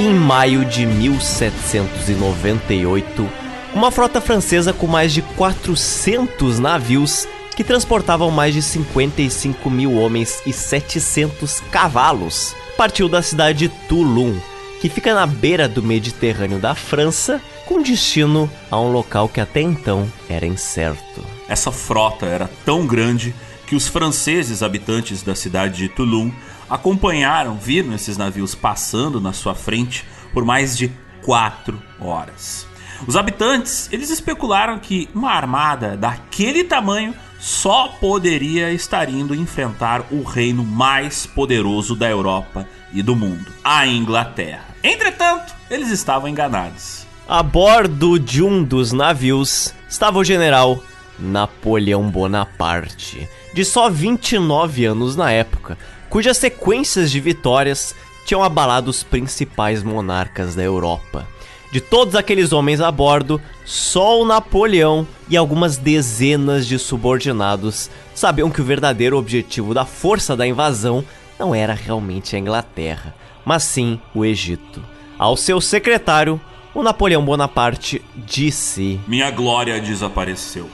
Em maio de 1798, uma frota francesa com mais de 400 navios que transportavam mais de 55 mil homens e 700 cavalos partiu da cidade de Toulon, que fica na beira do Mediterrâneo da França, com destino a um local que até então era incerto. Essa frota era tão grande que os franceses habitantes da cidade de Toulon acompanharam, viram esses navios passando na sua frente por mais de quatro horas. Os habitantes, eles especularam que uma armada daquele tamanho só poderia estar indo enfrentar o reino mais poderoso da Europa e do mundo, a Inglaterra. Entretanto, eles estavam enganados. A bordo de um dos navios estava o general Napoleão Bonaparte, de só 29 anos na época, cujas sequências de vitórias tinham abalado os principais monarcas da Europa. De todos aqueles homens a bordo, só o Napoleão e algumas dezenas de subordinados sabiam que o verdadeiro objetivo da força da invasão não era realmente a Inglaterra, mas sim o Egito. Ao seu secretário, o Napoleão Bonaparte disse: Minha glória desapareceu.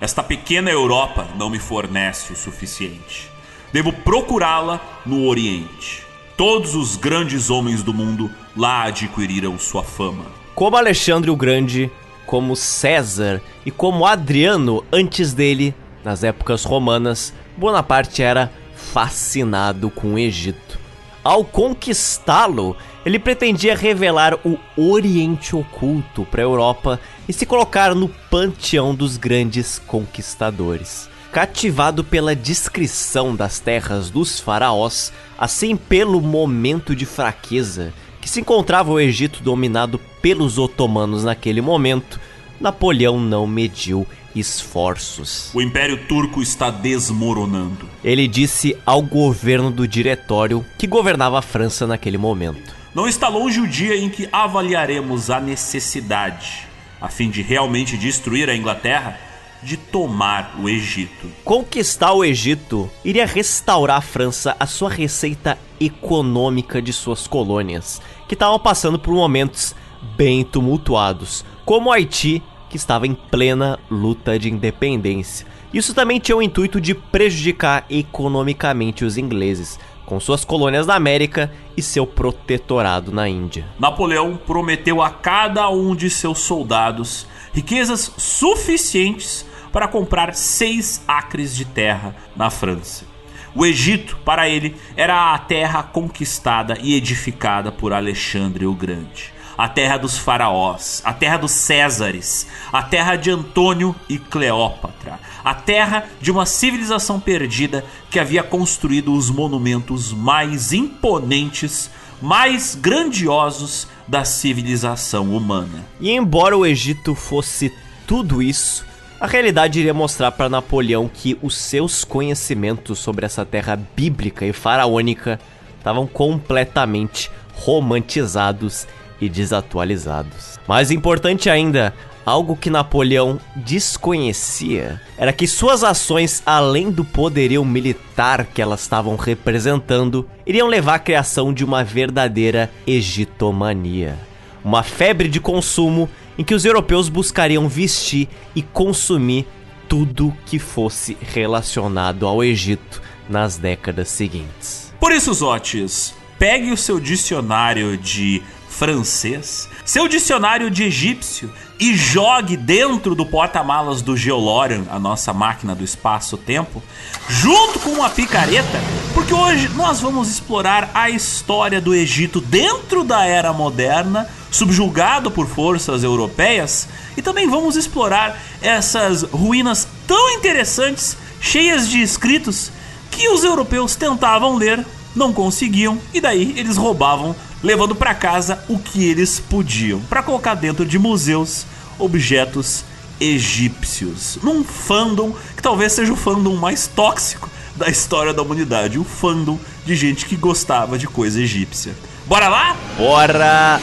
Esta pequena Europa não me fornece o suficiente. Devo procurá-la no Oriente. Todos os grandes homens do mundo lá adquiriram sua fama. Como Alexandre o Grande, como César e como Adriano antes dele, nas épocas romanas, Bonaparte era fascinado com o Egito. Ao conquistá-lo, ele pretendia revelar o Oriente Oculto para a Europa e se colocar no panteão dos grandes conquistadores. Cativado pela descrição das terras dos faraós, assim pelo momento de fraqueza que se encontrava o Egito dominado pelos otomanos naquele momento, Napoleão não mediu esforços. O Império Turco está desmoronando. Ele disse ao governo do diretório que governava a França naquele momento. Não está longe o dia em que avaliaremos a necessidade, a fim de realmente destruir a Inglaterra, de tomar o Egito. Conquistar o Egito iria restaurar a França a sua receita econômica de suas colônias, que estavam passando por momentos bem tumultuados, como o Haiti, que estava em plena luta de independência. Isso também tinha o intuito de prejudicar economicamente os ingleses, com suas colônias na América e seu protetorado na Índia. Napoleão prometeu a cada um de seus soldados riquezas suficientes para comprar seis acres de terra na França. O Egito, para ele, era a terra conquistada e edificada por Alexandre o Grande. A terra dos faraós, a terra dos Césares, a terra de Antônio e Cleópatra, a terra de uma civilização perdida que havia construído os monumentos mais imponentes, mais grandiosos da civilização humana. E embora o Egito fosse tudo isso, a realidade iria mostrar para Napoleão que os seus conhecimentos sobre essa terra bíblica e faraônica estavam completamente romantizados e desatualizados. Mais importante ainda, algo que Napoleão desconhecia era que suas ações, além do poderio militar que elas estavam representando, iriam levar à criação de uma verdadeira egitomania. Uma febre de consumo em que os europeus buscariam vestir e consumir tudo que fosse relacionado ao Egito nas décadas seguintes. Por isso, Zotes, pegue o seu dicionário de francês, seu dicionário de egípcio e jogue dentro do porta-malas do Geolorian, a nossa máquina do espaço-tempo, junto com uma picareta, porque hoje nós vamos explorar a história do Egito dentro da era moderna, subjugado por forças europeias, e também vamos explorar essas ruínas tão interessantes, cheias de escritos que os europeus tentavam ler, não conseguiam e daí eles roubavam levando para casa o que eles podiam, para colocar dentro de museus objetos egípcios, num fandom que talvez seja o fandom mais tóxico da história da humanidade, o fandom de gente que gostava de coisa egípcia. Bora lá? Bora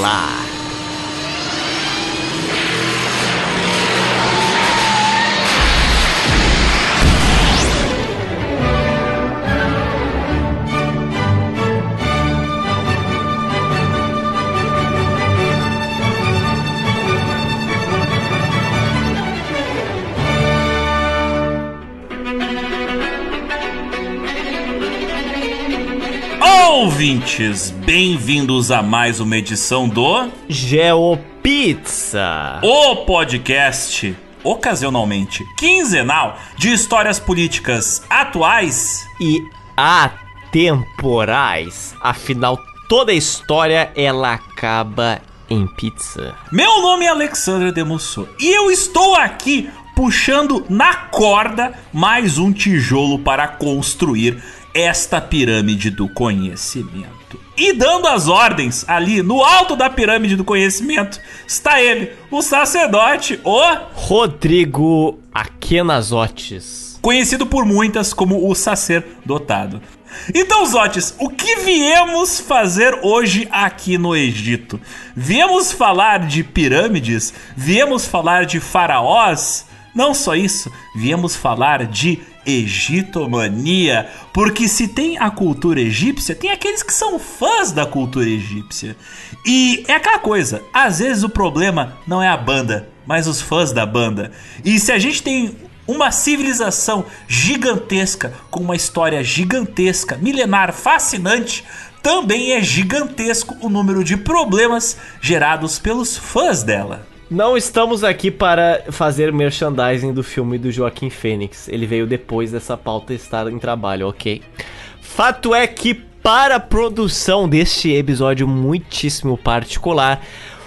lá! Ouvintes, bem-vindos a mais uma edição do GeoPizza, o podcast ocasionalmente quinzenal de histórias políticas atuais e atemporais. Afinal, toda história ela acaba em pizza. Meu nome é Alexandre Demusso e eu estou aqui puxando na corda mais um tijolo para construir esta pirâmide do conhecimento. E dando as ordens ali no alto da pirâmide do conhecimento está ele, o sacerdote, o Rodrigo Aquenazotes, conhecido por muitas como o sacerdotado. Então, Zotes, o que viemos fazer hoje aqui no Egito? Viemos falar de pirâmides? Viemos falar de faraós? Não só isso, viemos falar de egitomania, porque se tem a cultura egípcia, tem aqueles que são fãs da cultura egípcia. E é aquela coisa, às vezes o problema não é a banda, mas os fãs da banda. E se a gente tem uma civilização gigantesca, com uma história gigantesca, milenar, fascinante, também é gigantesco o número de problemas gerados pelos fãs dela. Não estamos aqui para fazer merchandising do filme do Joaquim Fênix. Ele veio depois dessa pauta estar em trabalho, ok? Fato é que para a produção deste episódio muitíssimo particular,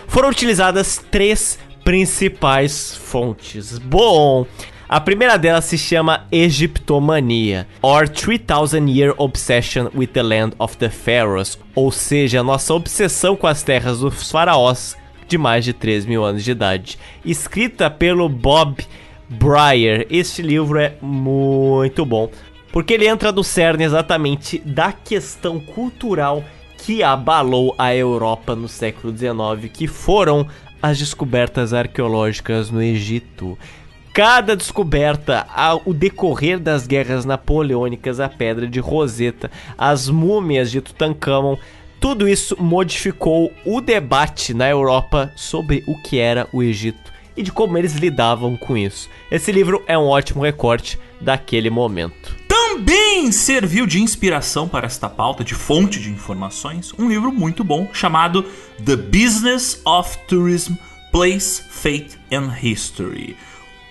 foram utilizadas três principais fontes. Bom, a primeira delas se chama Egiptomania, or 3000 Year Obsession with the Land of the Pharaohs, ou seja, nossa obsessão com as terras dos faraós de mais de 3 mil anos de idade. Escrita pelo Bob Breyer. Este livro é muito bom, porque ele entra do cerne exatamente da questão cultural que abalou a Europa no século XIX, que foram as descobertas arqueológicas no Egito. Cada descoberta, o decorrer das guerras napoleônicas, a pedra de Roseta, as múmias de Tutankhamon, tudo isso modificou o debate na Europa sobre o que era o Egito e de como eles lidavam com isso. Esse livro é um ótimo recorte daquele momento. Também serviu de inspiração para esta pauta, de fonte de informações, um livro muito bom chamado The Business of Tourism Place, Fate and History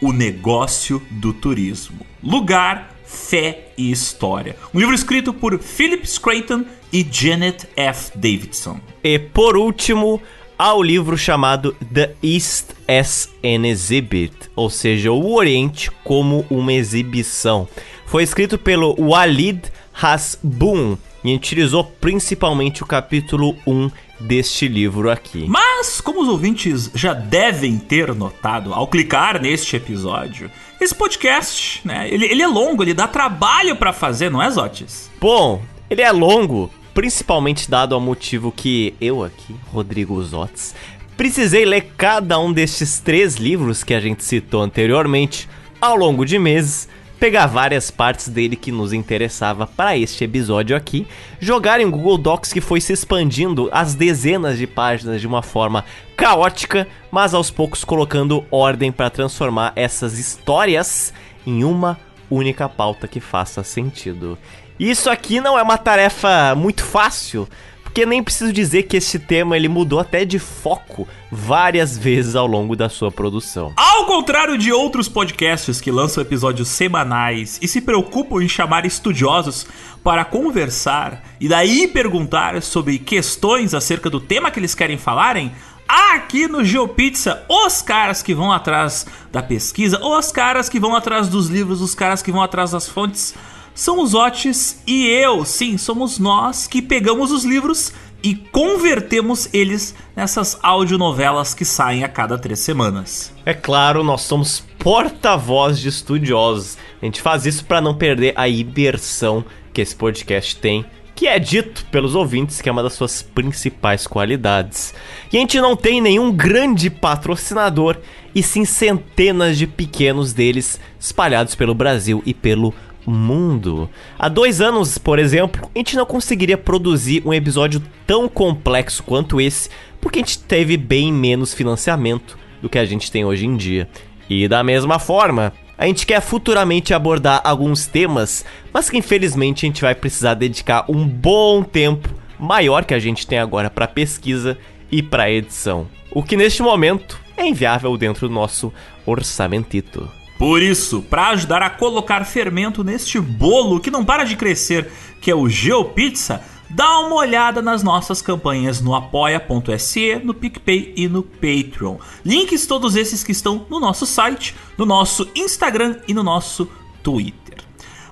O Negócio do Turismo. Lugar, Fé e História. Um livro escrito por Philip Scraton e Janet F. Davidson. E por último, há o livro chamado The East as an Exhibit, ou seja, o Oriente como uma exibição. Foi escrito pelo Walid Hasbun e utilizou principalmente o capítulo 1 deste livro aqui. Mas, como os ouvintes já devem ter notado ao clicar neste episódio, esse podcast, né, ele, ele é longo, ele dá trabalho para fazer, não é, Zotis? Bom, ele é longo, principalmente dado ao motivo que eu aqui, Rodrigo Zotes, precisei ler cada um destes três livros que a gente citou anteriormente ao longo de meses pegar várias partes dele que nos interessava para este episódio aqui, jogar em Google Docs que foi se expandindo as dezenas de páginas de uma forma caótica, mas aos poucos colocando ordem para transformar essas histórias em uma única pauta que faça sentido. Isso aqui não é uma tarefa muito fácil, porque nem preciso dizer que esse tema ele mudou até de foco várias vezes ao longo da sua produção. Ao contrário de outros podcasts que lançam episódios semanais e se preocupam em chamar estudiosos para conversar e daí perguntar sobre questões acerca do tema que eles querem falarem, aqui no GeoPizza, os caras que vão atrás da pesquisa, os caras que vão atrás dos livros, os caras que vão atrás das fontes são os Otis e eu, sim, somos nós que pegamos os livros e convertemos eles nessas audionovelas que saem a cada três semanas. É claro, nós somos porta-voz de estudiosos. A gente faz isso para não perder a imersão que esse podcast tem, que é dito pelos ouvintes que é uma das suas principais qualidades. E a gente não tem nenhum grande patrocinador, e sim centenas de pequenos deles espalhados pelo Brasil e pelo mundo mundo. Há dois anos, por exemplo, a gente não conseguiria produzir um episódio tão complexo quanto esse, porque a gente teve bem menos financiamento do que a gente tem hoje em dia. E da mesma forma, a gente quer futuramente abordar alguns temas, mas que infelizmente a gente vai precisar dedicar um bom tempo maior que a gente tem agora para pesquisa e para edição. O que neste momento é inviável dentro do nosso orçamentito. Por isso, para ajudar a colocar fermento neste bolo que não para de crescer, que é o GeoPizza, dá uma olhada nas nossas campanhas no apoia.se, no PicPay e no Patreon. Links todos esses que estão no nosso site, no nosso Instagram e no nosso Twitter.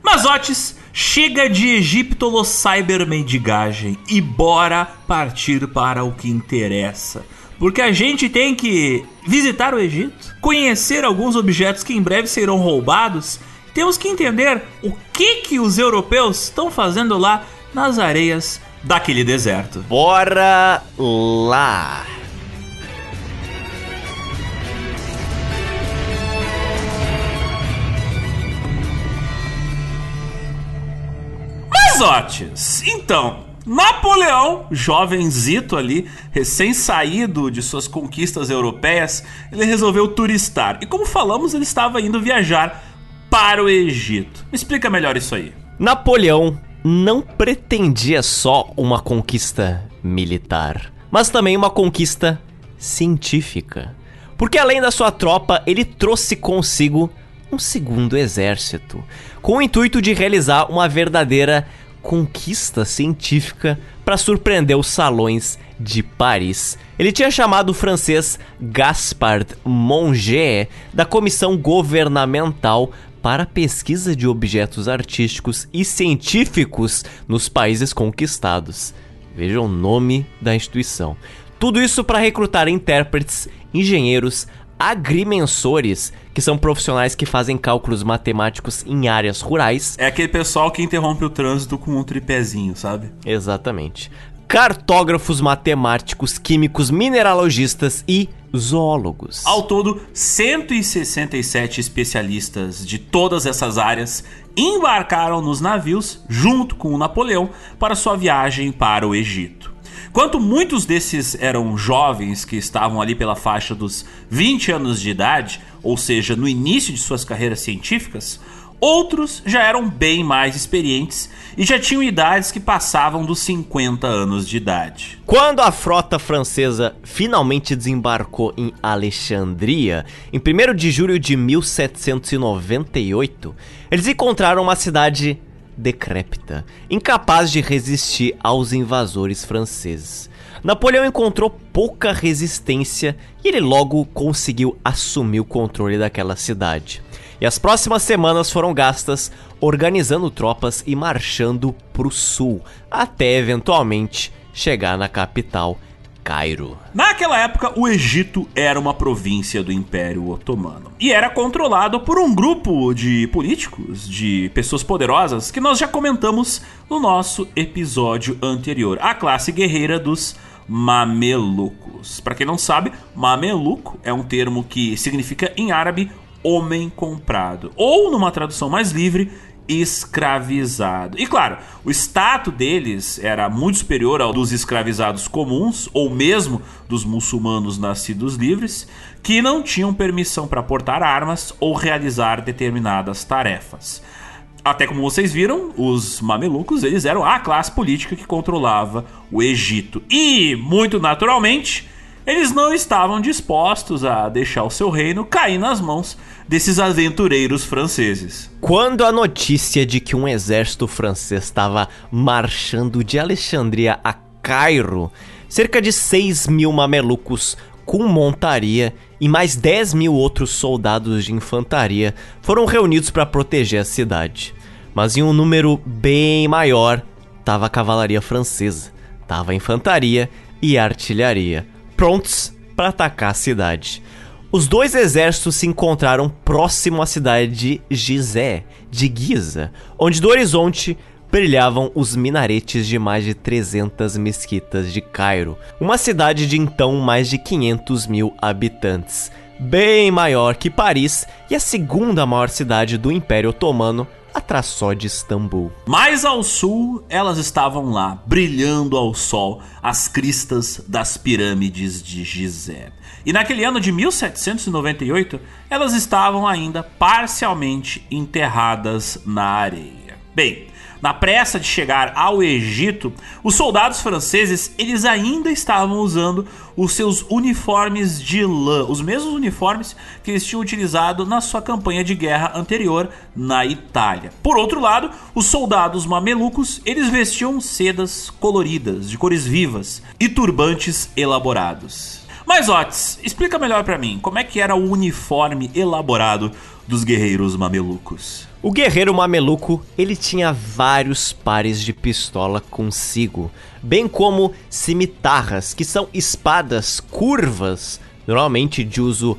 Mazotes, chega de egíptolo cybermendigagem e bora partir para o que interessa. Porque a gente tem que visitar o Egito, conhecer alguns objetos que em breve serão roubados. Temos que entender o que que os europeus estão fazendo lá nas areias daquele deserto. Bora lá! Mazotes, então, Napoleão, jovenzito ali, recém-saído de suas conquistas europeias, ele resolveu turistar. E como falamos, ele estava indo viajar para o Egito. Me explica melhor isso aí. Napoleão não pretendia só uma conquista militar, mas também uma conquista científica. Porque além da sua tropa, ele trouxe consigo um segundo exército, com o intuito de realizar uma verdadeira conquista científica para surpreender os salões de Paris. Ele tinha chamado o francês Gaspard Monge da Comissão Governamental para pesquisa de objetos artísticos e científicos nos países conquistados. Veja o nome da instituição. Tudo isso para recrutar intérpretes, engenheiros, agrimensores, que são profissionais que fazem cálculos matemáticos em áreas rurais. É aquele pessoal que interrompe o trânsito com um tripézinho, sabe? Exatamente. Cartógrafos matemáticos, químicos, mineralogistas e zoólogos. Ao todo, 167 especialistas de todas essas áreas embarcaram nos navios junto com o Napoleão para sua viagem para o Egito. Quanto muitos desses eram jovens que estavam ali pela faixa dos 20 anos de idade, ou seja, no início de suas carreiras científicas, Outros já eram bem mais experientes e já tinham idades que passavam dos 50 anos de idade. Quando a frota francesa finalmente desembarcou em Alexandria, em 1 de julho de 1798, eles encontraram uma cidade decrépita, incapaz de resistir aos invasores franceses. Napoleão encontrou pouca resistência e ele logo conseguiu assumir o controle daquela cidade. E as próximas semanas foram gastas organizando tropas e marchando para o sul, até eventualmente chegar na capital, Cairo. Naquela época, o Egito era uma província do Império Otomano e era controlado por um grupo de políticos, de pessoas poderosas que nós já comentamos no nosso episódio anterior, a classe guerreira dos mamelucos. Para quem não sabe, mameluco é um termo que significa em árabe homem comprado. Ou, numa tradução mais livre, escravizado. E claro, o status deles era muito superior ao dos escravizados comuns, ou mesmo dos muçulmanos nascidos livres, que não tinham permissão para portar armas ou realizar determinadas tarefas. Até como vocês viram, os mamelucos eles eram a classe política que controlava o Egito. E, muito naturalmente, eles não estavam dispostos a deixar o seu reino cair nas mãos desses aventureiros franceses. Quando a notícia de que um exército francês estava marchando de Alexandria a Cairo, cerca de 6 mil mamelucos com montaria e mais 10 mil outros soldados de infantaria foram reunidos para proteger a cidade. Mas em um número bem maior estava a cavalaria francesa, estava a infantaria e a artilharia prontos para atacar a cidade. Os dois exércitos se encontraram próximo à cidade de Gizé, de Giza, onde do horizonte brilhavam os minaretes de mais de 300 mesquitas de Cairo, uma cidade de então mais de 500 mil habitantes, bem maior que Paris e a segunda maior cidade do Império Otomano atrás só de Istambul. Mais ao sul, elas estavam lá, brilhando ao sol, as cristas das pirâmides de Gizé. E naquele ano de 1798, elas estavam ainda parcialmente enterradas na areia. Bem, na pressa de chegar ao Egito, os soldados franceses eles ainda estavam usando os seus uniformes de lã, os mesmos uniformes que eles tinham utilizado na sua campanha de guerra anterior na Itália. Por outro lado, os soldados mamelucos eles vestiam sedas coloridas, de cores vivas e turbantes elaborados. Mas Otis, explica melhor para mim, como é que era o uniforme elaborado dos guerreiros mamelucos? O guerreiro mameluco, ele tinha vários pares de pistola consigo, bem como cimitarras, que são espadas curvas, normalmente de uso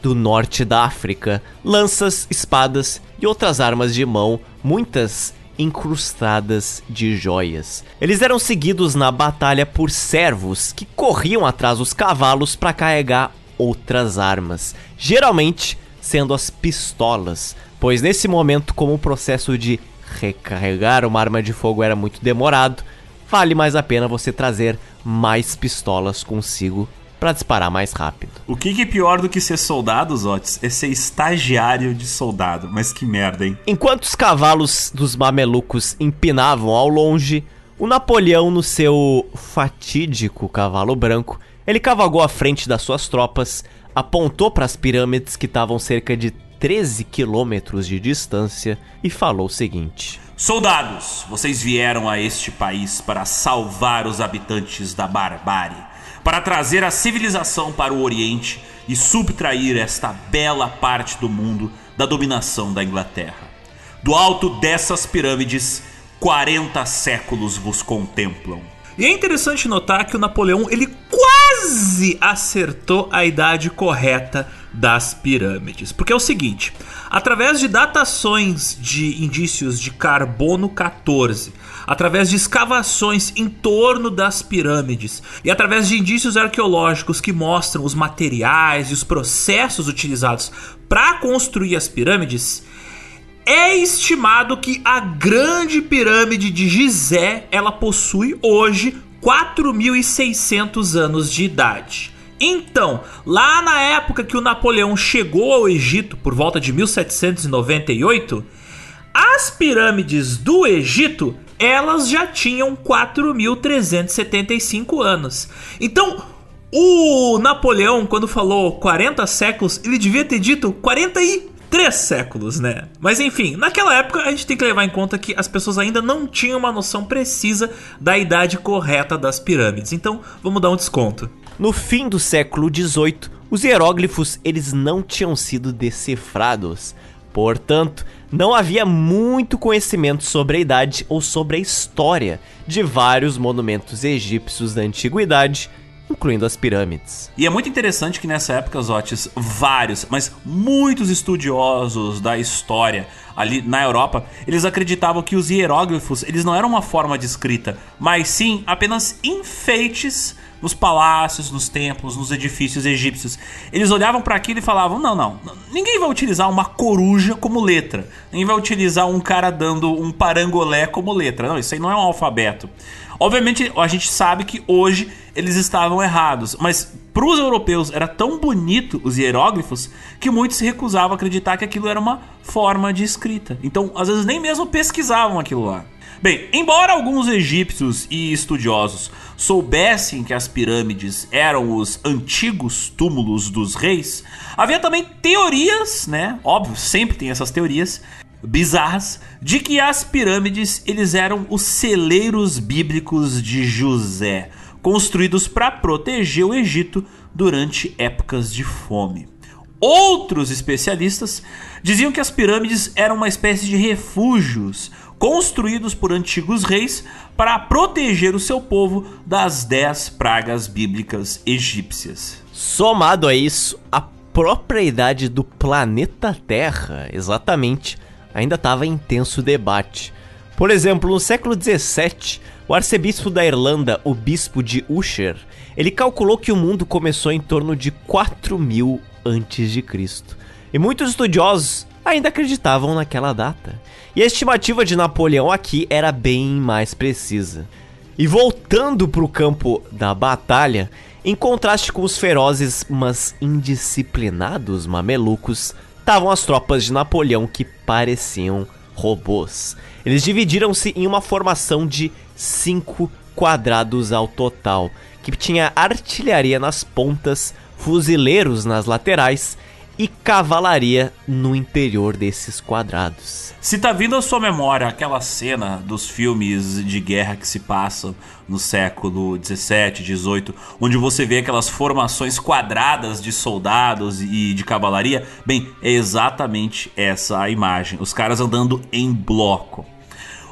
do norte da África, lanças, espadas e outras armas de mão, muitas incrustadas de joias. Eles eram seguidos na batalha por servos que corriam atrás dos cavalos para carregar outras armas, geralmente sendo as pistolas, pois nesse momento, como o processo de recarregar uma arma de fogo era muito demorado, vale mais a pena você trazer mais pistolas consigo para disparar mais rápido. O que, que, é pior do que ser soldado, Zotes? É ser estagiário de soldado. Mas que merda, hein? Enquanto os cavalos dos mamelucos empinavam ao longe, o Napoleão, no seu fatídico cavalo branco, ele cavalgou à frente das suas tropas, apontou para as pirâmides que estavam cerca de 13 quilômetros de distância e falou o seguinte: Soldados, vocês vieram a este país para salvar os habitantes da barbárie, para trazer a civilização para o Oriente e subtrair esta bela parte do mundo da dominação da Inglaterra. Do alto dessas pirâmides, 40 séculos vos contemplam. E é interessante notar que o Napoleão ele quase acertou a idade correta das pirâmides. Porque é o seguinte: através de datações de indícios de carbono 14, através de escavações em torno das pirâmides e através de indícios arqueológicos que mostram os materiais e os processos utilizados para construir as pirâmides, é estimado que a grande pirâmide de Gizé ela possui hoje 4.600 anos de idade. Então, lá na época que o Napoleão chegou ao Egito, por volta de 1798, as pirâmides do Egito, elas já tinham 4.375 anos. Então, o Napoleão, quando falou 40 séculos, ele devia ter dito 43 séculos, né? Mas enfim, naquela época a gente tem que levar em conta que as pessoas ainda não tinham uma noção precisa da idade correta das pirâmides. Então, vamos dar um desconto. No fim do século XVIII, os hieróglifos eles não tinham sido decifrados. Portanto, não havia muito conhecimento sobre a idade ou sobre a história de vários monumentos egípcios da antiguidade, incluindo as pirâmides. E é muito interessante que nessa época, Zotes, vários, mas muitos estudiosos da história ali na Europa, eles acreditavam que os hieróglifos, eles não eram uma forma de escrita, mas sim apenas enfeites nos palácios, nos templos, nos edifícios egípcios. Eles olhavam para aquilo e falavam: não, não, ninguém vai utilizar uma coruja como letra, ninguém vai utilizar um cara dando um parangolé como letra. Não, isso aí não é um alfabeto. Obviamente, a gente sabe que hoje eles estavam errados, mas para os europeus era tão bonito os hieróglifos que muitos se recusavam a acreditar que aquilo era uma forma de escrita. Então, às vezes, nem mesmo pesquisavam aquilo lá. Bem, embora alguns egípcios e estudiosos soubessem que as pirâmides eram os antigos túmulos dos reis, havia também teorias, né? Óbvio, sempre tem essas teorias bizarras de que as pirâmides eles eram os celeiros bíblicos de José, construídos para proteger o Egito durante épocas de fome. Outros especialistas diziam que as pirâmides eram uma espécie de refúgios construídos por antigos reis para proteger o seu povo das dez pragas bíblicas egípcias. Somado a isso, a própria idade do planeta Terra, exatamente, ainda estava em intenso debate. Por exemplo, no século 17, o arcebispo da Irlanda, o bispo de Usher, ele calculou que o mundo começou em torno de 4000 antes de Cristo. E muitos estudiosos ainda acreditavam naquela data. E a estimativa de Napoleão aqui era bem mais precisa. E voltando para o campo da batalha, em contraste com os ferozes, mas indisciplinados mamelucos, estavam as tropas de Napoleão que pareciam robôs. Eles dividiram-se em uma formação de cinco quadrados ao total, que tinha artilharia nas pontas, fuzileiros nas laterais e cavalaria no interior desses quadrados. Se tá vindo à sua memória aquela cena dos filmes de guerra que se passam no século 17, 18, onde você vê aquelas formações quadradas de soldados e de cavalaria, bem, é exatamente essa a imagem. Os caras andando em bloco.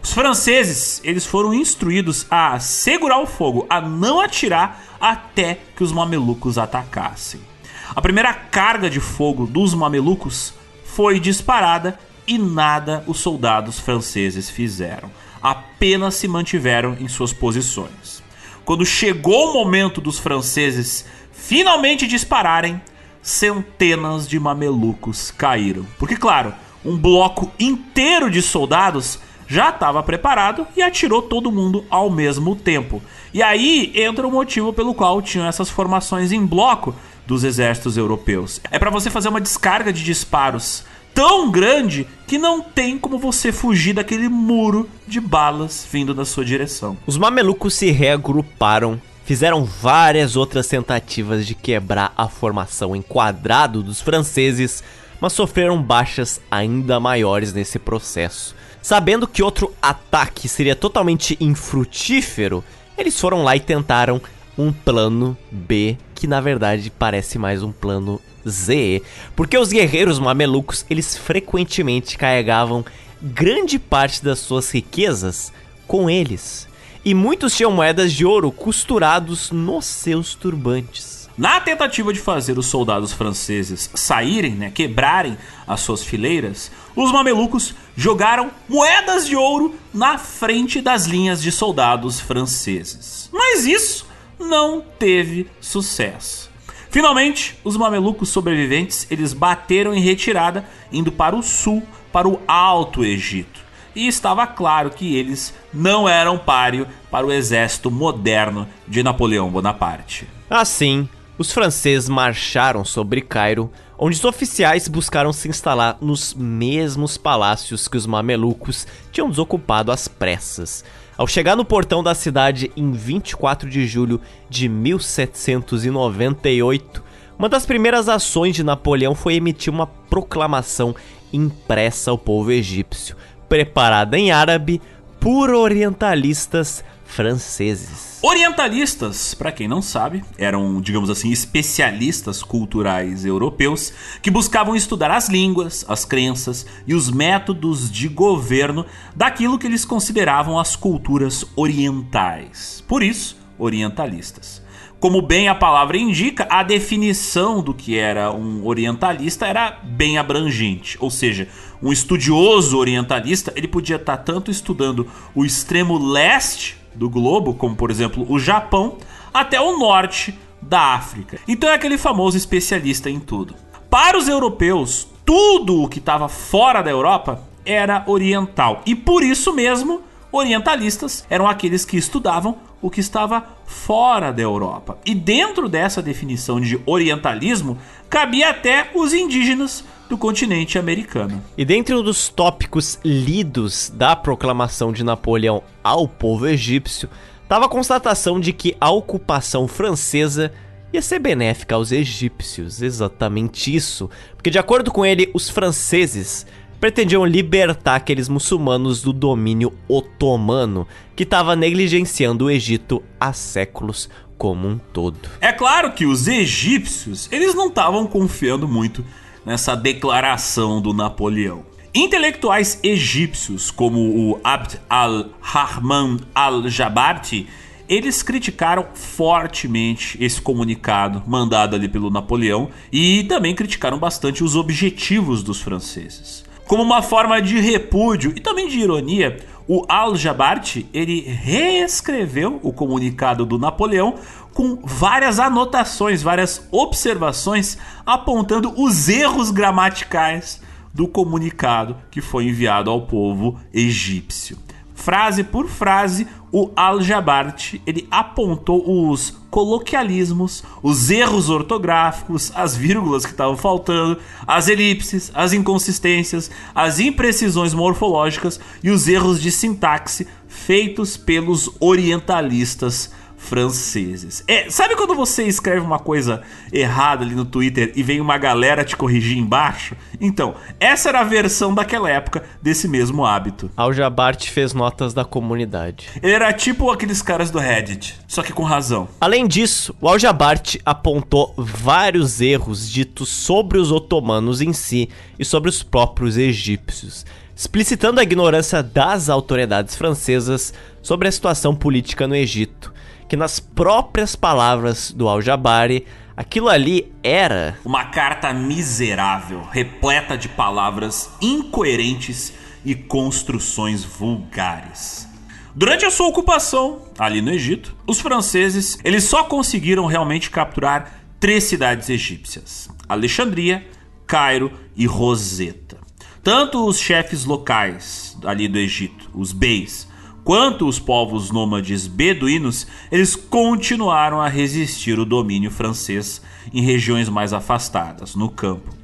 Os franceses, eles foram instruídos a segurar o fogo, a não atirar até que os mamelucos atacassem. A primeira carga de fogo dos mamelucos foi disparada e nada os soldados franceses fizeram. Apenas se mantiveram em suas posições. Quando chegou o momento dos franceses finalmente dispararem, centenas de mamelucos caíram. Porque, claro, um bloco inteiro de soldados já estava preparado e atirou todo mundo ao mesmo tempo. E aí entra o motivo pelo qual tinham essas formações em bloco dos exércitos europeus. É para você fazer uma descarga de disparos tão grande que não tem como você fugir daquele muro de balas vindo na sua direção. Os mamelucos se reagruparam, fizeram várias outras tentativas de quebrar a formação em quadrado dos franceses, mas sofreram baixas ainda maiores nesse processo. Sabendo que outro ataque seria totalmente infrutífero, eles foram lá e tentaram um plano B, que na verdade parece mais um plano Z, porque os guerreiros mamelucos, eles frequentemente carregavam grande parte das suas riquezas com eles. E muitos tinham moedas de ouro costurados nos seus turbantes. Na tentativa de fazer os soldados franceses saírem, né, quebrarem as suas fileiras, os mamelucos jogaram moedas de ouro na frente das linhas de soldados franceses. Mas isso não teve sucesso. Finalmente, os mamelucos sobreviventes eles bateram em retirada, indo para o sul, para o Alto Egito. E estava claro que eles não eram páreo para o exército moderno de Napoleão Bonaparte. Assim, os franceses marcharam sobre Cairo, onde os oficiais buscaram se instalar nos mesmos palácios que os mamelucos tinham desocupado às pressas. Ao chegar no portão da cidade em 24 de julho de 1798, uma das primeiras ações de Napoleão foi emitir uma proclamação impressa ao povo egípcio, preparada em árabe por orientalistas franceses. Orientalistas, para quem não sabe, eram, digamos assim, especialistas culturais europeus que buscavam estudar as línguas, as crenças e os métodos de governo daquilo que eles consideravam as culturas orientais. Por isso, orientalistas. Como bem a palavra indica, a definição do que era um orientalista era bem abrangente, ou seja, um estudioso orientalista, ele podia estar tanto estudando o extremo leste do globo, como por exemplo o Japão, até o norte da África. Então é aquele famoso especialista em tudo. Para os europeus, tudo o que estava fora da Europa era oriental e por isso mesmo orientalistas eram aqueles que estudavam o que estava fora da Europa. E dentro dessa definição de orientalismo, cabia até os indígenas do continente americano. E dentre um dos tópicos lidos da proclamação de Napoleão ao povo egípcio, estava a constatação de que a ocupação francesa ia ser benéfica aos egípcios. Exatamente isso. Porque, de acordo com ele, os franceses pretendiam libertar aqueles muçulmanos do domínio otomano que estava negligenciando o Egito há séculos como um todo. É claro que os egípcios, eles não estavam confiando muito nessa declaração do Napoleão. Intelectuais egípcios como o Abd al-Rahman al-Jabarti, eles criticaram fortemente esse comunicado mandado ali pelo Napoleão e também criticaram bastante os objetivos dos franceses. Como uma forma de repúdio e também de ironia, o Al-Jabarte ele reescreveu o comunicado do Napoleão com várias anotações, várias observações apontando os erros gramaticais do comunicado que foi enviado ao povo egípcio. Frase por frase, o Al-Jabart ele apontou os coloquialismos, os erros ortográficos, as vírgulas que estavam faltando, as elipses, as inconsistências, as imprecisões morfológicas e os erros de sintaxe feitos pelos orientalistas franceses. É, sabe quando você escreve uma coisa errada ali no Twitter e vem uma galera te corrigir embaixo? Então, essa era a versão daquela época desse mesmo hábito. Al Jabart fez notas da comunidade. Ele era tipo aqueles caras do Reddit, só que com razão. Além disso, o Al Jabart apontou vários erros ditos sobre os otomanos em si e sobre os próprios egípcios explicitando a ignorância das autoridades francesas sobre a situação política no Egito que nas próprias palavras do Al-Jabari, aquilo ali era uma carta miserável, repleta de palavras incoerentes e construções vulgares. Durante a sua ocupação ali no Egito, os franceses eles só conseguiram realmente capturar três cidades egípcias: Alexandria, Cairo e Roseta. Tanto os chefes locais ali do Egito, os beis, quanto os povos nômades beduínos, eles continuaram a resistir o domínio francês em regiões mais afastadas, no campo.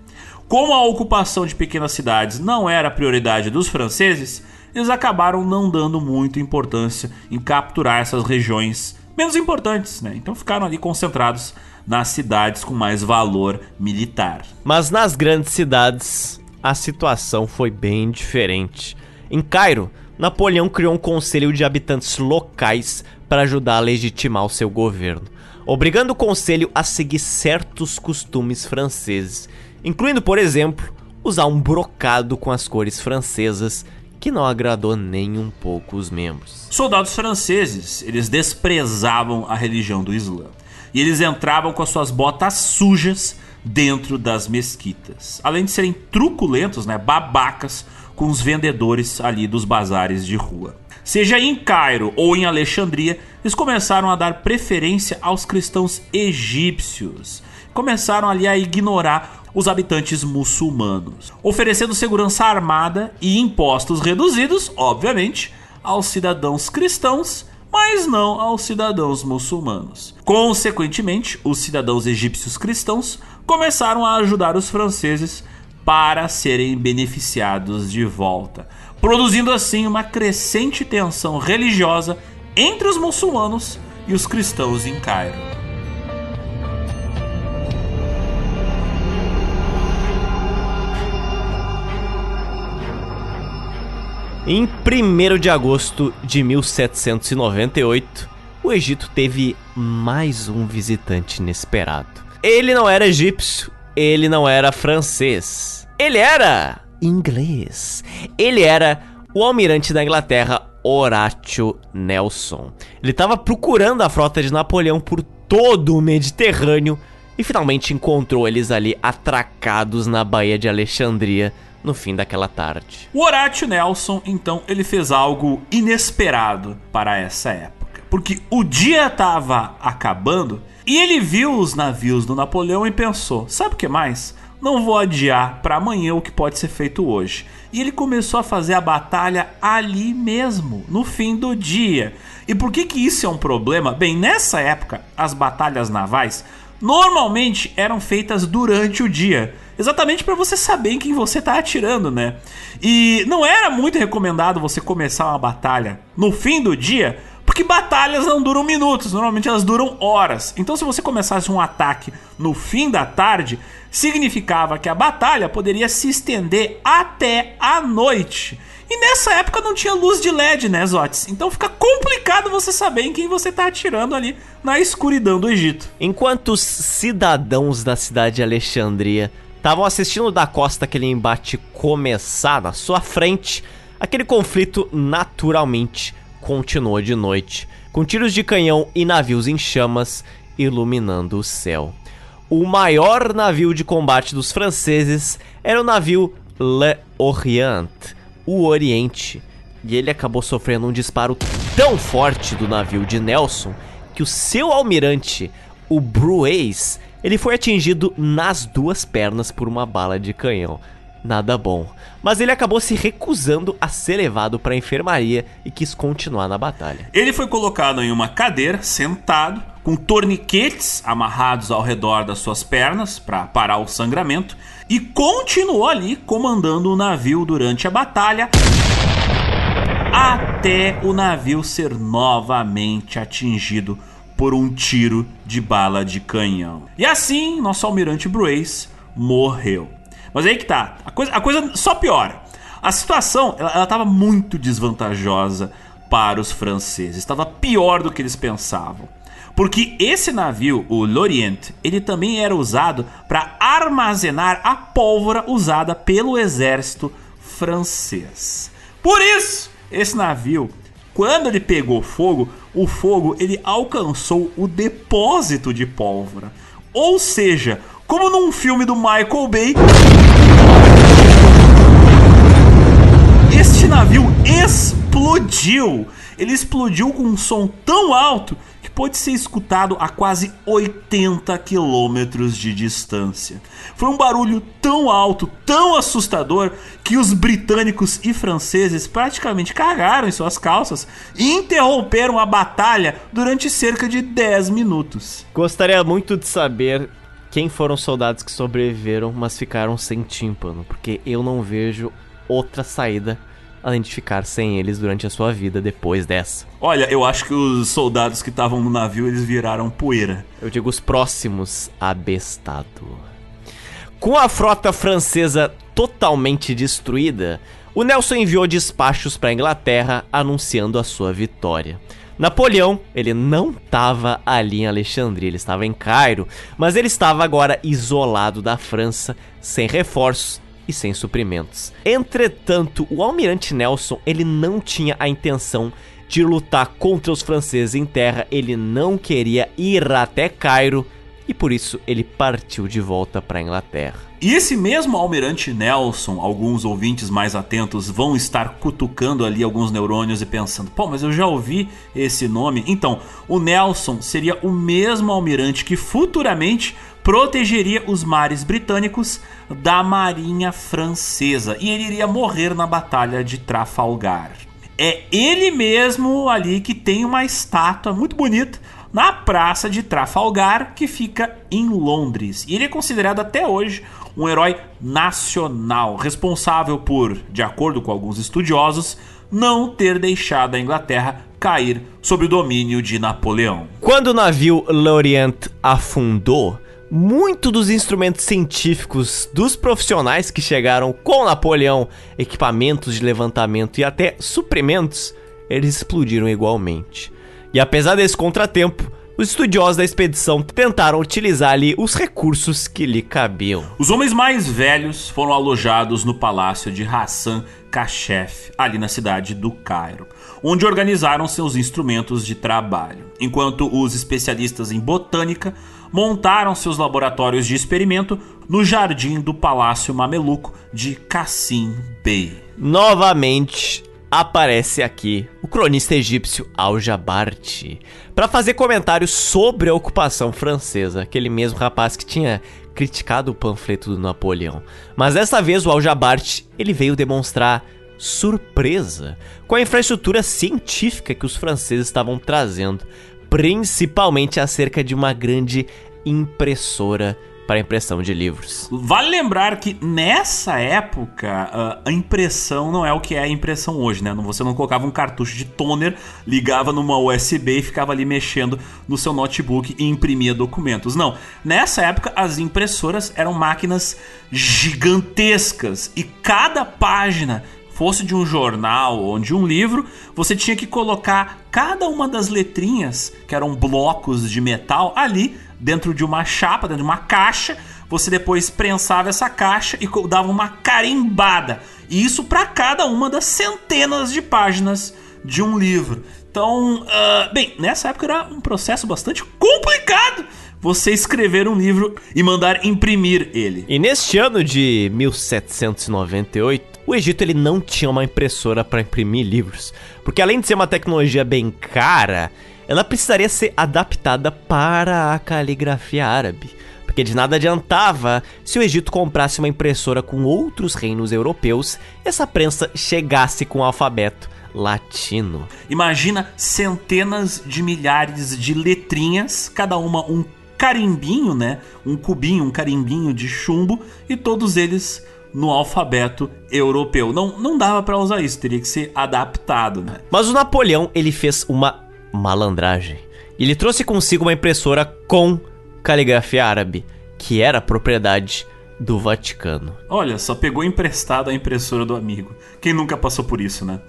Como a ocupação de pequenas cidades não era a prioridade dos franceses, eles acabaram não dando muita importância em capturar essas regiões menos importantes, né? Então ficaram ali concentrados nas cidades com mais valor militar. Mas nas grandes cidades, a situação foi bem diferente. Em Cairo, Napoleão criou um conselho de habitantes locais para ajudar a legitimar o seu governo, obrigando o conselho a seguir certos costumes franceses, incluindo, por exemplo, usar um brocado com as cores francesas que não agradou nem um pouco os membros. Soldados franceses, eles desprezavam a religião do Islã. E eles entravam com as suas botas sujas dentro das mesquitas. Além de serem truculentos, né, babacas com os vendedores ali dos bazares de rua. Seja em Cairo ou em Alexandria, eles começaram a dar preferência aos cristãos egípcios. Começaram ali a ignorar os habitantes muçulmanos, oferecendo segurança armada e impostos reduzidos, obviamente, aos cidadãos cristãos, mas não aos cidadãos muçulmanos. Consequentemente, os cidadãos egípcios cristãos começaram a ajudar os franceses para serem beneficiados de volta, produzindo assim uma crescente tensão religiosa entre os muçulmanos e os cristãos em Cairo. Em 1 de agosto de 1798, o Egito teve mais um visitante inesperado. Ele não era egípcio, ele não era francês. Ele era inglês. Ele era o almirante da Inglaterra, Horatio Nelson. Ele estava procurando a frota de Napoleão por todo o Mediterrâneo e finalmente encontrou eles ali atracados na Baía de Alexandria no fim daquela tarde. O Horatio Nelson, então, ele fez algo inesperado para essa época, porque o dia estava acabando e ele viu os navios do Napoleão e pensou: sabe o que mais? Não vou adiar para amanhã o que pode ser feito hoje. E ele começou a fazer a batalha ali mesmo, no fim do dia. E por que, que isso é um problema? Bem, nessa época, as batalhas navais normalmente eram feitas durante o dia. Exatamente para você saber em quem você está atirando, né? E não era muito recomendado você começar uma batalha no fim do dia, porque batalhas não duram minutos, normalmente elas duram horas. Então, se você começasse um ataque no fim da tarde, significava que a batalha poderia se estender até a noite. E nessa época não tinha luz de LED, né, Zotes? Então fica complicado você saber em quem você tá atirando ali na escuridão do Egito. Enquanto os cidadãos da cidade de Alexandria estavam assistindo da costa aquele embate começar na sua frente, aquele conflito naturalmente continuou de noite, com tiros de canhão e navios em chamas iluminando o céu. O maior navio de combate dos franceses era o navio Le Orient, o Oriente, e ele acabou sofrendo um disparo tão forte do navio de Nelson que o seu almirante, o Brueys, ele foi atingido nas duas pernas por uma bala de canhão. Nada bom. Mas ele acabou se recusando a ser levado para a enfermaria e quis continuar na batalha. Ele foi colocado em uma cadeira, sentado, com torniquetes amarrados ao redor das suas pernas para parar o sangramento e continuou ali comandando o navio durante a batalha até o navio ser novamente atingido por um tiro de bala de canhão. E assim, nosso almirante Bruce morreu. Mas aí que tá, a coisa, a coisa só piora. A situação, ela, ela tava muito desvantajosa para os franceses, estava pior do que eles pensavam. Porque esse navio, o L'Orient, ele também era usado para armazenar a pólvora usada pelo exército francês. Por isso, esse navio, quando ele pegou fogo, o fogo ele alcançou o depósito de pólvora. Ou seja, como num filme do Michael Bay, este navio explodiu. Ele explodiu com um som tão alto pôde ser escutado a quase 80 quilômetros de distância. Foi um barulho tão alto, tão assustador, que os britânicos e franceses praticamente cagaram em suas calças e interromperam a batalha durante cerca de 10 minutos. Gostaria muito de saber quem foram os soldados que sobreviveram, mas ficaram sem tímpano, porque eu não vejo outra saída além de ficar sem eles durante a sua vida depois dessa. Olha, eu acho que os soldados que estavam no navio eles viraram poeira. Eu digo os próximos abestado. Com a frota francesa totalmente destruída, o Nelson enviou despachos para a Inglaterra anunciando a sua vitória. Napoleão, ele não estava ali em Alexandria, ele estava em Cairo, mas ele estava agora isolado da França, sem reforços e sem suprimentos. Entretanto, o almirante Nelson ele não tinha a intenção de lutar contra os franceses em terra, ele não queria ir até Cairo e por isso ele partiu de volta para a Inglaterra. E esse mesmo almirante Nelson, alguns ouvintes mais atentos vão estar cutucando ali alguns neurônios e pensando: pô, mas eu já ouvi esse nome. Então, o Nelson seria o mesmo almirante que futuramente protegeria os mares britânicos da marinha francesa e ele iria morrer na batalha de Trafalgar. É ele mesmo ali que tem uma estátua muito bonita na praça de Trafalgar, que fica em Londres. E ele é considerado até hoje um herói nacional, responsável por, de acordo com alguns estudiosos, não ter deixado a Inglaterra cair sob o domínio de Napoleão. Quando o navio L'Orient afundou, muito dos instrumentos científicos dos profissionais que chegaram com Napoleão, equipamentos de levantamento e até suprimentos, eles explodiram igualmente. E apesar desse contratempo, os estudiosos da expedição tentaram utilizar ali os recursos que lhe cabiam. Os homens mais velhos foram alojados no palácio de Hassan Kashef, ali na cidade do Cairo, onde organizaram seus instrumentos de trabalho, enquanto os especialistas em botânica montaram seus laboratórios de experimento no jardim do Palácio Mameluco de Cassim Bey. Novamente aparece aqui o cronista egípcio Al-Jabarte para fazer comentários sobre a ocupação francesa, aquele mesmo rapaz que tinha criticado o panfleto do Napoleão. Mas dessa vez o Al-Jabarte ele veio demonstrar surpresa com a infraestrutura científica que os franceses estavam trazendo principalmente acerca de uma grande impressora para impressão de livros. Vale lembrar que nessa época ah, a impressão não é o que é a impressão hoje, né? Você não colocava um cartucho de toner, ligava numa USB e ficava ali mexendo no seu notebook e imprimia documentos. Não, nessa época as impressoras eram máquinas gigantescas e cada página fosse de um jornal ou de um livro, você tinha que colocar cada uma das letrinhas, que eram blocos de metal, ali dentro de uma chapa, dentro de uma caixa. Você depois prensava essa caixa e dava uma carimbada. E isso para cada uma das centenas de páginas de um livro. Então, uh, bem, nessa época era um processo bastante complicado você escrever um livro e mandar imprimir ele. E neste ano de 1798, o Egito ele não tinha uma impressora para imprimir livros, porque além de ser uma tecnologia bem cara, ela precisaria ser adaptada para a caligrafia árabe porque de nada adiantava se o Egito comprasse uma impressora com outros reinos europeus e essa prensa chegasse com o alfabeto latino. Imagina centenas de milhares de letrinhas, cada uma um carimbinho, né? Um cubinho, um carimbinho de chumbo e todos eles no alfabeto europeu. Não, não dava para usar isso, teria que ser adaptado, né? Mas o Napoleão, ele fez uma malandragem. Ele trouxe consigo uma impressora com caligrafia árabe, que era propriedade do Vaticano. Olha, só pegou emprestado a impressora do amigo. Quem nunca passou por isso, né?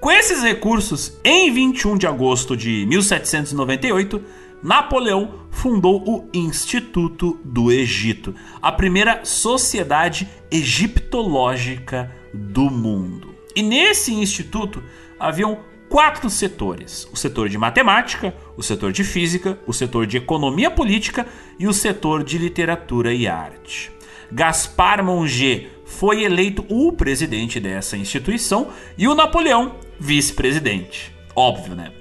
Com esses recursos, em 21 de agosto de 1798, Napoleão fundou o Instituto do Egito, a primeira sociedade egiptológica do mundo. E nesse instituto haviam quatro setores: o setor de matemática, o setor de física, o setor de economia política e o setor de literatura e arte. Gaspar Monge foi eleito o presidente dessa instituição e o Napoleão vice-presidente. Óbvio, né?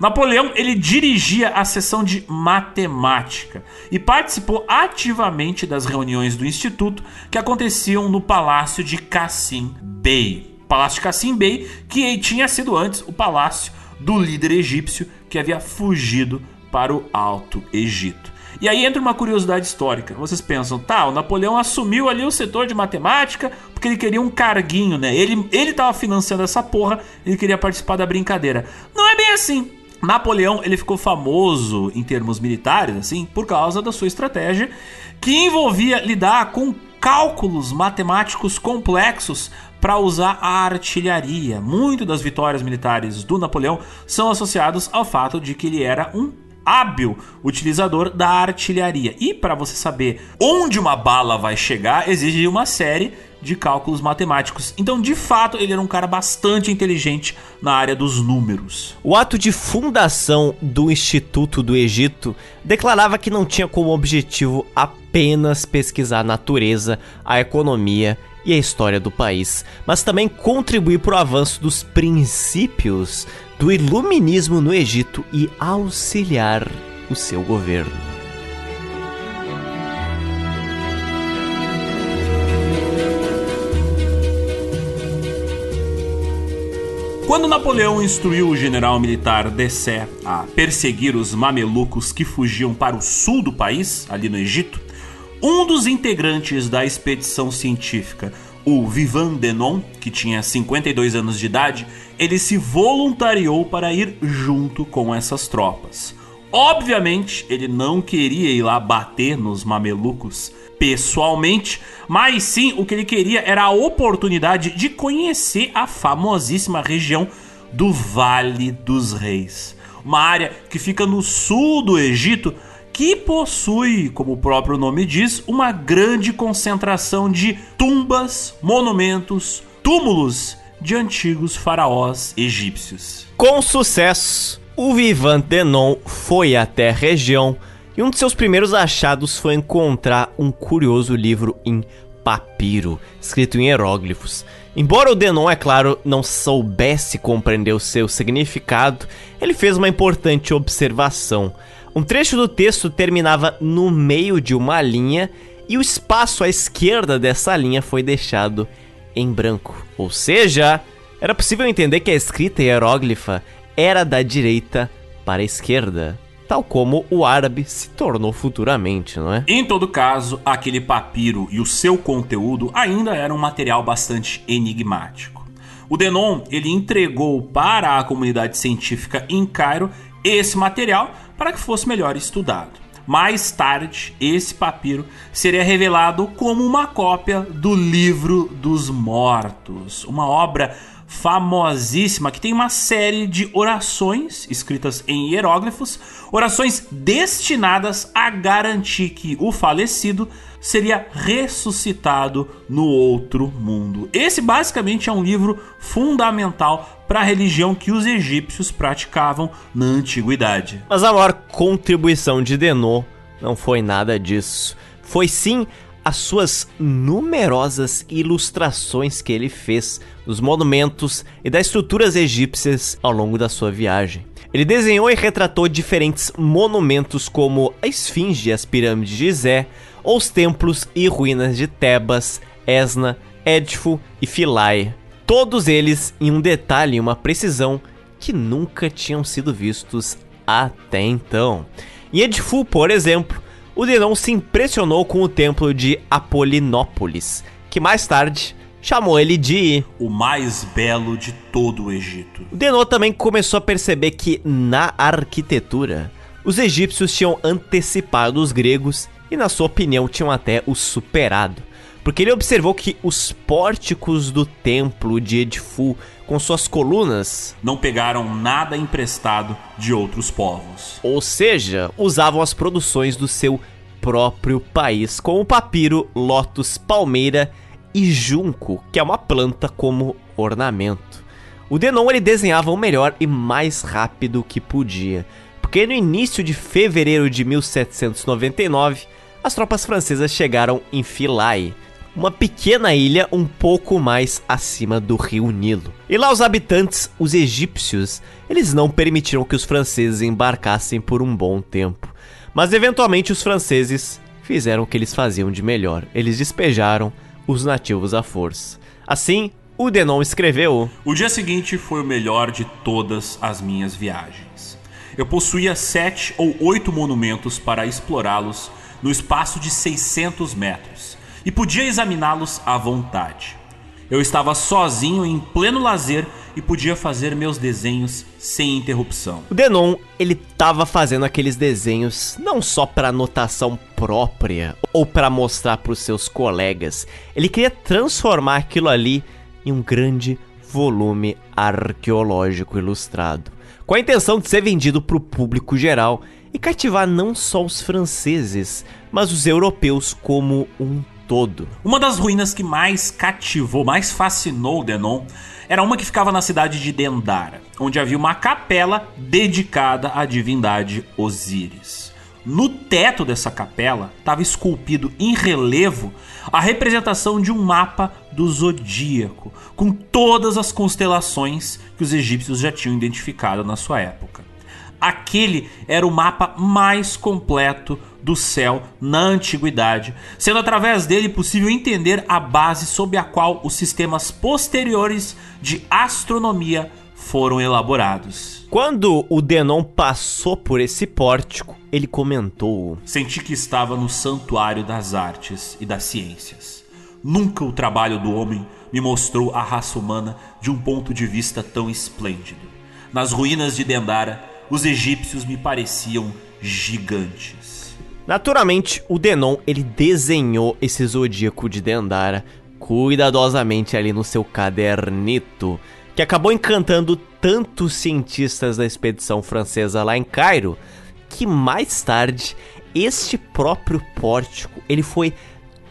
Napoleão ele dirigia a seção de matemática e participou ativamente das reuniões do instituto que aconteciam no palácio de Cassim Bey. Palácio Cassim Bey, que tinha sido antes o palácio do líder egípcio que havia fugido para o Alto Egito. E aí entra uma curiosidade histórica. Vocês pensam, tá, o Napoleão assumiu ali o setor de matemática porque ele queria um carguinho, né? Ele, ele tava financiando essa porra, ele queria participar da brincadeira. Não é bem assim. Napoleão, ele ficou famoso em termos militares, assim, por causa da sua estratégia que envolvia lidar com cálculos matemáticos complexos para usar a artilharia. Muito das vitórias militares do Napoleão são associados ao fato de que ele era um hábil utilizador da artilharia. E para você saber onde uma bala vai chegar, exige uma série de cálculos matemáticos. Então, de fato, ele era um cara bastante inteligente na área dos números. O ato de fundação do Instituto do Egito declarava que não tinha como objetivo apenas pesquisar a natureza, a economia e a história do país, mas também contribuir para o avanço dos princípios do iluminismo no Egito e auxiliar o seu governo. Quando Napoleão instruiu o general militar Dessé a perseguir os mamelucos que fugiam para o sul do país, ali no Egito, um dos integrantes da expedição científica, o Vivan Denon, que tinha 52 anos de idade, ele se voluntariou para ir junto com essas tropas. Obviamente, ele não queria ir lá bater nos mamelucos pessoalmente, mas sim o que ele queria era a oportunidade de conhecer a famosíssima região do Vale dos Reis, uma área que fica no sul do Egito que possui, como o próprio nome diz, uma grande concentração de tumbas, monumentos, túmulos de antigos faraós egípcios. Com sucesso, o Vivant Denon foi até a região e um de seus primeiros achados foi encontrar um curioso livro em papiro, escrito em hieróglifos. Embora o Denon, é claro, não soubesse compreender o seu significado, ele fez uma importante observação. Um trecho do texto terminava no meio de uma linha e o espaço à esquerda dessa linha foi deixado em branco. Ou seja, era possível entender que a escrita hieróglifa era da direita para a esquerda, tal como o árabe se tornou futuramente, não é? Em todo caso, aquele papiro e o seu conteúdo ainda eram um material bastante enigmático. O Denon ele entregou para a comunidade científica em Cairo esse material para que fosse melhor estudado. Mais tarde, esse papiro seria revelado como uma cópia do Livro dos Mortos, uma obra famosíssima que tem uma série de orações escritas em hieróglifos, orações destinadas a garantir que o falecido seria ressuscitado no outro mundo. Esse basicamente é um livro fundamental para a religião que os egípcios praticavam na antiguidade. Mas a maior contribuição de Denô não foi nada disso. Foi sim as suas numerosas ilustrações que ele fez dos monumentos e das estruturas egípcias ao longo da sua viagem. Ele desenhou e retratou diferentes monumentos como a Esfinge e as pirâmides de Gizé, os templos e ruínas de Tebas, Esna, Edfu e Philae. Todos eles em um detalhe e uma precisão que nunca tinham sido vistos até então. Em Edfu, por exemplo, o Denon se impressionou com o templo de Apolinópolis, que mais tarde chamou ele de o mais belo de todo o Egito. O Denon também começou a perceber que na arquitetura os egípcios tinham antecipado os gregos e, na sua opinião, tinham até os superado. Porque ele observou que os pórticos do templo de Edfu, com suas colunas, não pegaram nada emprestado de outros povos. Ou seja, usavam as produções do seu próprio país, como papiro, lótus, palmeira e junco, que é uma planta como ornamento. O Denon ele desenhava o melhor e mais rápido que podia, porque no início de fevereiro de 1799, as tropas francesas chegaram em Philae, uma pequena ilha um pouco mais acima do rio Nilo. E lá os habitantes, os egípcios, eles não permitiram que os franceses embarcassem por um bom tempo. Mas eventualmente os franceses fizeram o que eles faziam de melhor. Eles despejaram os nativos à força. Assim, o Denon escreveu: O dia seguinte foi o melhor de todas as minhas viagens. Eu possuía sete ou oito monumentos para explorá-los no espaço de 600 metros e podia examiná-los à vontade. Eu estava sozinho em pleno lazer e podia fazer meus desenhos sem interrupção. O Denon, ele estava fazendo aqueles desenhos não só para anotação própria ou para mostrar para os seus colegas. Ele queria transformar aquilo ali em um grande volume arqueológico ilustrado, com a intenção de ser vendido para o público geral e cativar não só os franceses, mas os europeus como um todo. Uma das ruínas que mais cativou, mais fascinou Denon era uma que ficava na cidade de Dendara, onde havia uma capela dedicada à divindade Osíris. No teto dessa capela estava esculpido em relevo a representação de um mapa do zodíaco, com todas as constelações que os egípcios já tinham identificado na sua época. Aquele era o mapa mais completo do céu na antiguidade, sendo através dele possível entender a base sob a qual os sistemas posteriores de astronomia foram elaborados. Quando o Denon passou por esse pórtico, ele comentou: Senti que estava no santuário das artes e das ciências. Nunca o trabalho do homem me mostrou a raça humana de um ponto de vista tão esplêndido. Nas ruínas de Dendara, os egípcios me pareciam gigantes. Naturalmente, o Denon ele desenhou esse zodíaco de Dendara cuidadosamente ali no seu cadernito, que acabou encantando tantos cientistas da expedição francesa lá em Cairo, que mais tarde este próprio pórtico ele foi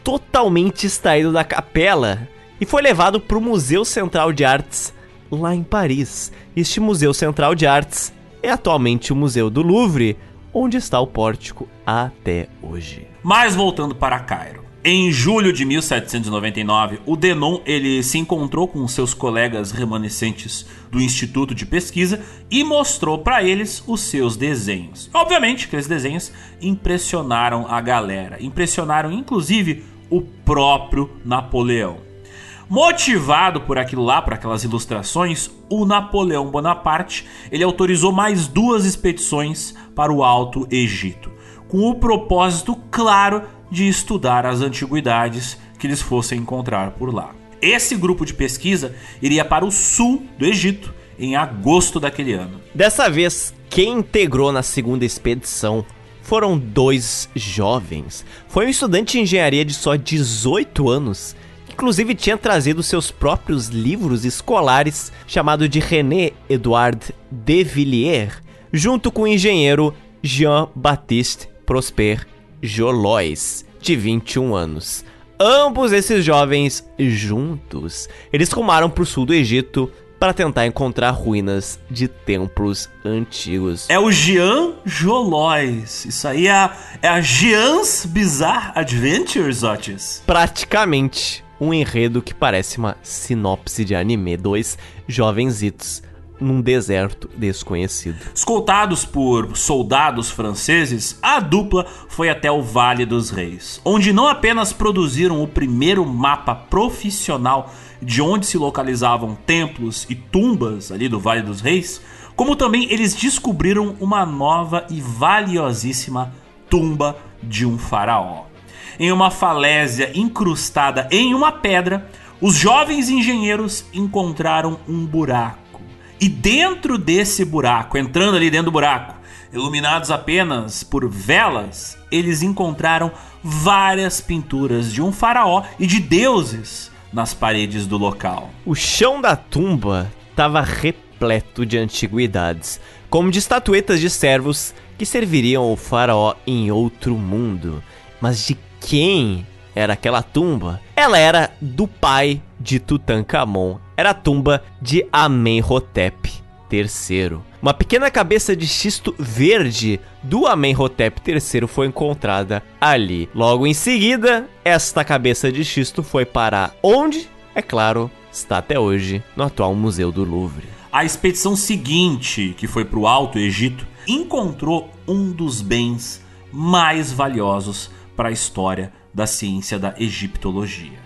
totalmente extraído da capela e foi levado para o Museu Central de Artes lá em Paris. Este Museu Central de Artes é atualmente o Museu do Louvre, onde está o pórtico até hoje. Mas voltando para Cairo. Em julho de 1799, o Denon ele se encontrou com seus colegas remanescentes do Instituto de Pesquisa e mostrou para eles os seus desenhos. Obviamente, aqueles desenhos impressionaram a galera, impressionaram inclusive o próprio Napoleão. Motivado por aquilo lá, por aquelas ilustrações, o Napoleão Bonaparte ele autorizou mais duas expedições para o Alto Egito, com o propósito claro de estudar as antiguidades que eles fossem encontrar por lá. Esse grupo de pesquisa iria para o sul do Egito em agosto daquele ano. Dessa vez, quem integrou na segunda expedição foram dois jovens. Foi um estudante de engenharia de só 18 anos inclusive tinha trazido seus próprios livros escolares, chamado de René Edouard de Villiers, junto com o engenheiro Jean-Baptiste Prosper Jolois, de 21 anos. Ambos esses jovens juntos, eles rumaram para o sul do Egito para tentar encontrar ruínas de templos antigos. É o Jean Jolois. Isso aí é a, é a Jean's Bizarre Adventures, Otis. Praticamente um enredo que parece uma sinopse de anime. Dois jovenzitos num deserto desconhecido. Escoltados por soldados franceses, a dupla foi até o Vale dos Reis, onde não apenas produziram o primeiro mapa profissional de onde se localizavam templos e tumbas ali do Vale dos Reis, como também eles descobriram uma nova e valiosíssima tumba de um faraó. Em uma falésia incrustada em uma pedra, os jovens engenheiros encontraram um buraco. E dentro desse buraco, entrando ali dentro do buraco, iluminados apenas por velas, eles encontraram várias pinturas de um faraó e de deuses nas paredes do local. O chão da tumba estava repleto de antiguidades, como de estatuetas de servos que serviriam ao faraó em outro mundo. Mas de quem era aquela tumba? Ela era do pai de Tutankhamon. Era a tumba de Amenhotep III. Uma pequena cabeça de xisto verde do Amenhotep III foi encontrada ali. Logo em seguida, esta cabeça de xisto foi para onde? É claro, está até hoje no atual Museu do Louvre. A expedição seguinte, que foi para o Alto Egito, encontrou um dos bens mais valiosos para a história da ciência da egiptologia.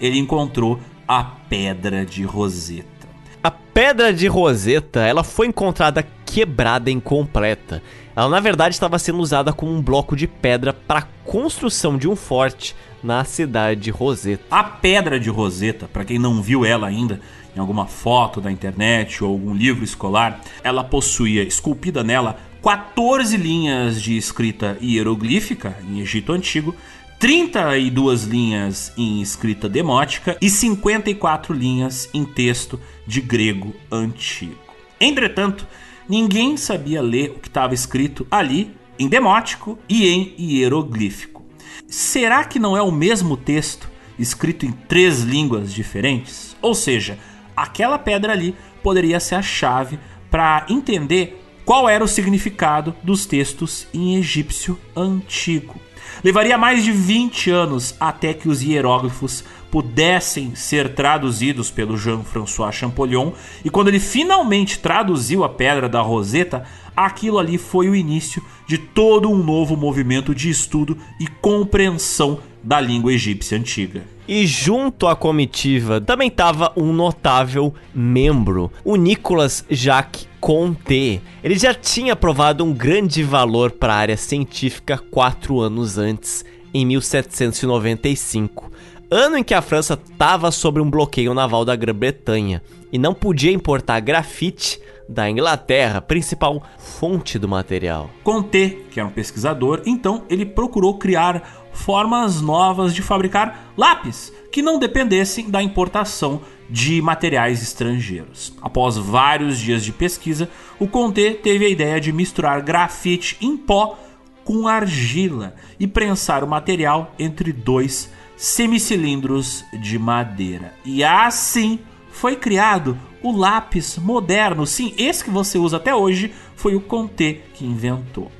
Ele encontrou a Pedra de Roseta. A Pedra de Roseta, ela foi encontrada quebrada incompleta. Ela na verdade estava sendo usada como um bloco de pedra para a construção de um forte na cidade de Roseta. A Pedra de Roseta, para quem não viu ela ainda, em alguma foto da internet ou algum livro escolar, ela possuía esculpida nela 14 linhas de escrita hieroglífica em Egito Antigo, 32 linhas em escrita demótica e 54 linhas em texto de grego antigo. Entretanto, ninguém sabia ler o que estava escrito ali em demótico e em hieroglífico. Será que não é o mesmo texto escrito em três línguas diferentes? Ou seja, aquela pedra ali poderia ser a chave para entender qual era o significado dos textos em egípcio antigo. Levaria mais de 20 anos até que os hieróglifos pudessem ser traduzidos pelo Jean-François Champollion, e quando ele finalmente traduziu a Pedra da Roseta, aquilo ali foi o início de todo um novo movimento de estudo e compreensão da língua egípcia antiga. E junto à comitiva também estava um notável membro, o Nicolas Jacques Conté. Ele já tinha provado um grande valor para a área científica quatro anos antes, em 1795, ano em que a França estava sob um bloqueio naval da Grã-Bretanha e não podia importar grafite da Inglaterra, principal fonte do material. Conté, que era um pesquisador, então ele procurou criar formas novas de fabricar lápis que não dependessem da importação de materiais estrangeiros. Após vários dias de pesquisa, o Conté teve a ideia de misturar grafite em pó com argila e prensar o material entre dois semicilindros de madeira. E assim foi criado o lápis moderno. Sim, esse que você usa até hoje foi o Conté que inventou.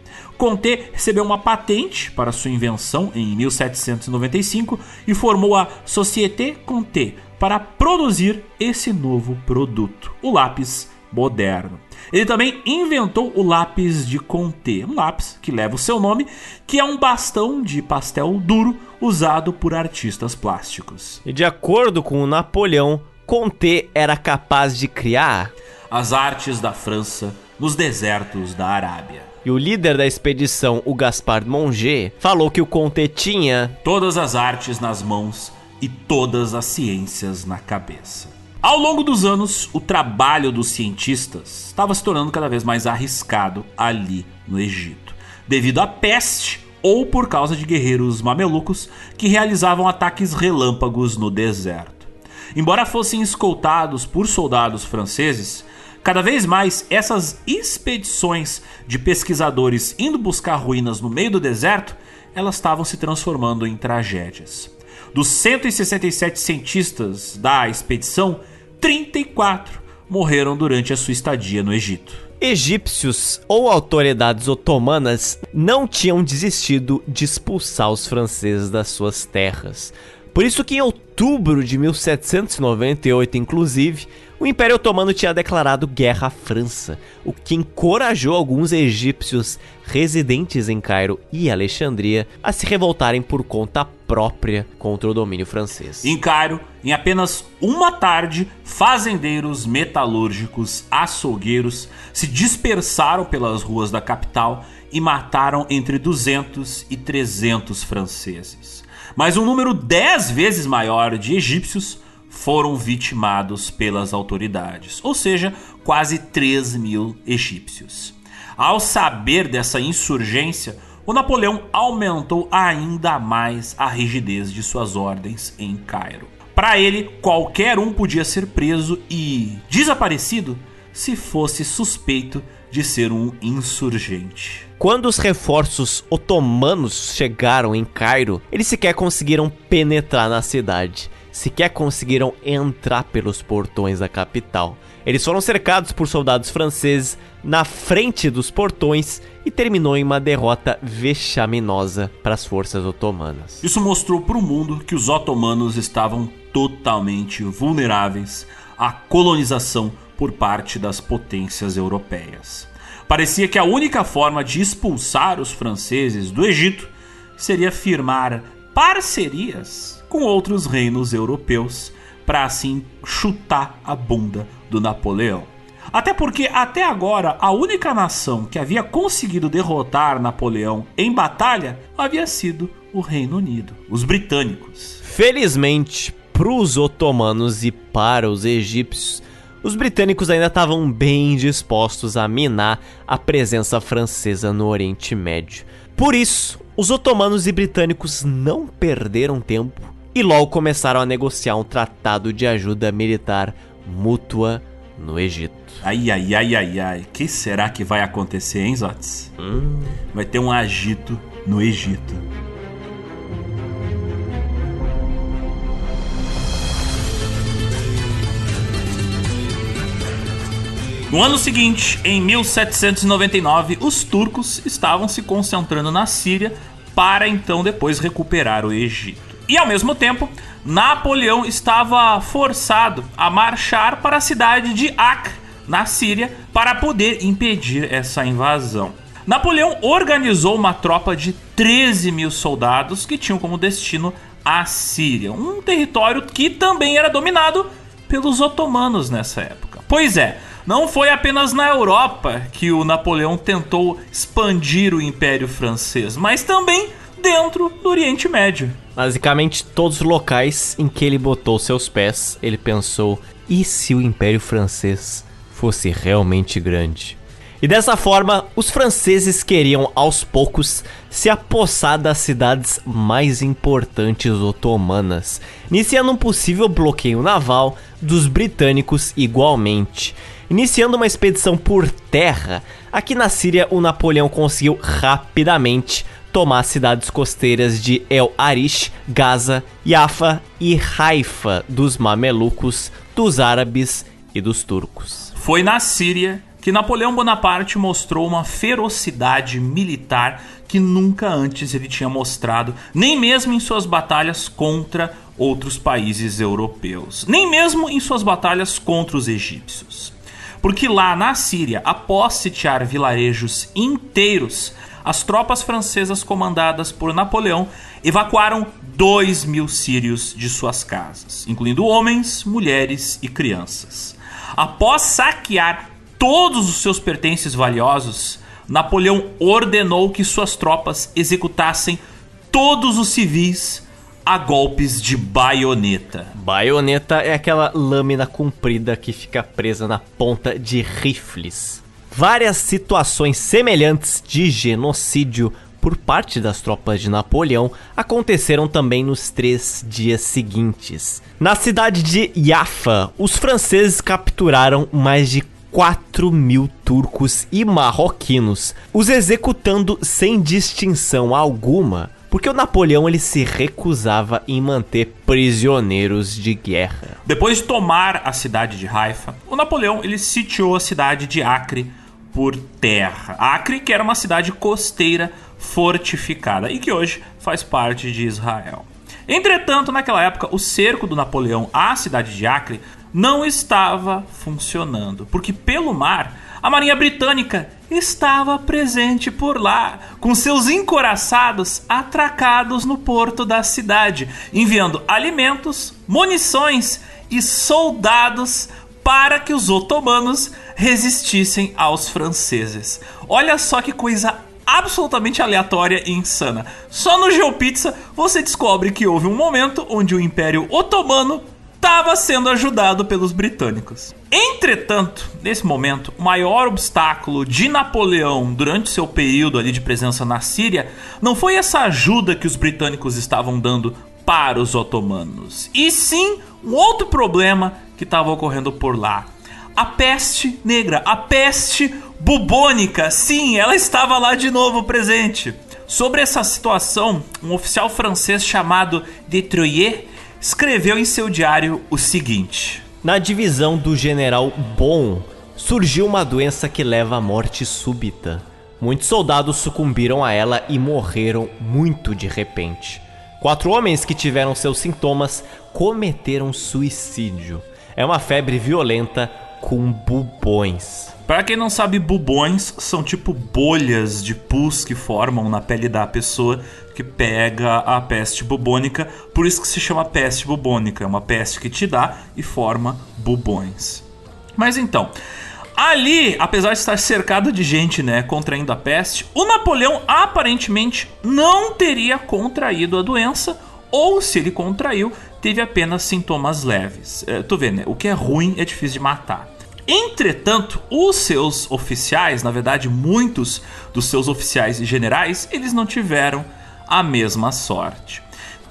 Conté recebeu uma patente para sua invenção em 1795 e formou a Société Conté para produzir esse novo produto, o lápis moderno. Ele também inventou o lápis de Conté, um lápis que leva o seu nome, que é um bastão de pastel duro usado por artistas plásticos. E de acordo com o Napoleão, Conté era capaz de criar as artes da França nos desertos da Arábia. E o líder da expedição, o Gaspard Monge, falou que o Conté tinha todas as artes nas mãos e todas as ciências na cabeça. Ao longo dos anos, o trabalho dos cientistas estava se tornando cada vez mais arriscado ali no Egito, devido à peste ou por causa de guerreiros mamelucos que realizavam ataques relâmpagos no deserto. Embora fossem escoltados por soldados franceses, Cada vez mais, essas expedições de pesquisadores indo buscar ruínas no meio do deserto, elas estavam se transformando em tragédias. Dos 167 cientistas da expedição, 34 morreram durante a sua estadia no Egito. Egípcios ou autoridades otomanas não tinham desistido de expulsar os franceses das suas terras. Por isso que em outubro de 1798, inclusive, o Império Otomano tinha declarado guerra à França, o que encorajou alguns egípcios residentes em Cairo e Alexandria a se revoltarem por conta própria contra o domínio francês. Em Cairo, em apenas uma tarde, fazendeiros, metalúrgicos, açougueiros se dispersaram pelas ruas da capital e mataram entre 200 e 300 franceses. Mas um número 10 vezes maior de egípcios foram vitimados pelas autoridades, ou seja, quase 3 mil egípcios. Ao saber dessa insurgência, o Napoleão aumentou ainda mais a rigidez de suas ordens em Cairo. Para ele, qualquer um podia ser preso e desaparecido se fosse suspeito de ser um insurgente. Quando os reforços otomanos chegaram em Cairo, eles sequer conseguiram penetrar na cidade sequer conseguiram entrar pelos portões da capital. Eles foram cercados por soldados franceses na frente dos portões e terminou em uma derrota vexaminosa para as forças otomanas. Isso mostrou para o mundo que os otomanos estavam totalmente vulneráveis à colonização por parte das potências europeias. Parecia que a única forma de expulsar os franceses do Egito seria firmar parcerias com outros reinos europeus para assim chutar a bunda do Napoleão. Até porque até agora a única nação que havia conseguido derrotar Napoleão em batalha havia sido o Reino Unido, os britânicos. Felizmente, para os otomanos e para os egípcios, os britânicos ainda estavam bem dispostos a minar a presença francesa no Oriente Médio. Por isso, os otomanos e britânicos não perderam tempo e logo começaram a negociar um tratado de ajuda militar mútua no Egito. Ai, ai, ai, ai, ai. que será que vai acontecer, hein, Zotes? Hum. Vai ter um agito no Egito. No ano seguinte, em 1799, os turcos estavam se concentrando na Síria para então depois recuperar o Egito. E ao mesmo tempo, Napoleão estava forçado a marchar para a cidade de Acre, na Síria, para poder impedir essa invasão. Napoleão organizou uma tropa de 13 mil soldados que tinham como destino a Síria, um território que também era dominado pelos otomanos nessa época. Pois é, não foi apenas na Europa que o Napoleão tentou expandir o Império Francês, mas também dentro do Oriente Médio. Basicamente, todos os locais em que ele botou seus pés, ele pensou: e se o Império Francês fosse realmente grande? E dessa forma, os franceses queriam aos poucos se apossar das cidades mais importantes otomanas, iniciando um possível bloqueio naval dos britânicos igualmente. Iniciando uma expedição por terra, aqui na Síria o Napoleão conseguiu rapidamente tomar cidades costeiras de El Arish, Gaza, Yafa e Haifa dos mamelucos, dos árabes e dos turcos. Foi na Síria que Napoleão Bonaparte mostrou uma ferocidade militar que nunca antes ele tinha mostrado, nem mesmo em suas batalhas contra outros países europeus, nem mesmo em suas batalhas contra os egípcios. Porque lá na Síria, após sitiar vilarejos inteiros, as tropas francesas comandadas por Napoleão evacuaram 2 mil sírios de suas casas, incluindo homens, mulheres e crianças. Após saquear todos os seus pertences valiosos, Napoleão ordenou que suas tropas executassem todos os civis a golpes de baioneta. Baioneta é aquela lâmina comprida que fica presa na ponta de rifles. Várias situações semelhantes de genocídio por parte das tropas de Napoleão aconteceram também nos três dias seguintes. Na cidade de Jaffa, os franceses capturaram mais de 4 mil turcos e marroquinos, os executando sem distinção alguma, porque o Napoleão ele se recusava em manter prisioneiros de guerra. Depois de tomar a cidade de Haifa, o Napoleão ele sitiou a cidade de Acre por terra. Acre, que era uma cidade costeira fortificada e que hoje faz parte de Israel. Entretanto, naquela época, o cerco do Napoleão à cidade de Acre não estava funcionando, porque pelo mar a Marinha Britânica estava presente por lá, com seus encoraçados atracados no porto da cidade, enviando alimentos, munições e soldados para que os otomanos resistissem aos franceses. Olha só que coisa absolutamente aleatória e insana. Só no GeoPizza você descobre que houve um momento onde o Império Otomano estava sendo ajudado pelos britânicos. Entretanto, nesse momento, o maior obstáculo de Napoleão durante seu período ali de presença na Síria não foi essa ajuda que os britânicos estavam dando para os otomanos, e sim um outro problema que estava ocorrendo por lá. A peste negra, a peste bubônica, sim, ela estava lá de novo presente. Sobre essa situação, um oficial francês chamado de Troyer escreveu em seu diário o seguinte: Na divisão do general Bon surgiu uma doença que leva à morte súbita. Muitos soldados sucumbiram a ela e morreram muito de repente. Quatro homens que tiveram seus sintomas cometeram suicídio. É uma febre violenta com bubões. Para quem não sabe, bubões são tipo bolhas de pus que formam na pele da pessoa que pega a peste bubônica, por isso que se chama peste bubônica, é uma peste que te dá e forma bubões. Mas então, ali, apesar de estar cercado de gente, né, contraindo a peste, o Napoleão aparentemente não teria contraído a doença, ou se ele contraiu, teve apenas sintomas leves. É, tu vê, né? O que é ruim é difícil de matar. Entretanto, os seus oficiais, na verdade, muitos dos seus oficiais e generais, eles não tiveram a mesma sorte.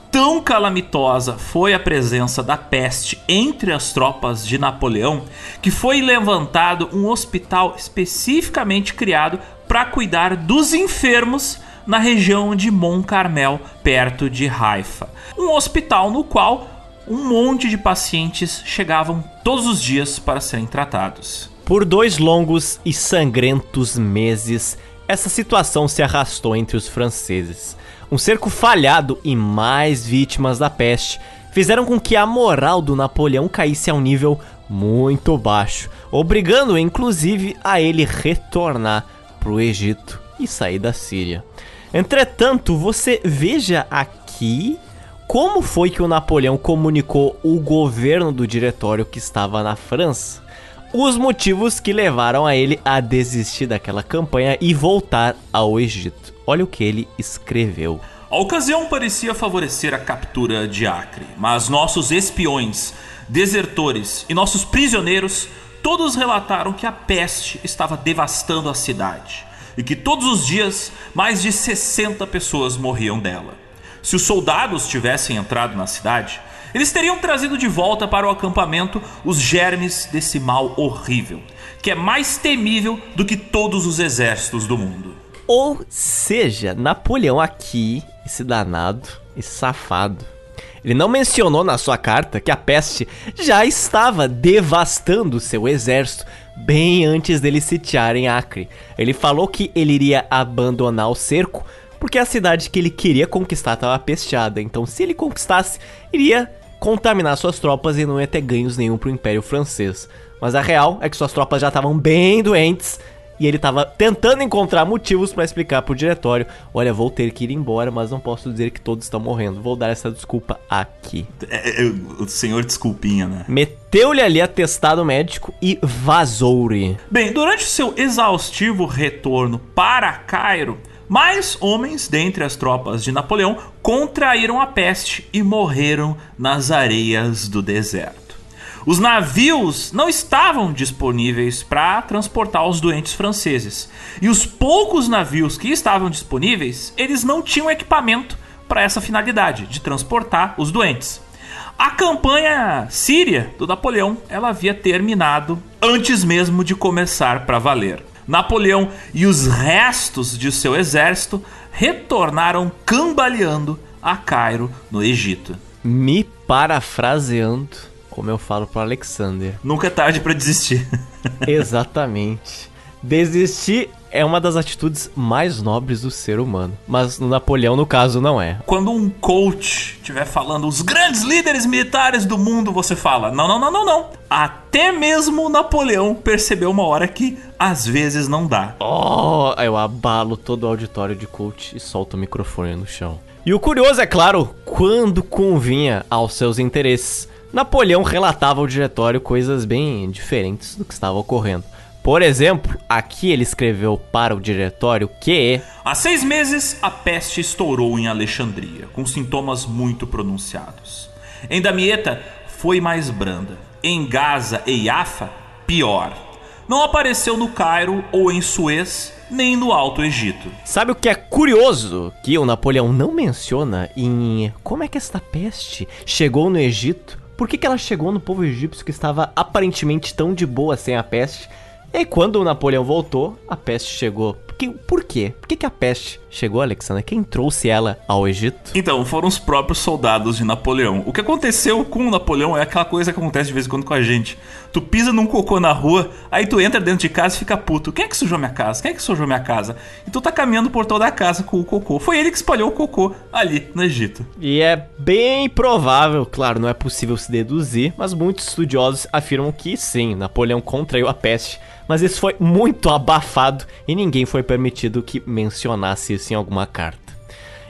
Tão calamitosa foi a presença da peste entre as tropas de Napoleão que foi levantado um hospital especificamente criado para cuidar dos enfermos na região de Mont Carmel, perto de Haifa. Um hospital no qual um monte de pacientes chegavam todos os dias para serem tratados. Por dois longos e sangrentos meses, essa situação se arrastou entre os franceses. Um cerco falhado e mais vítimas da peste fizeram com que a moral do Napoleão caísse a um nível muito baixo, obrigando inclusive a ele retornar para o Egito e sair da Síria. Entretanto, você veja aqui como foi que o Napoleão comunicou o governo do diretório que estava na França? Os motivos que levaram a ele a desistir daquela campanha e voltar ao Egito. Olha o que ele escreveu. A ocasião parecia favorecer a captura de Acre, mas nossos espiões, desertores e nossos prisioneiros todos relataram que a peste estava devastando a cidade e que todos os dias mais de 60 pessoas morriam dela. Se os soldados tivessem entrado na cidade, eles teriam trazido de volta para o acampamento os germes desse mal horrível, que é mais temível do que todos os exércitos do mundo. Ou seja, Napoleão aqui, esse danado, esse safado, ele não mencionou na sua carta que a peste já estava devastando seu exército bem antes deles sitiarem Acre. Ele falou que ele iria abandonar o cerco porque a cidade que ele queria conquistar estava pesteada. Então, se ele conquistasse, iria contaminar suas tropas e não ia ter ganhos nenhum pro Império Francês. Mas a real é que suas tropas já estavam bem doentes e ele estava tentando encontrar motivos para explicar pro diretório: olha, vou ter que ir embora, mas não posso dizer que todos estão morrendo. Vou dar essa desculpa aqui. É, é, o senhor desculpinha, né? Meteu-lhe ali atestado médico e vazou-lhe. Bem, durante o seu exaustivo retorno para Cairo, mais homens dentre as tropas de Napoleão contraíram a peste e morreram nas areias do deserto. Os navios não estavam disponíveis para transportar os doentes franceses. E os poucos navios que estavam disponíveis, eles não tinham equipamento para essa finalidade, de transportar os doentes. A campanha síria do Napoleão, ela havia terminado antes mesmo de começar para valer. Napoleão e os restos de seu exército retornaram cambaleando a Cairo, no Egito. Me parafraseando, como eu falo para Alexander. Nunca é tarde para desistir. Exatamente. Desistir é uma das atitudes mais nobres do ser humano. Mas no Napoleão, no caso, não é. Quando um coach estiver falando os grandes líderes militares do mundo, você fala: não, não, não, não, não. Até mesmo Napoleão percebeu uma hora que às vezes não dá. Oh, eu abalo todo o auditório de coach e solto o microfone no chão. E o curioso é claro, quando convinha aos seus interesses. Napoleão relatava ao diretório coisas bem diferentes do que estava ocorrendo. Por exemplo, aqui ele escreveu para o diretório que. Há seis meses, a peste estourou em Alexandria, com sintomas muito pronunciados. Em Damieta, foi mais branda. Em Gaza e Yafa, pior. Não apareceu no Cairo ou em Suez, nem no Alto Egito. Sabe o que é curioso? Que o Napoleão não menciona em como é que esta peste chegou no Egito? Por que, que ela chegou no povo egípcio que estava aparentemente tão de boa sem a peste? E quando o Napoleão voltou, a peste chegou. Porque, por quê? Por que, que a peste chegou, Alexandre? Quem trouxe ela ao Egito? Então, foram os próprios soldados de Napoleão. O que aconteceu com o Napoleão é aquela coisa que acontece de vez em quando com a gente. Tu pisa num cocô na rua, aí tu entra dentro de casa e fica puto. Quem é que sujou minha casa? Quem é que sujou minha casa? E tu tá caminhando por toda a casa com o cocô. Foi ele que espalhou o cocô ali no Egito. E é bem provável, claro, não é possível se deduzir, mas muitos estudiosos afirmam que sim, Napoleão contraiu a peste mas isso foi muito abafado e ninguém foi permitido que mencionasse isso em alguma carta.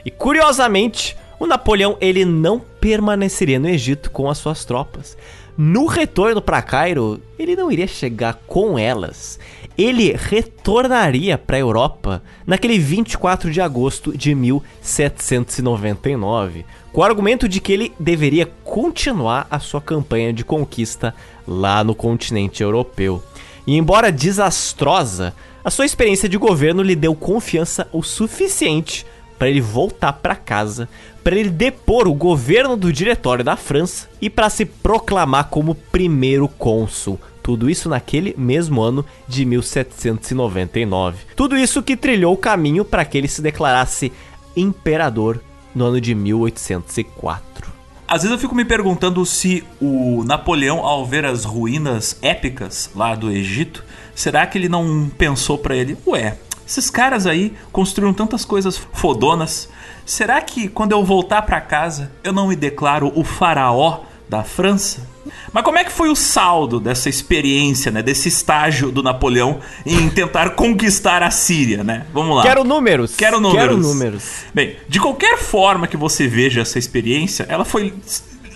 E curiosamente, o Napoleão ele não permaneceria no Egito com as suas tropas. No retorno para Cairo, ele não iria chegar com elas. Ele retornaria para a Europa naquele 24 de agosto de 1799, com o argumento de que ele deveria continuar a sua campanha de conquista lá no continente europeu. E embora desastrosa, a sua experiência de governo lhe deu confiança o suficiente para ele voltar para casa, para ele depor o governo do diretório da França e para se proclamar como primeiro cônsul. Tudo isso naquele mesmo ano de 1799. Tudo isso que trilhou o caminho para que ele se declarasse imperador no ano de 1804. Às vezes eu fico me perguntando se o Napoleão, ao ver as ruínas épicas lá do Egito, será que ele não pensou para ele, ué, esses caras aí construíram tantas coisas fodonas, será que quando eu voltar para casa eu não me declaro o faraó da França? Mas como é que foi o saldo dessa experiência, né, desse estágio do Napoleão em tentar conquistar a Síria, né? Vamos lá. Quero números. Quero números. Quero números. Bem, de qualquer forma que você veja essa experiência, ela foi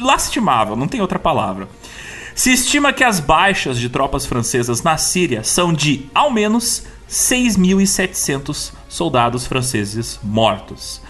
lastimável, não tem outra palavra. Se estima que as baixas de tropas francesas na Síria são de, ao menos, 6.700 soldados franceses mortos.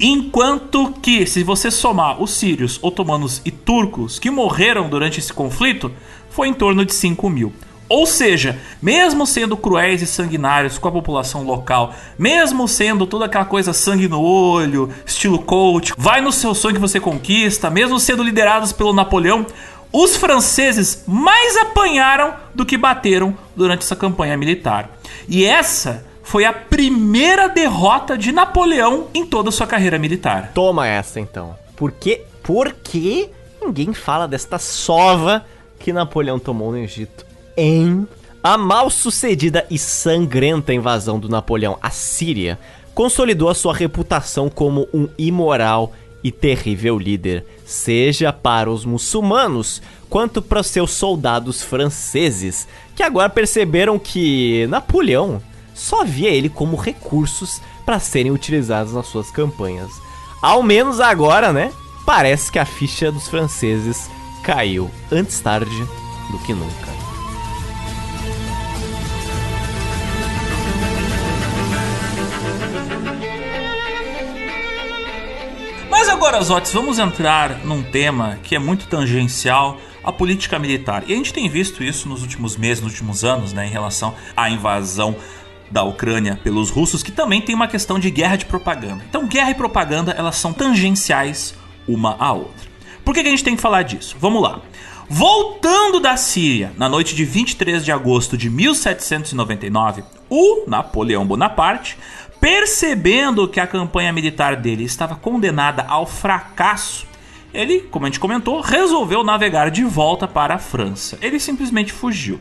Enquanto que, se você somar os sírios, otomanos e turcos que morreram durante esse conflito, foi em torno de 5 mil. Ou seja, mesmo sendo cruéis e sanguinários com a população local, mesmo sendo toda aquela coisa sangue no olho, estilo coach, vai no seu sonho que você conquista, mesmo sendo liderados pelo Napoleão, os franceses mais apanharam do que bateram durante essa campanha militar. E essa foi a primeira derrota de Napoleão em toda a sua carreira militar. Toma essa então. Por que, por que ninguém fala desta sova que Napoleão tomou no Egito? Em a mal sucedida e sangrenta invasão do Napoleão à Síria consolidou a sua reputação como um imoral e terrível líder, seja para os muçulmanos quanto para seus soldados franceses, que agora perceberam que Napoleão só via ele como recursos para serem utilizados nas suas campanhas. Ao menos agora, né? Parece que a ficha dos franceses caiu antes tarde do que nunca. Mas agora, Zotes, vamos entrar num tema que é muito tangencial à política militar. E a gente tem visto isso nos últimos meses, nos últimos anos, né, em relação à invasão da Ucrânia pelos russos, que também tem uma questão de guerra de propaganda. Então, guerra e propaganda, elas são tangenciais uma à outra. Por que, que a gente tem que falar disso? Vamos lá. Voltando da Síria, na noite de 23 de agosto de 1799, o Napoleão Bonaparte, percebendo que a campanha militar dele estava condenada ao fracasso, ele, como a gente comentou, resolveu navegar de volta para a França. Ele simplesmente fugiu.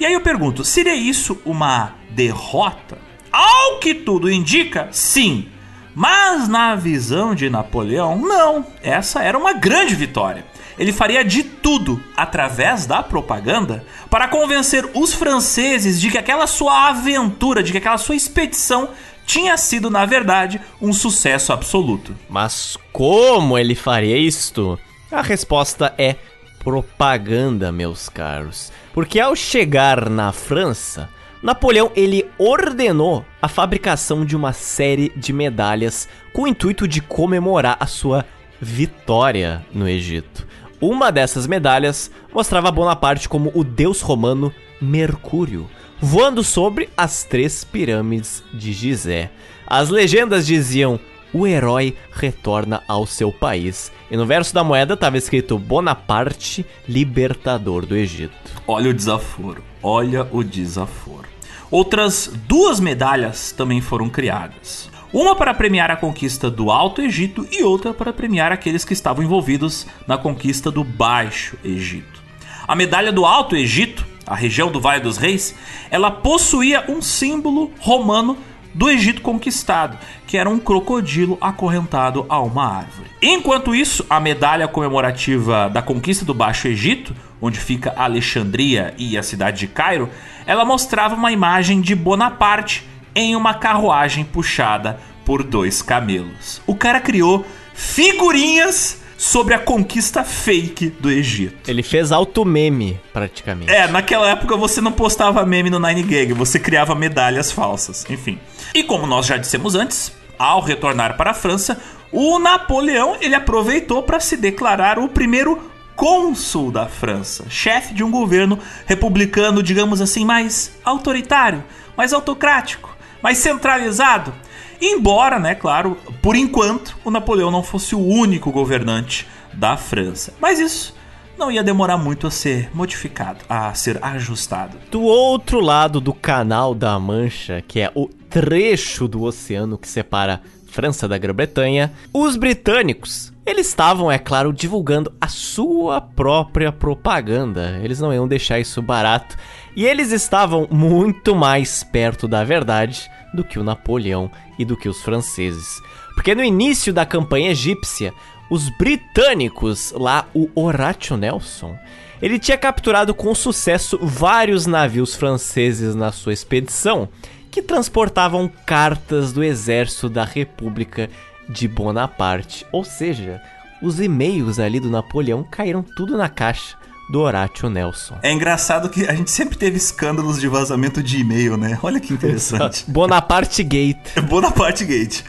E aí eu pergunto, seria isso uma derrota? Ao que tudo indica, sim. Mas na visão de Napoleão, não. Essa era uma grande vitória. Ele faria de tudo, através da propaganda, para convencer os franceses de que aquela sua aventura, de que aquela sua expedição tinha sido, na verdade, um sucesso absoluto. Mas como ele faria isto? A resposta é propaganda, meus caros. Porque ao chegar na França, Napoleão ele ordenou a fabricação de uma série de medalhas com o intuito de comemorar a sua vitória no Egito. Uma dessas medalhas mostrava Bonaparte como o deus romano Mercúrio, voando sobre as três pirâmides de Gizé. As legendas diziam: o herói retorna ao seu país. E no verso da moeda estava escrito Bonaparte, libertador do Egito. Olha o desaforo, olha o desaforo. Outras duas medalhas também foram criadas. Uma para premiar a conquista do Alto Egito e outra para premiar aqueles que estavam envolvidos na conquista do Baixo Egito. A medalha do Alto Egito, a região do Vale dos Reis, ela possuía um símbolo romano do Egito conquistado, que era um crocodilo acorrentado a uma árvore. Enquanto isso, a medalha comemorativa da conquista do Baixo Egito, onde fica Alexandria e a cidade de Cairo, ela mostrava uma imagem de Bonaparte em uma carruagem puxada por dois camelos. O cara criou figurinhas sobre a conquista fake do Egito. Ele fez auto meme, praticamente. É, naquela época você não postava meme no Nine Gag, você criava medalhas falsas, enfim. E como nós já dissemos antes, ao retornar para a França, o Napoleão ele aproveitou para se declarar o primeiro cônsul da França, chefe de um governo republicano, digamos assim, mais autoritário, mais autocrático, mais centralizado. Embora, né, claro, por enquanto, o Napoleão não fosse o único governante da França. Mas isso não ia demorar muito a ser modificado, a ser ajustado. Do outro lado do Canal da Mancha, que é o trecho do oceano que separa França da Grã-Bretanha, os britânicos, eles estavam, é claro, divulgando a sua própria propaganda. Eles não iam deixar isso barato. E eles estavam muito mais perto da verdade do que o Napoleão e do que os franceses. Porque no início da campanha egípcia, os britânicos, lá o Horatio Nelson, ele tinha capturado com sucesso vários navios franceses na sua expedição que transportavam cartas do exército da República de Bonaparte. Ou seja, os e-mails ali do Napoleão caíram tudo na caixa do Horatio Nelson. É engraçado que a gente sempre teve escândalos de vazamento de e-mail, né? Olha que interessante. Bonaparte Gate. Bonaparte Gate.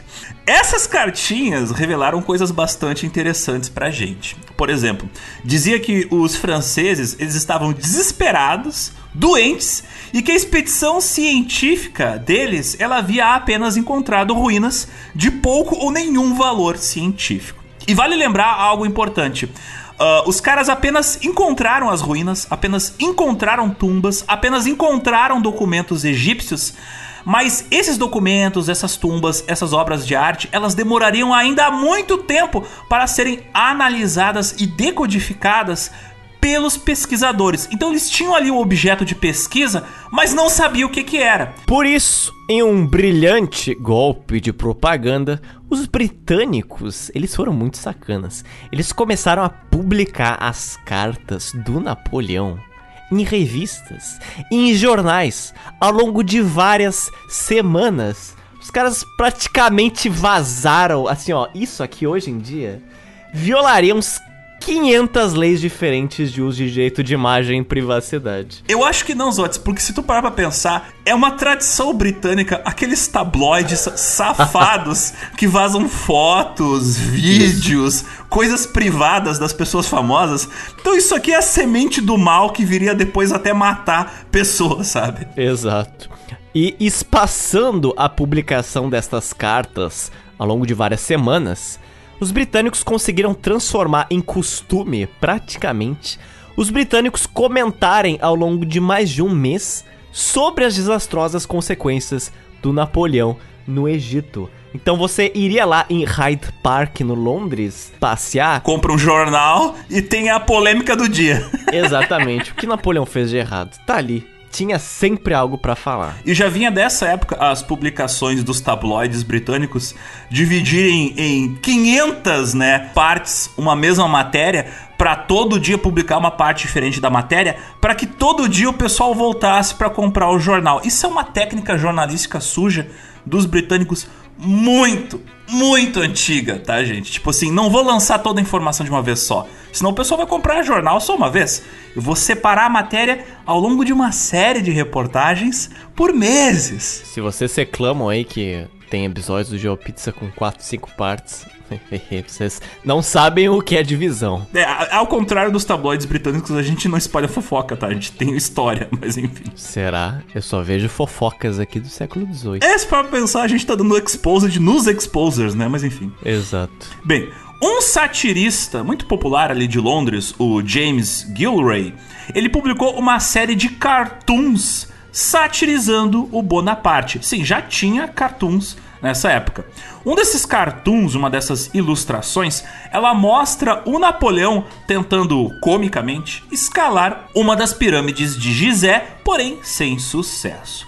Essas cartinhas revelaram coisas bastante interessantes pra gente. Por exemplo, dizia que os franceses eles estavam desesperados, doentes e que a expedição científica deles ela havia apenas encontrado ruínas de pouco ou nenhum valor científico. E vale lembrar algo importante. Uh, os caras apenas encontraram as ruínas, apenas encontraram tumbas, apenas encontraram documentos egípcios, mas esses documentos, essas tumbas, essas obras de arte, elas demorariam ainda muito tempo para serem analisadas e decodificadas pelos pesquisadores. Então eles tinham ali o objeto de pesquisa, mas não sabiam o que, que era. Por isso, em um brilhante golpe de propaganda, os britânicos, eles foram muito sacanas. Eles começaram a publicar as cartas do Napoleão em revistas, em jornais, ao longo de várias semanas. Os caras praticamente vazaram, assim, ó, isso aqui hoje em dia violaria uns 500 leis diferentes de uso de direito de imagem e privacidade. Eu acho que não, Zotes, porque se tu parar pra pensar, é uma tradição britânica, aqueles tabloides safados que vazam fotos, vídeos, coisas privadas das pessoas famosas. Então isso aqui é a semente do mal que viria depois até matar pessoas, sabe? Exato. E espaçando a publicação destas cartas ao longo de várias semanas, os britânicos conseguiram transformar em costume, praticamente, os britânicos comentarem ao longo de mais de um mês sobre as desastrosas consequências do Napoleão no Egito. Então você iria lá em Hyde Park, no Londres, passear. Compra um jornal e tem a polêmica do dia. Exatamente. o que Napoleão fez de errado? Tá ali. Tinha sempre algo para falar. E já vinha dessa época as publicações dos tabloides britânicos dividirem em 500, né, partes uma mesma matéria para todo dia publicar uma parte diferente da matéria, para que todo dia o pessoal voltasse para comprar o jornal. Isso é uma técnica jornalística suja dos britânicos muito, muito antiga, tá, gente? Tipo assim, não vou lançar toda a informação de uma vez só, senão o pessoal vai comprar jornal só uma vez. Eu vou separar a matéria ao longo de uma série de reportagens por meses. Se vocês reclamam aí que tem episódios do GeoPizza com 4, 5 partes. Vocês não sabem o que é divisão. É, ao contrário dos tabloides britânicos, a gente não espalha fofoca, tá? A gente tem história, mas enfim. Será? Eu só vejo fofocas aqui do século XVIII. É, se for pensar, a gente tá dando exposed nos exposers, né? Mas enfim. Exato. Bem, um satirista muito popular ali de Londres, o James Gilray, ele publicou uma série de cartoons satirizando o Bonaparte. Sim, já tinha cartoons nessa época. Um desses cartoons, uma dessas ilustrações, ela mostra o Napoleão tentando comicamente escalar uma das pirâmides de Gizé, porém sem sucesso.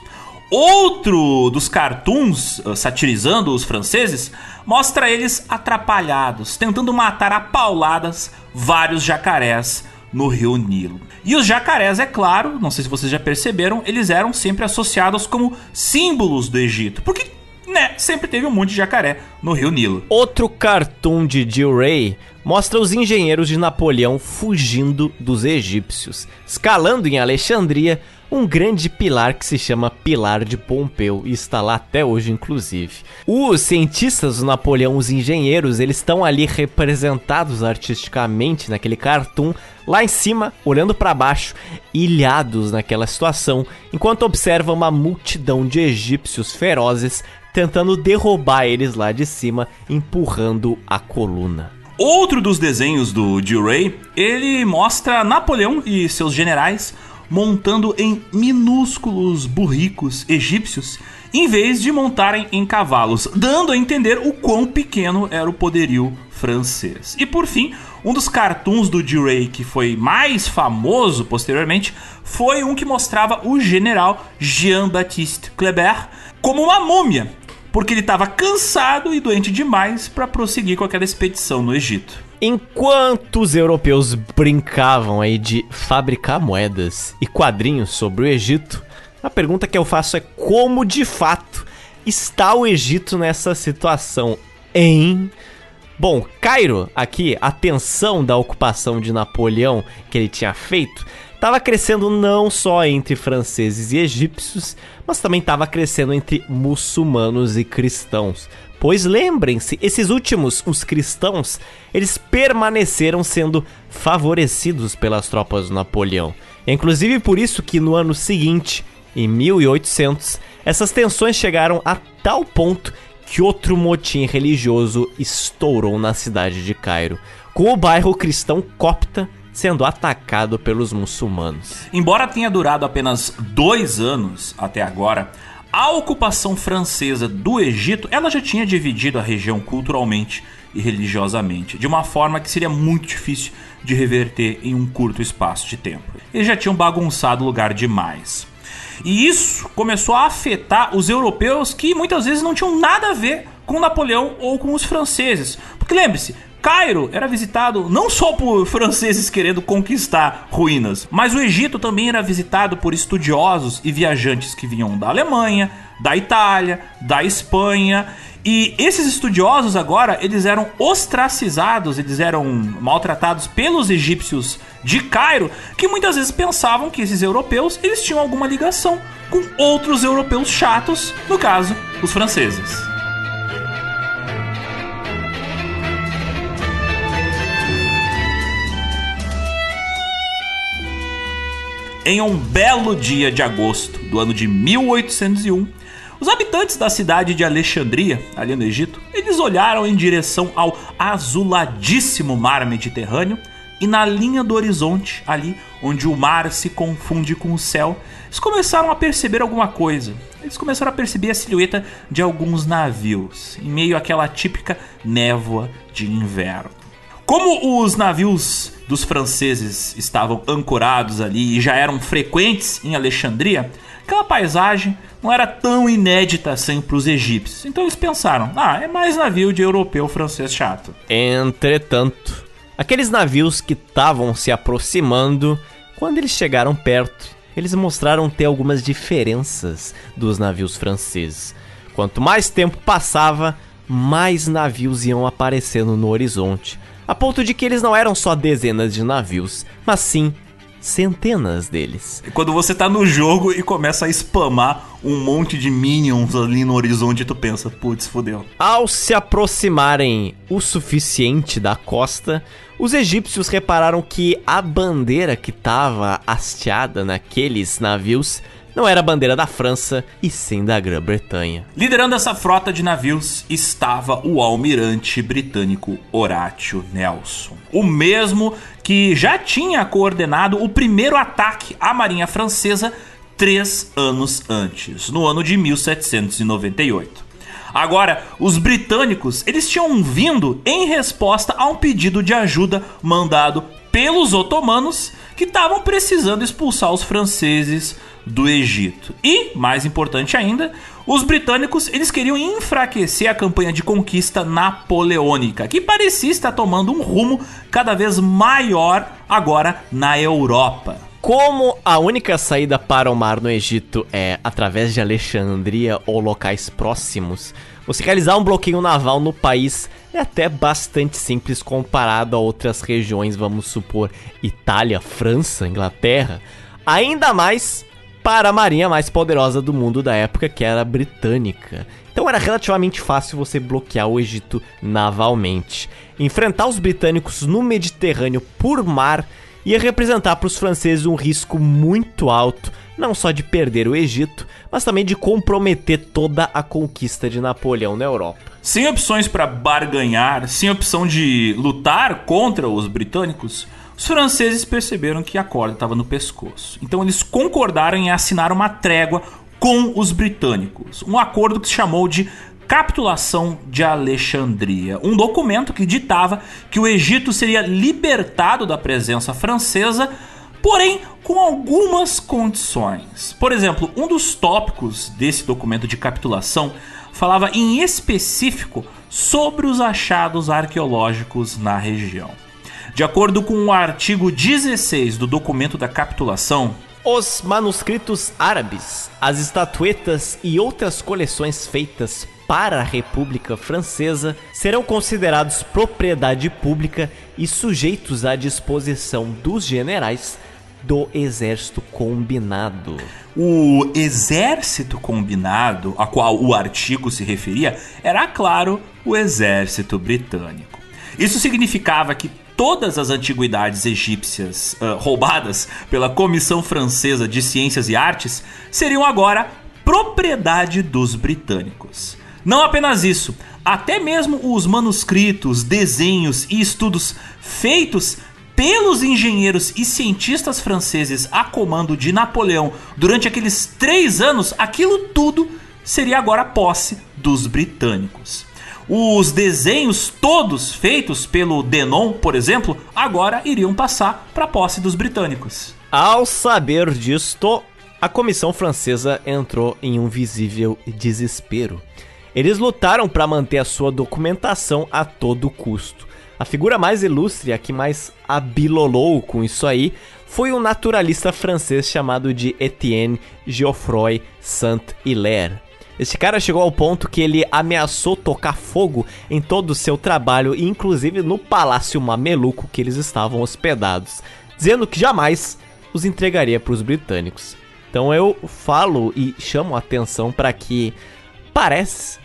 Outro dos cartoons uh, satirizando os franceses mostra eles atrapalhados, tentando matar a pauladas vários jacarés no rio Nilo. E os jacarés, é claro, não sei se vocês já perceberam, eles eram sempre associados como símbolos do Egito. Porque, né, sempre teve um monte de jacaré no rio Nilo. Outro cartoon de Jill Ray mostra os engenheiros de Napoleão fugindo dos egípcios, escalando em Alexandria um grande pilar que se chama Pilar de Pompeu e está lá até hoje, inclusive. Os cientistas do Napoleão, os engenheiros, eles estão ali representados artisticamente naquele cartoon, lá em cima, olhando para baixo, ilhados naquela situação, enquanto observam uma multidão de egípcios ferozes tentando derrubar eles lá de cima, empurrando a coluna. Outro dos desenhos do Jill Ray, ele mostra Napoleão e seus generais montando em minúsculos burricos egípcios, em vez de montarem em cavalos, dando a entender o quão pequeno era o poderio francês. E por fim, um dos cartoons do D-Ray que foi mais famoso posteriormente foi um que mostrava o general Jean-Baptiste Kleber como uma múmia, porque ele estava cansado e doente demais para prosseguir com aquela expedição no Egito. Enquanto os europeus brincavam aí de fabricar moedas e quadrinhos sobre o Egito, a pergunta que eu faço é como de fato está o Egito nessa situação em Bom, Cairo, aqui, a tensão da ocupação de Napoleão que ele tinha feito, estava crescendo não só entre franceses e egípcios, mas também estava crescendo entre muçulmanos e cristãos. Pois lembrem-se, esses últimos, os cristãos, eles permaneceram sendo favorecidos pelas tropas do Napoleão. É inclusive por isso que no ano seguinte, em 1800, essas tensões chegaram a tal ponto que outro motim religioso estourou na cidade de Cairo, com o bairro cristão copta sendo atacado pelos muçulmanos. Embora tenha durado apenas dois anos até agora, a ocupação francesa do Egito, ela já tinha dividido a região culturalmente e religiosamente, de uma forma que seria muito difícil de reverter em um curto espaço de tempo. Eles já tinham bagunçado o lugar demais. E isso começou a afetar os europeus que muitas vezes não tinham nada a ver com Napoleão ou com os franceses. Porque lembre-se, Cairo era visitado não só por franceses querendo conquistar ruínas, mas o Egito também era visitado por estudiosos e viajantes que vinham da Alemanha, da Itália, da Espanha. E esses estudiosos agora, eles eram ostracizados, eles eram maltratados pelos egípcios de Cairo, que muitas vezes pensavam que esses europeus, eles tinham alguma ligação com outros europeus chatos, no caso, os franceses. Em um belo dia de agosto do ano de 1801, os habitantes da cidade de Alexandria, ali no Egito, eles olharam em direção ao azuladíssimo mar Mediterrâneo e na linha do horizonte, ali onde o mar se confunde com o céu, eles começaram a perceber alguma coisa. Eles começaram a perceber a silhueta de alguns navios, em meio àquela típica névoa de inverno. Como os navios dos franceses estavam ancorados ali e já eram frequentes em Alexandria, aquela paisagem não era tão inédita assim para os egípcios. Então eles pensaram: ah, é mais navio de europeu francês chato. Entretanto, aqueles navios que estavam se aproximando, quando eles chegaram perto, eles mostraram ter algumas diferenças dos navios franceses. Quanto mais tempo passava, mais navios iam aparecendo no horizonte, a ponto de que eles não eram só dezenas de navios, mas sim centenas deles. Quando você tá no jogo e começa a spamar um monte de minions ali no horizonte, tu pensa, putz, fodeu. Ao se aproximarem o suficiente da costa, os egípcios repararam que a bandeira que estava hasteada naqueles navios não era a bandeira da França e sim da Grã-Bretanha. Liderando essa frota de navios estava o almirante britânico Horatio Nelson, o mesmo que já tinha coordenado o primeiro ataque à marinha francesa três anos antes, no ano de 1798. Agora, os britânicos, eles tinham vindo em resposta a um pedido de ajuda mandado pelos otomanos que estavam precisando expulsar os franceses do Egito. E, mais importante ainda, os britânicos eles queriam enfraquecer a campanha de conquista napoleônica, que parecia estar tomando um rumo cada vez maior agora na Europa. Como a única saída para o mar no Egito é através de Alexandria ou locais próximos, você realizar um bloqueio naval no país é até bastante simples comparado a outras regiões, vamos supor Itália, França, Inglaterra. Ainda mais para a marinha mais poderosa do mundo da época, que era a britânica. Então era relativamente fácil você bloquear o Egito navalmente. Enfrentar os britânicos no Mediterrâneo por mar ia representar para os franceses um risco muito alto, não só de perder o Egito, mas também de comprometer toda a conquista de Napoleão na Europa. Sem opções para barganhar, sem opção de lutar contra os britânicos, os franceses perceberam que a corda estava no pescoço. Então eles concordaram em assinar uma trégua com os britânicos, um acordo que se chamou de Capitulação de Alexandria, um documento que ditava que o Egito seria libertado da presença francesa, porém com algumas condições. Por exemplo, um dos tópicos desse documento de capitulação falava em específico sobre os achados arqueológicos na região. De acordo com o artigo 16 do documento da capitulação, os manuscritos árabes, as estatuetas e outras coleções feitas para a República Francesa serão considerados propriedade pública e sujeitos à disposição dos generais do Exército Combinado. O Exército Combinado, a qual o artigo se referia, era, claro, o Exército Britânico. Isso significava que todas as antiguidades egípcias uh, roubadas pela Comissão Francesa de Ciências e Artes seriam agora propriedade dos britânicos. Não apenas isso, até mesmo os manuscritos, desenhos e estudos feitos pelos engenheiros e cientistas franceses a comando de Napoleão durante aqueles três anos, aquilo tudo seria agora posse dos britânicos. Os desenhos todos feitos pelo Denon, por exemplo, agora iriam passar para a posse dos britânicos. Ao saber disto, a comissão francesa entrou em um visível desespero. Eles lutaram para manter a sua documentação a todo custo. A figura mais ilustre, a que mais abilolou com isso aí, foi um naturalista francês chamado de Etienne Geoffroy Saint-Hilaire. Este cara chegou ao ponto que ele ameaçou tocar fogo em todo o seu trabalho, inclusive no palácio mameluco que eles estavam hospedados, dizendo que jamais os entregaria para os britânicos. Então eu falo e chamo a atenção para que parece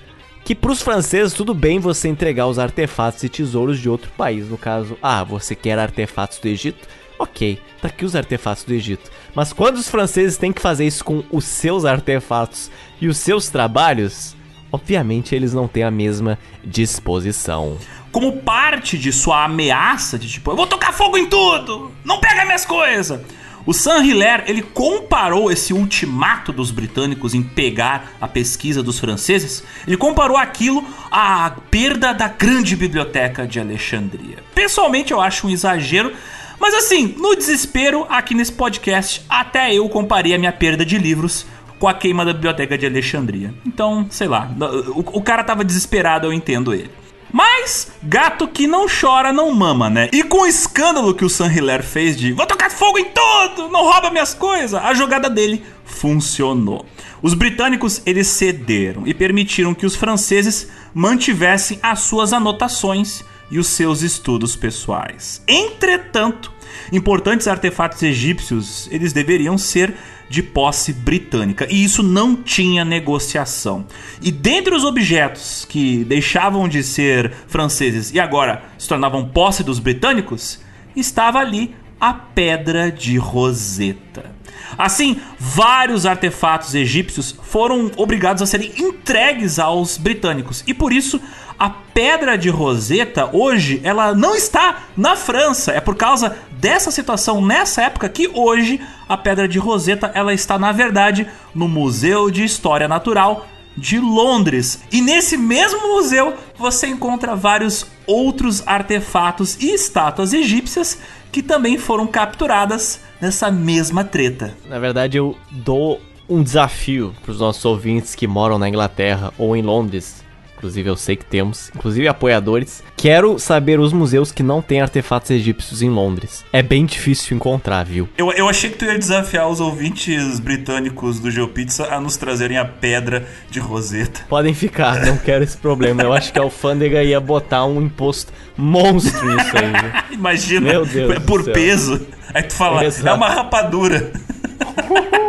que para os franceses tudo bem você entregar os artefatos e tesouros de outro país. No caso, ah, você quer artefatos do Egito? Ok, tá aqui os artefatos do Egito. Mas quando os franceses têm que fazer isso com os seus artefatos e os seus trabalhos, obviamente eles não têm a mesma disposição. Como parte de sua ameaça de tipo, eu vou tocar fogo em tudo, não pega minhas coisas. O Saint-Hilaire, ele comparou esse ultimato dos britânicos em pegar a pesquisa dos franceses, ele comparou aquilo à perda da grande biblioteca de Alexandria. Pessoalmente eu acho um exagero, mas assim, no desespero, aqui nesse podcast, até eu comparei a minha perda de livros com a queima da biblioteca de Alexandria. Então, sei lá, o, o cara tava desesperado, eu entendo ele. Mas, gato que não chora não mama, né? E com o escândalo que o Sam Hiller fez de vou tocar fogo em tudo, não rouba minhas coisas, a jogada dele funcionou. Os britânicos eles cederam e permitiram que os franceses mantivessem as suas anotações e os seus estudos pessoais. Entretanto, importantes artefatos egípcios eles deveriam ser de posse britânica. E isso não tinha negociação. E dentre os objetos que deixavam de ser franceses e agora se tornavam posse dos britânicos, estava ali a Pedra de Roseta. Assim, vários artefatos egípcios foram obrigados a serem entregues aos britânicos e por isso a Pedra de Roseta hoje ela não está na França. É por causa dessa situação nessa época que hoje a Pedra de Roseta ela está na verdade no Museu de História Natural de Londres. E nesse mesmo museu você encontra vários outros artefatos e estátuas egípcias que também foram capturadas nessa mesma treta. Na verdade, eu dou um desafio para os nossos ouvintes que moram na Inglaterra ou em Londres Inclusive eu sei que temos, inclusive apoiadores. Quero saber os museus que não têm artefatos egípcios em Londres. É bem difícil encontrar, viu? Eu, eu achei que tu ia desafiar os ouvintes britânicos do GeoPizza a nos trazerem a pedra de Roseta. Podem ficar, não quero esse problema. Eu acho que a alfândega ia botar um imposto monstro nisso aí. Viu? Imagina, Meu Deus é por peso. Aí tu fala, Exato. é uma rapadura.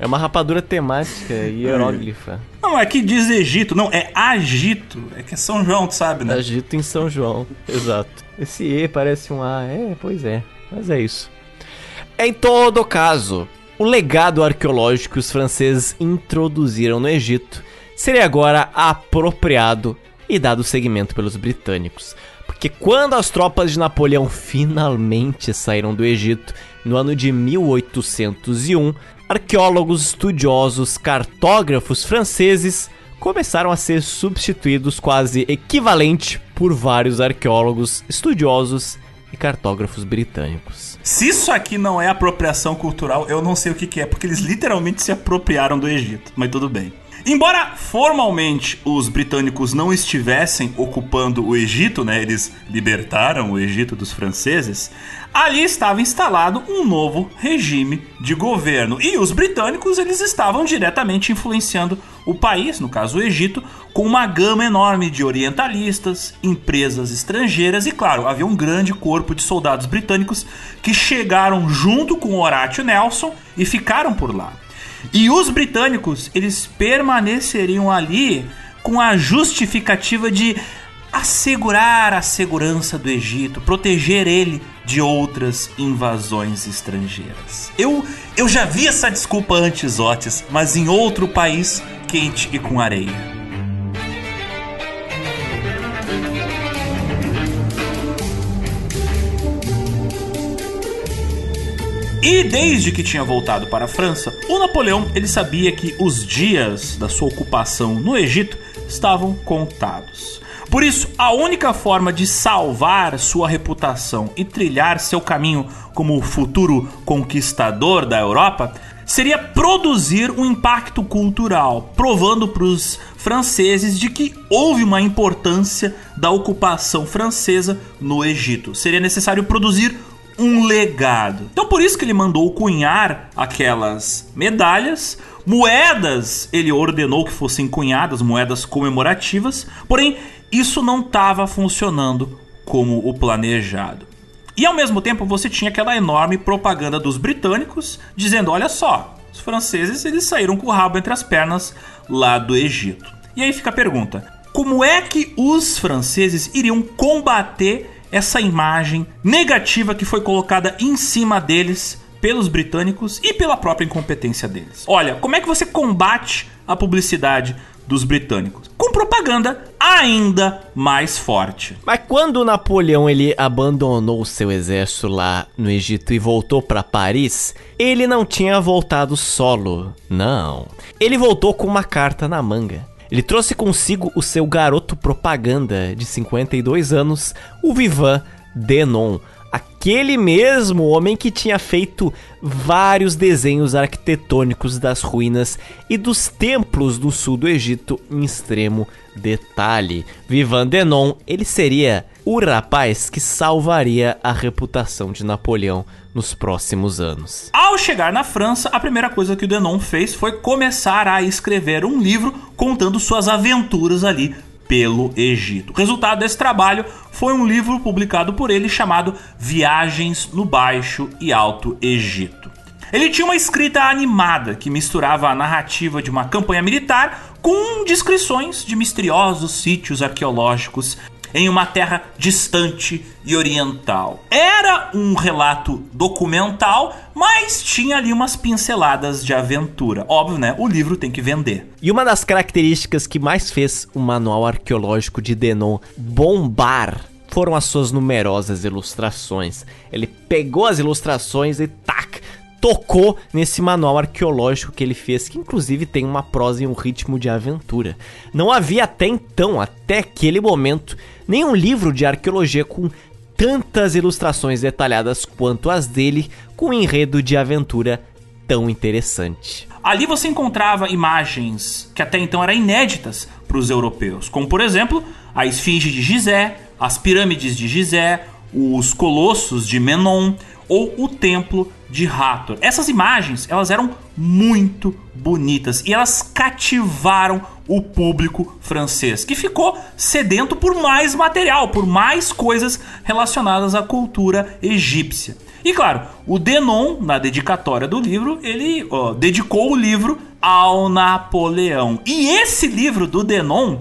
É uma rapadura temática e hieróglifa. Não, é que diz Egito, não, é Agito. É que é São João, tu sabe, né? Agito em São João, exato. Esse E parece um A, é, pois é, mas é isso. Em todo caso, o legado arqueológico que os franceses introduziram no Egito seria agora apropriado e dado seguimento pelos britânicos. Porque quando as tropas de Napoleão finalmente saíram do Egito no ano de 1801, arqueólogos, estudiosos, cartógrafos franceses começaram a ser substituídos quase equivalente por vários arqueólogos, estudiosos e cartógrafos britânicos. Se isso aqui não é apropriação cultural, eu não sei o que, que é, porque eles literalmente se apropriaram do Egito, mas tudo bem. Embora formalmente os britânicos não estivessem ocupando o Egito, né, eles libertaram o Egito dos franceses, ali estava instalado um novo regime de governo e os britânicos eles estavam diretamente influenciando o país, no caso o Egito, com uma gama enorme de orientalistas, empresas estrangeiras e, claro, havia um grande corpo de soldados britânicos que chegaram junto com Horatio Nelson e ficaram por lá. E os britânicos, eles permaneceriam ali com a justificativa de assegurar a segurança do Egito, proteger ele de outras invasões estrangeiras. Eu, eu já vi essa desculpa antes, Otis, mas em outro país quente e com areia. E desde que tinha voltado para a França, o Napoleão ele sabia que os dias da sua ocupação no Egito estavam contados. Por isso, a única forma de salvar sua reputação e trilhar seu caminho como futuro conquistador da Europa seria produzir um impacto cultural, provando para os franceses de que houve uma importância da ocupação francesa no Egito. Seria necessário produzir um legado. Então por isso que ele mandou cunhar aquelas medalhas, moedas, ele ordenou que fossem cunhadas, moedas comemorativas, porém isso não estava funcionando como o planejado. E ao mesmo tempo você tinha aquela enorme propaganda dos britânicos dizendo: olha só, os franceses eles saíram com o rabo entre as pernas lá do Egito. E aí fica a pergunta: como é que os franceses iriam combater essa imagem negativa que foi colocada em cima deles pelos britânicos e pela própria incompetência deles. Olha, como é que você combate a publicidade dos britânicos? com propaganda ainda mais forte. Mas quando Napoleão ele abandonou seu exército lá no Egito e voltou para Paris, ele não tinha voltado solo, não. Ele voltou com uma carta na manga. Ele trouxe consigo o seu garoto propaganda de 52 anos, o Vivan Denon, aquele mesmo homem que tinha feito vários desenhos arquitetônicos das ruínas e dos templos do sul do Egito em extremo detalhe. Vivan Denon, ele seria o rapaz que salvaria a reputação de Napoleão nos próximos anos. Ao chegar na França, a primeira coisa que o Denon fez foi começar a escrever um livro contando suas aventuras ali pelo Egito. O resultado desse trabalho foi um livro publicado por ele chamado Viagens no Baixo e Alto Egito. Ele tinha uma escrita animada que misturava a narrativa de uma campanha militar com descrições de misteriosos sítios arqueológicos em uma terra distante e oriental. Era um relato documental, mas tinha ali umas pinceladas de aventura. Óbvio, né? O livro tem que vender. E uma das características que mais fez o manual arqueológico de Denon bombar foram as suas numerosas ilustrações. Ele pegou as ilustrações e tac, tocou nesse manual arqueológico que ele fez, que inclusive tem uma prosa e um ritmo de aventura. Não havia até então, até aquele momento, nenhum livro de arqueologia com tantas ilustrações detalhadas quanto as dele, com um enredo de aventura tão interessante. Ali você encontrava imagens que até então eram inéditas para os europeus, como por exemplo a esfinge de Gizé, as pirâmides de Gizé, os colossos de Menon ou o templo de Hathor. Essas imagens, elas eram muito bonitas e elas cativaram o público francês, que ficou sedento por mais material, por mais coisas relacionadas à cultura egípcia. E claro, o Denon, na dedicatória do livro, ele ó, dedicou o livro ao Napoleão. E esse livro do Denon,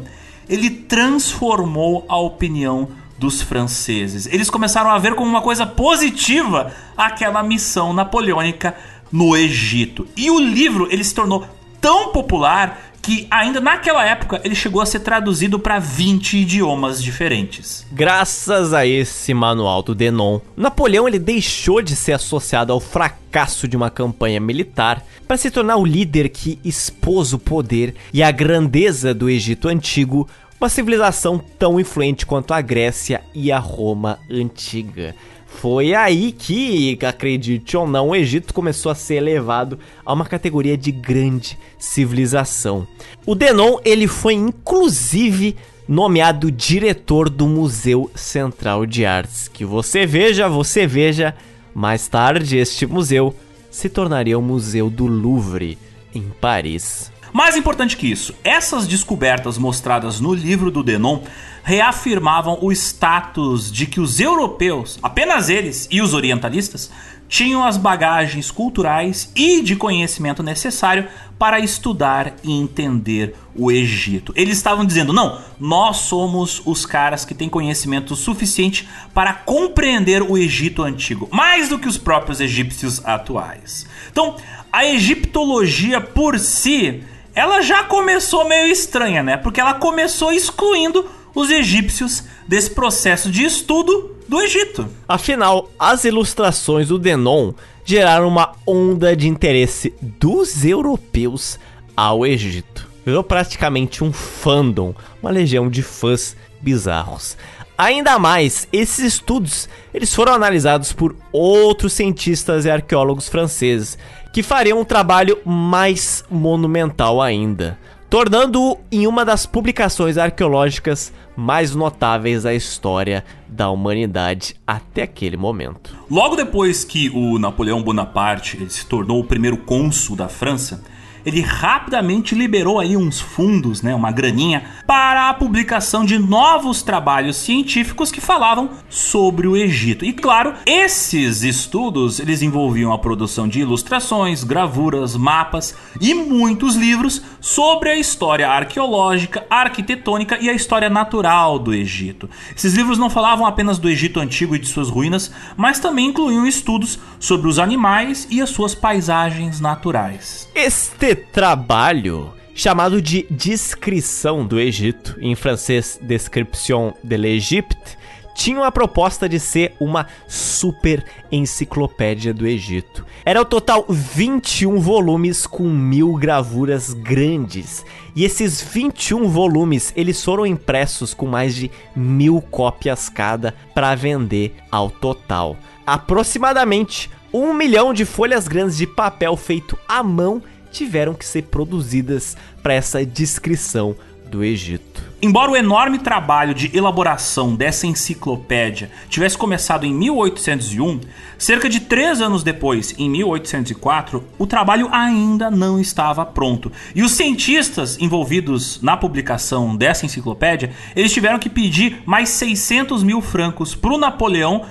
ele transformou a opinião dos franceses. Eles começaram a ver como uma coisa positiva aquela missão napoleônica no Egito. E o livro ele se tornou tão popular que ainda naquela época ele chegou a ser traduzido para 20 idiomas diferentes. Graças a esse manual do Denon, Napoleão ele deixou de ser associado ao fracasso de uma campanha militar para se tornar o líder que expôs o poder e a grandeza do Egito antigo uma civilização tão influente quanto a Grécia e a Roma antiga. Foi aí que, acredite ou não, o Egito começou a ser elevado a uma categoria de grande civilização. O Denon, ele foi inclusive nomeado diretor do Museu Central de Artes. Que você veja, você veja, mais tarde este museu se tornaria o Museu do Louvre em Paris. Mais importante que isso, essas descobertas mostradas no livro do Denon reafirmavam o status de que os europeus, apenas eles e os orientalistas, tinham as bagagens culturais e de conhecimento necessário para estudar e entender o Egito. Eles estavam dizendo: não, nós somos os caras que têm conhecimento suficiente para compreender o Egito antigo, mais do que os próprios egípcios atuais. Então, a egiptologia por si ela já começou meio estranha, né? Porque ela começou excluindo os egípcios desse processo de estudo do Egito. Afinal, as ilustrações do Denon geraram uma onda de interesse dos europeus ao Egito. Virou praticamente um fandom, uma legião de fãs bizarros. Ainda mais, esses estudos eles foram analisados por outros cientistas e arqueólogos franceses que fariam um trabalho mais monumental ainda, tornando-o em uma das publicações arqueológicas mais notáveis da história da humanidade até aquele momento. Logo depois que o Napoleão Bonaparte se tornou o primeiro cônsul da França, ele rapidamente liberou aí uns fundos, né, uma graninha, para a publicação de novos trabalhos científicos que falavam sobre o Egito. E claro, esses estudos eles envolviam a produção de ilustrações, gravuras, mapas e muitos livros sobre a história arqueológica, arquitetônica e a história natural do Egito. Esses livros não falavam apenas do Egito antigo e de suas ruínas, mas também incluíam estudos sobre os animais e as suas paisagens naturais. Este trabalho chamado de Descrição do Egito, em francês Description de l'Égypte, tinha a proposta de ser uma super enciclopédia do Egito. Era o total 21 volumes com mil gravuras grandes. E esses 21 volumes, eles foram impressos com mais de mil cópias cada para vender ao total. Aproximadamente um milhão de folhas grandes de papel feito à mão tiveram que ser produzidas para essa descrição do Egito. Embora o enorme trabalho de elaboração dessa enciclopédia tivesse começado em 1801, cerca de três anos depois, em 1804, o trabalho ainda não estava pronto. E os cientistas envolvidos na publicação dessa enciclopédia, eles tiveram que pedir mais 600 mil francos para o Napoleão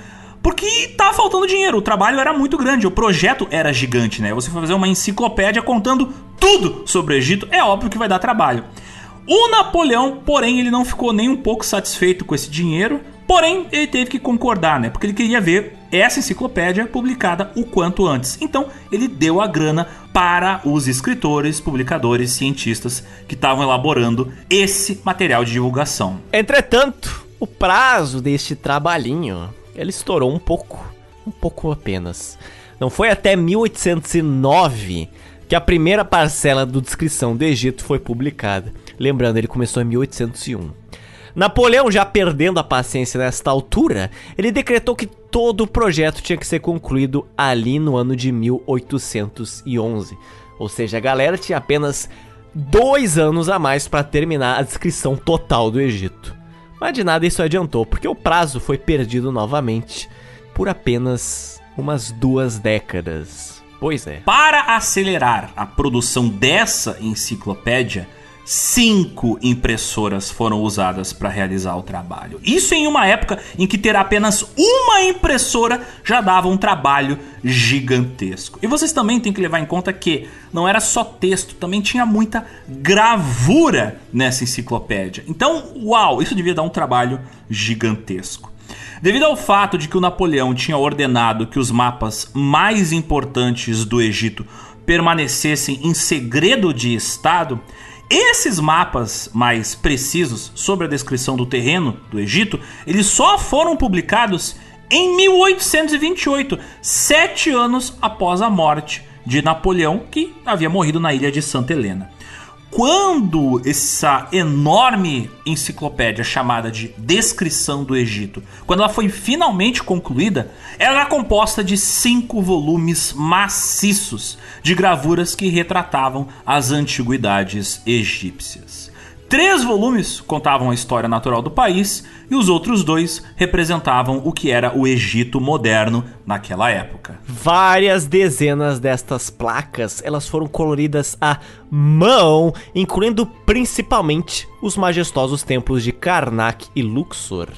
porque estava faltando dinheiro, o trabalho era muito grande, o projeto era gigante, né? Você fazer uma enciclopédia contando tudo sobre o Egito, é óbvio que vai dar trabalho. O Napoleão, porém, ele não ficou nem um pouco satisfeito com esse dinheiro, porém, ele teve que concordar, né? Porque ele queria ver essa enciclopédia publicada o quanto antes. Então, ele deu a grana para os escritores, publicadores, cientistas que estavam elaborando esse material de divulgação. Entretanto, o prazo deste trabalhinho, ele estourou um pouco, um pouco apenas. Não foi até 1809 que a primeira parcela do Descrição do Egito foi publicada. Lembrando, ele começou em 1801. Napoleão, já perdendo a paciência nesta altura, ele decretou que todo o projeto tinha que ser concluído ali no ano de 1811. Ou seja, a galera tinha apenas dois anos a mais para terminar a descrição total do Egito. Mas de nada isso adiantou, porque o prazo foi perdido novamente por apenas umas duas décadas. Pois é. Para acelerar a produção dessa enciclopédia, cinco impressoras foram usadas para realizar o trabalho. Isso em uma época em que ter apenas uma impressora já dava um trabalho gigantesco. E vocês também têm que levar em conta que não era só texto, também tinha muita gravura nessa enciclopédia. Então, uau, isso devia dar um trabalho gigantesco. Devido ao fato de que o Napoleão tinha ordenado que os mapas mais importantes do Egito permanecessem em segredo de Estado, esses mapas mais precisos sobre a descrição do terreno do Egito, eles só foram publicados em 1828, sete anos após a morte de Napoleão, que havia morrido na ilha de Santa Helena. Quando essa enorme enciclopédia chamada de Descrição do Egito, quando ela foi finalmente concluída, ela era composta de cinco volumes maciços de gravuras que retratavam as antiguidades egípcias. Três volumes contavam a história natural do país e os outros dois representavam o que era o Egito moderno naquela época. Várias dezenas destas placas, elas foram coloridas à mão, incluindo principalmente os majestosos templos de Karnak e Luxor.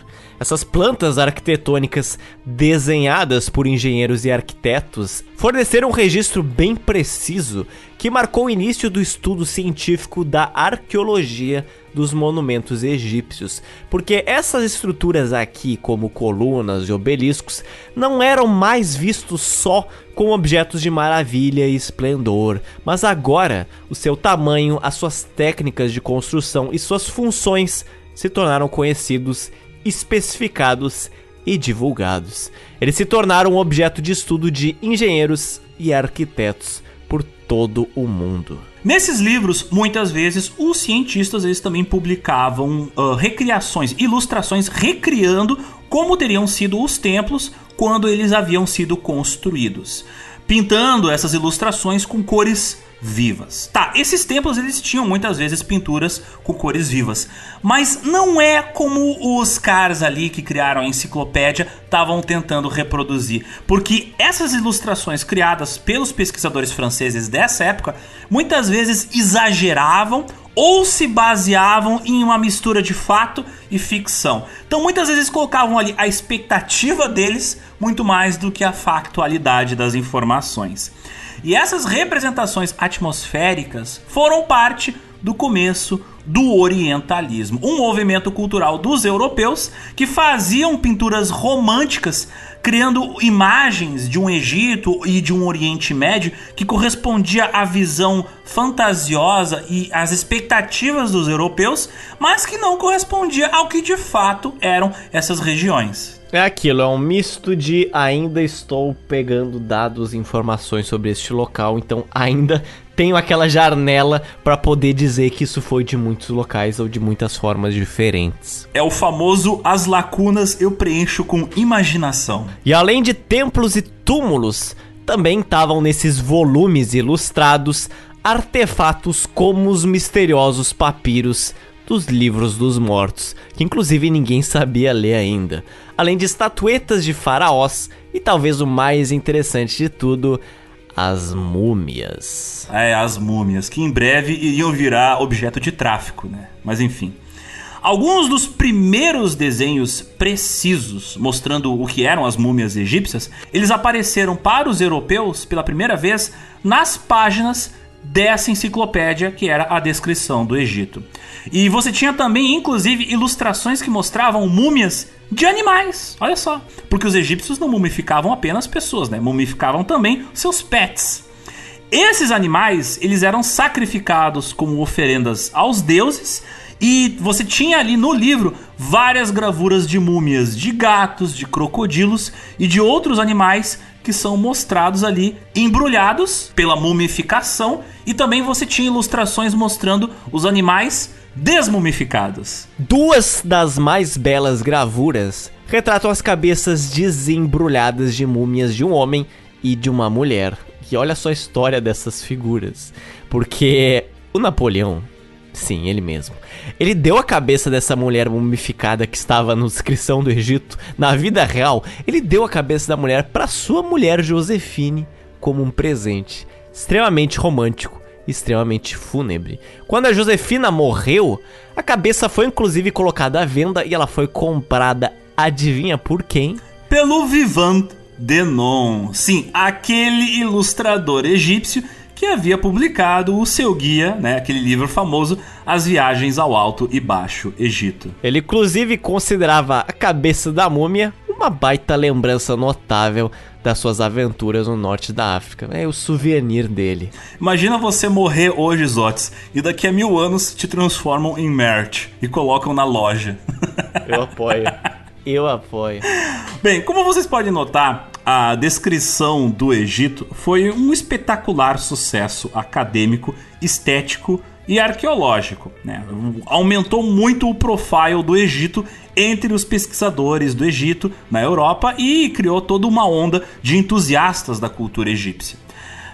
Essas plantas arquitetônicas desenhadas por engenheiros e arquitetos forneceram um registro bem preciso que marcou o início do estudo científico da arqueologia dos monumentos egípcios, porque essas estruturas aqui, como colunas e obeliscos, não eram mais vistos só como objetos de maravilha e esplendor, mas agora o seu tamanho, as suas técnicas de construção e suas funções se tornaram conhecidos especificados e divulgados. Eles se tornaram objeto de estudo de engenheiros e arquitetos por todo o mundo. Nesses livros, muitas vezes, os cientistas eles também publicavam uh, recriações, ilustrações recriando como teriam sido os templos quando eles haviam sido construídos, pintando essas ilustrações com cores vivas. Tá, esses templos eles tinham muitas vezes pinturas com cores vivas, mas não é como os caras ali que criaram a enciclopédia estavam tentando reproduzir, porque essas ilustrações criadas pelos pesquisadores franceses dessa época muitas vezes exageravam ou se baseavam em uma mistura de fato e ficção. Então muitas vezes colocavam ali a expectativa deles muito mais do que a factualidade das informações. E essas representações atmosféricas foram parte do começo do orientalismo, um movimento cultural dos europeus que faziam pinturas românticas, criando imagens de um Egito e de um Oriente Médio que correspondia à visão fantasiosa e às expectativas dos europeus, mas que não correspondia ao que de fato eram essas regiões. É aquilo, é um misto de ainda estou pegando dados e informações sobre este local, então ainda tenho aquela janela para poder dizer que isso foi de muitos locais ou de muitas formas diferentes. É o famoso as lacunas eu preencho com imaginação. E além de templos e túmulos, também estavam nesses volumes ilustrados artefatos como os misteriosos papiros dos livros dos mortos, que inclusive ninguém sabia ler ainda, além de estatuetas de faraós e talvez o mais interessante de tudo, as múmias. É, as múmias, que em breve iriam virar objeto de tráfico, né? Mas enfim. Alguns dos primeiros desenhos precisos mostrando o que eram as múmias egípcias, eles apareceram para os europeus pela primeira vez nas páginas dessa enciclopédia que era a descrição do Egito. E você tinha também, inclusive, ilustrações que mostravam múmias de animais. Olha só. Porque os egípcios não mumificavam apenas pessoas, né? Mumificavam também seus pets. Esses animais, eles eram sacrificados como oferendas aos deuses e você tinha ali no livro várias gravuras de múmias de gatos, de crocodilos e de outros animais que são mostrados ali embrulhados pela mumificação e também você tinha ilustrações mostrando os animais desmumificados. Duas das mais belas gravuras retratam as cabeças desembrulhadas de múmias de um homem e de uma mulher. E olha só a história dessas figuras, porque o Napoleão Sim, ele mesmo. Ele deu a cabeça dessa mulher mumificada que estava na inscrição do Egito, na vida real, ele deu a cabeça da mulher para sua mulher Josefine como um presente extremamente romântico, extremamente fúnebre. Quando a Josefina morreu, a cabeça foi inclusive colocada à venda e ela foi comprada, adivinha por quem? Pelo Vivant Denon. Sim, aquele ilustrador egípcio que havia publicado o seu guia, né, aquele livro famoso, As Viagens ao Alto e Baixo Egito. Ele inclusive considerava a cabeça da múmia uma baita lembrança notável das suas aventuras no norte da África. É o souvenir dele. Imagina você morrer hoje, Zotes, e daqui a mil anos te transformam em merch e colocam na loja. Eu apoio. Eu apoio. Bem, como vocês podem notar, a descrição do Egito foi um espetacular sucesso acadêmico, estético e arqueológico. Né? Aumentou muito o profile do Egito entre os pesquisadores do Egito na Europa e criou toda uma onda de entusiastas da cultura egípcia.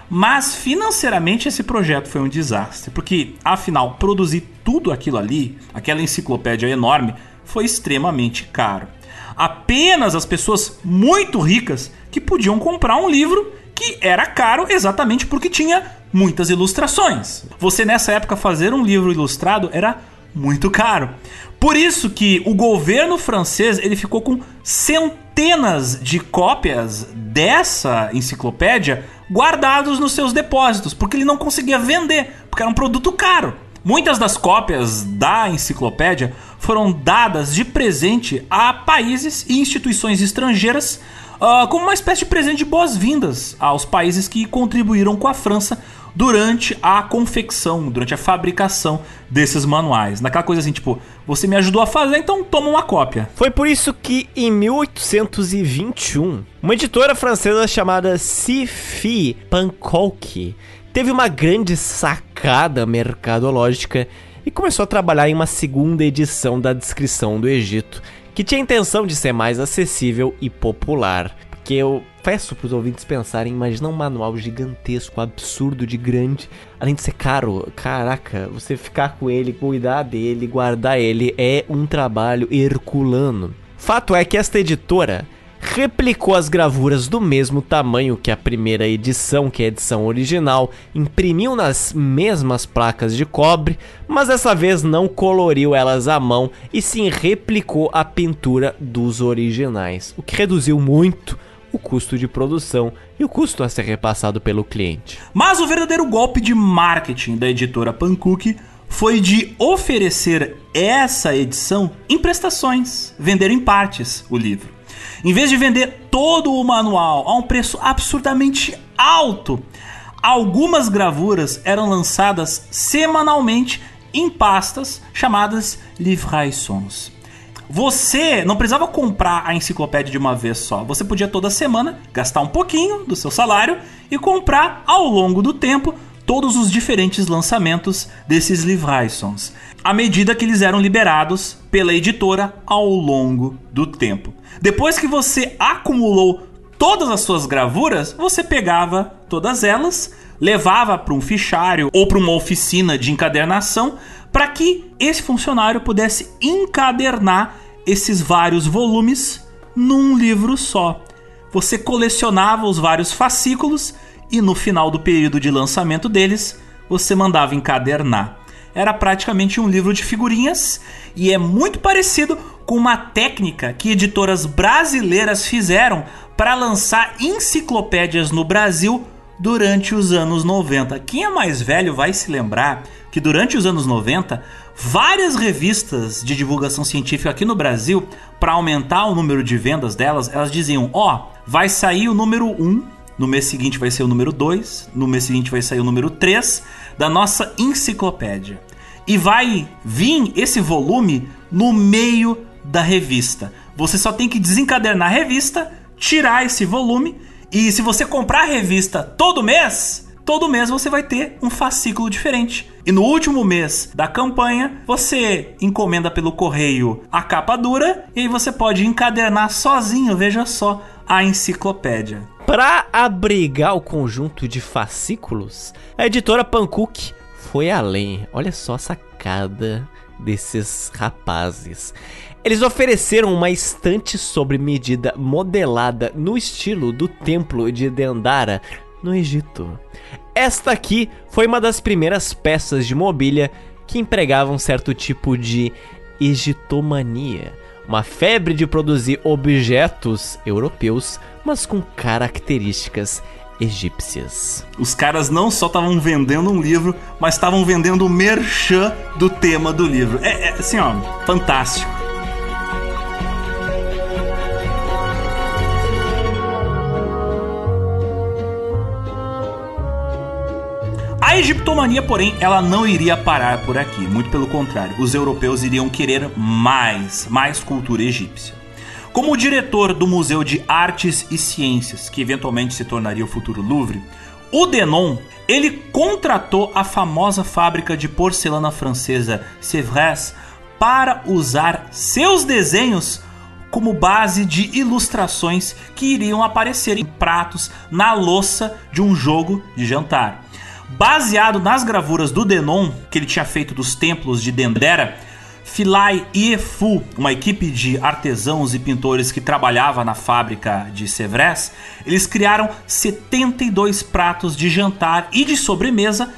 Mas financeiramente esse projeto foi um desastre, porque afinal produzir tudo aquilo ali, aquela enciclopédia enorme, foi extremamente caro apenas as pessoas muito ricas que podiam comprar um livro que era caro exatamente porque tinha muitas ilustrações. Você nessa época fazer um livro ilustrado era muito caro. Por isso que o governo francês ele ficou com centenas de cópias dessa enciclopédia guardados nos seus depósitos, porque ele não conseguia vender, porque era um produto caro. Muitas das cópias da enciclopédia foram dadas de presente a países e instituições estrangeiras uh, como uma espécie de presente de boas-vindas aos países que contribuíram com a França durante a confecção, durante a fabricação desses manuais. Naquela coisa assim, tipo, você me ajudou a fazer, então toma uma cópia. Foi por isso que em 1821, uma editora francesa chamada Sifi Pankow teve uma grande sacada mercadológica e começou a trabalhar em uma segunda edição da descrição do Egito, que tinha a intenção de ser mais acessível e popular. Porque eu peço para os ouvintes pensarem, imagina um manual gigantesco, absurdo de grande, além de ser caro. Caraca, você ficar com ele, cuidar dele, guardar ele é um trabalho herculano. Fato é que esta editora replicou as gravuras do mesmo tamanho que a primeira edição, que é a edição original, imprimiu nas mesmas placas de cobre, mas dessa vez não coloriu elas à mão e sim replicou a pintura dos originais, o que reduziu muito o custo de produção e o custo a ser repassado pelo cliente. Mas o verdadeiro golpe de marketing da editora Pankook foi de oferecer essa edição em prestações, vender em partes o livro. Em vez de vender todo o manual a um preço absurdamente alto, algumas gravuras eram lançadas semanalmente em pastas chamadas livraisons. Você não precisava comprar a enciclopédia de uma vez só. Você podia toda semana gastar um pouquinho do seu salário e comprar ao longo do tempo todos os diferentes lançamentos desses livraisons, à medida que eles eram liberados pela editora ao longo do tempo. Depois que você acumulou todas as suas gravuras, você pegava todas elas, levava para um fichário ou para uma oficina de encadernação para que esse funcionário pudesse encadernar esses vários volumes num livro só. Você colecionava os vários fascículos e no final do período de lançamento deles, você mandava encadernar. Era praticamente um livro de figurinhas e é muito parecido com uma técnica que editoras brasileiras fizeram para lançar enciclopédias no Brasil durante os anos 90. Quem é mais velho vai se lembrar que durante os anos 90, várias revistas de divulgação científica aqui no Brasil, para aumentar o número de vendas delas, elas diziam: "Ó, oh, vai sair o número 1, no mês seguinte vai ser o número 2, no mês seguinte vai sair o número 3 da nossa enciclopédia. E vai vir esse volume no meio da revista. Você só tem que desencadernar a revista, tirar esse volume e se você comprar a revista todo mês, todo mês você vai ter um fascículo diferente. E no último mês da campanha, você encomenda pelo correio a capa dura e aí você pode encadernar sozinho, veja só, a enciclopédia. Para abrigar o conjunto de fascículos, a editora Pankook foi além. Olha só a sacada desses rapazes. Eles ofereceram uma estante sobre medida modelada no estilo do templo de Dendara, no Egito. Esta aqui foi uma das primeiras peças de mobília que empregavam certo tipo de egitomania, uma febre de produzir objetos europeus, mas com características egípcias. Os caras não só estavam vendendo um livro, mas estavam vendendo o merchan do tema do livro. É, é assim, ó, fantástico. A egiptomania, porém, ela não iria parar por aqui, muito pelo contrário. Os europeus iriam querer mais, mais cultura egípcia. Como diretor do Museu de Artes e Ciências, que eventualmente se tornaria o futuro Louvre, o Denon, ele contratou a famosa fábrica de porcelana francesa Sévres para usar seus desenhos como base de ilustrações que iriam aparecer em pratos na louça de um jogo de jantar. Baseado nas gravuras do Denon, que ele tinha feito dos templos de Dendera, Filai e Efu, uma equipe de artesãos e pintores que trabalhava na fábrica de Sevres, eles criaram 72 pratos de jantar e de sobremesa,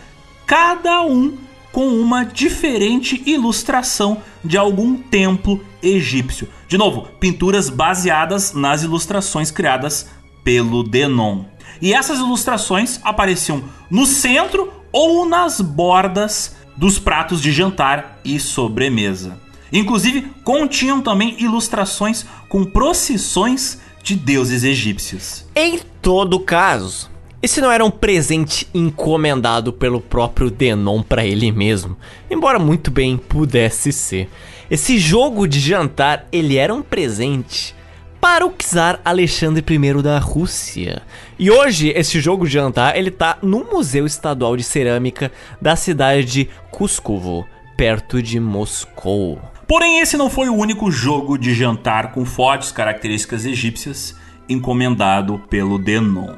cada um com uma diferente ilustração de algum templo egípcio. De novo, pinturas baseadas nas ilustrações criadas pelo Denon. E essas ilustrações apareciam no centro ou nas bordas dos pratos de jantar e sobremesa. Inclusive, continham também ilustrações com procissões de deuses egípcios. Em todo caso, esse não era um presente encomendado pelo próprio Denon para ele mesmo, embora muito bem pudesse ser. Esse jogo de jantar, ele era um presente para o czar Alexandre I da Rússia. E hoje esse jogo de jantar ele tá no Museu Estadual de Cerâmica da cidade de Cuscovo, perto de Moscou. Porém, esse não foi o único jogo de jantar com fortes características egípcias encomendado pelo Denon.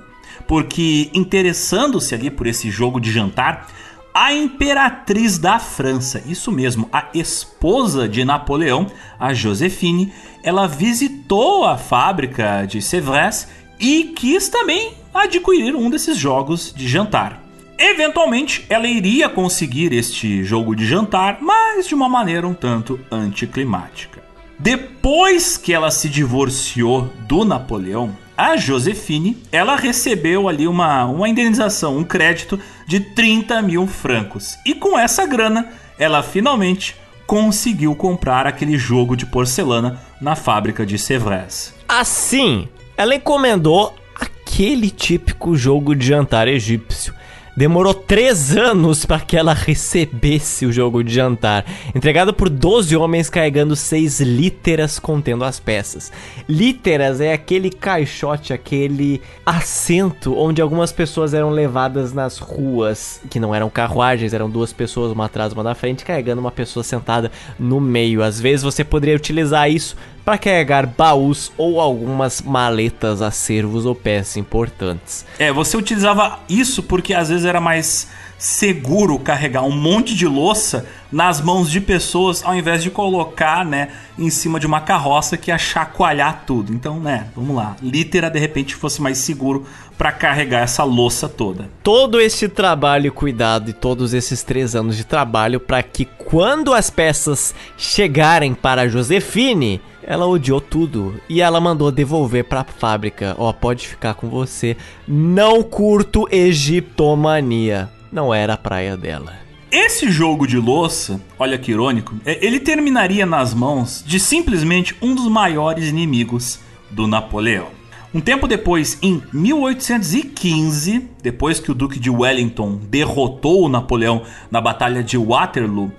Porque interessando-se ali por esse jogo de jantar, a imperatriz da França, isso mesmo, a esposa de Napoleão, a Josephine, ela visitou a fábrica de Sevres e quis também adquirir um desses jogos de jantar. Eventualmente, ela iria conseguir este jogo de jantar, mas de uma maneira um tanto anticlimática. Depois que ela se divorciou do Napoleão, a Josefine, ela recebeu ali uma, uma indenização, um crédito de 30 mil francos. E com essa grana, ela finalmente conseguiu comprar aquele jogo de porcelana na fábrica de Sèvres. Assim, ela encomendou aquele típico jogo de jantar egípcio Demorou três anos para que ela recebesse o jogo de jantar, entregado por 12 homens carregando seis literas contendo as peças. Literas é aquele caixote, aquele assento onde algumas pessoas eram levadas nas ruas, que não eram carruagens, eram duas pessoas, uma atrás, uma na frente, carregando uma pessoa sentada no meio. Às vezes você poderia utilizar isso para carregar baús ou algumas maletas, acervos ou peças importantes. É, você utilizava isso porque às vezes era mais seguro carregar um monte de louça nas mãos de pessoas ao invés de colocar, né, em cima de uma carroça que ia chacoalhar tudo. Então, né, vamos lá. Litera de repente fosse mais seguro para carregar essa louça toda. Todo esse trabalho e cuidado e todos esses três anos de trabalho para que quando as peças chegarem para Josefine, ela odiou tudo e ela mandou devolver para a fábrica. Ó, oh, pode ficar com você. Não curto egiptomania não era a praia dela. Esse jogo de louça, olha que irônico, é, ele terminaria nas mãos de simplesmente um dos maiores inimigos do Napoleão. Um tempo depois, em 1815, depois que o Duque de Wellington derrotou o Napoleão na Batalha de Waterloo,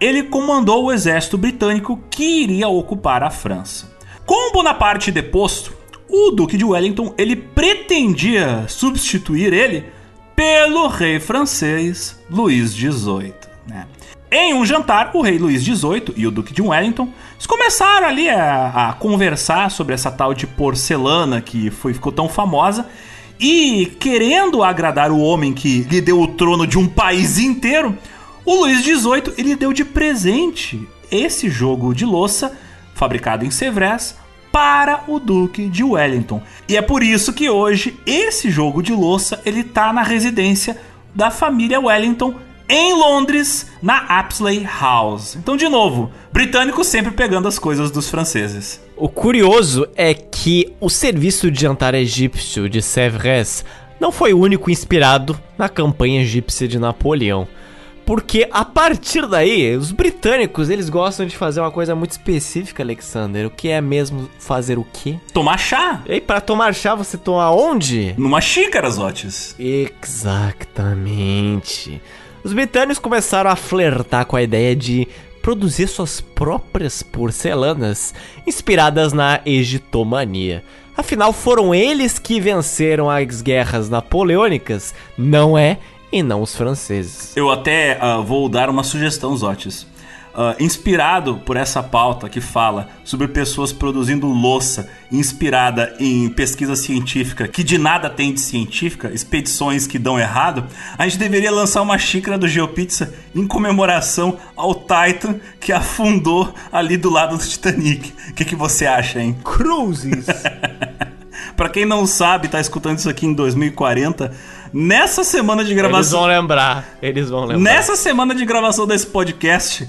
ele comandou o exército britânico que iria ocupar a França. Com Bonaparte deposto, o Duque de Wellington ele pretendia substituir ele pelo rei francês Luís XVIII. Né? Em um jantar, o rei Luís XVIII e o Duque de Wellington começaram ali a, a, conversar sobre essa tal de porcelana que foi, ficou tão famosa. E querendo agradar o homem que lhe deu o trono de um país inteiro, o Luís XVIII ele deu de presente esse jogo de louça fabricado em Sèvres para o Duque de Wellington. E é por isso que hoje esse jogo de louça ele tá na residência da família Wellington em Londres, na Apsley House. Então, de novo, britânicos sempre pegando as coisas dos franceses. O curioso é que o serviço de jantar egípcio de Sèvres não foi o único inspirado na campanha egípcia de Napoleão. Porque a partir daí, os britânicos, eles gostam de fazer uma coisa muito específica, Alexander. O que é mesmo fazer o quê? Tomar chá. E para tomar chá você toma onde? Numa xícara, Zotes. Exatamente. Os britânicos começaram a flertar com a ideia de produzir suas próprias porcelanas, inspiradas na egiptomania. Afinal, foram eles que venceram as guerras napoleônicas, não é? E não os franceses. Eu até uh, vou dar uma sugestão, Zotes. Uh, inspirado por essa pauta que fala sobre pessoas produzindo louça inspirada em pesquisa científica que de nada tem de científica, expedições que dão errado, a gente deveria lançar uma xícara do GeoPizza em comemoração ao Titan que afundou ali do lado do Titanic. O que, que você acha, hein? Cruzes! Para quem não sabe, tá escutando isso aqui em 2040, nessa semana de gravação. Eles vão lembrar, eles vão lembrar. Nessa semana de gravação desse podcast,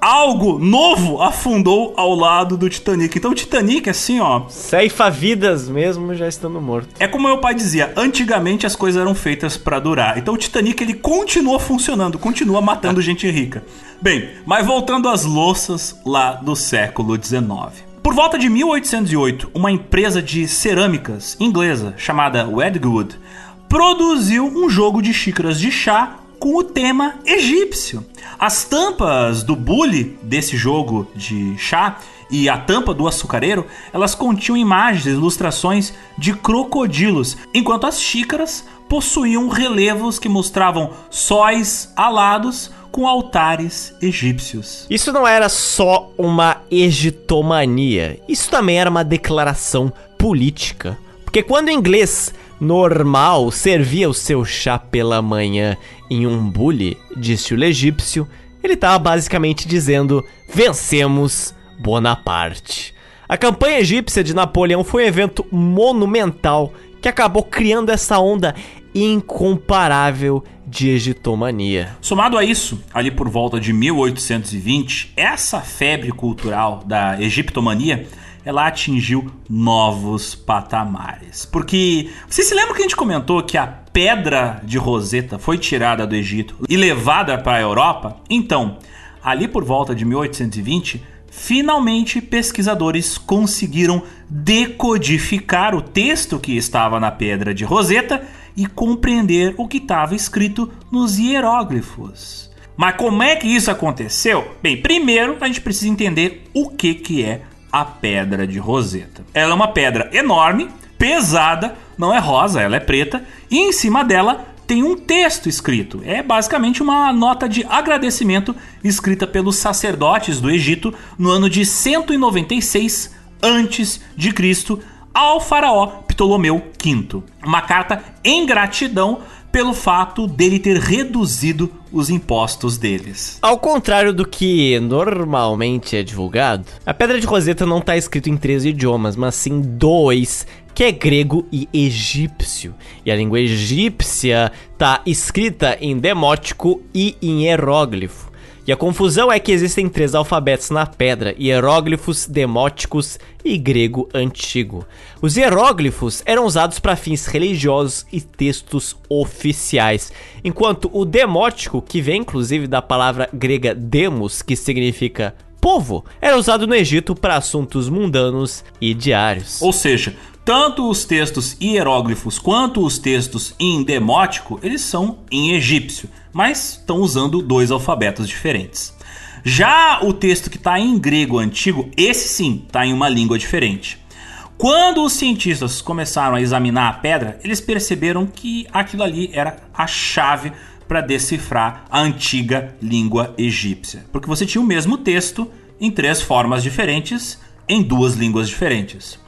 algo novo afundou ao lado do Titanic. Então o Titanic, assim, ó. Ceifa vidas mesmo já estando morto. É como meu pai dizia: antigamente as coisas eram feitas para durar. Então o Titanic ele continua funcionando, continua matando gente rica. Bem, mas voltando às louças lá do século XIX. Por volta de 1808, uma empresa de cerâmicas inglesa chamada Wedgwood produziu um jogo de xícaras de chá com o tema egípcio. As tampas do bule desse jogo de chá e a tampa do açucareiro, elas continham imagens ilustrações de crocodilos, enquanto as xícaras possuíam relevos que mostravam sóis alados com altares egípcios. Isso não era só uma egitomania, isso também era uma declaração política. Porque quando o inglês normal servia o seu chá pela manhã em um bule, disse o egípcio, ele estava basicamente dizendo: vencemos Bonaparte. A campanha egípcia de Napoleão foi um evento monumental que acabou criando essa onda incomparável de egitomania. Somado a isso, ali por volta de 1820, essa febre cultural da egiptomania ela atingiu novos patamares. Porque você se lembra que a gente comentou que a pedra de Roseta foi tirada do Egito e levada para a Europa? Então, ali por volta de 1820, finalmente pesquisadores conseguiram decodificar o texto que estava na pedra de Roseta e compreender o que estava escrito nos hieróglifos. Mas como é que isso aconteceu? Bem, primeiro a gente precisa entender o que, que é a pedra de Roseta. Ela é uma pedra enorme, pesada, não é rosa, ela é preta, e em cima dela tem um texto escrito. É basicamente uma nota de agradecimento escrita pelos sacerdotes do Egito no ano de 196 antes de Cristo ao faraó Ptolomeu V. Uma carta em gratidão pelo fato dele ter reduzido os impostos deles. Ao contrário do que normalmente é divulgado, a Pedra de Roseta não está escrito em três idiomas, mas sim dois, que é grego e egípcio. E a língua egípcia está escrita em demótico e em hieróglifo. E a confusão é que existem três alfabetos na pedra: hieróglifos, demóticos e grego antigo. Os hieróglifos eram usados para fins religiosos e textos oficiais, enquanto o demótico, que vem inclusive da palavra grega demos, que significa povo, era usado no Egito para assuntos mundanos e diários. Ou seja, tanto os textos hieróglifos quanto os textos em demótico, eles são em egípcio, mas estão usando dois alfabetos diferentes. Já o texto que está em grego antigo, esse sim está em uma língua diferente. Quando os cientistas começaram a examinar a pedra, eles perceberam que aquilo ali era a chave para decifrar a antiga língua egípcia, porque você tinha o mesmo texto em três formas diferentes, em duas línguas diferentes.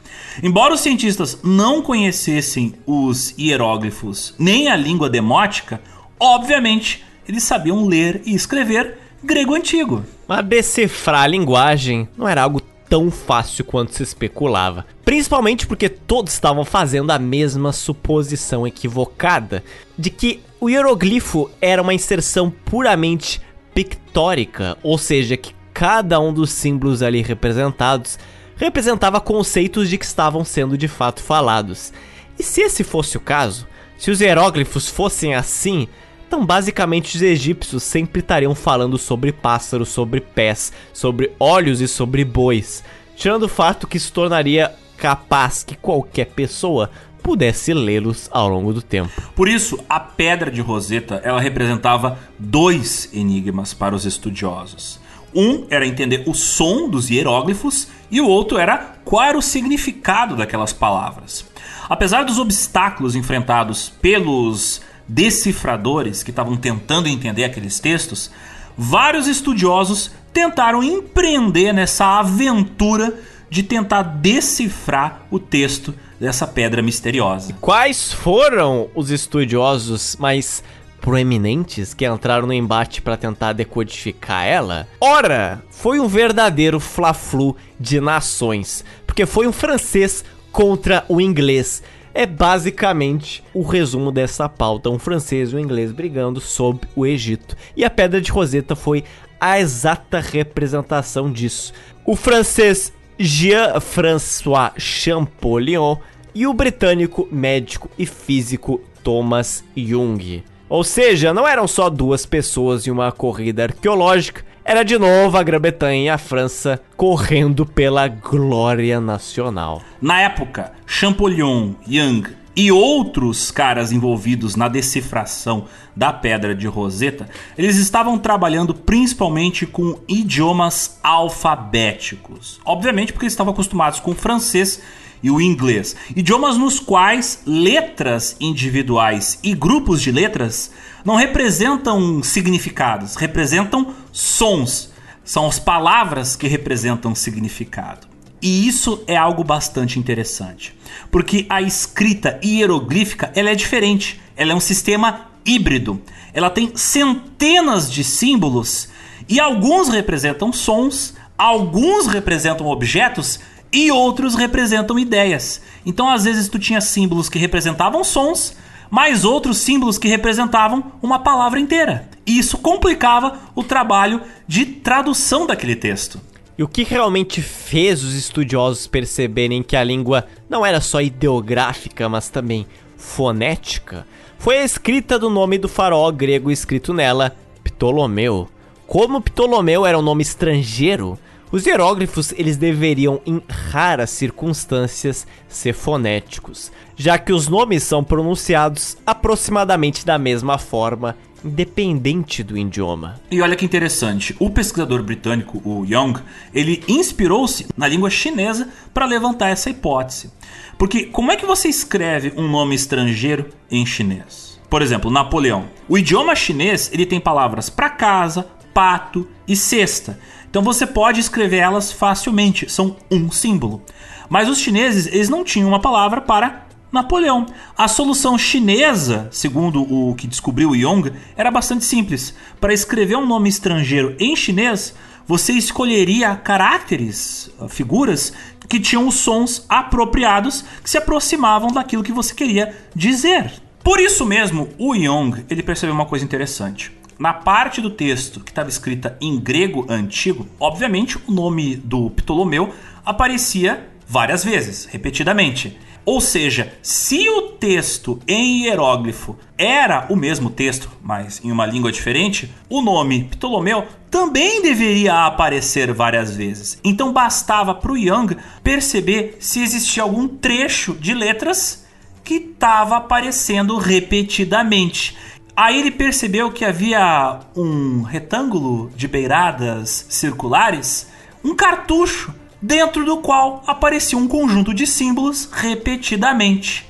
Embora os cientistas não conhecessem os hieróglifos nem a língua demótica, obviamente eles sabiam ler e escrever grego antigo. Mas decifrar a linguagem não era algo tão fácil quanto se especulava. Principalmente porque todos estavam fazendo a mesma suposição equivocada de que o hieroglifo era uma inserção puramente pictórica, ou seja, que cada um dos símbolos ali representados representava conceitos de que estavam sendo de fato falados. E se esse fosse o caso, se os hieróglifos fossem assim, então basicamente os egípcios sempre estariam falando sobre pássaros, sobre pés, sobre olhos e sobre bois, tirando o fato que isso tornaria capaz que qualquer pessoa pudesse lê-los ao longo do tempo. Por isso, a pedra de Roseta, ela representava dois enigmas para os estudiosos. Um era entender o som dos hieróglifos e o outro era qual era o significado daquelas palavras. Apesar dos obstáculos enfrentados pelos decifradores que estavam tentando entender aqueles textos, vários estudiosos tentaram empreender nessa aventura de tentar decifrar o texto dessa pedra misteriosa. Quais foram os estudiosos mais proeminentes que entraram no embate para tentar decodificar ela? Ora, foi um verdadeiro fla-flu de nações, porque foi um francês contra o inglês. É basicamente o resumo dessa pauta: um francês e um inglês brigando sobre o Egito. E a Pedra de Roseta foi a exata representação disso. O francês Jean-François Champollion e o britânico médico e físico Thomas Jung. Ou seja, não eram só duas pessoas em uma corrida arqueológica, era de novo a Grã-Bretanha e a França correndo pela glória nacional. Na época, Champollion, Young e outros caras envolvidos na decifração da Pedra de Roseta, eles estavam trabalhando principalmente com idiomas alfabéticos. Obviamente porque eles estavam acostumados com o francês e o inglês. Idiomas nos quais letras individuais e grupos de letras não representam significados, representam sons. São as palavras que representam significado. E isso é algo bastante interessante, porque a escrita hieroglífica ela é diferente. Ela é um sistema híbrido. Ela tem centenas de símbolos e alguns representam sons, alguns representam objetos e outros representam ideias. Então, às vezes, tu tinha símbolos que representavam sons, mais outros símbolos que representavam uma palavra inteira. E isso complicava o trabalho de tradução daquele texto. E o que realmente fez os estudiosos perceberem que a língua não era só ideográfica, mas também fonética, foi a escrita do nome do faraó grego escrito nela, Ptolomeu Como Ptolomeu era um nome estrangeiro, os hieróglifos eles deveriam, em raras circunstâncias, ser fonéticos, já que os nomes são pronunciados aproximadamente da mesma forma, independente do idioma. E olha que interessante, o pesquisador britânico, o Young, ele inspirou-se na língua chinesa para levantar essa hipótese. Porque como é que você escreve um nome estrangeiro em chinês? Por exemplo, Napoleão. O idioma chinês ele tem palavras para casa, pato e cesta. Então você pode escrever elas facilmente, são um símbolo. Mas os chineses, eles não tinham uma palavra para Napoleão. A solução chinesa, segundo o que descobriu Yong, era bastante simples. Para escrever um nome estrangeiro em chinês, você escolheria caracteres, figuras que tinham os sons apropriados que se aproximavam daquilo que você queria dizer. Por isso mesmo, o Yong ele percebeu uma coisa interessante. Na parte do texto que estava escrita em grego antigo, obviamente o nome do Ptolomeu aparecia várias vezes, repetidamente. Ou seja, se o texto em hieróglifo era o mesmo texto, mas em uma língua diferente, o nome Ptolomeu também deveria aparecer várias vezes. Então bastava para o Young perceber se existia algum trecho de letras que estava aparecendo repetidamente. Aí ele percebeu que havia um retângulo de beiradas circulares, um cartucho, dentro do qual aparecia um conjunto de símbolos repetidamente.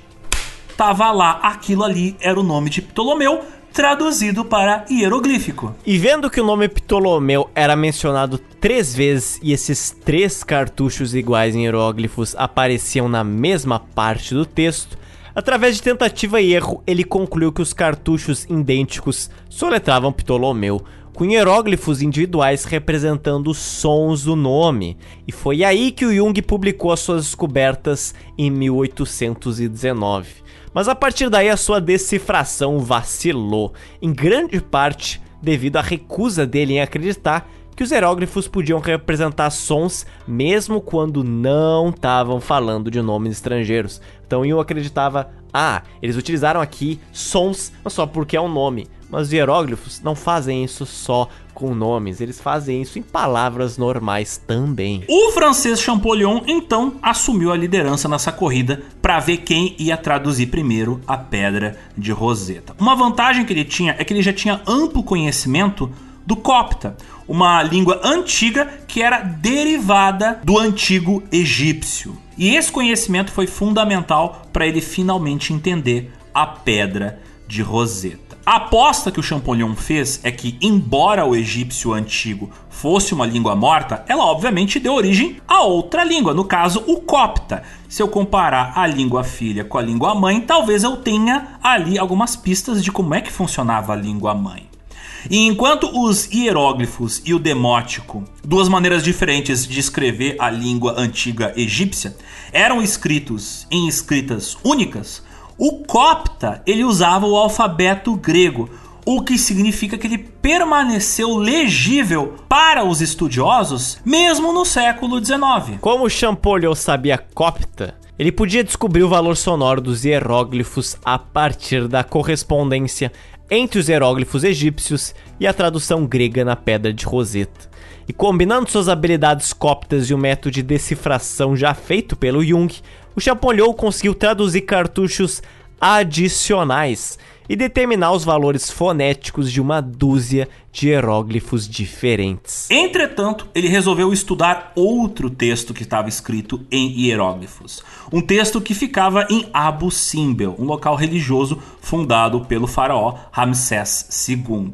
Tava lá, aquilo ali era o nome de Ptolomeu, traduzido para hieroglífico. E vendo que o nome Ptolomeu era mencionado três vezes e esses três cartuchos iguais em hieróglifos apareciam na mesma parte do texto, Através de tentativa e erro, ele concluiu que os cartuchos idênticos soletravam Ptolomeu, com hieróglifos individuais representando os sons do nome. E foi aí que o Jung publicou as suas descobertas em 1819. Mas a partir daí a sua decifração vacilou, em grande parte devido à recusa dele em acreditar que os hieróglifos podiam representar sons mesmo quando não estavam falando de nomes estrangeiros. Então eu acreditava, ah, eles utilizaram aqui sons não só porque é um nome, mas os hieróglifos não fazem isso só com nomes, eles fazem isso em palavras normais também. O francês Champollion então assumiu a liderança nessa corrida para ver quem ia traduzir primeiro a pedra de Roseta. Uma vantagem que ele tinha é que ele já tinha amplo conhecimento do copta, uma língua antiga que era derivada do antigo egípcio. E esse conhecimento foi fundamental para ele finalmente entender a pedra de Roseta. A aposta que o Champollion fez é que, embora o egípcio antigo fosse uma língua morta, ela obviamente deu origem a outra língua, no caso o copta. Se eu comparar a língua filha com a língua mãe, talvez eu tenha ali algumas pistas de como é que funcionava a língua mãe. E enquanto os hieróglifos e o demótico, duas maneiras diferentes de escrever a língua antiga egípcia, eram escritos em escritas únicas, o copta ele usava o alfabeto grego, o que significa que ele permaneceu legível para os estudiosos mesmo no século XIX. Como Champollion sabia copta, ele podia descobrir o valor sonoro dos hieróglifos a partir da correspondência entre os hieróglifos egípcios e a tradução grega na pedra de Roseta. E combinando suas habilidades cóptas e o método de decifração já feito pelo Jung, o Champollion conseguiu traduzir cartuchos adicionais e determinar os valores fonéticos de uma dúzia de hieróglifos diferentes. Entretanto, ele resolveu estudar outro texto que estava escrito em hieróglifos. Um texto que ficava em Abu Simbel, um local religioso fundado pelo faraó Ramsés II.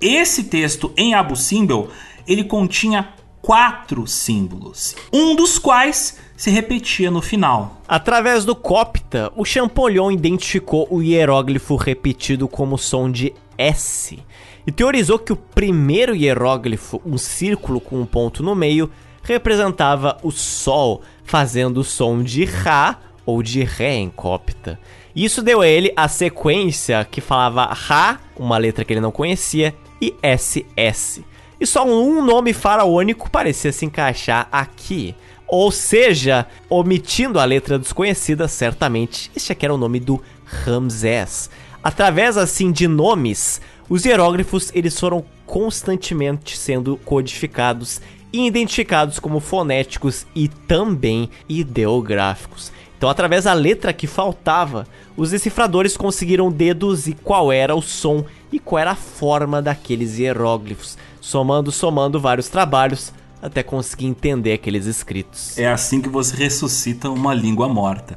Esse texto em Abu Simbel, ele continha quatro símbolos, um dos quais se repetia no final. Através do copta, o Champollion identificou o hieróglifo repetido como som de S e teorizou que o primeiro hieróglifo, um círculo com um ponto no meio, representava o Sol, fazendo o som de Ra ou de Ré em copta. Isso deu a ele a sequência que falava Ra, uma letra que ele não conhecia, e SS. E só um nome faraônico parecia se encaixar aqui. Ou seja, omitindo a letra desconhecida, certamente este aqui era o nome do Ramsés. Através assim de nomes, Os hieróglifos eles foram constantemente sendo codificados e identificados como fonéticos e também ideográficos. Então, através da letra que faltava, os decifradores conseguiram deduzir qual era o som e qual era a forma daqueles hieróglifos, somando, somando vários trabalhos até conseguir entender aqueles escritos. É assim que você ressuscita uma língua morta.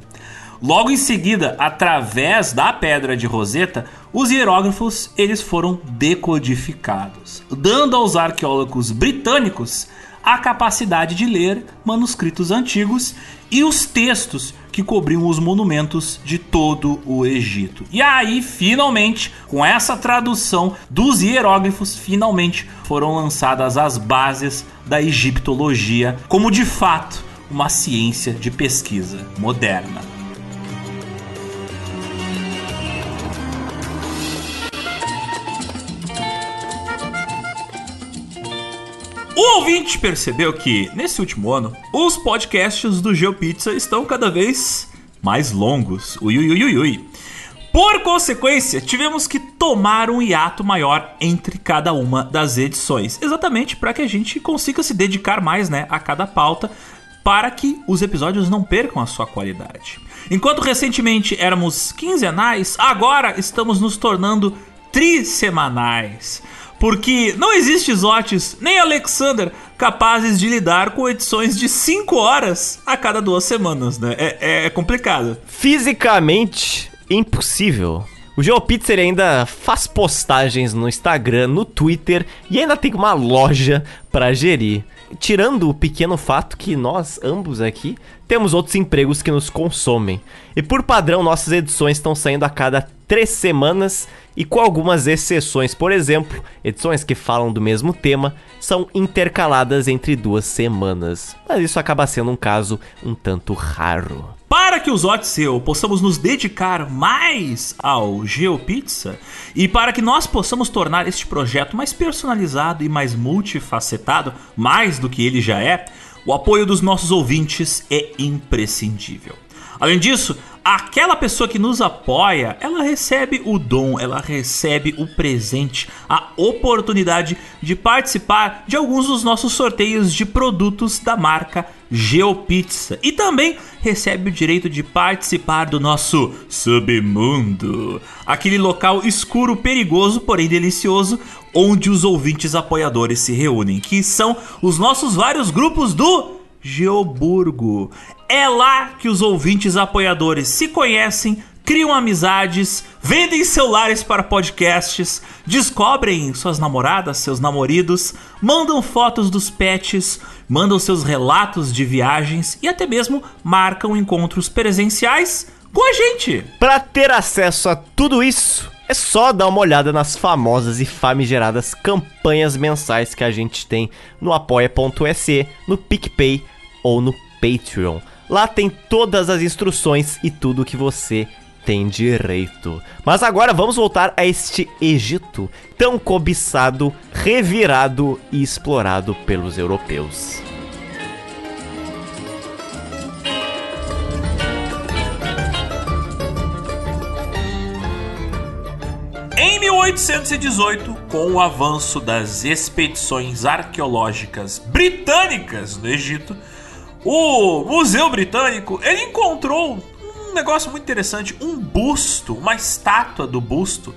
Logo em seguida, através da pedra de Roseta, os hieróglifos eles foram decodificados, dando aos arqueólogos britânicos a capacidade de ler manuscritos antigos e os textos que cobriam os monumentos de todo o Egito. E aí, finalmente, com essa tradução dos hieróglifos, finalmente foram lançadas as bases da egiptologia como de fato uma ciência de pesquisa moderna. O ouvinte percebeu que, nesse último ano, os podcasts do GeoPizza estão cada vez mais longos. Ui, ui, ui, ui. Por consequência, tivemos que tomar um hiato maior entre cada uma das edições, exatamente para que a gente consiga se dedicar mais né, a cada pauta, para que os episódios não percam a sua qualidade. Enquanto recentemente éramos quinzenais, agora estamos nos tornando trissemanais porque não existe Zotes nem Alexander capazes de lidar com edições de 5 horas a cada duas semanas, né? É, é complicado. Fisicamente impossível. O GeoPizza ainda faz postagens no Instagram, no Twitter e ainda tem uma loja para gerir. Tirando o pequeno fato que nós, ambos aqui, temos outros empregos que nos consomem. E por padrão, nossas edições estão saindo a cada três semanas e com algumas exceções. Por exemplo, edições que falam do mesmo tema são intercaladas entre duas semanas. Mas isso acaba sendo um caso um tanto raro. Para que os Otis e eu possamos nos dedicar mais ao GeoPizza e para que nós possamos tornar este projeto mais personalizado e mais multifacetado, mais do que ele já é, o apoio dos nossos ouvintes é imprescindível. Além disso, aquela pessoa que nos apoia, ela recebe o dom, ela recebe o presente, a oportunidade de participar de alguns dos nossos sorteios de produtos da marca GeoPizza e também recebe o direito de participar do nosso submundo, aquele local escuro, perigoso, porém delicioso, onde os ouvintes apoiadores se reúnem, que são os nossos vários grupos do Geoburgo. É lá que os ouvintes apoiadores se conhecem, criam amizades, vendem celulares para podcasts, descobrem suas namoradas, seus namoridos, mandam fotos dos pets, mandam seus relatos de viagens e até mesmo marcam encontros presenciais com a gente. Para ter acesso a tudo isso, é só dar uma olhada nas famosas e famigeradas campanhas mensais que a gente tem no apoia.se, no PicPay ou no Patreon. Lá tem todas as instruções e tudo que você tem direito. Mas agora vamos voltar a este Egito tão cobiçado, revirado e explorado pelos europeus. Em 1818, com o avanço das expedições arqueológicas britânicas no Egito, o Museu Britânico ele encontrou um negócio muito interessante, um busto, uma estátua do busto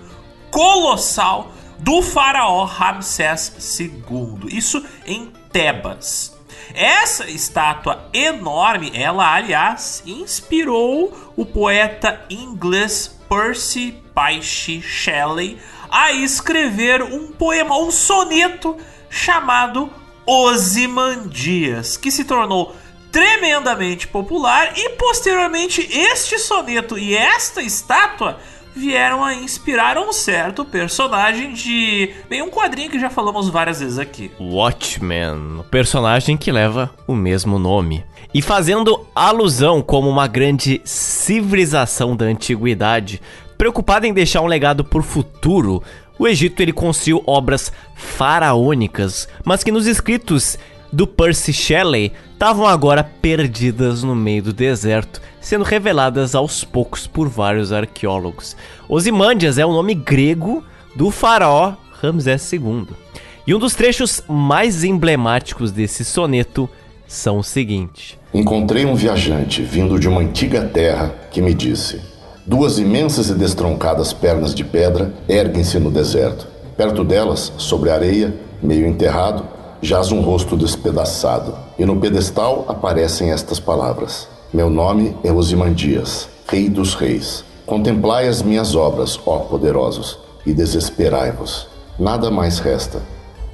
colossal do faraó Ramsés II. Isso em Tebas. Essa estátua enorme, ela aliás inspirou o poeta inglês Percy Bysshe Shelley a escrever um poema, um soneto chamado Osimandias, que se tornou tremendamente popular e posteriormente este soneto e esta estátua vieram a inspirar um certo personagem de bem um quadrinho que já falamos várias vezes aqui. Watchmen, o personagem que leva o mesmo nome. E fazendo alusão como uma grande civilização da antiguidade, preocupada em deixar um legado por futuro, o Egito ele construiu obras faraônicas, mas que nos escritos do Percy Shelley estavam agora perdidas no meio do deserto, sendo reveladas aos poucos por vários arqueólogos. Ozymandias é um nome grego do faraó Ramsés II. E um dos trechos mais emblemáticos desse soneto são o seguinte: Encontrei um viajante vindo de uma antiga terra que me disse: Duas imensas e destroncadas pernas de pedra erguem-se no deserto. Perto delas, sobre a areia, meio enterrado, jaz um rosto despedaçado. E no pedestal aparecem estas palavras: Meu nome é Osimandias, Rei dos Reis. Contemplai as minhas obras, ó poderosos, e desesperai-vos. Nada mais resta.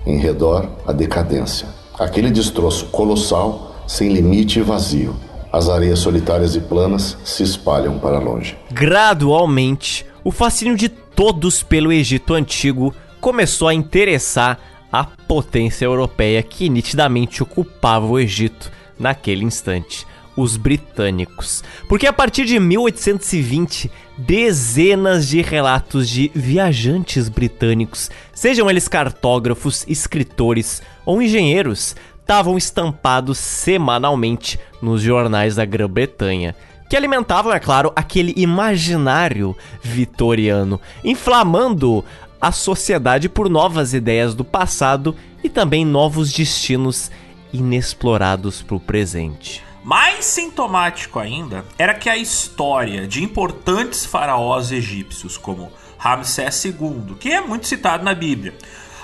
Em redor, a decadência. Aquele destroço colossal, sem limite e vazio. As areias solitárias e planas se espalham para longe. Gradualmente, o fascínio de todos pelo Egito Antigo começou a interessar a potência europeia que nitidamente ocupava o Egito naquele instante os britânicos. Porque a partir de 1820, dezenas de relatos de viajantes britânicos, sejam eles cartógrafos, escritores ou engenheiros, estavam estampados semanalmente nos jornais da Grã-Bretanha que alimentavam, é claro, aquele imaginário vitoriano, inflamando a sociedade por novas ideias do passado e também novos destinos inexplorados para o presente. Mais sintomático ainda era que a história de importantes faraós egípcios como Ramsés II, que é muito citado na Bíblia,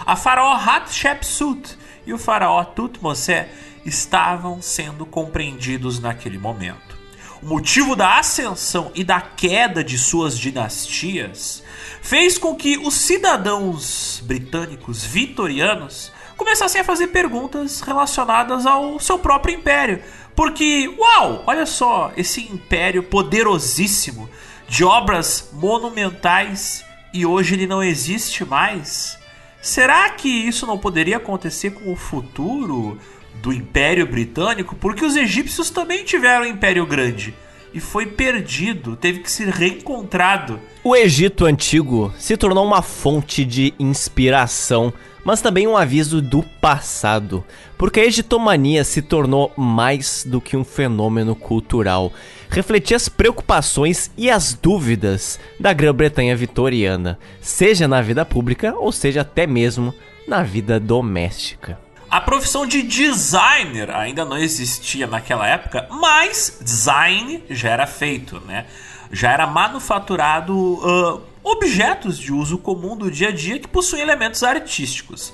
a faraó Hatshepsut e o faraó Tutmose estavam sendo compreendidos naquele momento. O motivo da ascensão e da queda de suas dinastias fez com que os cidadãos britânicos vitorianos começassem a fazer perguntas relacionadas ao seu próprio império, porque, uau, olha só, esse império poderosíssimo de obras monumentais e hoje ele não existe mais. Será que isso não poderia acontecer com o futuro do Império Britânico? Porque os egípcios também tiveram um império grande e foi perdido, teve que ser reencontrado. O Egito Antigo se tornou uma fonte de inspiração mas também um aviso do passado, porque a egitomania se tornou mais do que um fenômeno cultural. Refletia as preocupações e as dúvidas da Grã-Bretanha vitoriana, seja na vida pública ou seja até mesmo na vida doméstica. A profissão de designer ainda não existia naquela época, mas design já era feito, né? Já era manufaturado uh, objetos de uso comum do dia a dia que possuem elementos artísticos.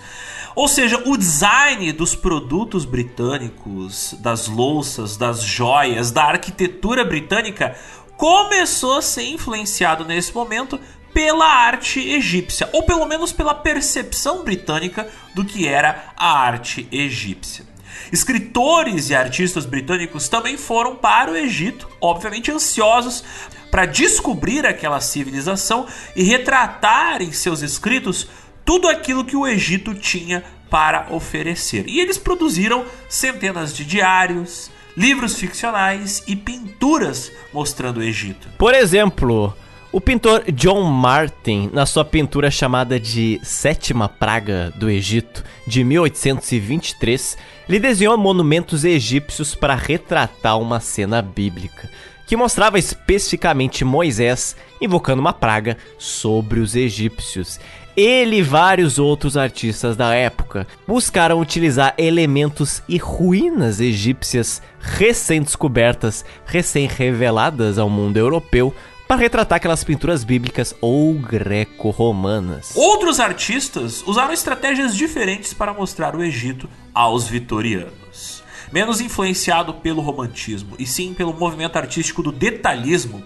Ou seja, o design dos produtos britânicos, das louças, das joias, da arquitetura britânica começou a ser influenciado nesse momento pela arte egípcia, ou pelo menos pela percepção britânica do que era a arte egípcia. Escritores e artistas britânicos também foram para o Egito, obviamente ansiosos para descobrir aquela civilização e retratar em seus escritos tudo aquilo que o Egito tinha para oferecer. E eles produziram centenas de diários, livros ficcionais e pinturas mostrando o Egito. Por exemplo, o pintor John Martin, na sua pintura chamada de Sétima Praga do Egito, de 1823, ele desenhou monumentos egípcios para retratar uma cena bíblica que mostrava especificamente Moisés invocando uma praga sobre os egípcios. Ele e vários outros artistas da época buscaram utilizar elementos e ruínas egípcias recém-descobertas, recém-reveladas ao mundo europeu para retratar aquelas pinturas bíblicas ou greco-romanas. Outros artistas usaram estratégias diferentes para mostrar o Egito aos vitorianos menos influenciado pelo romantismo e sim pelo movimento artístico do detalhismo,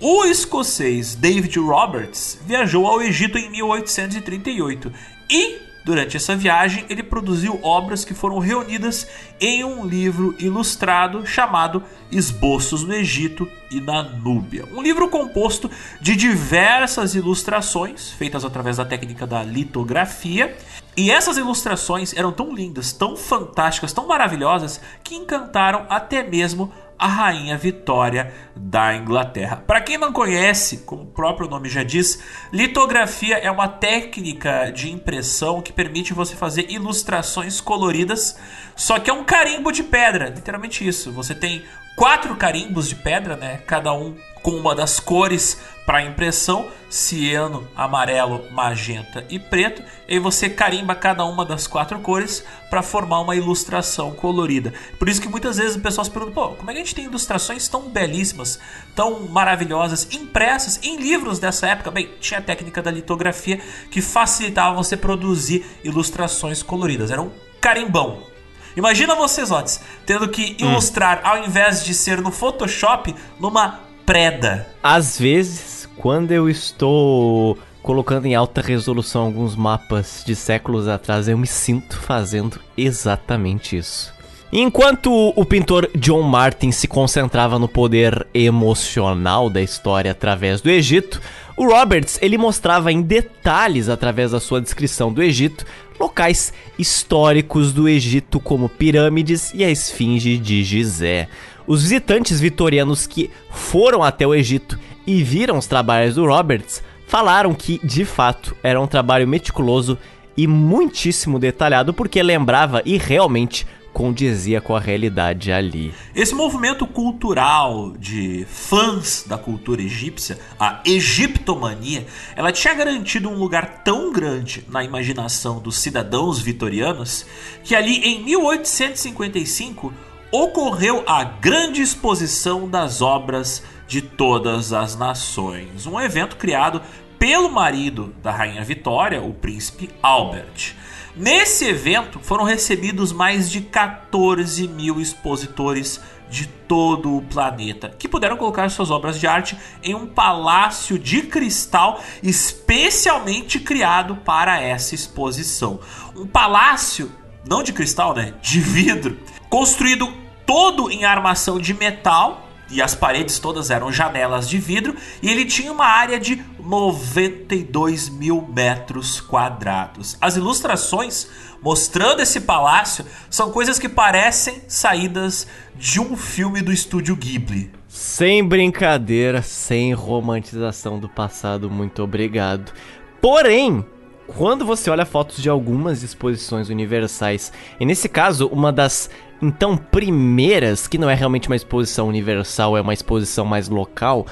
o escocês David Roberts viajou ao Egito em 1838 e Durante essa viagem, ele produziu obras que foram reunidas em um livro ilustrado chamado Esboços no Egito e na Núbia. Um livro composto de diversas ilustrações, feitas através da técnica da litografia. E essas ilustrações eram tão lindas, tão fantásticas, tão maravilhosas, que encantaram até mesmo a rainha Vitória da Inglaterra. Para quem não conhece, como o próprio nome já diz, litografia é uma técnica de impressão que permite você fazer ilustrações coloridas, só que é um carimbo de pedra, literalmente isso. Você tem quatro carimbos de pedra, né? Cada um com uma das cores para impressão, ciano, amarelo, magenta e preto. E você carimba cada uma das quatro cores para formar uma ilustração colorida. Por isso que muitas vezes o pessoal se pergunta, pô, como é que a gente tem ilustrações tão belíssimas, tão maravilhosas, impressas em livros dessa época? Bem, tinha a técnica da litografia que facilitava você produzir ilustrações coloridas. Era um carimbão, Imagina vocês, Otis, tendo que hum. ilustrar, ao invés de ser no Photoshop, numa preda. Às vezes, quando eu estou colocando em alta resolução alguns mapas de séculos atrás, eu me sinto fazendo exatamente isso. Enquanto o pintor John Martin se concentrava no poder emocional da história através do Egito, o Roberts ele mostrava em detalhes através da sua descrição do Egito locais históricos do Egito como pirâmides e a esfinge de Gizé. Os visitantes vitorianos que foram até o Egito e viram os trabalhos do Roberts falaram que, de fato, era um trabalho meticuloso e muitíssimo detalhado porque lembrava e realmente condizia com a realidade ali. Esse movimento cultural de fãs da cultura egípcia, a egiptomania, ela tinha garantido um lugar tão grande na imaginação dos cidadãos vitorianos que ali em 1855 ocorreu a grande exposição das obras de todas as nações, um evento criado pelo marido da rainha Vitória, o príncipe Albert. Nesse evento foram recebidos mais de 14 mil expositores de todo o planeta, que puderam colocar suas obras de arte em um palácio de cristal especialmente criado para essa exposição. Um palácio, não de cristal, né? De vidro, construído todo em armação de metal e as paredes todas eram janelas de vidro e ele tinha uma área de 92 mil metros quadrados. As ilustrações mostrando esse palácio são coisas que parecem saídas de um filme do estúdio Ghibli. Sem brincadeira, sem romantização do passado, muito obrigado. Porém, quando você olha fotos de algumas exposições universais, e nesse caso, uma das então primeiras, que não é realmente uma exposição universal, é uma exposição mais local,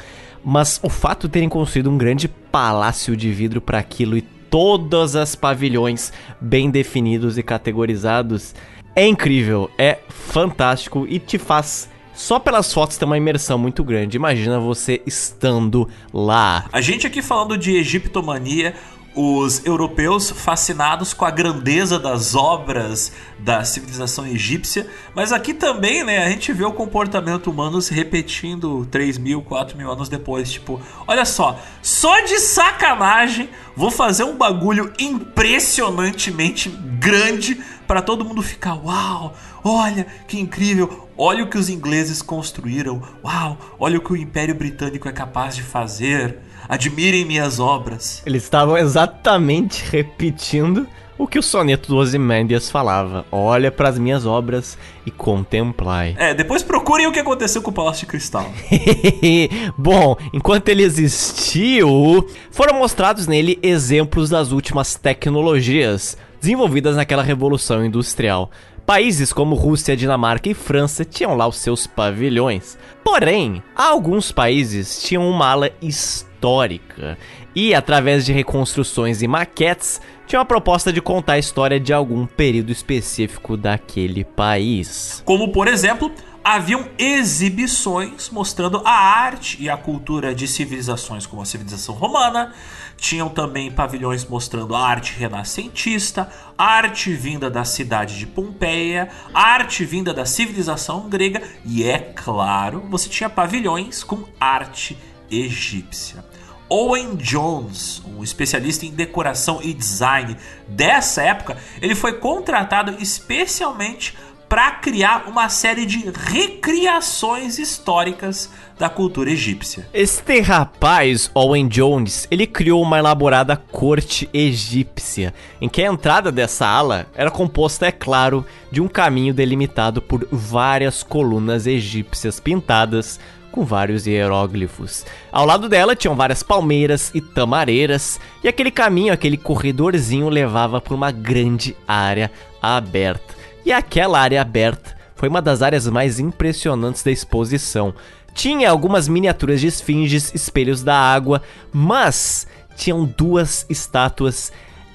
mas o fato de terem construído um grande palácio de vidro para aquilo e todas as pavilhões bem definidos e categorizados é incrível, é fantástico e te faz só pelas fotos ter uma imersão muito grande. Imagina você estando lá. A gente aqui falando de egiptomania, os europeus fascinados com a grandeza das obras da civilização egípcia, mas aqui também, né, a gente vê o comportamento humano se repetindo 3 mil, 4 mil anos depois. Tipo, olha só, só de sacanagem vou fazer um bagulho impressionantemente grande para todo mundo ficar, uau, olha que incrível, olha o que os ingleses construíram, uau, olha o que o Império Britânico é capaz de fazer admirem minhas obras. Eles estavam exatamente repetindo o que o soneto do Ozymandias falava. Olha para as minhas obras e contemplai. É, depois procurem o que aconteceu com o Palácio de Cristal. Bom, enquanto ele existiu, foram mostrados nele exemplos das últimas tecnologias desenvolvidas naquela revolução industrial. Países como Rússia, Dinamarca e França tinham lá os seus pavilhões. Porém, alguns países tinham uma ala histórica e, através de reconstruções e maquetes, tinha uma proposta de contar a história de algum período específico daquele país. Como, por exemplo, haviam exibições mostrando a arte e a cultura de civilizações como a civilização romana. Tinham também pavilhões mostrando a arte renascentista, arte vinda da cidade de Pompeia, arte vinda da civilização grega e, é claro, você tinha pavilhões com arte egípcia. Owen Jones, um especialista em decoração e design dessa época, ele foi contratado especialmente para criar uma série de recriações históricas da cultura egípcia. Este rapaz, Owen Jones, ele criou uma elaborada corte egípcia, em que a entrada dessa ala era composta, é claro, de um caminho delimitado por várias colunas egípcias pintadas com vários hieróglifos. Ao lado dela tinham várias palmeiras e tamareiras, e aquele caminho, aquele corredorzinho levava por uma grande área aberta. E aquela área aberta foi uma das áreas mais impressionantes da exposição. Tinha algumas miniaturas de esfinges, espelhos da água, mas tinham duas estátuas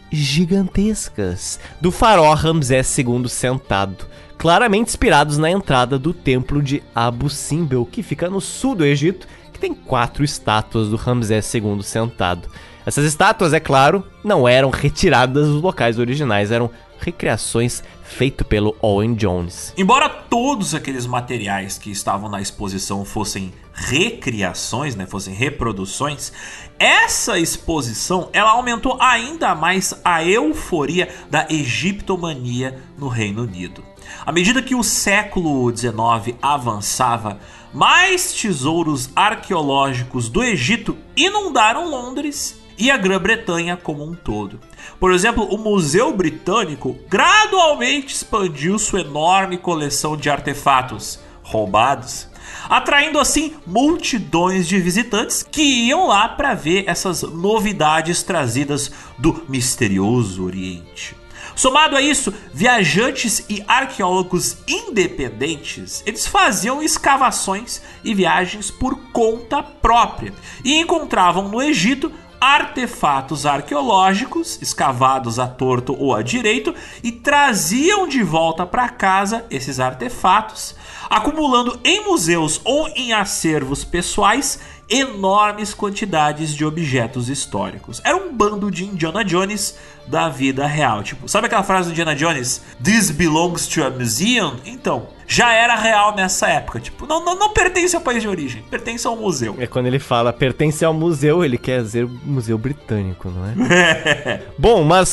gigantescas do faraó Ramsés II sentado, claramente inspirados na entrada do templo de Abu Simbel, que fica no sul do Egito, que tem quatro estátuas do Ramsés II sentado. Essas estátuas, é claro, não eram retiradas dos locais originais, eram recriações feito pelo Owen Jones. Embora todos aqueles materiais que estavam na exposição fossem recriações, né, fossem reproduções, essa exposição ela aumentou ainda mais a euforia da egiptomania no Reino Unido. À medida que o século XIX avançava, mais tesouros arqueológicos do Egito inundaram Londres e a Grã-Bretanha como um todo. Por exemplo, o Museu Britânico gradualmente expandiu sua enorme coleção de artefatos roubados, atraindo assim multidões de visitantes que iam lá para ver essas novidades trazidas do misterioso Oriente. Somado a isso, viajantes e arqueólogos independentes, eles faziam escavações e viagens por conta própria e encontravam no Egito artefatos arqueológicos escavados a torto ou a direito e traziam de volta para casa esses artefatos, acumulando em museus ou em acervos pessoais enormes quantidades de objetos históricos. Era um bando de Indiana Jones da vida real. Tipo, sabe aquela frase do Indiana Jones? This belongs to a museum? Então, já era real nessa época. Tipo, não, não, não pertence ao país de origem, pertence ao museu. É quando ele fala pertence ao museu, ele quer dizer museu britânico, não é? Bom, mas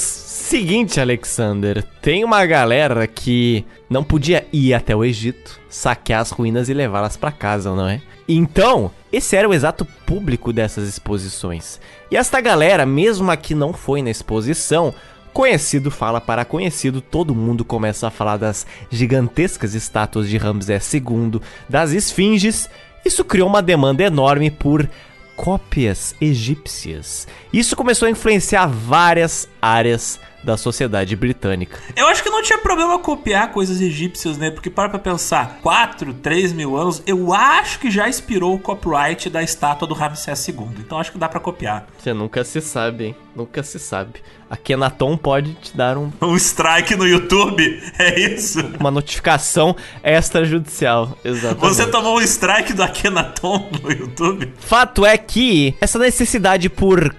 seguinte, Alexander, tem uma galera que não podia ir até o Egito, saquear as ruínas e levá-las para casa, não é? Então, esse era o exato público dessas exposições. E esta galera, mesmo a que não foi na exposição, Conhecido fala para conhecido, todo mundo começa a falar das gigantescas estátuas de Ramsés II, das esfinges. Isso criou uma demanda enorme por cópias egípcias. Isso começou a influenciar várias áreas da sociedade britânica. Eu acho que não tinha problema copiar coisas egípcias, né? Porque para pra pensar, 4, 3 mil anos, eu acho que já inspirou o copyright da estátua do Ramsés II. Então acho que dá para copiar. Você nunca se sabe, hein? Nunca se sabe. A Kenaton pode te dar um... Um strike no YouTube, é isso? Uma notificação extrajudicial, exatamente. Você tomou um strike do Akhenaton no YouTube? Fato é que essa necessidade por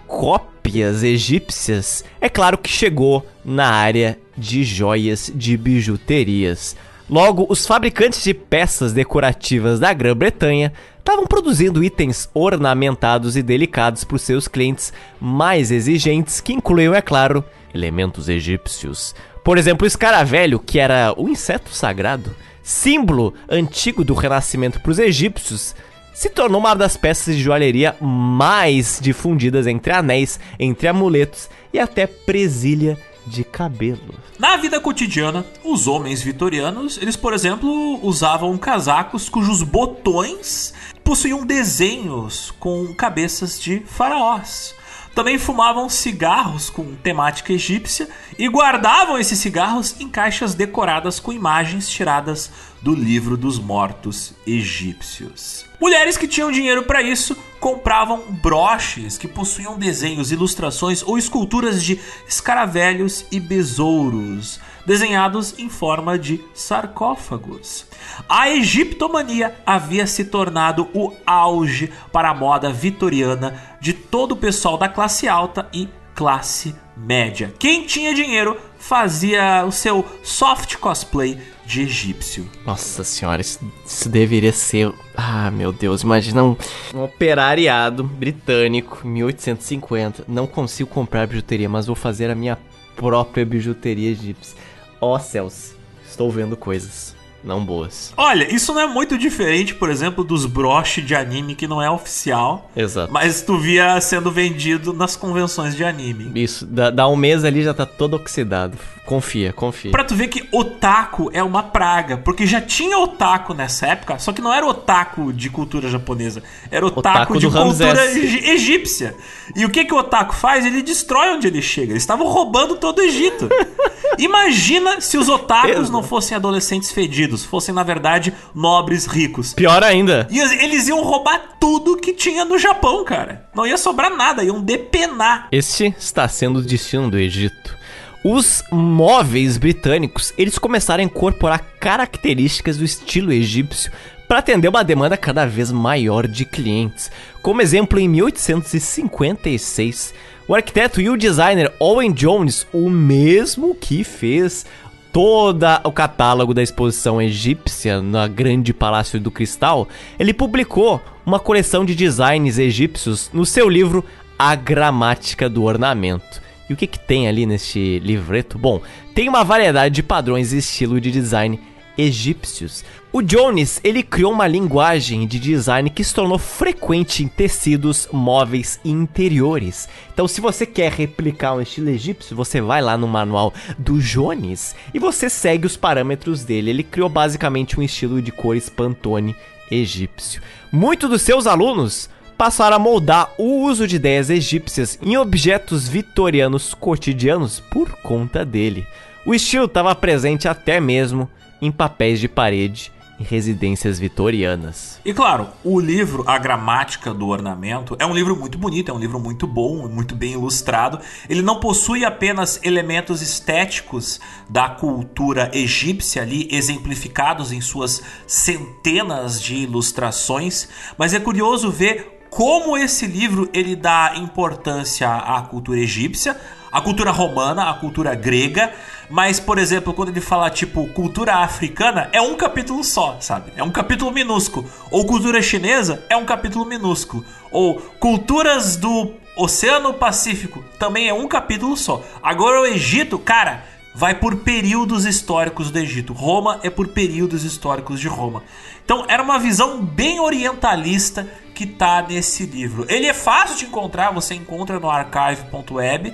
cópias egípcias, é claro que chegou na área de joias de bijuterias. Logo, os fabricantes de peças decorativas da Grã-Bretanha estavam produzindo itens ornamentados e delicados para os seus clientes mais exigentes, que incluíam, é claro, elementos egípcios. Por exemplo, o escaravelho, que era o inseto sagrado, símbolo antigo do renascimento para os egípcios, se tornou uma das peças de joalheria mais difundidas entre anéis, entre amuletos e até presilha de cabelo. Na vida cotidiana, os homens vitorianos, eles, por exemplo, usavam casacos cujos botões possuíam desenhos com cabeças de faraós. Também fumavam cigarros com temática egípcia e guardavam esses cigarros em caixas decoradas com imagens tiradas do livro dos mortos egípcios. Mulheres que tinham dinheiro para isso compravam broches que possuíam desenhos, ilustrações ou esculturas de escaravelhos e besouros, desenhados em forma de sarcófagos. A egiptomania havia se tornado o auge para a moda vitoriana de todo o pessoal da classe alta e classe média. Quem tinha dinheiro fazia o seu soft cosplay de egípcio. Nossa senhora, isso, isso deveria ser. Ah, meu Deus, imagina um, um operariado britânico, 1850. Não consigo comprar bijuteria, mas vou fazer a minha própria bijuteria egípcia. Ó oh, céus, estou vendo coisas não boas. Olha, isso não é muito diferente, por exemplo, dos broches de anime que não é oficial. Exato. Mas tu via sendo vendido nas convenções de anime. Isso, dá, dá um mês ali já tá todo oxidado. Confia, confia. Pra tu ver que otaku é uma praga, porque já tinha otaku nessa época, só que não era otaku de cultura japonesa, era otaku, otaku de cultura egípcia. E o que que o otaku faz? Ele destrói onde ele chega. Eles estavam roubando todo o Egito. Imagina se os otakus não fossem adolescentes fedidos, fossem, na verdade, nobres ricos. Pior ainda. E eles iam roubar tudo que tinha no Japão, cara. Não ia sobrar nada, iam depenar. Este está sendo o destino do Egito. Os móveis britânicos, eles começaram a incorporar características do estilo egípcio para atender uma demanda cada vez maior de clientes. Como exemplo, em 1856, o arquiteto e o designer Owen Jones, o mesmo que fez todo o catálogo da exposição egípcia na Grande Palácio do Cristal, ele publicou uma coleção de designs egípcios no seu livro A Gramática do Ornamento. E o que, que tem ali neste livreto? Bom, tem uma variedade de padrões e estilo de design egípcios. O Jones, ele criou uma linguagem de design que se tornou frequente em tecidos, móveis e interiores. Então, se você quer replicar um estilo egípcio, você vai lá no manual do Jones e você segue os parâmetros dele. Ele criou basicamente um estilo de cores Pantone egípcio. Muitos dos seus alunos passaram a moldar o uso de ideias egípcias em objetos vitorianos cotidianos por conta dele. O estilo estava presente até mesmo em papéis de parede residências vitorianas. E claro, o livro A Gramática do Ornamento é um livro muito bonito, é um livro muito bom, muito bem ilustrado. Ele não possui apenas elementos estéticos da cultura egípcia ali exemplificados em suas centenas de ilustrações, mas é curioso ver como esse livro ele dá importância à cultura egípcia, à cultura romana, à cultura grega, mas por exemplo, quando ele fala tipo cultura africana, é um capítulo só, sabe? É um capítulo minúsculo. Ou cultura chinesa, é um capítulo minúsculo. Ou culturas do Oceano Pacífico, também é um capítulo só. Agora o Egito, cara, vai por períodos históricos do Egito. Roma é por períodos históricos de Roma. Então era uma visão bem orientalista que tá nesse livro. Ele é fácil de encontrar, você encontra no archive.web.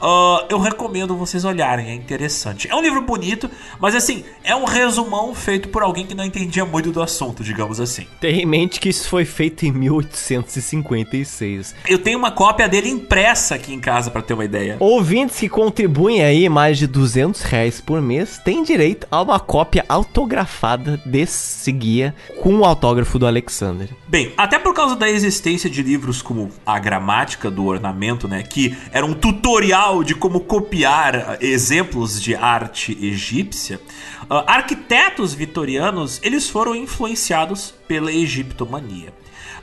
Uh, eu recomendo vocês olharem, é interessante. É um livro bonito, mas assim, é um resumão feito por alguém que não entendia muito do assunto, digamos assim. Tenha em mente que isso foi feito em 1856. Eu tenho uma cópia dele impressa aqui em casa para ter uma ideia. Ouvintes que contribuem aí mais de 200 reais por mês têm direito a uma cópia autografada desse guia com o autógrafo do Alexander. Bem, até por causa da existência de livros como A Gramática do Ornamento, né, que era um tutorial de como copiar exemplos de arte egípcia, uh, arquitetos vitorianos eles foram influenciados pela egiptomania.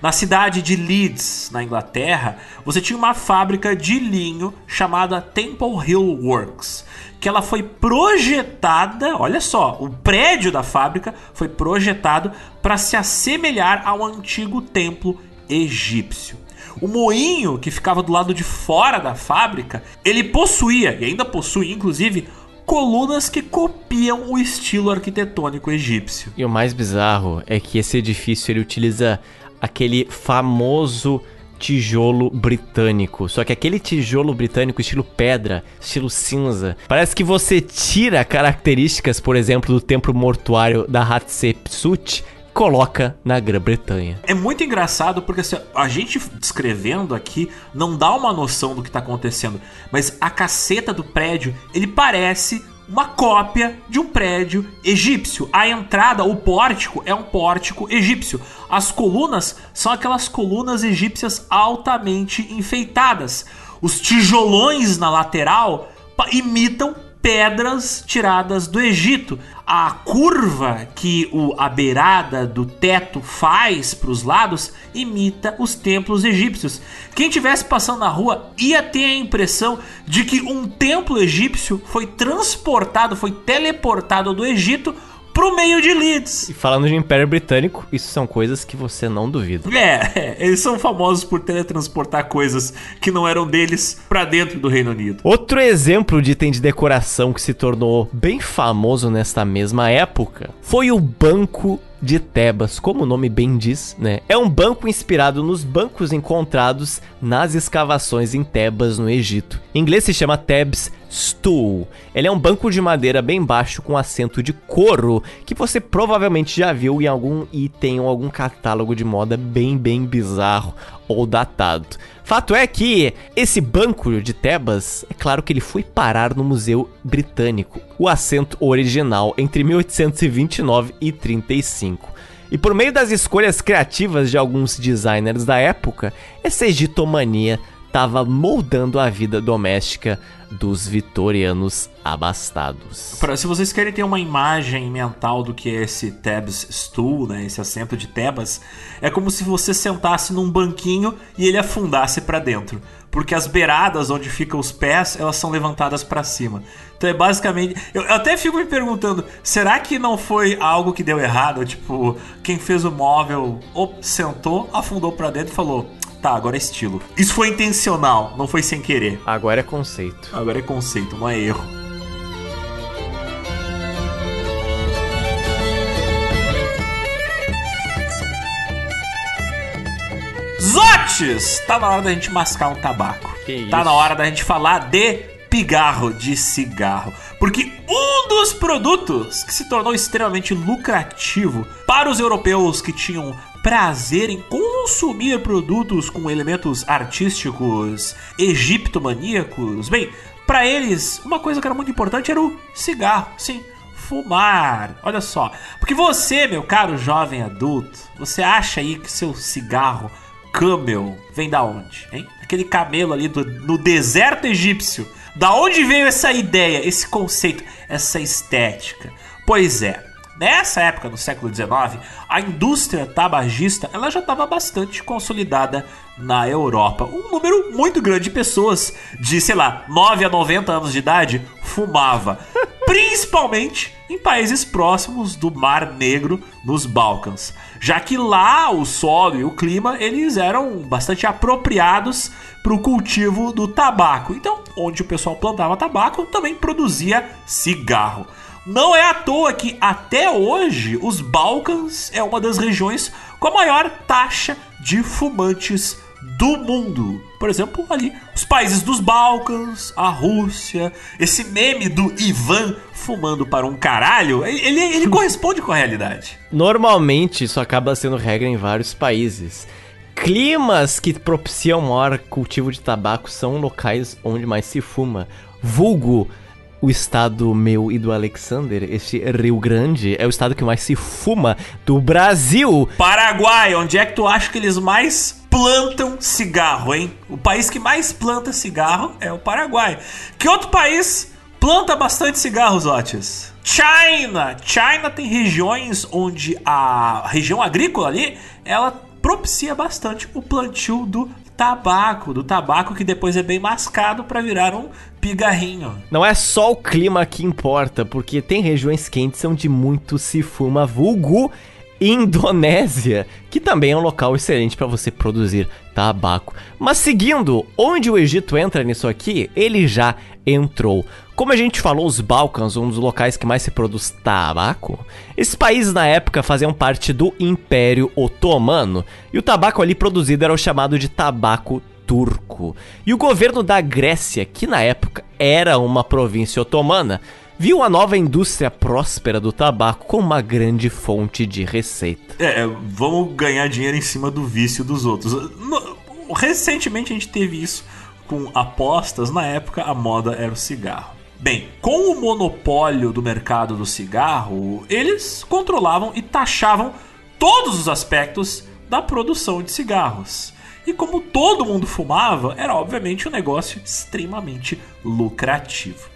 Na cidade de Leeds, na Inglaterra, você tinha uma fábrica de linho chamada Temple Hill Works, que ela foi projetada, olha só, o prédio da fábrica foi projetado para se assemelhar ao antigo templo egípcio. O moinho que ficava do lado de fora da fábrica, ele possuía e ainda possui inclusive colunas que copiam o estilo arquitetônico egípcio. E o mais bizarro é que esse edifício ele utiliza aquele famoso tijolo britânico. Só que aquele tijolo britânico estilo pedra, estilo cinza, parece que você tira características, por exemplo, do templo mortuário da Hatshepsut coloca na Grã-Bretanha. É muito engraçado porque assim, a gente descrevendo aqui não dá uma noção do que está acontecendo, mas a caceta do prédio, ele parece uma cópia de um prédio egípcio. A entrada, o pórtico, é um pórtico egípcio. As colunas são aquelas colunas egípcias altamente enfeitadas. Os tijolões na lateral imitam pedras tiradas do Egito. A curva que o, a beirada do teto faz para os lados imita os templos egípcios. Quem tivesse passando na rua ia ter a impressão de que um templo egípcio foi transportado, foi teleportado do Egito pro meio de Leeds. E falando de Império Britânico, isso são coisas que você não duvida. É, eles são famosos por teletransportar coisas que não eram deles pra dentro do Reino Unido. Outro exemplo de item de decoração que se tornou bem famoso nesta mesma época foi o Banco de Tebas, como o nome bem diz, né? É um banco inspirado nos bancos encontrados nas escavações em Tebas, no Egito. Em inglês se chama Thebes Stool. Ele é um banco de madeira bem baixo com assento de couro que você provavelmente já viu em algum item ou algum catálogo de moda bem bem bizarro ou datado. Fato é que esse banco de Tebas, é claro que ele foi parar no Museu Britânico, o assento original entre 1829 e 35. E por meio das escolhas criativas de alguns designers da época, essa egitomania estava moldando a vida doméstica dos vitorianos abastados. Se vocês querem ter uma imagem mental do que é esse Tebas Stool, né, esse assento de Tebas, é como se você sentasse num banquinho e ele afundasse para dentro, porque as beiradas onde ficam os pés, elas são levantadas para cima. Então é basicamente, eu, eu até fico me perguntando, será que não foi algo que deu errado, tipo, quem fez o móvel ou sentou, afundou para dentro e falou: Tá, agora é estilo. Isso foi intencional, não foi sem querer. Agora é conceito. Agora é conceito, não é erro. Zotes! Tá na hora da gente mascar um tabaco. Que tá isso? na hora da gente falar de pigarro, de cigarro. Porque um dos produtos que se tornou extremamente lucrativo para os europeus que tinham prazer em consumir produtos com elementos artísticos egiptomaníacos, bem, para eles, uma coisa que era muito importante era o cigarro, sim, fumar. Olha só, porque você, meu caro jovem adulto, você acha aí que seu cigarro Camel vem da onde, hein? Aquele camelo ali do, no deserto egípcio. Da onde veio essa ideia, esse conceito, essa estética? Pois é, nessa época, no século XIX, a indústria tabagista ela já estava bastante consolidada na Europa. Um número muito grande de pessoas de, sei lá, 9 a 90 anos de idade fumava. Principalmente em países próximos do Mar Negro, nos Balcãs. Já que lá o solo e o clima eles eram bastante apropriados para o cultivo do tabaco. Então, onde o pessoal plantava tabaco, também produzia cigarro. Não é à toa que até hoje os Balcãs é uma das regiões com a maior taxa de fumantes do mundo. Por exemplo, ali, os países dos Balcãs, a Rússia, esse meme do Ivan fumando para um caralho, ele, ele corresponde com a realidade. Normalmente isso acaba sendo regra em vários países. Climas que propiciam maior cultivo de tabaco são locais onde mais se fuma. Vulgo, o estado meu e do Alexander, este Rio Grande, é o estado que mais se fuma do Brasil. Paraguai, onde é que tu acha que eles mais plantam cigarro, hein? O país que mais planta cigarro é o Paraguai. Que outro país planta bastante cigarros, Otis? China! China tem regiões onde a região agrícola ali, ela propicia bastante o plantio do tabaco, do tabaco que depois é bem mascado para virar um pigarrinho. Não é só o clima que importa, porque tem regiões quentes onde muito se fuma vulgo Indonésia, que também é um local excelente para você produzir tabaco. Mas seguindo, onde o Egito entra nisso aqui, ele já entrou. Como a gente falou, os Balcãs, um dos locais que mais se produz tabaco, esses países na época faziam parte do Império Otomano, e o tabaco ali produzido era o chamado de tabaco turco. E o governo da Grécia, que na época era uma província otomana, viu a nova indústria próspera do tabaco como uma grande fonte de receita. É, é, vamos ganhar dinheiro em cima do vício dos outros. Recentemente a gente teve isso com apostas, na época a moda era o cigarro. Bem, com o monopólio do mercado do cigarro, eles controlavam e taxavam todos os aspectos da produção de cigarros. E como todo mundo fumava, era obviamente um negócio extremamente lucrativo.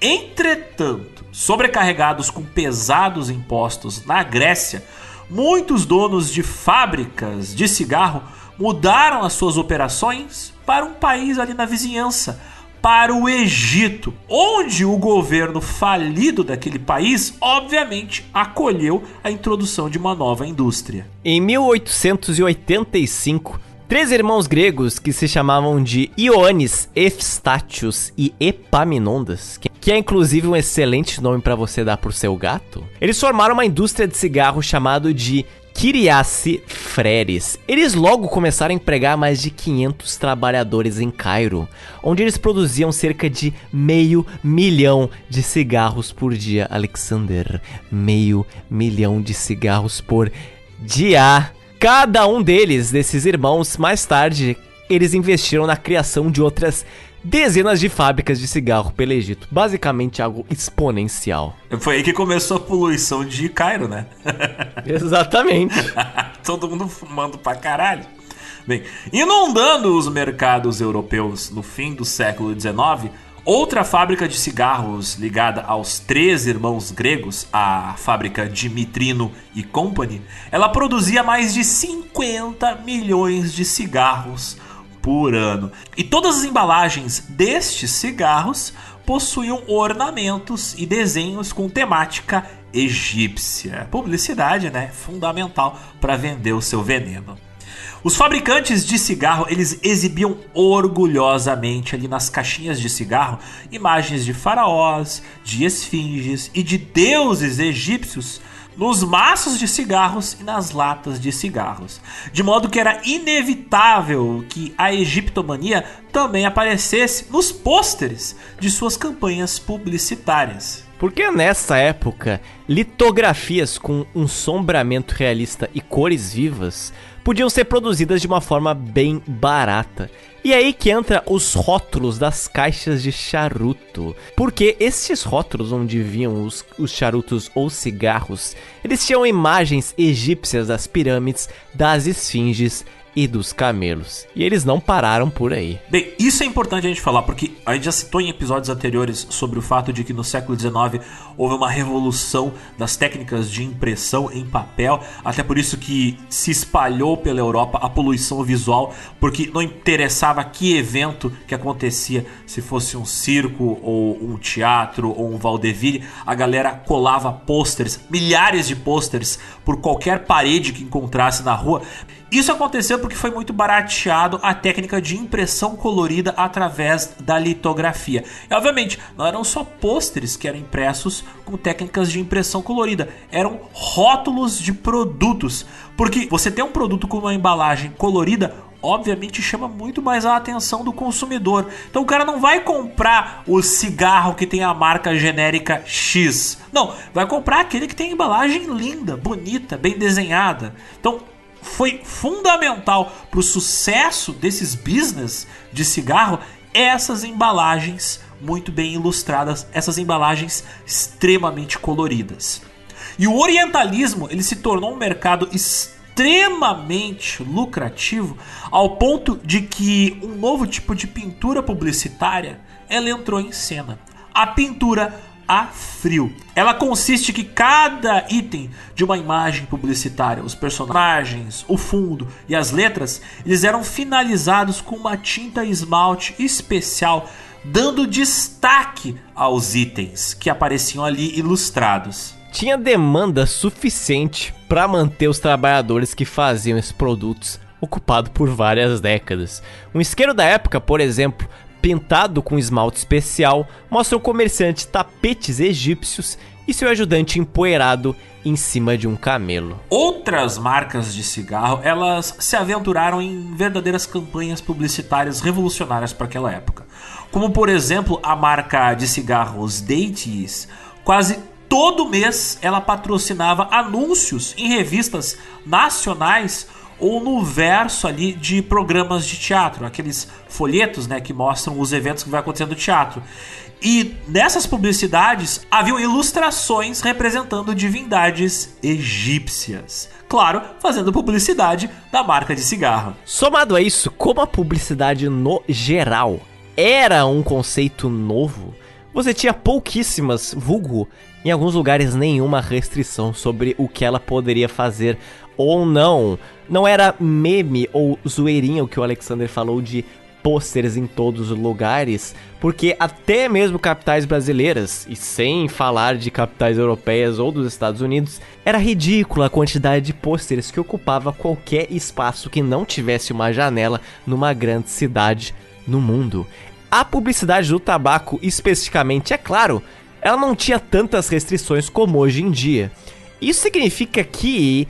Entretanto, sobrecarregados com pesados impostos na Grécia, muitos donos de fábricas de cigarro mudaram as suas operações para um país ali na vizinhança, para o Egito, onde o governo falido daquele país, obviamente, acolheu a introdução de uma nova indústria. Em 1885, três irmãos gregos que se chamavam de Ioannis, Eustátios e Epaminondas, que- que é inclusive um excelente nome para você dar pro seu gato, eles formaram uma indústria de cigarro chamado de Kiriace Freres. Eles logo começaram a empregar mais de 500 trabalhadores em Cairo, onde eles produziam cerca de meio milhão de cigarros por dia. Alexander, meio milhão de cigarros por dia. Cada um deles, desses irmãos, mais tarde, eles investiram na criação de outras dezenas de fábricas de cigarro pelo Egito. Basicamente algo exponencial. Foi aí que começou a poluição de Cairo, né? Exatamente. Todo mundo fumando pra caralho. Bem, inundando os mercados europeus no fim do século XIX, outra fábrica de cigarros ligada aos três irmãos gregos, a fábrica Dimitrino e Company, ela produzia mais de 50 milhões de cigarros por ano. E todas as embalagens destes cigarros possuíam ornamentos e desenhos com temática egípcia. Publicidade, né? Fundamental para vender o seu veneno. Os fabricantes de cigarro, eles exibiam orgulhosamente ali nas caixinhas de cigarro imagens de faraós, de esfinges e de deuses egípcios nos maços de cigarros e nas latas de cigarros. De modo que era inevitável que a egiptomania também aparecesse nos pôsteres de suas campanhas publicitárias. Porque nessa época, litografias com um sombramento realista e cores vivas podiam ser produzidas de uma forma bem barata. E é aí que entra os rótulos das caixas de charuto. Porque esses rótulos onde vinham os, os charutos ou cigarros, eles tinham imagens egípcias das pirâmides, das esfinges e dos camelos. E eles não pararam por aí. Bem, isso é importante a gente falar, porque a gente já citou em episódios anteriores sobre o fato de que no século XIX houve uma revolução das técnicas de impressão em papel, até por isso que se espalhou pela Europa a poluição visual, porque não interessava que evento que acontecia, se fosse um circo ou um teatro ou um vaudeville, a galera colava pôsteres, milhares de pôsteres por qualquer parede que encontrasse na rua. Isso aconteceu porque foi muito barateado a técnica de impressão colorida através da litografia. E obviamente, não eram só pôsteres que eram impressos com técnicas de impressão colorida, eram rótulos de produtos. Porque você tem um produto com uma embalagem colorida, obviamente chama muito mais a atenção do consumidor. Então o cara não vai comprar o cigarro que tem a marca genérica X. Não, vai comprar aquele que tem embalagem linda, bonita, bem desenhada. Então foi fundamental para o sucesso desses business de cigarro essas embalagens muito bem ilustradas, essas embalagens extremamente coloridas. E o orientalismo ele se tornou um mercado extremamente lucrativo ao ponto de que um novo tipo de pintura publicitária ela entrou em cena. A pintura a frio. Ela consiste que cada item de uma imagem publicitária, os personagens, o fundo e as letras, eles eram finalizados com uma tinta esmalte especial, dando destaque aos itens que apareciam ali ilustrados. Tinha demanda suficiente para manter os trabalhadores que faziam esses produtos ocupado por várias décadas. Um isqueiro da época, por exemplo, pintado com esmalte especial, mostra o comerciante tapetes egípcios e seu ajudante empoeirado em cima de um camelo. Outras marcas de cigarro, elas se aventuraram em verdadeiras campanhas publicitárias revolucionárias para aquela época. Como por exemplo, a marca de cigarros Dates, quase todo mês ela patrocinava anúncios em revistas nacionais ou no verso ali de programas de teatro, aqueles folhetos, né, que mostram os eventos que vai acontecendo no teatro. E nessas publicidades haviam ilustrações representando divindades egípcias. Claro, fazendo publicidade da marca de cigarro. Somado a isso, como a publicidade no geral era um conceito novo, você tinha pouquíssimas, vulgo, em alguns lugares nenhuma restrição sobre o que ela poderia fazer ou não. Não era meme ou zoeirinha o que o Alexander falou de pôsteres em todos os lugares, porque até mesmo capitais brasileiras, e sem falar de capitais europeias ou dos Estados Unidos, era ridícula a quantidade de pôsteres que ocupava qualquer espaço que não tivesse uma janela numa grande cidade no mundo. A publicidade do tabaco, especificamente, é claro, ela não tinha tantas restrições como hoje em dia. Isso significa que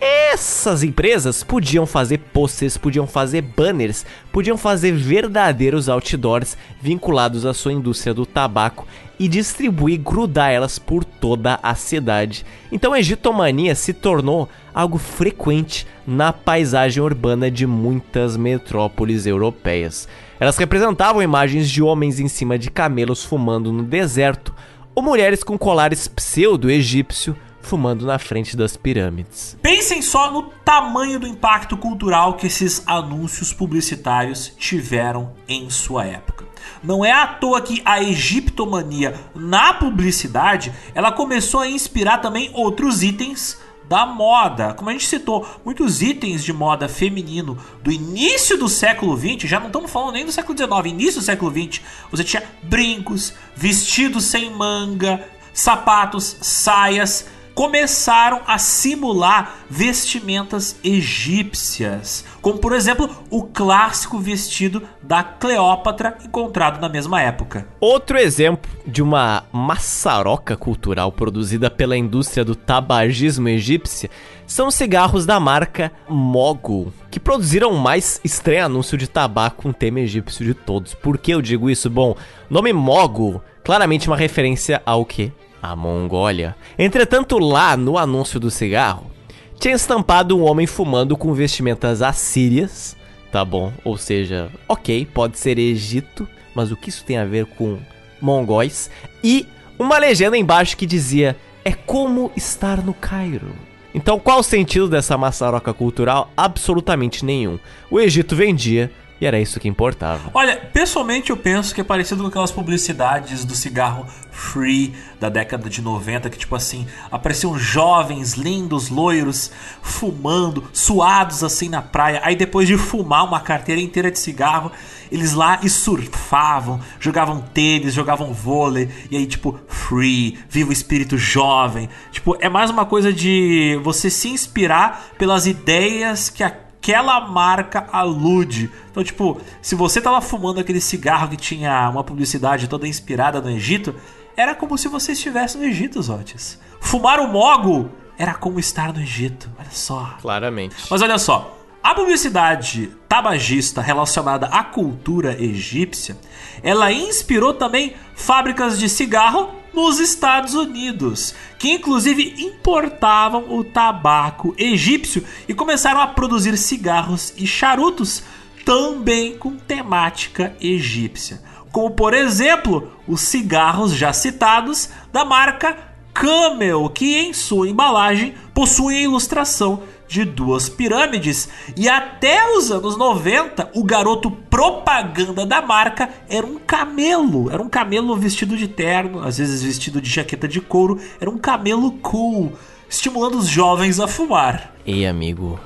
Essas empresas podiam fazer posters, podiam fazer banners, podiam fazer verdadeiros outdoors vinculados à sua indústria do tabaco e distribuir, grudar elas por toda a cidade. Então a egitomania se tornou algo frequente na paisagem urbana de muitas metrópoles europeias. Elas representavam imagens de homens em cima de camelos fumando no deserto, ou mulheres com colares pseudo-egípcio fumando na frente das pirâmides. Pensem só no tamanho do impacto cultural que esses anúncios publicitários tiveram em sua época. Não é à toa que a egiptomania na publicidade, ela começou a inspirar também outros itens da moda. Como a gente citou, muitos itens de moda feminino do início do século 20, já não estamos falando nem do século 19, início do século 20, você tinha brincos, vestidos sem manga, sapatos, saias, começaram a simular vestimentas egípcias, como por exemplo o clássico vestido da Cleópatra encontrado na mesma época. Outro exemplo de uma maçaroca cultural produzida pela indústria do tabagismo egípcia são os cigarros da marca Mogul, que produziram o mais estranho anúncio de tabaco com tema egípcio de todos. Por que eu digo isso? Bom, nome Mogul, claramente uma referência ao que? A Mongólia. Entretanto, lá no anúncio do cigarro, tinha estampado um homem fumando com vestimentas assírias, tá bom? Ou seja, ok, pode ser Egito, mas o que isso tem a ver com mongóis? E uma legenda embaixo que dizia: é como estar no Cairo. Então, qual o sentido dessa maçaroca cultural? Absolutamente nenhum. O Egito vendia e era isso que importava. Olha, pessoalmente eu penso que é parecido com aquelas publicidades do cigarro Free da década de 90, que tipo assim, apareciam jovens, lindos, loiros, fumando, suados assim na praia. Aí depois de fumar uma carteira inteira de cigarro, eles lá e surfavam, jogavam tênis, jogavam vôlei, e aí tipo, free, viva o espírito jovem. Tipo, é mais uma coisa de você se inspirar pelas ideias que a aquela marca alude. Então, tipo, se você tava fumando aquele cigarro que tinha uma publicidade toda inspirada no Egito, era como se você estivesse no Egito, Zotes. Fumar o mogo era como estar no Egito. Olha só. Claramente. Mas olha só. A publicidade tabagista relacionada à cultura egípcia, ela inspirou também fábricas de cigarro nos Estados Unidos, que inclusive importavam o tabaco egípcio e começaram a produzir cigarros e charutos também com temática egípcia. Como por exemplo, os cigarros já citados da marca Camel, que em sua embalagem possui a ilustração de duas pirâmides. E até os anos 90, o garoto propaganda da marca era um camelo. Era um camelo vestido de terno, às vezes vestido de jaqueta de couro. Era um camelo cool, estimulando os jovens a fumar. Ei, amigo,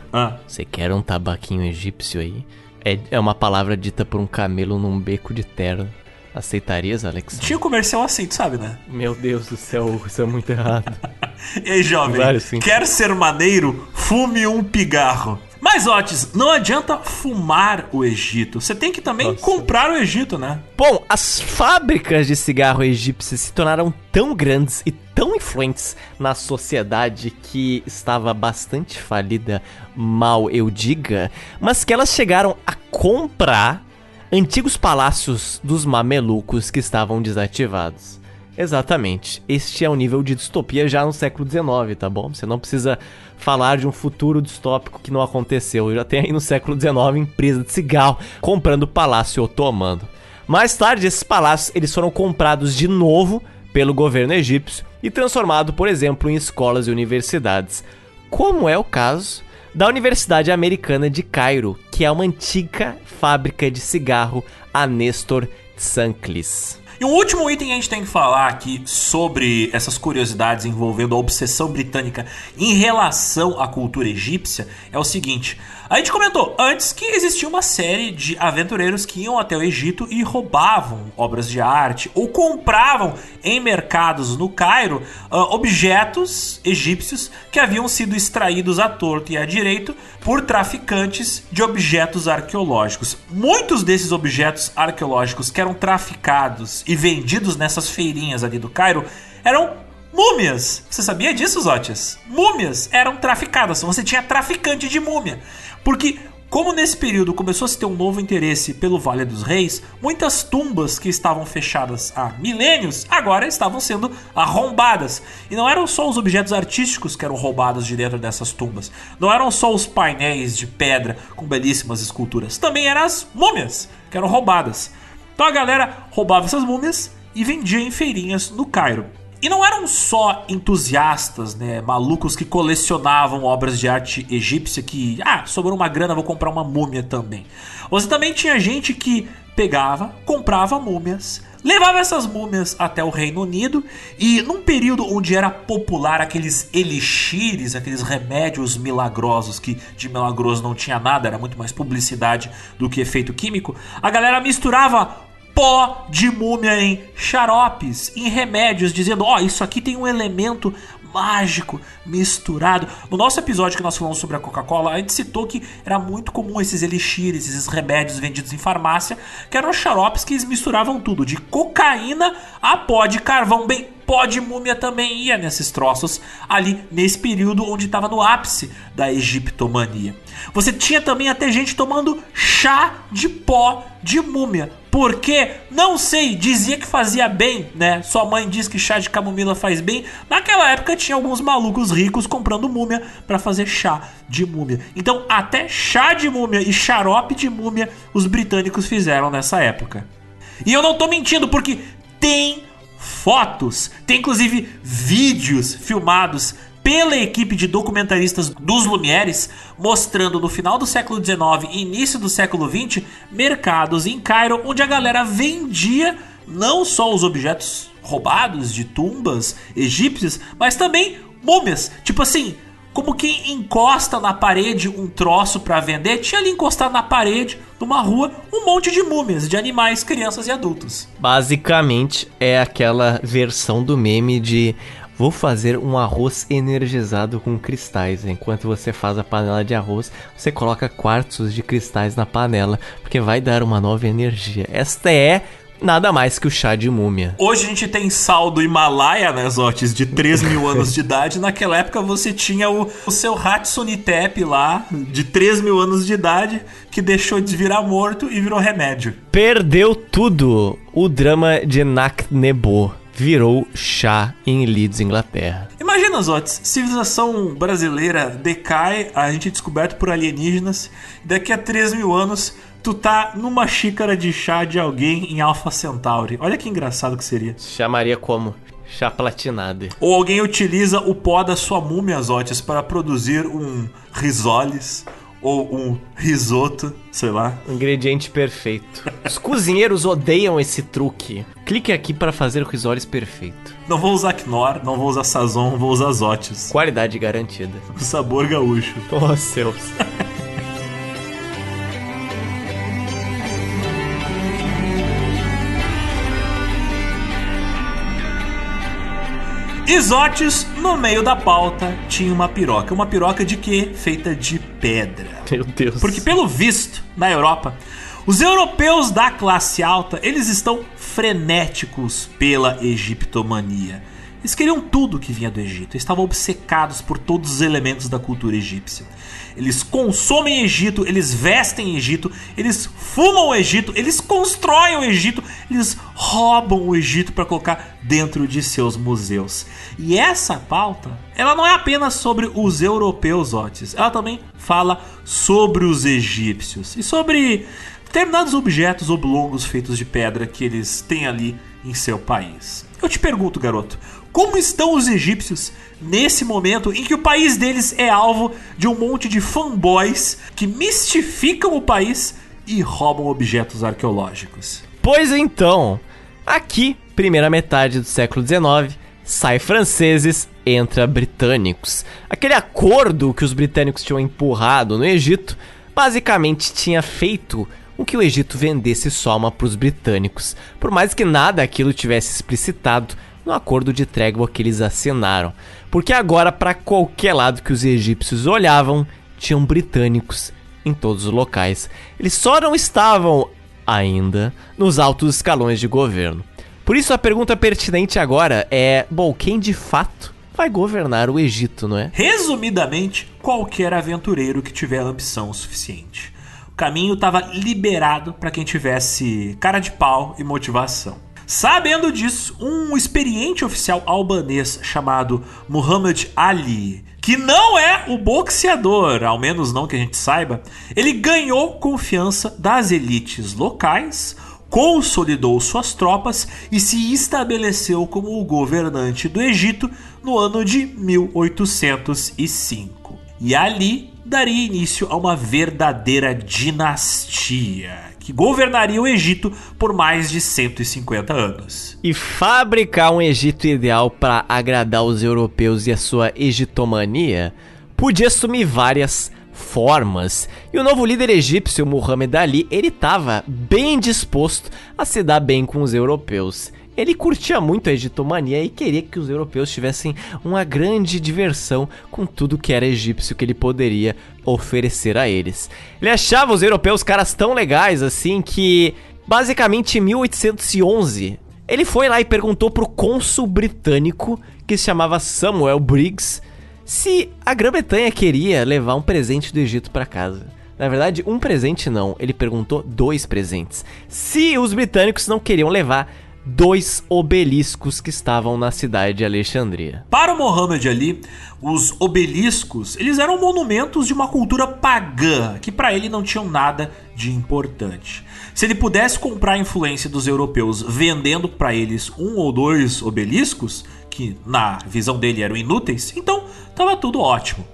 você ah. quer um tabaquinho egípcio aí? É, é uma palavra dita por um camelo num beco de terno. Aceitarias, Alex? Tinha comercial tu sabe, né? Meu Deus do céu, isso é muito errado. e aí, jovem, quer ser maneiro? Fume um pigarro. Mas, Otis, não adianta fumar o Egito. Você tem que também Nossa. comprar o Egito, né? Bom, as fábricas de cigarro egípcias se tornaram tão grandes e tão influentes na sociedade que estava bastante falida, mal eu diga, mas que elas chegaram a comprar antigos palácios dos mamelucos que estavam desativados. Exatamente. Este é o nível de distopia já no século XIX, tá bom? Você não precisa falar de um futuro distópico que não aconteceu. Já tem aí no século XIX empresa de cigarro comprando palácio otomano. Mais tarde, esses palácios eles foram comprados de novo pelo governo egípcio e transformados, por exemplo, em escolas e universidades, como é o caso da Universidade Americana de Cairo, que é uma antiga fábrica de cigarro, a Nestor Tsanklis. E um último item que a gente tem que falar aqui sobre essas curiosidades envolvendo a obsessão britânica em relação à cultura egípcia é o seguinte: a gente comentou antes que existia uma série de aventureiros que iam até o Egito e roubavam obras de arte ou compravam em mercados no Cairo uh, objetos egípcios que haviam sido extraídos à torto e à direito por traficantes de objetos arqueológicos. Muitos desses objetos arqueológicos que eram traficados e vendidos nessas feirinhas ali do Cairo eram múmias. Você sabia disso, Zotes? Múmias eram traficadas. Você tinha traficante de múmia. Porque como nesse período começou a se ter um novo interesse pelo Vale dos Reis, muitas tumbas que estavam fechadas há milênios agora estavam sendo arrombadas. E não eram só os objetos artísticos que eram roubados de dentro dessas tumbas, não eram só os painéis de pedra com belíssimas esculturas, também eram as múmias que eram roubadas. Então a galera roubava essas múmias e vendia em feirinhas no Cairo. E não eram só entusiastas, né, malucos que colecionavam obras de arte egípcia que, ah, sobrou uma grana, vou comprar uma múmia também. Você também tinha gente que pegava, comprava múmias, levava essas múmias até o Reino Unido e num período onde era popular aqueles elixires, aqueles remédios milagrosos que de milagroso não tinha nada, era muito mais publicidade do que efeito químico, a galera misturava pó de múmia em xaropes, em remédios, dizendo: ó, oh, isso aqui tem um elemento mágico misturado. No nosso episódio que nós falamos sobre a Coca-Cola, a gente citou que era muito comum esses elixires, esses remédios vendidos em farmácia, que eram xaropes que eles misturavam tudo, de cocaína a pó de carvão, bem pó de múmia também ia nesses troços ali nesse período onde estava no ápice da egiptomania. Você tinha também até gente tomando chá de pó de múmia. Porque, não sei, dizia que fazia bem, né? Sua mãe diz que chá de camomila faz bem. Naquela época tinha alguns malucos ricos comprando múmia para fazer chá de múmia. Então, até chá de múmia e xarope de múmia os britânicos fizeram nessa época. E eu não tô mentindo, porque tem fotos, tem inclusive vídeos filmados pela equipe de documentaristas dos Lumieres, mostrando no final do século XIX e início do século XX mercados em Cairo onde a galera vendia não só os objetos roubados de tumbas egípcias, mas também múmias. Tipo assim, como quem encosta na parede um troço para vender, tinha ali encostado na parede, numa rua, um monte de múmias de animais, crianças e adultos. Basicamente é aquela versão do meme de vou fazer um arroz energizado com cristais. Enquanto você faz a panela de arroz, você coloca quartos de cristais na panela, porque vai dar uma nova energia. Esta é nada mais que o chá de múmia. Hoje a gente tem sal do Himalaia, né, Zotes, de 3 mil anos de idade. Naquela época você tinha o, o seu Hatsune Tep lá, de 3 mil anos de idade, que deixou de virar morto e virou remédio. Perdeu tudo. O drama de Naknebo virou chá em Leeds, Inglaterra. Imagina, Zotes, civilização brasileira decai, a gente é descoberto por alienígenas, daqui a 3 mil anos tu tá numa xícara de chá de alguém em Alpha Centauri. Olha que engraçado que seria. Chamaria como? Chá platinado. Ou alguém utiliza o pó da sua múmia, Zotes, para produzir um risoles ou um risoto, sei lá. Ingrediente perfeito. Os cozinheiros odeiam esse truque. Clique aqui para fazer o risoles perfeito. Não vou usar Knorr, não vou usar Sazon, vou usar Zotes. Qualidade garantida. O sabor gaúcho. Oh, céus. Isotes, no meio da pauta, tinha uma piroca. Uma piroca de quê? Feita de pedra. Meu Deus. Porque pelo visto, na Europa, os europeus da classe alta, eles estão frenéticos pela egiptomania. Eles queriam tudo que vinha do Egito, eles estavam obcecados por todos os elementos da cultura egípcia. Eles consomem Egito, eles vestem Egito, eles fumam o Egito, eles constroem o Egito, eles roubam o Egito para colocar dentro de seus museus. E essa pauta, ela não é apenas sobre os europeus, Otis, ela também fala sobre os egípcios e sobre determinados objetos oblongos feitos de pedra que eles têm ali em seu país. Eu te pergunto, garoto, como estão os egípcios nesse momento em que o país deles é alvo de um monte de fanboys que mistificam o país e roubam objetos arqueológicos? Pois então, aqui, primeira metade do século XIX, sai franceses, entra britânicos. Aquele acordo que os britânicos tinham empurrado no Egito basicamente tinha feito o que o Egito vendesse soma para os britânicos, por mais que nada aquilo tivesse explicitado no acordo de trégua que eles assinaram. Porque agora, para qualquer lado que os egípcios olhavam, tinham britânicos em todos os locais. Eles só não estavam ainda nos altos escalões de governo. Por isso a pergunta pertinente agora é, bom, quem de fato vai governar o Egito, não é? Resumidamente, qualquer aventureiro que tiver ambição suficiente. O caminho estava liberado para quem tivesse cara de pau e motivação. Sabendo disso, um experiente oficial albanês chamado Muhammad Ali, que não é o boxeador, ao menos não que a gente saiba, ele ganhou confiança das elites locais, consolidou suas tropas e se estabeleceu como o governante do Egito no ano de 1805. E ali daria início a uma verdadeira dinastia que governaria o Egito por mais de 150 anos. E fabricar um Egito ideal para agradar os europeus e a sua egitomania podia assumir várias formas. E o novo líder egípcio, Muhammad Ali, ele estava bem disposto a se dar bem com os europeus. Ele curtia muito a egitomania e queria que os europeus tivessem uma grande diversão com tudo que era egípcio que ele poderia oferecer a eles. Ele achava os europeus caras tão legais assim que, basicamente, em 1811, ele foi lá e perguntou pro cônsul britânico que se chamava Samuel Briggs se a Grã-Bretanha queria levar um presente do Egito para casa. Na verdade, um presente não, ele perguntou dois presentes. Se os britânicos não queriam levar dois obeliscos que estavam na cidade de Alexandria. Para Mohammed Ali, os obeliscos, eles eram monumentos de uma cultura pagã, que para ele não tinham nada de importante. Se ele pudesse comprar a influência dos europeus vendendo para eles um ou dois obeliscos, que na visão dele eram inúteis, então estava tudo ótimo.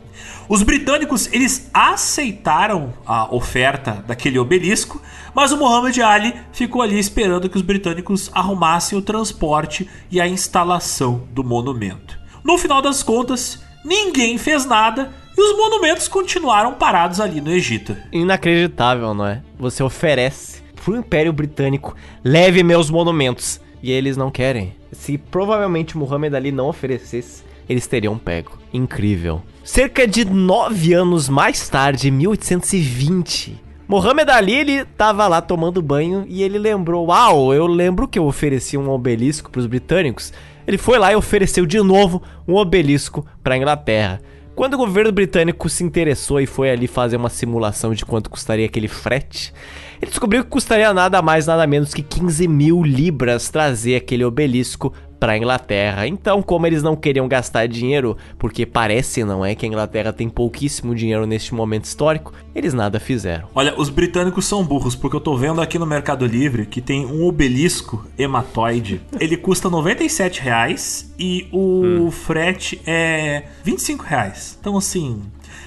Os britânicos eles aceitaram a oferta daquele obelisco, mas o Muhammad Ali ficou ali esperando que os britânicos arrumassem o transporte e a instalação do monumento. No final das contas, ninguém fez nada e os monumentos continuaram parados ali no Egito. Inacreditável, não é? Você oferece pro Império Britânico, leve meus monumentos, e eles não querem. Se provavelmente Muhammad Ali não oferecesse, eles teriam pego. Incrível. Cerca de nove anos mais tarde, em 1820, Mohamed Ali ele tava lá tomando banho e ele lembrou: Uau, eu lembro que eu ofereci um obelisco para os britânicos. Ele foi lá e ofereceu de novo um obelisco para a Inglaterra. Quando o governo britânico se interessou e foi ali fazer uma simulação de quanto custaria aquele frete, ele descobriu que custaria nada mais, nada menos que 15 mil libras trazer aquele obelisco para a Inglaterra. Então, como eles não queriam gastar dinheiro, porque parece não é que a Inglaterra tem pouquíssimo dinheiro neste momento histórico, eles nada fizeram. Olha, os britânicos são burros, porque eu tô vendo aqui no Mercado Livre que tem um obelisco hematoide. Ele custa 97 reais e o hum. frete é 25 reais. Então, assim,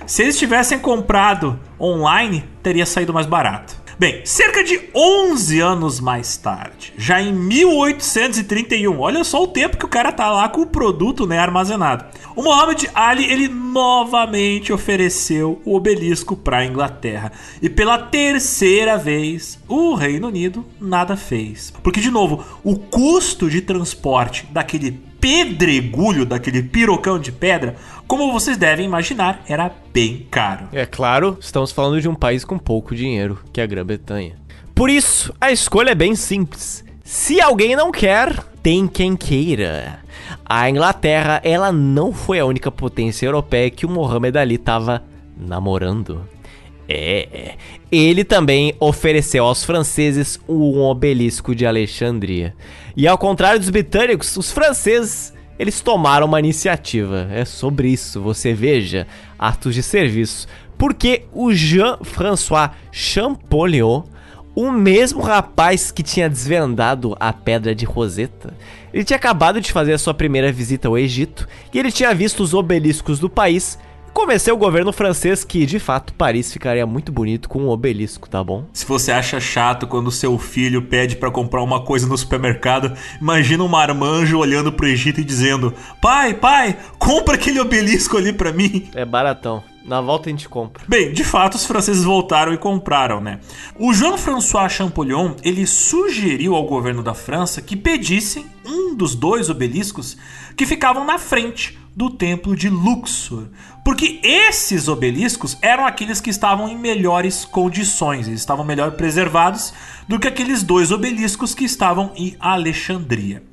se eles tivessem comprado online, teria saído mais barato. Bem, cerca de 11 anos mais tarde, já em 1831, olha só o tempo que o cara tá lá com o produto né, armazenado. O Muhammad Ali ele novamente ofereceu o obelisco para a Inglaterra e pela terceira vez o Reino Unido nada fez, porque de novo o custo de transporte daquele pedregulho, daquele pirocão de pedra, como vocês devem imaginar, era bem caro. É claro, estamos falando de um país com pouco dinheiro, que é a Grã-Bretanha. Por isso, a escolha é bem simples. Se alguém não quer, tem quem queira. A Inglaterra, ela não foi a única potência europeia que o Mohammed Ali estava namorando. É, ele também ofereceu aos franceses um obelisco de Alexandria. E ao contrário dos britânicos, os franceses eles tomaram uma iniciativa. É sobre isso, você veja, atos de serviço. Porque o Jean-François Champollion, o mesmo rapaz que tinha desvendado a pedra de Rosetta, ele tinha acabado de fazer a sua primeira visita ao Egito e ele tinha visto os obeliscos do país Convenceu o governo francês que, de fato, Paris ficaria muito bonito com um obelisco, tá bom? Se você acha chato quando seu filho pede para comprar uma coisa no supermercado, imagina um marmanjo olhando pro Egito e dizendo: Pai, pai, compra aquele obelisco ali pra mim. É baratão. Na volta a gente compra. Bem, de fato os franceses voltaram e compraram, né? O Jean-François Champollion, ele sugeriu ao governo da França que pedissem um dos dois obeliscos que ficavam na frente do templo de Luxor, porque esses obeliscos eram aqueles que estavam em melhores condições, eles estavam melhor preservados do que aqueles dois obeliscos que estavam em Alexandria.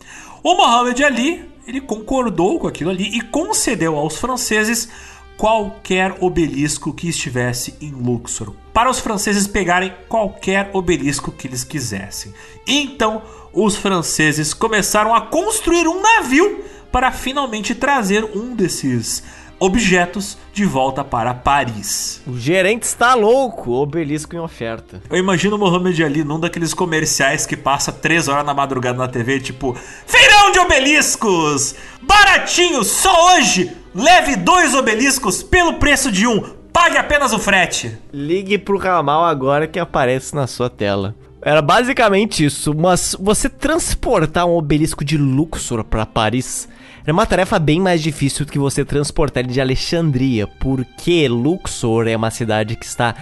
O Muhammad Ali, ele concordou com aquilo ali e concedeu aos franceses qualquer obelisco que estivesse em Luxor, para os franceses pegarem qualquer obelisco que eles quisessem. Então, os franceses começaram a construir um navio para finalmente trazer um desses objetos de volta para Paris. O gerente está louco, obelisco em oferta. Eu imagino o Mohamed Ali num daqueles comerciais que passa três horas na madrugada na TV, tipo, feirão de obeliscos! Baratinho, só hoje! Leve dois obeliscos pelo preço de um, pague apenas o frete. Ligue pro ramal agora que aparece na sua tela. Era basicamente isso, mas você transportar um obelisco de Luxor para Paris é uma tarefa bem mais difícil do que você transportar ele de Alexandria, porque Luxor é uma cidade que está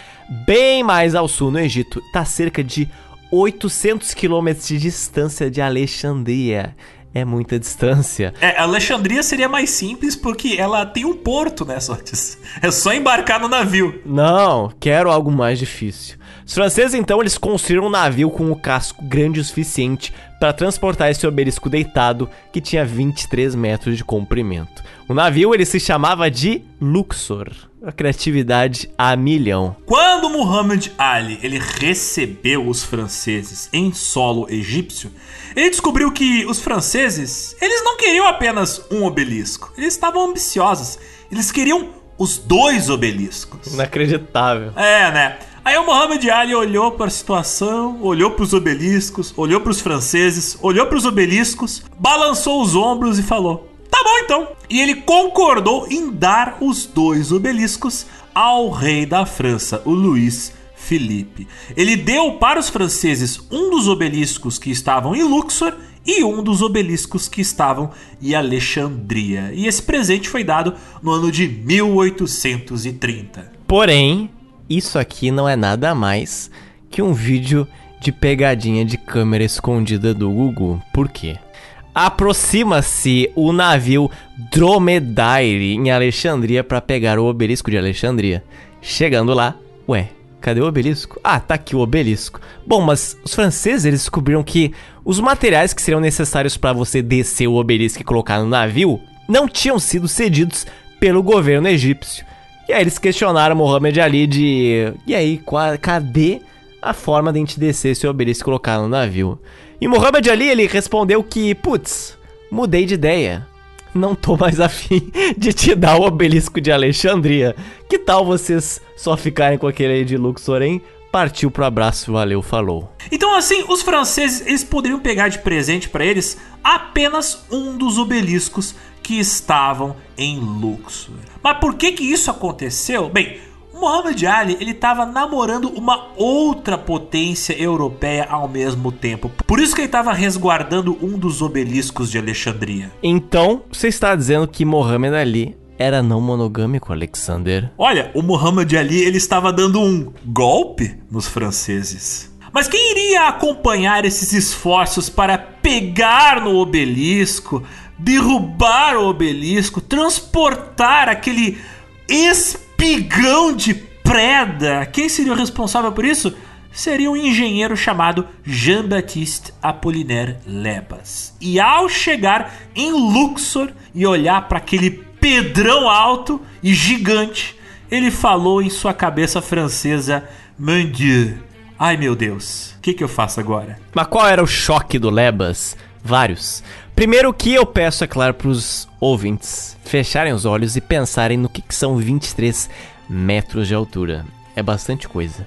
bem mais ao sul no Egito, está cerca de 800 quilômetros de distância de Alexandria. É muita distância. É, Alexandria seria mais simples porque ela tem um porto, né, Sortes? É só embarcar no navio. Não, quero algo mais difícil. Os franceses, então, eles construíram um navio com o casco grande o suficiente para transportar esse obelisco deitado que tinha 23 metros de comprimento. O navio ele se chamava de Luxor. A criatividade a milhão. Quando Muhammad Ali ele recebeu os franceses em solo egípcio, ele descobriu que os franceses eles não queriam apenas um obelisco, eles estavam ambiciosos, eles queriam os dois obeliscos. Inacreditável. É, né? Aí o Muhammad Ali olhou para a situação, olhou para os obeliscos, olhou para os franceses, olhou para os obeliscos, balançou os ombros e falou: Tá bom então. E ele concordou em dar os dois obeliscos ao rei da França, o Luís Felipe. Ele deu para os franceses um dos obeliscos que estavam em Luxor e um dos obeliscos que estavam em Alexandria. E esse presente foi dado no ano de 1830. Porém, isso aqui não é nada mais que um vídeo de pegadinha de câmera escondida do Google. Por quê? Aproxima-se o navio Dromedary em Alexandria para pegar o obelisco de Alexandria. Chegando lá, ué, cadê o obelisco? Ah, tá aqui o obelisco. Bom, mas os franceses eles descobriram que os materiais que seriam necessários para você descer o obelisco e colocar no navio não tinham sido cedidos pelo governo egípcio. E aí eles questionaram Mohamed Ali de. E aí, qual, cadê a forma de a gente descer esse obelisco e colocar no navio? E Mohamed Ali ele respondeu que, putz, mudei de ideia. Não tô mais afim de te dar o obelisco de Alexandria. Que tal vocês só ficarem com aquele aí de Luxor, hein? Partiu pro abraço, valeu, falou. Então assim, os franceses eles poderiam pegar de presente para eles apenas um dos obeliscos que estavam em Luxor. Mas por que que isso aconteceu? Bem, Muhammad Ali ele estava namorando uma outra potência europeia ao mesmo tempo. Por isso que ele estava resguardando um dos obeliscos de Alexandria. Então, você está dizendo que Muhammad Ali era não monogâmico, Alexander? Olha, o Muhammad Ali ele estava dando um golpe nos franceses. Mas quem iria acompanhar esses esforços para pegar no obelisco, derrubar o obelisco, transportar aquele espigão de preda. Quem seria o responsável por isso? Seria um engenheiro chamado Jean-Baptiste Apollinaire Lebas. E ao chegar em Luxor e olhar para aquele pedrão alto e gigante, ele falou em sua cabeça francesa: Mon ai meu Deus, o que, que eu faço agora? Mas qual era o choque do Lebas? Vários. Primeiro que eu peço, é claro, para os ouvintes fecharem os olhos e pensarem no que, que são 23 metros de altura. É bastante coisa.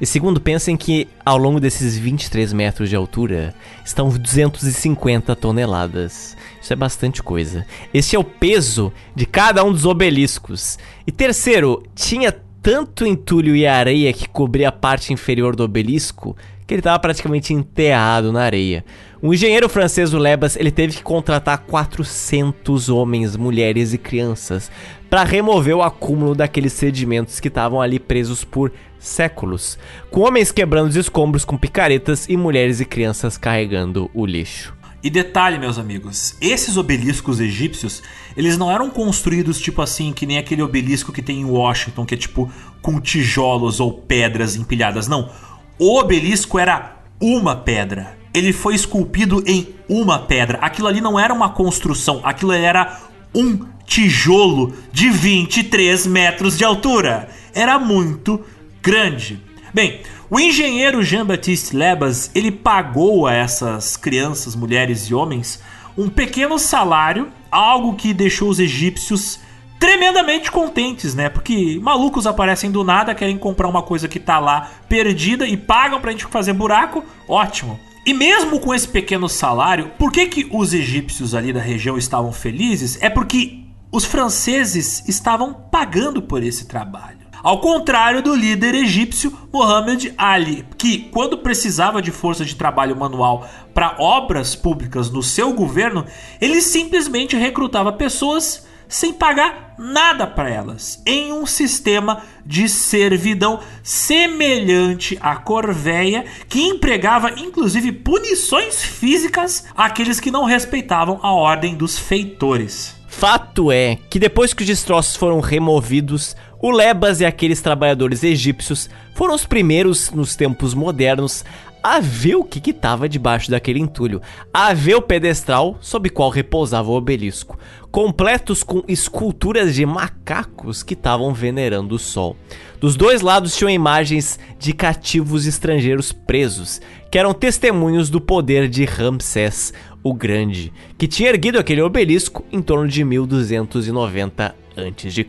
E segundo, pensem que ao longo desses 23 metros de altura estão 250 toneladas. Isso é bastante coisa. Este é o peso de cada um dos obeliscos. E terceiro, tinha tanto entulho e areia que cobria a parte inferior do obelisco que ele estava praticamente enterrado na areia. O engenheiro francês o Lebas ele teve que contratar 400 homens, mulheres e crianças para remover o acúmulo daqueles sedimentos que estavam ali presos por séculos, com homens quebrando os escombros com picaretas e mulheres e crianças carregando o lixo. E detalhe, meus amigos, esses obeliscos egípcios, eles não eram construídos tipo assim, que nem aquele obelisco que tem em Washington, que é tipo com tijolos ou pedras empilhadas. Não. O obelisco era uma pedra. Ele foi esculpido em uma pedra. Aquilo ali não era uma construção, aquilo era um tijolo de 23 metros de altura. Era muito grande. Bem, o engenheiro Jean-Baptiste Lebas, ele pagou a essas crianças, mulheres e homens um pequeno salário, algo que deixou os egípcios tremendamente contentes, né? Porque malucos aparecem do nada, querem comprar uma coisa que tá lá perdida e pagam pra gente fazer buraco, ótimo. E mesmo com esse pequeno salário, por que que os egípcios ali da região estavam felizes? É porque os franceses estavam pagando por esse trabalho. Ao contrário do líder egípcio Mohammed Ali, que, quando precisava de força de trabalho manual para obras públicas no seu governo, ele simplesmente recrutava pessoas sem pagar nada para elas, em um sistema de servidão semelhante à Corveia, que empregava inclusive punições físicas àqueles que não respeitavam a ordem dos feitores. Fato é que depois que os destroços foram removidos, o Lebas e aqueles trabalhadores egípcios foram os primeiros nos tempos modernos a ver o que estava debaixo daquele entulho, a ver o pedestral sob qual repousava o obelisco, completos com esculturas de macacos que estavam venerando o sol. Dos dois lados tinham imagens de cativos estrangeiros presos, que eram testemunhos do poder de Ramsés o Grande, que tinha erguido aquele obelisco em torno de 1290 a.C.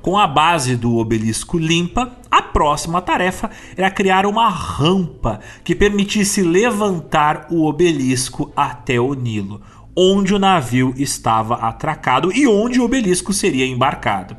Com a base do obelisco limpa, a próxima tarefa era criar uma rampa que permitisse levantar o obelisco até o Nilo, onde o navio estava atracado e onde o obelisco seria embarcado.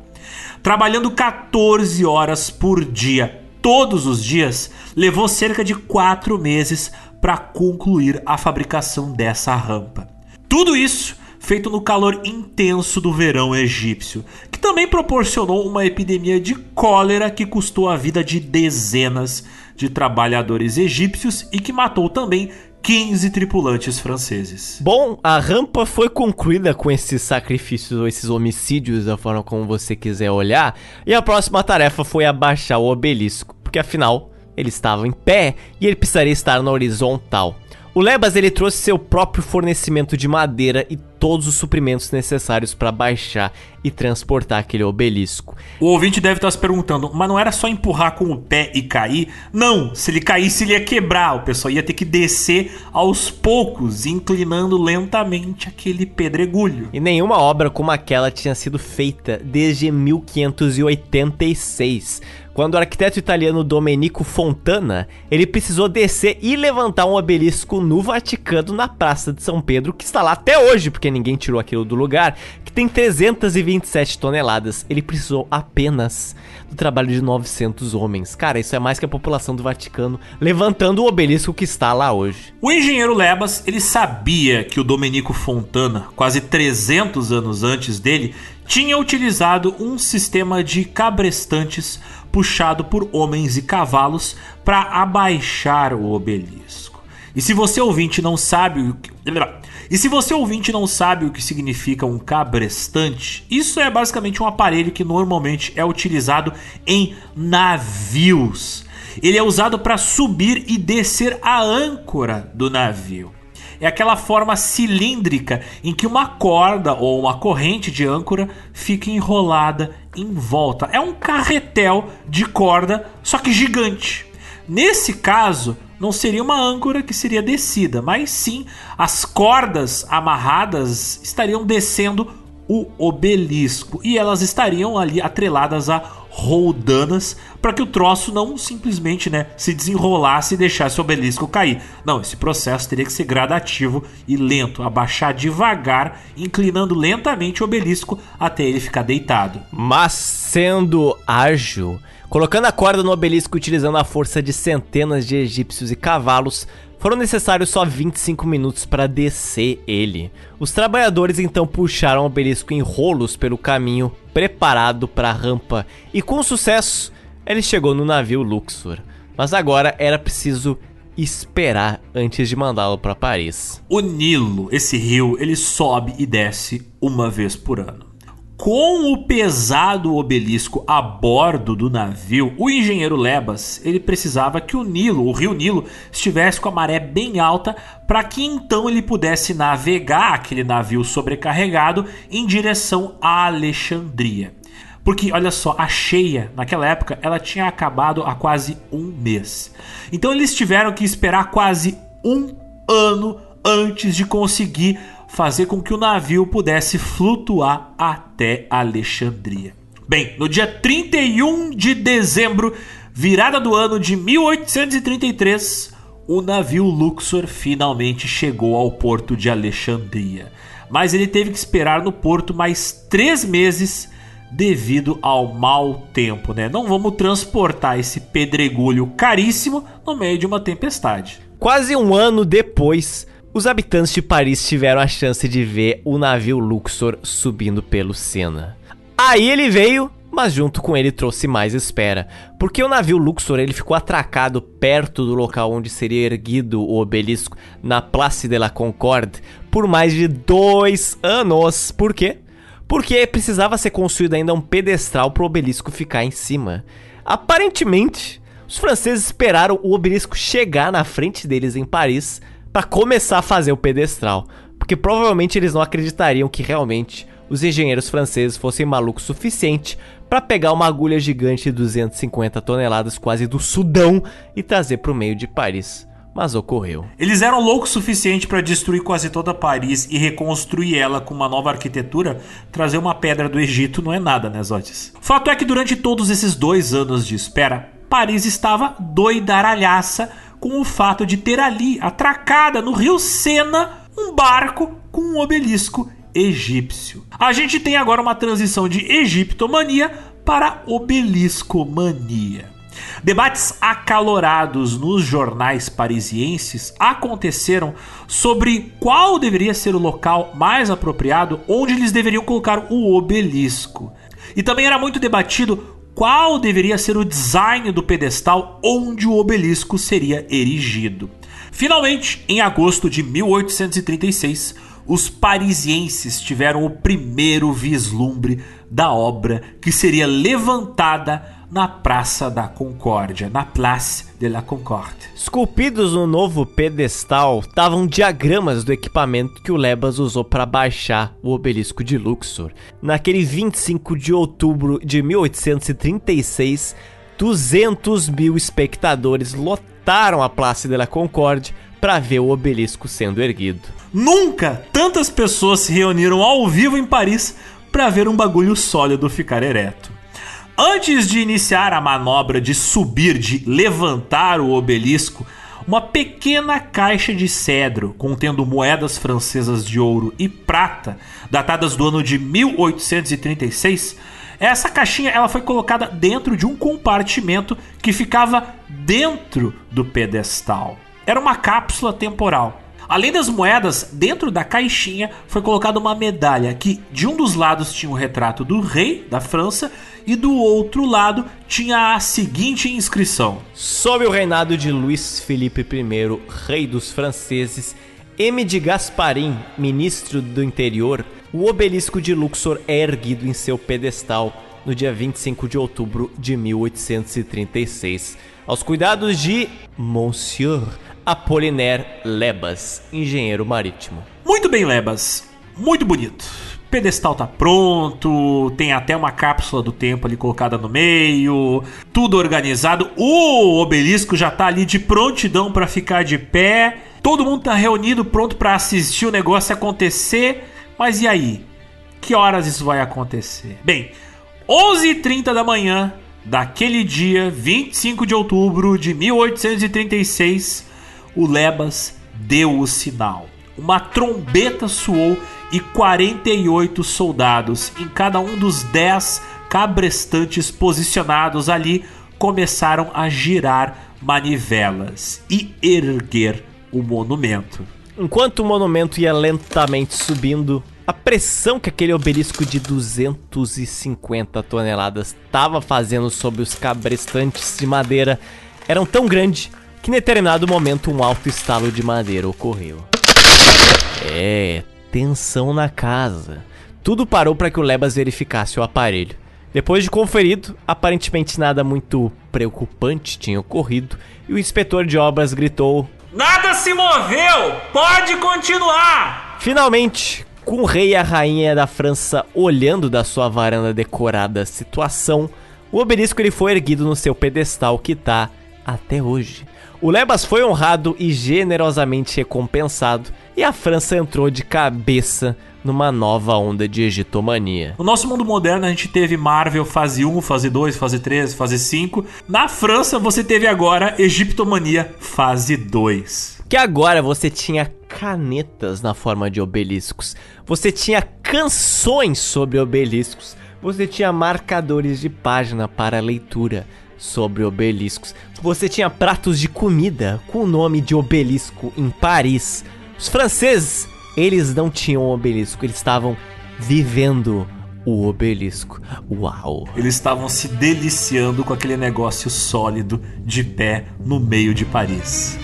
Trabalhando 14 horas por dia, todos os dias, levou cerca de 4 meses para concluir a fabricação dessa rampa. Tudo isso feito no calor intenso do verão egípcio, que também proporcionou uma epidemia de cólera que custou a vida de dezenas de trabalhadores egípcios e que matou também 15 tripulantes franceses. Bom, a rampa foi concluída com esses sacrifícios ou esses homicídios, da forma como você quiser olhar, e a próxima tarefa foi abaixar o obelisco, porque afinal ele estava em pé e ele precisaria estar na horizontal. O Lebas ele trouxe seu próprio fornecimento de madeira e todos os suprimentos necessários para baixar e transportar aquele obelisco. O ouvinte deve estar se perguntando, mas não era só empurrar com o pé e cair? Não, se ele caísse ele ia quebrar, o pessoal ia ter que descer aos poucos, inclinando lentamente aquele pedregulho. E nenhuma obra como aquela tinha sido feita desde 1586 quando o arquiteto italiano Domenico Fontana, ele precisou descer e levantar um obelisco no Vaticano na Praça de São Pedro, que está lá até hoje, porque ninguém tirou aquilo do lugar, que tem 327 toneladas. Ele precisou apenas do trabalho de 900 homens. Cara, isso é mais que a população do Vaticano levantando o obelisco que está lá hoje. O engenheiro Lebas, ele sabia que o Domenico Fontana, quase 300 anos antes dele, tinha utilizado um sistema de cabrestantes puxado por homens e cavalos para abaixar o obelisco. E se você ouvinte não sabe o que... E se você ouvinte não sabe o que significa um cabrestante, isso é basicamente um aparelho que normalmente é utilizado em navios. Ele é usado para subir e descer a âncora do navio é aquela forma cilíndrica em que uma corda ou uma corrente de âncora fica enrolada em volta. É um carretel de corda, só que gigante. Nesse caso, não seria uma âncora que seria descida, mas sim as cordas amarradas estariam descendo o obelisco e elas estariam ali atreladas a roldanas para que o troço não simplesmente né, se desenrolasse e deixasse o obelisco cair. Não, esse processo teria que ser gradativo e lento, abaixar devagar, inclinando lentamente o obelisco até ele ficar deitado. Mas sendo ágil, colocando a corda no obelisco utilizando a força de centenas de egípcios e cavalos, foram necessários só 25 minutos para descer ele. Os trabalhadores então puxaram o obelisco em rolos pelo caminho preparado para a rampa e com sucesso ele chegou no navio Luxor. Mas agora era preciso esperar antes de mandá-lo para Paris. O Nilo, esse rio, ele sobe e desce uma vez por ano. Com o pesado obelisco a bordo do navio, o engenheiro Lebas ele precisava que o Nilo, o rio Nilo, estivesse com a maré bem alta para que então ele pudesse navegar aquele navio sobrecarregado em direção a Alexandria. Porque, olha só, a cheia, naquela época, ela tinha acabado há quase um mês. Então eles tiveram que esperar quase um ano antes de conseguir fazer com que o navio pudesse flutuar até Alexandria. Bem, no dia 31 de dezembro, virada do ano de 1833, o navio Luxor finalmente chegou ao porto de Alexandria. Mas ele teve que esperar no porto mais três meses devido ao mau tempo, né? Não vamos transportar esse pedregulho caríssimo no meio de uma tempestade. Quase um ano depois, os habitantes de Paris tiveram a chance de ver o navio Luxor subindo pelo Sena. Aí ele veio, mas junto com ele trouxe mais espera, porque o navio Luxor ele ficou atracado perto do local onde seria erguido o obelisco na Place de la Concorde por mais de dois anos. Por quê? Porque precisava ser construído ainda um pedestral para o obelisco ficar em cima. Aparentemente, os franceses esperaram o obelisco chegar na frente deles em Paris para começar a fazer o pedestral, porque provavelmente eles não acreditariam que realmente os engenheiros franceses fossem malucos o suficiente para pegar uma agulha gigante de 250 toneladas quase do Sudão e trazer para o meio de Paris. Mas ocorreu. Eles eram loucos o suficiente para destruir quase toda Paris e reconstruir ela com uma nova arquitetura. Trazer uma pedra do Egito não é nada, né, Zotes? Fato é que durante todos esses dois anos de espera, Paris estava doidaralhaça com o fato de ter ali, atracada no rio Sena, um barco com um obelisco egípcio. A gente tem agora uma transição de egiptomania para obeliscomania. Debates acalorados nos jornais parisienses aconteceram sobre qual deveria ser o local mais apropriado onde eles deveriam colocar o obelisco. E também era muito debatido qual deveria ser o design do pedestal onde o obelisco seria erigido. Finalmente, em agosto de 1836, os parisienses tiveram o primeiro vislumbre da obra que seria levantada na Praça da Concórdia, na Place de la Concorde. Esculpidos no novo pedestal estavam diagramas do equipamento que o Lebas usou para baixar o obelisco de Luxor. Naquele 25 de outubro de 1836, 200 mil espectadores lotaram a Place de la Concorde para ver o obelisco sendo erguido. Nunca tantas pessoas se reuniram ao vivo em Paris para ver um bagulho sólido ficar ereto. Antes de iniciar a manobra de subir, de levantar o obelisco, uma pequena caixa de cedro contendo moedas francesas de ouro e prata, datadas do ano de 1836, essa caixinha ela foi colocada dentro de um compartimento que ficava dentro do pedestal. Era uma cápsula temporal. Além das moedas, dentro da caixinha foi colocada uma medalha que de um dos lados tinha o retrato do rei da França e do outro lado tinha a seguinte inscrição: Sob o reinado de Luís Felipe I, rei dos franceses, M. de Gasparim, ministro do interior, o obelisco de Luxor é erguido em seu pedestal no dia 25 de outubro de 1836, aos cuidados de Monsieur Apollinaire Lebas, engenheiro marítimo. Muito bem, Lebas. Muito bonito. Pedestal tá pronto, tem até uma cápsula do tempo ali colocada no meio, tudo organizado. O obelisco já tá ali de prontidão para ficar de pé. Todo mundo tá reunido, pronto para assistir o negócio acontecer. Mas e aí? Que horas isso vai acontecer? Bem, 11h30 da manhã daquele dia, 25 de outubro de 1836, o Lebas deu o sinal. Uma trombeta soou e 48 soldados em cada um dos 10 cabrestantes posicionados ali começaram a girar manivelas e erguer o monumento. Enquanto o monumento ia lentamente subindo, a pressão que aquele obelisco de 250 toneladas estava fazendo sobre os cabrestantes de madeira era tão grande que em determinado momento um alto estalo de madeira ocorreu. É, tensão na casa. Tudo parou para que o Lebas verificasse o aparelho. Depois de conferido, aparentemente nada muito preocupante tinha ocorrido e o inspetor de obras gritou: Nada se moveu! Pode continuar! Finalmente, com o rei e a rainha da França olhando da sua varanda decorada a situação, o obelisco ele foi erguido no seu pedestal que tá até hoje. O Lebas foi honrado e generosamente recompensado, e a França entrou de cabeça numa nova onda de egitomania. No nosso mundo moderno a gente teve Marvel fase 1, fase 2, fase 3, fase 5. Na França você teve agora Egiptomania fase 2. Que agora você tinha canetas na forma de obeliscos. Você tinha canções sobre obeliscos. Você tinha marcadores de página para leitura sobre obeliscos. Você tinha pratos de comida com o nome de obelisco em Paris. Os franceses, eles não tinham obelisco, eles estavam vivendo o obelisco. Uau! Eles estavam se deliciando com aquele negócio sólido de pé no meio de Paris.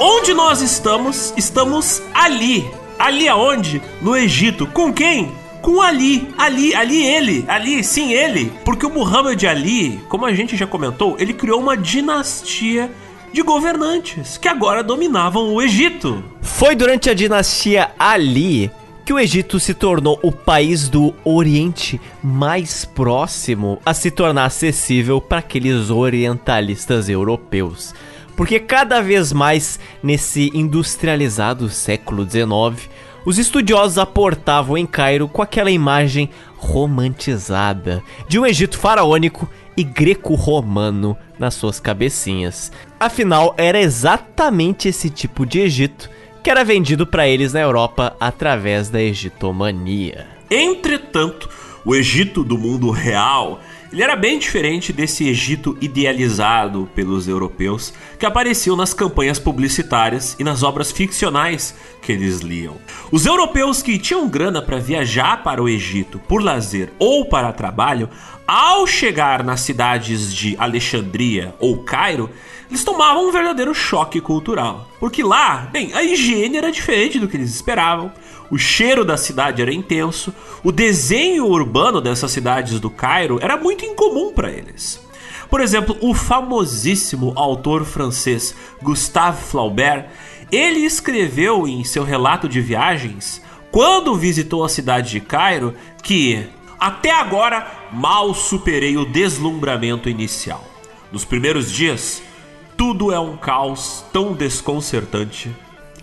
Onde nós estamos? Estamos ali. Ali aonde? No Egito. Com quem? Com Ali. Ali, ali ele. Ali, sim, ele. Porque o Muhammad Ali, como a gente já comentou, ele criou uma dinastia de governantes que agora dominavam o Egito. Foi durante a dinastia Ali que o Egito se tornou o país do Oriente mais próximo a se tornar acessível para aqueles orientalistas europeus. Porque cada vez mais nesse industrializado século XIX, os estudiosos aportavam em Cairo com aquela imagem romantizada de um Egito faraônico e greco-romano nas suas cabecinhas. Afinal, era exatamente esse tipo de Egito que era vendido para eles na Europa através da egitomania. Entretanto, o Egito do mundo real ele era bem diferente desse Egito idealizado pelos europeus que apareciam nas campanhas publicitárias e nas obras ficcionais que eles liam. Os europeus que tinham grana para viajar para o Egito por lazer ou para trabalho, ao chegar nas cidades de Alexandria ou Cairo, eles tomavam um verdadeiro choque cultural. Porque lá, bem, a higiene era diferente do que eles esperavam, o cheiro da cidade era intenso, o desenho urbano dessas cidades do Cairo era muito incomum para eles. Por exemplo, o famosíssimo autor francês Gustave Flaubert, ele escreveu em seu relato de viagens, quando visitou a cidade de Cairo, que até agora mal superei o deslumbramento inicial. Nos primeiros dias, tudo é um caos tão desconcertante.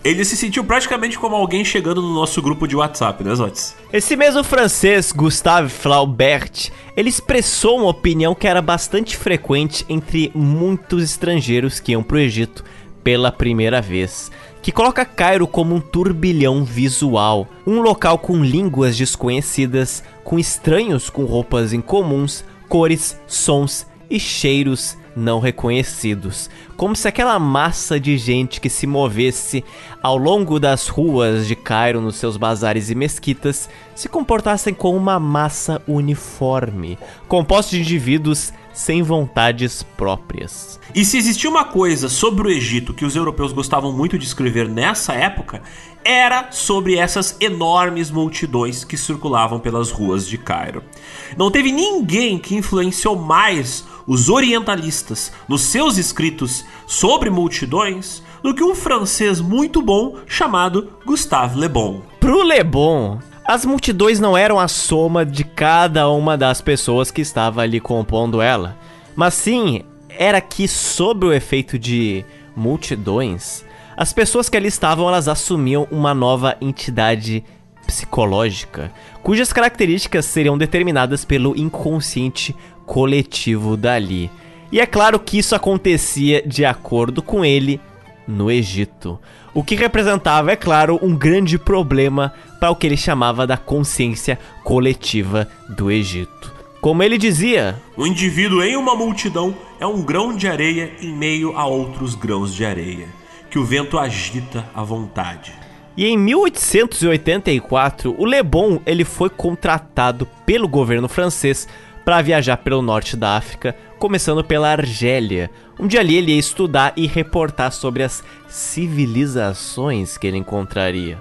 Ele se sentiu praticamente como alguém chegando no nosso grupo de WhatsApp, né, Zotes? Esse mesmo francês, Gustave Flaubert, ele expressou uma opinião que era bastante frequente entre muitos estrangeiros que iam para o Egito pela primeira vez, que coloca Cairo como um turbilhão visual, um local com línguas desconhecidas, com estranhos com roupas incomuns, cores, sons e cheiros não reconhecidos, como se aquela massa de gente que se movesse ao longo das ruas de Cairo nos seus bazares e mesquitas se comportassem como uma massa uniforme, composta de indivíduos sem vontades próprias. E se existia uma coisa sobre o Egito que os europeus gostavam muito de escrever nessa época, era sobre essas enormes multidões que circulavam pelas ruas de Cairo. Não teve ninguém que influenciou mais os orientalistas nos seus escritos sobre multidões do que um francês muito bom chamado Gustave Le Bon. Pro Le Bon, as multidões não eram a soma de cada uma das pessoas que estava ali compondo ela, mas sim era que sob o efeito de multidões, as pessoas que ali estavam elas assumiam uma nova entidade psicológica, cujas características seriam determinadas pelo inconsciente coletivo dali. E é claro que isso acontecia de acordo com ele no Egito, o que representava, é claro, um grande problema para o que ele chamava da consciência coletiva do Egito. Como ele dizia: O indivíduo em uma multidão é um grão de areia em meio a outros grãos de areia, que o vento agita à vontade. E em 1884, o Le Bon ele foi contratado pelo governo francês para viajar pelo norte da África, começando pela Argélia, onde ali ele ia estudar e reportar sobre as civilizações que ele encontraria.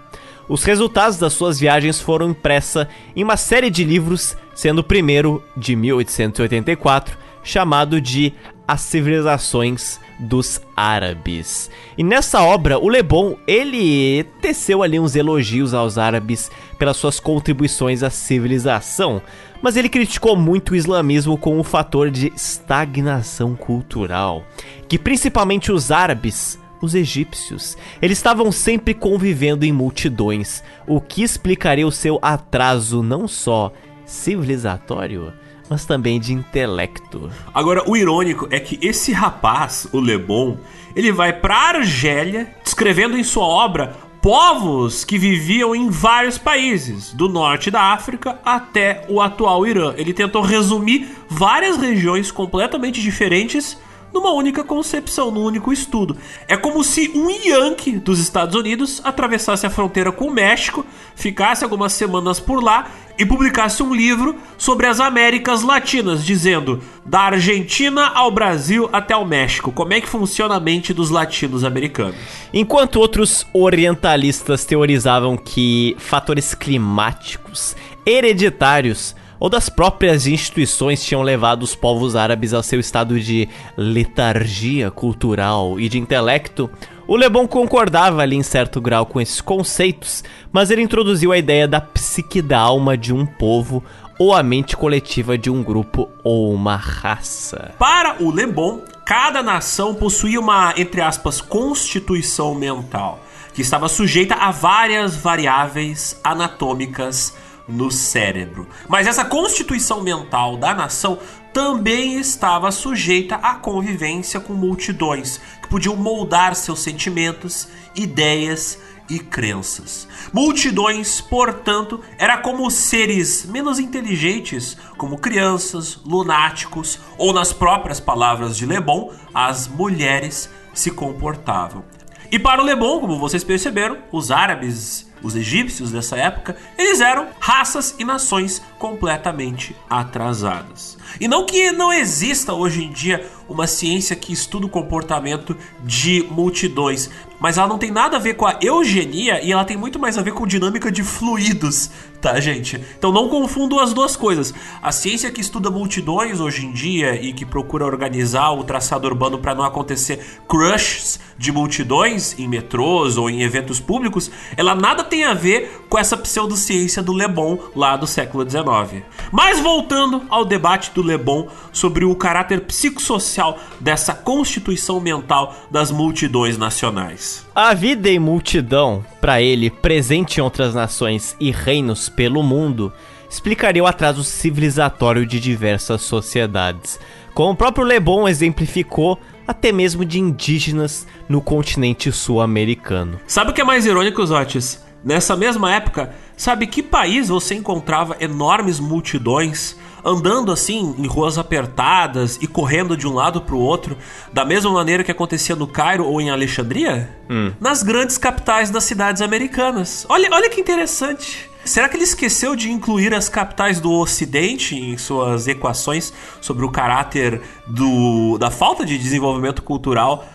Os resultados das suas viagens foram impressa em uma série de livros, sendo o primeiro, de 1884, chamado de As Civilizações dos Árabes. E nessa obra, o Le Bon, ele teceu ali uns elogios aos árabes pelas suas contribuições à civilização, mas ele criticou muito o islamismo como um fator de estagnação cultural, que principalmente os árabes os egípcios. Eles estavam sempre convivendo em multidões, o que explicaria o seu atraso não só civilizatório, mas também de intelecto. Agora, o irônico é que esse rapaz, o Le Bon, ele vai para Argélia, descrevendo em sua obra povos que viviam em vários países, do norte da África até o atual Irã. Ele tentou resumir várias regiões completamente diferentes numa única concepção, num único estudo. É como se um Yankee dos Estados Unidos atravessasse a fronteira com o México, ficasse algumas semanas por lá e publicasse um livro sobre as Américas Latinas, dizendo da Argentina ao Brasil até o México, como é que funciona a mente dos latinos americanos. Enquanto outros orientalistas teorizavam que fatores climáticos, hereditários ou das próprias instituições tinham levado os povos árabes ao seu estado de letargia cultural e de intelecto, o Le Bon concordava ali em certo grau com esses conceitos, mas ele introduziu a ideia da psique da alma de um povo ou a mente coletiva de um grupo ou uma raça. Para o Le Bon, cada nação possuía uma, entre aspas, constituição mental, que estava sujeita a várias variáveis anatômicas no cérebro. Mas essa constituição mental da nação também estava sujeita à convivência com multidões que podiam moldar seus sentimentos, ideias e crenças. Multidões, portanto, era como seres menos inteligentes, como crianças, lunáticos ou nas próprias palavras de Le Bon, as mulheres se comportavam. E para o Le Bon, como vocês perceberam, os árabes os egípcios dessa época, eles eram raças e nações completamente atrasadas. E não que não exista hoje em dia uma ciência que estuda o comportamento de multidões, mas ela não tem nada a ver com a eugenia e ela tem muito mais a ver com dinâmica de fluidos, tá, gente? Então não confundam as duas coisas. A ciência que estuda multidões hoje em dia e que procura organizar o traçado urbano para não acontecer crushs de multidões em metrôs ou em eventos públicos, ela nada tem a ver com essa pseudociência do Le Bon lá do século XIX. Mas voltando ao debate do Le Bon sobre o caráter psicossocial dessa constituição mental das multidões nacionais. A vida em multidão, para ele, presente em outras nações e reinos pelo mundo, explicaria o atraso civilizatório de diversas sociedades. Como o próprio Le Bon exemplificou, até mesmo de indígenas no continente sul-americano. Sabe o que é mais irônico, Zotis? Nessa mesma época, sabe que país você encontrava enormes multidões andando assim em ruas apertadas e correndo de um lado para o outro, da mesma maneira que acontecia no Cairo ou em Alexandria? Hum. Nas grandes capitais das cidades americanas. Olha, olha que interessante. Será que ele esqueceu de incluir as capitais do Ocidente em suas equações sobre o caráter do, da falta de desenvolvimento cultural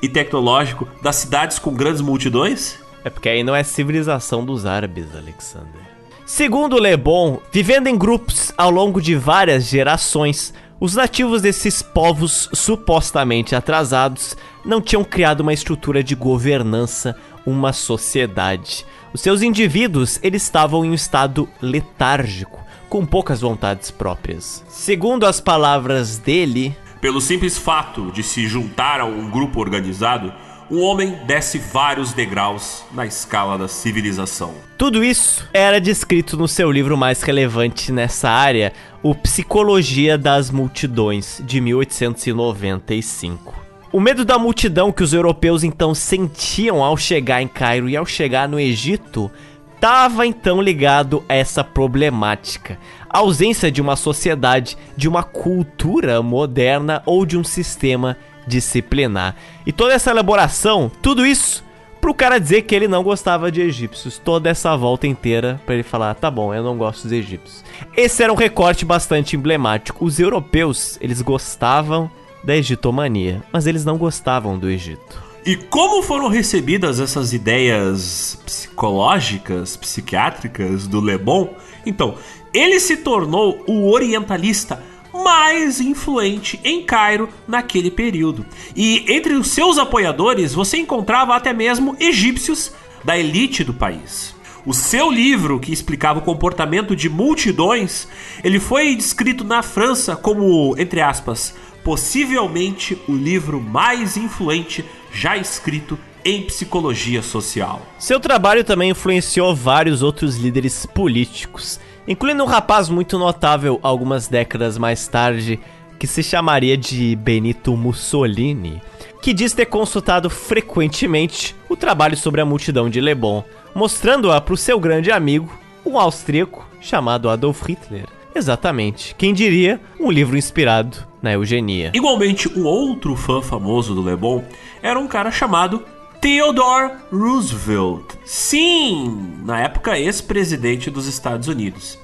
e tecnológico das cidades com grandes multidões? É porque aí não é civilização dos árabes, Alexander. Segundo Le Bon, vivendo em grupos ao longo de várias gerações, os nativos desses povos supostamente atrasados não tinham criado uma estrutura de governança, uma sociedade. Os seus indivíduos, eles estavam em um estado letárgico, com poucas vontades próprias. Segundo as palavras dele, pelo simples fato de se juntar a um grupo organizado, o homem desce vários degraus na escala da civilização. Tudo isso era descrito no seu livro mais relevante nessa área, o Psicologia das Multidões, de 1895. O medo da multidão que os europeus então sentiam ao chegar em Cairo e ao chegar no Egito estava então ligado a essa problemática. A ausência de uma sociedade, de uma cultura moderna ou de um sistema disciplinar. E toda essa elaboração, tudo isso pro cara dizer que ele não gostava de egípcios. Toda essa volta inteira para ele falar, tá bom, eu não gosto dos egípcios. Esse era um recorte bastante emblemático. Os europeus, eles gostavam da egitomania, mas eles não gostavam do Egito. E como foram recebidas essas ideias psicológicas, psiquiátricas do Le Bon? Então, ele se tornou o orientalista mais influente em Cairo naquele período. E entre os seus apoiadores você encontrava até mesmo egípcios da elite do país. O seu livro, que explicava o comportamento de multidões, ele foi descrito na França como, entre aspas, possivelmente o livro mais influente já escrito em psicologia social. Seu trabalho também influenciou vários outros líderes políticos incluindo um rapaz muito notável algumas décadas mais tarde, que se chamaria de Benito Mussolini, que diz ter consultado frequentemente o trabalho sobre a multidão de Le Bon, mostrando-a para o seu grande amigo, um austríaco chamado Adolf Hitler. Exatamente, quem diria um livro inspirado na eugenia. Igualmente, um outro fã famoso do Le Bon era um cara chamado Theodore Roosevelt. Sim, na época ex-presidente dos Estados Unidos.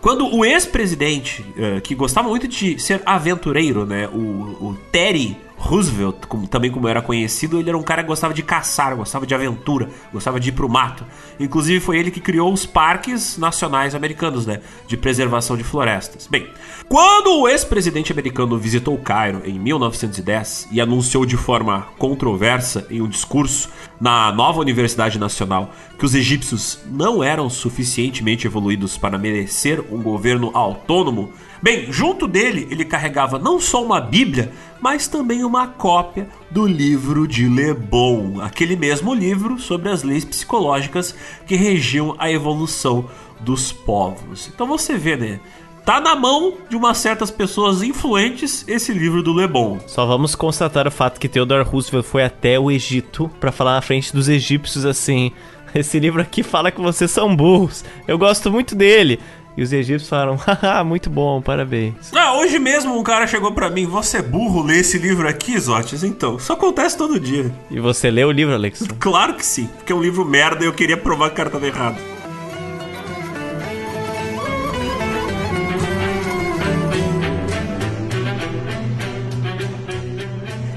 Quando o ex-presidente, uh, que gostava muito de ser aventureiro, né, o, o Terry Roosevelt, também como era conhecido, ele era um cara que gostava de caçar, gostava de aventura, gostava de ir pro mato. Inclusive foi ele que criou os parques nacionais americanos, né, de preservação de florestas. Bem, quando o ex-presidente americano visitou Cairo em 1910 e anunciou de forma controversa em um discurso na nova Universidade Nacional que os egípcios não eram suficientemente evoluídos para merecer um governo autônomo, bem, junto dele ele carregava não só uma Bíblia, mas também uma cópia do livro de Le Bon, aquele mesmo livro sobre as leis psicológicas que regiam a evolução dos povos. Então você vê, né? Tá na mão de umas certas pessoas influentes esse livro do Le Bon. Só vamos constatar o fato que Theodore Roosevelt foi até o Egito para falar na frente dos egípcios assim: esse livro aqui fala que vocês são burros. Eu gosto muito dele. E os egípcios falaram, haha, muito bom, parabéns. Ah, hoje mesmo um cara chegou para mim, você é burro, lê esse livro aqui, Zotes? Então, isso acontece todo dia. E você leu o livro, Alex? Claro que sim, porque é um livro merda e eu queria provar que o cara tava errado.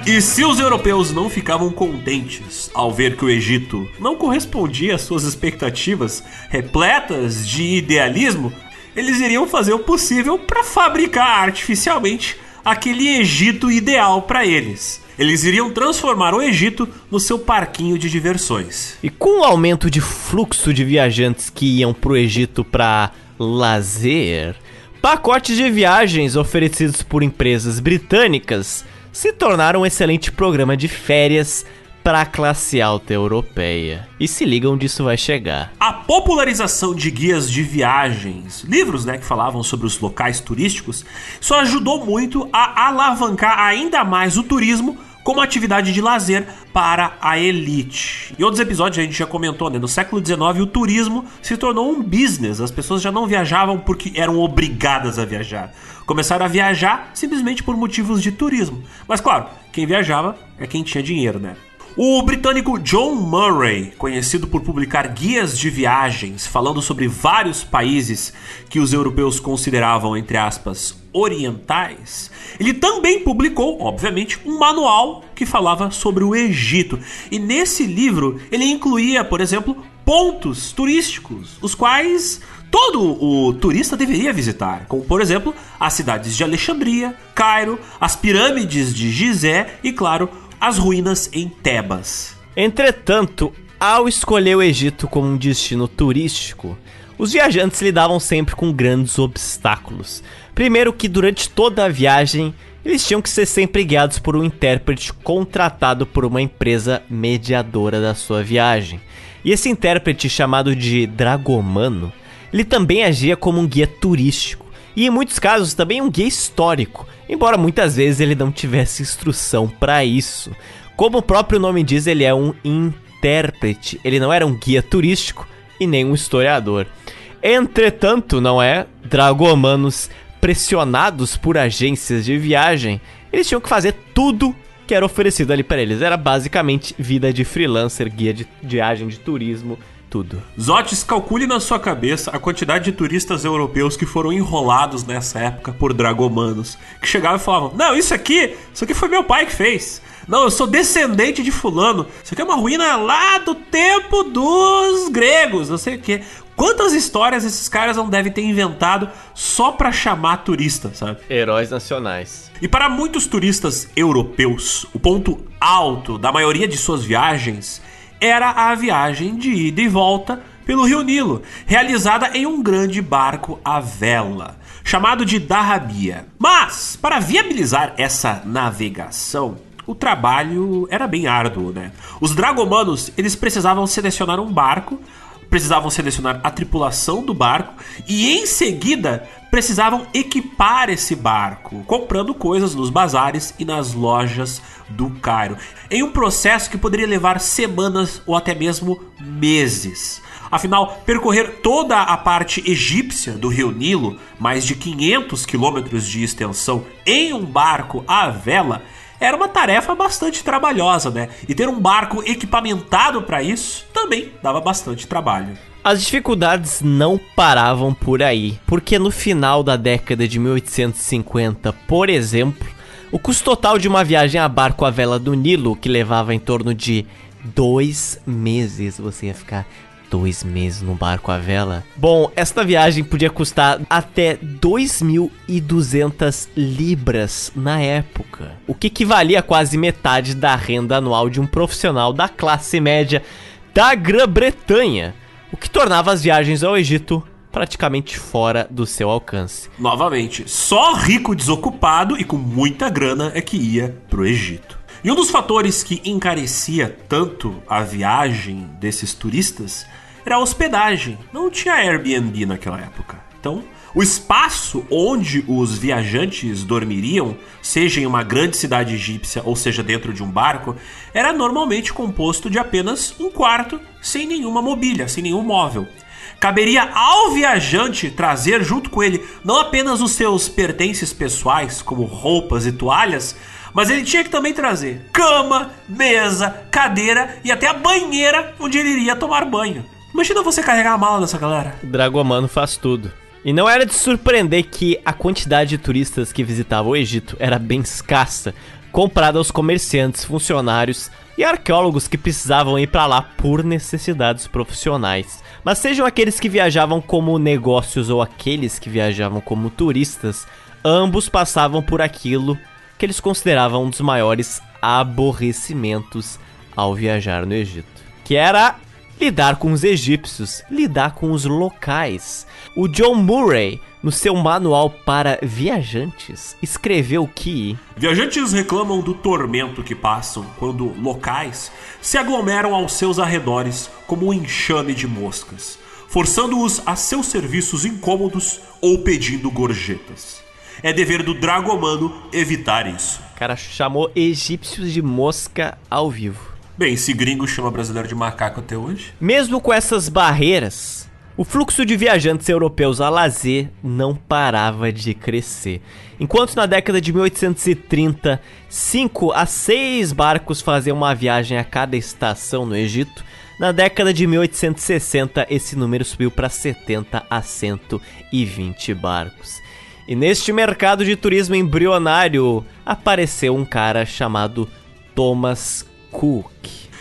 E se os europeus não ficavam contentes ao ver que o Egito não correspondia às suas expectativas repletas de idealismo, eles iriam fazer o possível para fabricar artificialmente aquele Egito ideal para eles. Eles iriam transformar o Egito no seu parquinho de diversões. E com o aumento de fluxo de viajantes que iam para o Egito para lazer, pacotes de viagens oferecidos por empresas britânicas se tornaram um excelente programa de férias para a classe alta europeia. E se liga onde isso vai chegar. A popularização de guias de viagens, livros né, que falavam sobre os locais turísticos, isso ajudou muito a alavancar ainda mais o turismo como atividade de lazer para a elite. Em outros episódios a gente já comentou, né? No século XIX o turismo se tornou um business. As pessoas já não viajavam porque eram obrigadas a viajar. Começaram a viajar simplesmente por motivos de turismo. Mas claro, quem viajava é quem tinha dinheiro, né? O britânico John Murray, conhecido por publicar guias de viagens falando sobre vários países que os europeus consideravam, entre aspas, orientais, ele também publicou, obviamente, um manual que falava sobre o Egito. E nesse livro ele incluía, por exemplo, pontos turísticos, os quais todo o turista deveria visitar, como por exemplo as cidades de Alexandria, Cairo, as pirâmides de Gizé e, claro, as ruínas em Tebas. Entretanto, ao escolher o Egito como um destino turístico, os viajantes lidavam sempre com grandes obstáculos. Primeiro que durante toda a viagem, eles tinham que ser sempre guiados por um intérprete contratado por uma empresa mediadora da sua viagem. E esse intérprete chamado de Dragomano, ele também agia como um guia turístico e em muitos casos também um guia histórico, embora muitas vezes ele não tivesse instrução para isso. Como o próprio nome diz, ele é um intérprete, ele não era um guia turístico e nem um historiador. Entretanto, não é? Dragomanos pressionados por agências de viagem, eles tinham que fazer tudo que era oferecido ali para eles. Era basicamente vida de freelancer, guia de viagem de turismo, tudo. Zotes, calcule na sua cabeça a quantidade de turistas europeus que foram enrolados nessa época por dragomanos, que chegavam e falavam: "Não, isso aqui, isso aqui foi meu pai que fez. Não, eu sou descendente de fulano. Isso aqui é uma ruína lá do tempo dos gregos, não sei o quê. Quantas histórias esses caras não devem ter inventado só pra chamar turista, sabe? Heróis nacionais. E para muitos turistas europeus, o ponto alto da maioria de suas viagens era a viagem de ida e volta pelo Rio Nilo, realizada em um grande barco à vela, chamado de Darrabia. Mas, para viabilizar essa navegação, o trabalho era bem árduo, né? Os dragomanos, eles precisavam selecionar um barco, precisavam selecionar a tripulação do barco e em seguida precisavam equipar esse barco, comprando coisas nos bazares e nas lojas do Cairo, em um processo que poderia levar semanas ou até mesmo meses. Afinal, percorrer toda a parte egípcia do rio Nilo, mais de 500 quilômetros de extensão, em um barco à vela, era uma tarefa bastante trabalhosa, né? E ter um barco equipamentado para isso também dava bastante trabalho. As dificuldades não paravam por aí, porque no final da década de 1850, por exemplo, o custo total de uma viagem a barco à vela do Nilo, que levava em torno de dois meses, você ia ficar dois meses no barco à vela. Bom, esta viagem podia custar até 2.200 libras na época, o que equivalia a quase metade da renda anual de um profissional da classe média da Grã-Bretanha, o que tornava as viagens ao Egito praticamente fora do seu alcance. Novamente, só rico desocupado e com muita grana é que ia pro Egito. E um dos fatores que encarecia tanto a viagem desses turistas era a hospedagem. Não tinha Airbnb naquela época. Então, o espaço onde os viajantes dormiriam, seja em uma grande cidade egípcia ou seja dentro de um barco, era normalmente composto de apenas um quarto, sem nenhuma mobília, sem nenhum móvel. Caberia ao viajante trazer junto com ele não apenas os seus pertences pessoais, como roupas e toalhas, mas ele tinha que também trazer cama, mesa, cadeira e até a banheira onde ele iria tomar banho. Imagina você carregar a mala dessa galera. Dragomano faz tudo. E não era de surpreender que a quantidade de turistas que visitavam o Egito era bem escassa, comparada aos comerciantes, funcionários e arqueólogos que precisavam ir para lá por necessidades profissionais. Mas sejam aqueles que viajavam como negócios ou aqueles que viajavam como turistas, ambos passavam por aquilo que eles consideravam um dos maiores aborrecimentos ao viajar no Egito, que era lidar com os egípcios, lidar com os locais. O John Murray, no seu manual para viajantes, escreveu que Viajantes reclamam do tormento que passam quando locais se aglomeram aos seus arredores como um enxame de moscas, forçando-os a seus serviços incômodos ou pedindo gorjetas. É dever do dragomano evitar isso. O cara chamou egípcios de mosca ao vivo. Bem, esse gringo chama brasileiro de macaco até hoje. Mesmo com essas barreiras, o fluxo de viajantes europeus a lazer não parava de crescer. Enquanto na década de 1830, 5 a 6 barcos faziam uma viagem a cada estação no Egito, na década de 1860 esse número subiu para 70 a 120 barcos. E neste mercado de turismo embrionário apareceu um cara chamado Thomas Cook.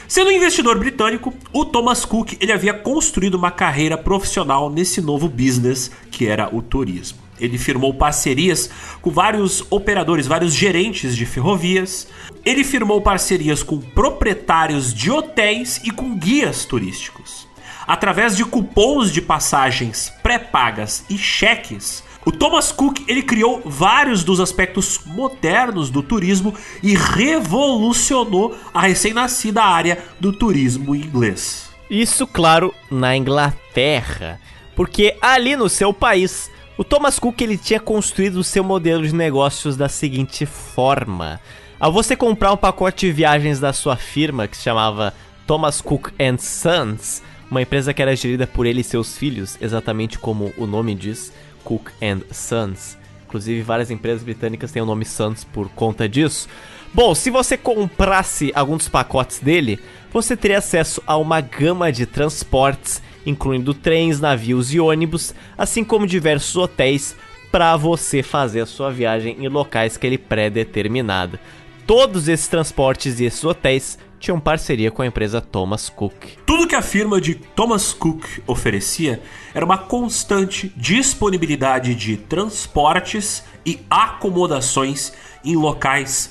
Sendo um investidor britânico, o Thomas Cook ele havia construído uma carreira profissional nesse novo business que era o turismo. Ele firmou parcerias com vários operadores, vários gerentes de ferrovias. Ele firmou parcerias com proprietários de hotéis e com guias turísticos. Através de cupons de passagens pré-pagas e cheques, o Thomas Cook ele criou vários dos aspectos modernos do turismo e revolucionou a recém-nascida área do turismo inglês. Isso, claro, na Inglaterra, porque ali no seu país, o Thomas Cook ele tinha construído o seu modelo de negócios da seguinte forma: ao você comprar um pacote de viagens da sua firma que se chamava Thomas Cook and Sons, uma empresa que era gerida por ele e seus filhos, exatamente como o nome diz, Cook and Sons, Inclusive, várias empresas britânicas têm o nome Santos por conta disso. Bom, se você comprasse alguns pacotes dele, você teria acesso a uma gama de transportes, incluindo trens, navios e ônibus, assim como diversos hotéis para você fazer a sua viagem em locais que ele pré-determinado. Todos esses transportes e esses hotéis tinham parceria com a empresa Thomas Cook. Tudo que a firma de Thomas Cook oferecia era uma constante disponibilidade de transportes e acomodações em locais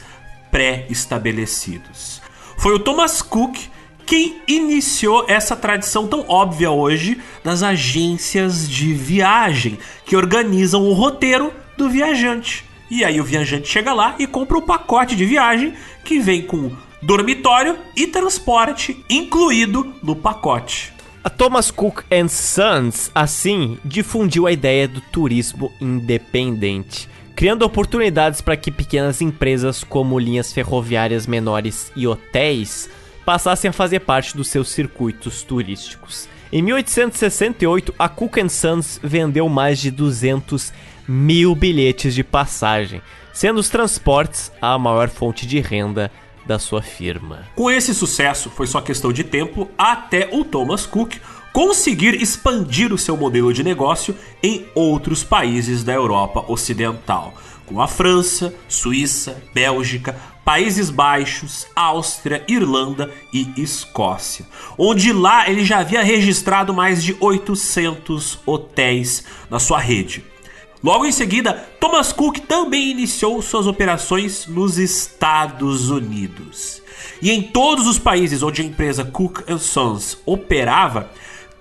pré-estabelecidos. Foi o Thomas Cook quem iniciou essa tradição tão óbvia hoje das agências de viagem que organizam o roteiro do viajante. E aí o viajante chega lá e compra o pacote de viagem que vem com dormitório e transporte incluído no pacote. A Thomas Cook Sons, assim, difundiu a ideia do turismo independente, criando oportunidades para que pequenas empresas como linhas ferroviárias menores e hotéis passassem a fazer parte dos seus circuitos turísticos. Em 1868, a Cook Sons vendeu mais de 200 mil bilhetes de passagem, sendo os transportes a maior fonte de renda da sua firma. Com esse sucesso, foi só questão de tempo até o Thomas Cook conseguir expandir o seu modelo de negócio em outros países da Europa Ocidental, como a França, Suíça, Bélgica, Países Baixos, Áustria, Irlanda e Escócia, onde lá ele já havia registrado mais de 800 hotéis na sua rede. Logo em seguida, Thomas Cook também iniciou suas operações nos Estados Unidos. E em todos os países onde a empresa Cook Sons operava,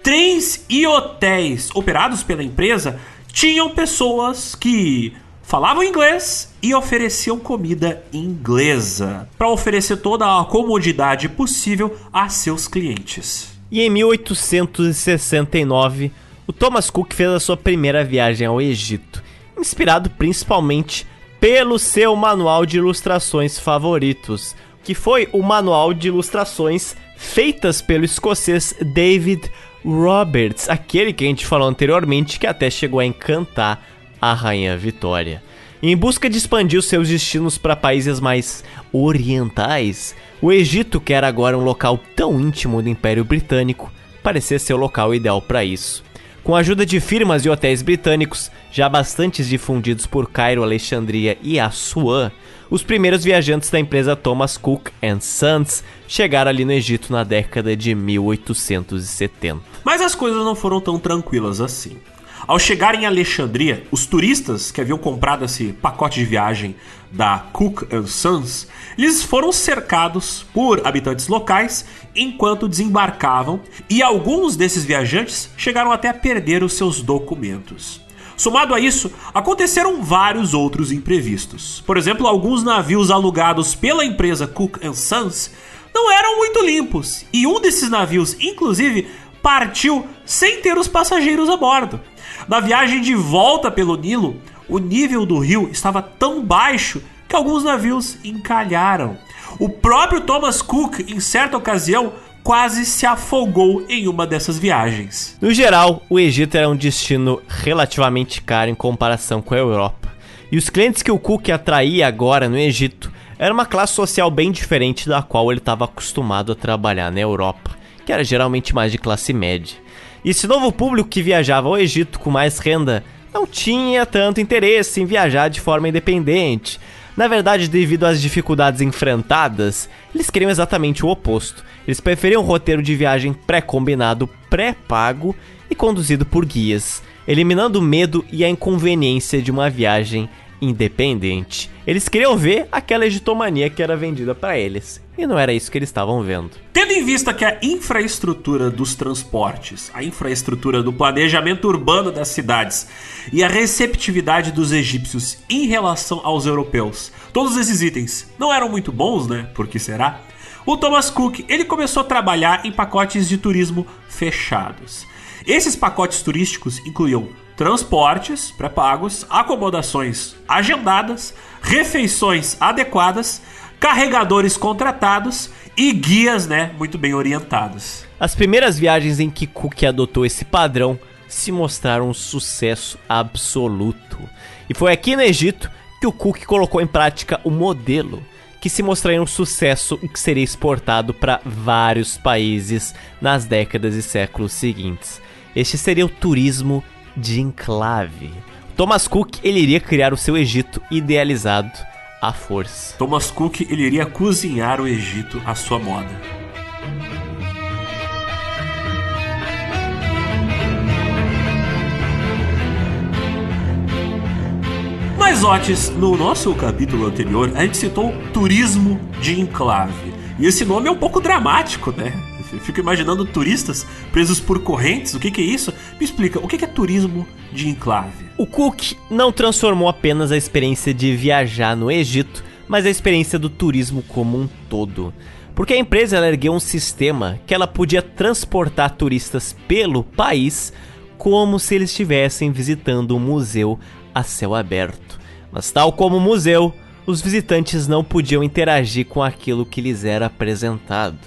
trens e hotéis operados pela empresa tinham pessoas que falavam inglês e ofereciam comida inglesa para oferecer toda a comodidade possível a seus clientes. E em 1869, o Thomas Cook fez a sua primeira viagem ao Egito, inspirado principalmente pelo seu manual de ilustrações favoritos, que foi o manual de ilustrações feitas pelo escocês David Roberts, aquele que a gente falou anteriormente que até chegou a encantar a rainha Vitória. Em busca de expandir seus destinos para países mais orientais, o Egito, que era agora um local tão íntimo do Império Britânico, parecia ser o local ideal para isso. Com a ajuda de firmas e hotéis britânicos, já bastante difundidos por Cairo, Alexandria e Assuã, os primeiros viajantes da empresa Thomas Cook Sons chegaram ali no Egito na década de 1870. Mas as coisas não foram tão tranquilas assim. Ao chegar em Alexandria, os turistas que haviam comprado esse pacote de viagem da Cook Sons, eles foram cercados por habitantes locais enquanto desembarcavam e alguns desses viajantes chegaram até a perder os seus documentos. Somado a isso, aconteceram vários outros imprevistos. Por exemplo, alguns navios alugados pela empresa Cook Sons não eram muito limpos, e um desses navios, inclusive, partiu sem ter os passageiros a bordo. Na viagem de volta pelo Nilo, o nível do rio estava tão baixo que alguns navios encalharam. O próprio Thomas Cook, em certa ocasião, quase se afogou em uma dessas viagens. No geral, o Egito era um destino relativamente caro em comparação com a Europa. E os clientes que o Cook atraía agora no Egito era uma classe social bem diferente da qual ele estava acostumado a trabalhar na Europa, que era geralmente mais de classe média. E esse novo público que viajava ao Egito com mais renda não tinha tanto interesse em viajar de forma independente. Na verdade, devido às dificuldades enfrentadas, eles queriam exatamente o oposto. Eles preferiam um roteiro de viagem pré-combinado, pré-pago e conduzido por guias, eliminando o medo e a inconveniência de uma viagem independente. Eles queriam ver aquela egitomania que era vendida para eles. E não era isso que eles estavam vendo. Tendo em vista que a infraestrutura dos transportes, a infraestrutura do planejamento urbano das cidades e a receptividade dos egípcios em relação aos europeus, todos esses itens não eram muito bons, né? Por que será? O Thomas Cook ele começou a trabalhar em pacotes de turismo fechados. Esses pacotes turísticos incluíam transportes pré-pagos, acomodações agendadas, refeições adequadas, carregadores contratados e guias, né, muito bem orientados. As primeiras viagens em que Cook adotou esse padrão se mostraram um sucesso absoluto. E foi aqui no Egito que o Cook colocou em prática o modelo que se mostraria um sucesso e que seria exportado para vários países nas décadas e séculos seguintes. Este seria o turismo de enclave. Thomas Cook ele iria criar o seu Egito idealizado à força. Thomas Cook ele iria cozinhar o Egito à sua moda. Mas, Otis, no nosso capítulo anterior, a gente citou turismo de enclave. E esse nome é um pouco dramático, né? Fico imaginando turistas presos por correntes. O que, que é isso? Me explica, o que, que é turismo de enclave? O Cook não transformou apenas a experiência de viajar no Egito, mas a experiência do turismo como um todo. Porque a empresa ergueu um sistema que ela podia transportar turistas pelo país como se eles estivessem visitando um museu a céu aberto. Mas, tal como o museu, os visitantes não podiam interagir com aquilo que lhes era apresentado.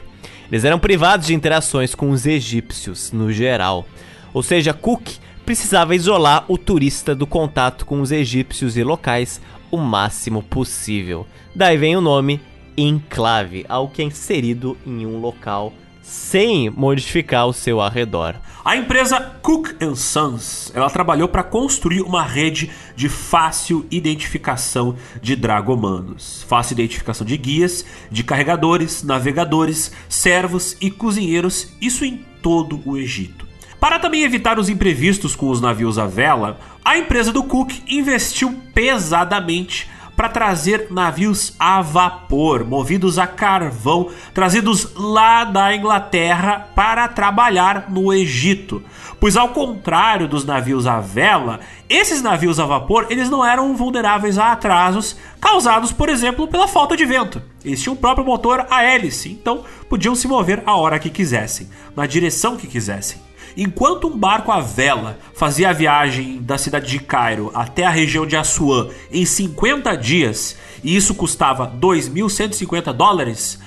Eles eram privados de interações com os egípcios, no geral. Ou seja, Cook precisava isolar o turista do contato com os egípcios e locais o máximo possível. Daí vem o nome enclave, algo que é inserido em um local sem modificar o seu arredor. A empresa Cook Sons, ela trabalhou para construir uma rede de fácil identificação de dragomanos, fácil identificação de guias, de carregadores, navegadores, servos e cozinheiros, isso em todo o Egito. Para também evitar os imprevistos com os navios à vela, a empresa do Cook investiu pesadamente para trazer navios a vapor, movidos a carvão, trazidos lá da Inglaterra para trabalhar no Egito. Pois ao contrário dos navios a vela, esses navios a vapor, eles não eram vulneráveis a atrasos causados, por exemplo, pela falta de vento. Eles tinham o próprio motor a hélice, então podiam se mover a hora que quisessem, na direção que quisessem. Enquanto um barco à vela fazia a viagem da cidade de Cairo até a região de Assuã em 50 dias, e isso custava 2.150 dólares,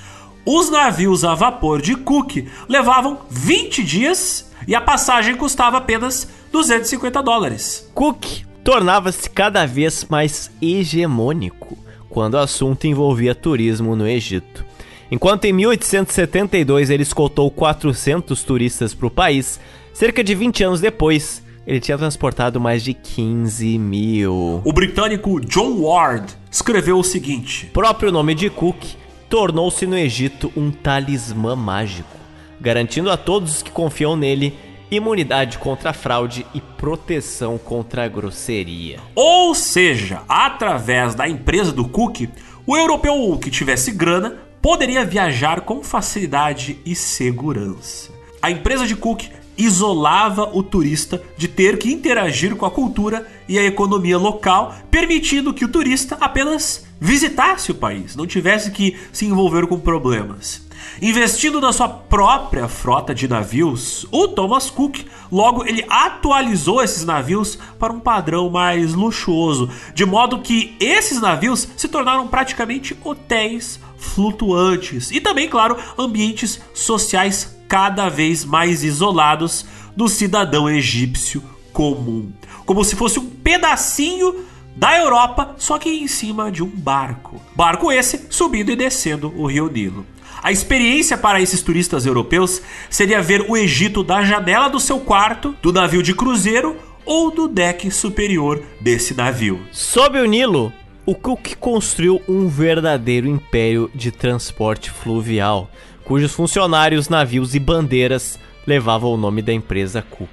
os navios a vapor de Cook levavam 20 dias e a passagem custava apenas 250 dólares. Cook tornava-se cada vez mais hegemônico quando o assunto envolvia turismo no Egito. Enquanto em 1872 ele escoltou 400 turistas para o país, cerca de 20 anos depois, ele tinha transportado mais de 15 mil. O britânico John Ward escreveu o seguinte: próprio nome de Cook tornou-se no Egito um talismã mágico, garantindo a todos que confiam nele imunidade contra a fraude e proteção contra a grosseria. Ou seja, através da empresa do Cook, o europeu que tivesse grana poderia viajar com facilidade e segurança. A empresa de Cook isolava o turista de ter que interagir com a cultura e a economia local, permitindo que o turista apenas visitasse o país, não tivesse que se envolver com problemas. Investindo na sua própria frota de navios, o Thomas Cook logo ele atualizou esses navios para um padrão mais luxuoso, de modo que esses navios se tornaram praticamente hotéis flutuantes e também, claro, ambientes sociais cada vez mais isolados do cidadão egípcio comum, como se fosse um pedacinho da Europa, só que em cima de um barco. Barco esse subindo e descendo o Rio Nilo. A experiência para esses turistas europeus seria ver o Egito da janela do seu quarto, do navio de cruzeiro ou do deck superior desse navio. Sob o Nilo, o Cook construiu um verdadeiro império de transporte fluvial, cujos funcionários, navios e bandeiras levavam o nome da empresa Cook.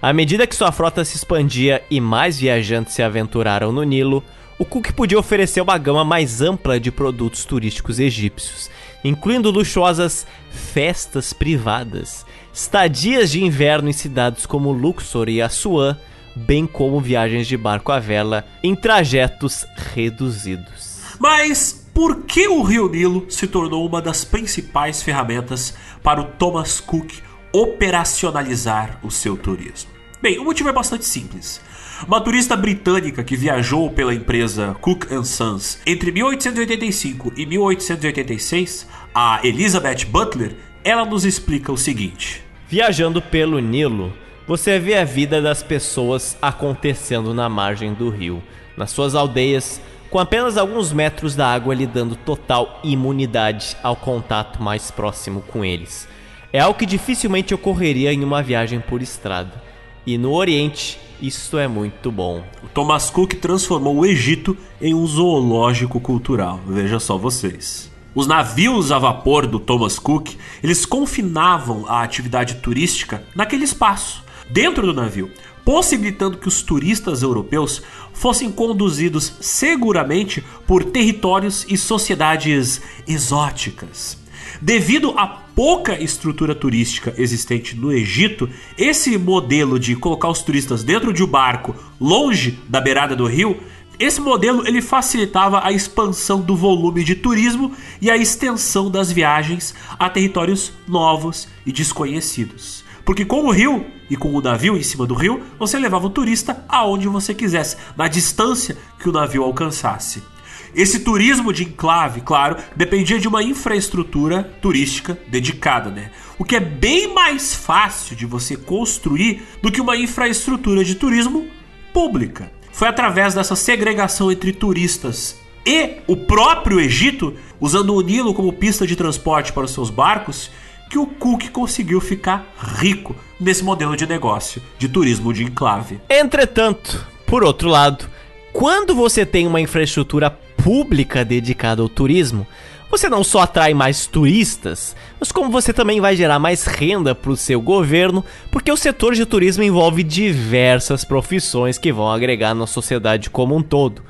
À medida que sua frota se expandia e mais viajantes se aventuraram no Nilo, o Cook podia oferecer uma gama mais ampla de produtos turísticos egípcios, incluindo luxuosas festas privadas, estadias de inverno em cidades como Luxor e Assuã, bem como viagens de barco à vela em trajetos reduzidos. Mas por que o Rio Nilo se tornou uma das principais ferramentas para o Thomas Cook operacionalizar o seu turismo? Bem, o motivo é bastante simples. Uma turista britânica que viajou pela empresa Cook Sons entre 1885 e 1886, a Elizabeth Butler, ela nos explica o seguinte: Viajando pelo Nilo, você vê a vida das pessoas acontecendo na margem do rio, nas suas aldeias, com apenas alguns metros da água lhe dando total imunidade ao contato mais próximo com eles. É algo que dificilmente ocorreria em uma viagem por estrada. E no Oriente, isso é muito bom. O Thomas Cook transformou o Egito em um zoológico cultural. Veja só vocês. Os navios a vapor do Thomas Cook, eles confinavam a atividade turística naquele espaço, dentro do navio, possibilitando que os turistas europeus fossem conduzidos seguramente por territórios e sociedades exóticas. Devido à pouca estrutura turística existente no Egito, esse modelo de colocar os turistas dentro de um barco longe da beirada do rio esse modelo ele facilitava a expansão do volume de turismo e a extensão das viagens a territórios novos e desconhecidos. Porque com o rio e com o navio em cima do rio, você levava o turista aonde você quisesse, na distância que o navio alcançasse. Esse turismo de enclave, claro, dependia de uma infraestrutura turística dedicada, né? O que é bem mais fácil de você construir do que uma infraestrutura de turismo pública. Foi através dessa segregação entre turistas e o próprio Egito, usando o Nilo como pista de transporte para os seus barcos, que o Cook conseguiu ficar rico nesse modelo de negócio de turismo de enclave. Entretanto, por outro lado, quando você tem uma infraestrutura pública dedicada ao turismo, você não só atrai mais turistas, mas como você também vai gerar mais renda para o seu governo, porque o setor de turismo envolve diversas profissões que vão agregar na sociedade como um todo.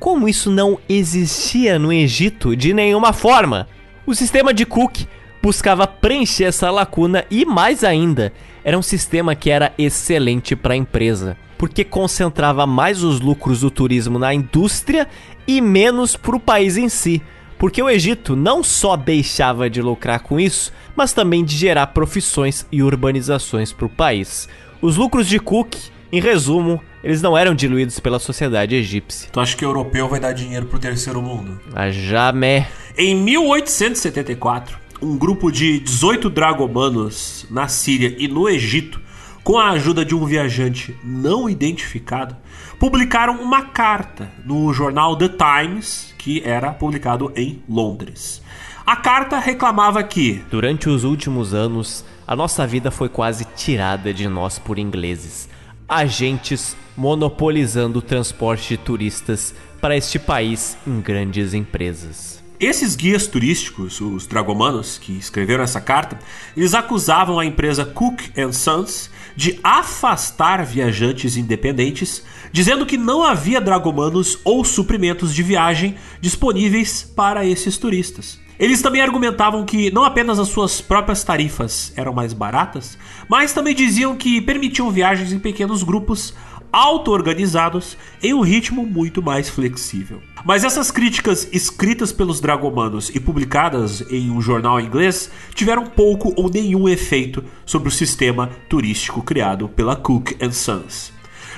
Como isso não existia no Egito de nenhuma forma, o sistema de Cook buscava preencher essa lacuna e mais ainda, era um sistema que era excelente para a empresa, porque concentrava mais os lucros do turismo na indústria e menos para o país em si porque o Egito não só deixava de lucrar com isso, mas também de gerar profissões e urbanizações para o país. Os lucros de Cook, em resumo, eles não eram diluídos pela sociedade egípcia. Tu acha que o europeu vai dar dinheiro pro terceiro mundo? A jamais. Em 1874, um grupo de 18 dragomanos na Síria e no Egito, com a ajuda de um viajante não identificado, publicaram uma carta no jornal The Times que era publicado em Londres. A carta reclamava que, durante os últimos anos, a nossa vida foi quase tirada de nós por ingleses, agentes monopolizando o transporte de turistas para este país em grandes empresas. Esses guias turísticos, os dragomanos que escreveram essa carta, eles acusavam a empresa Cook Sons de afastar viajantes independentes, dizendo que não havia dragomanos ou suprimentos de viagem disponíveis para esses turistas. Eles também argumentavam que não apenas as suas próprias tarifas eram mais baratas, mas também diziam que permitiam viagens em pequenos grupos auto-organizados em um ritmo muito mais flexível. Mas essas críticas escritas pelos dragomanos e publicadas em um jornal inglês tiveram pouco ou nenhum efeito sobre o sistema turístico criado pela Cook Sons.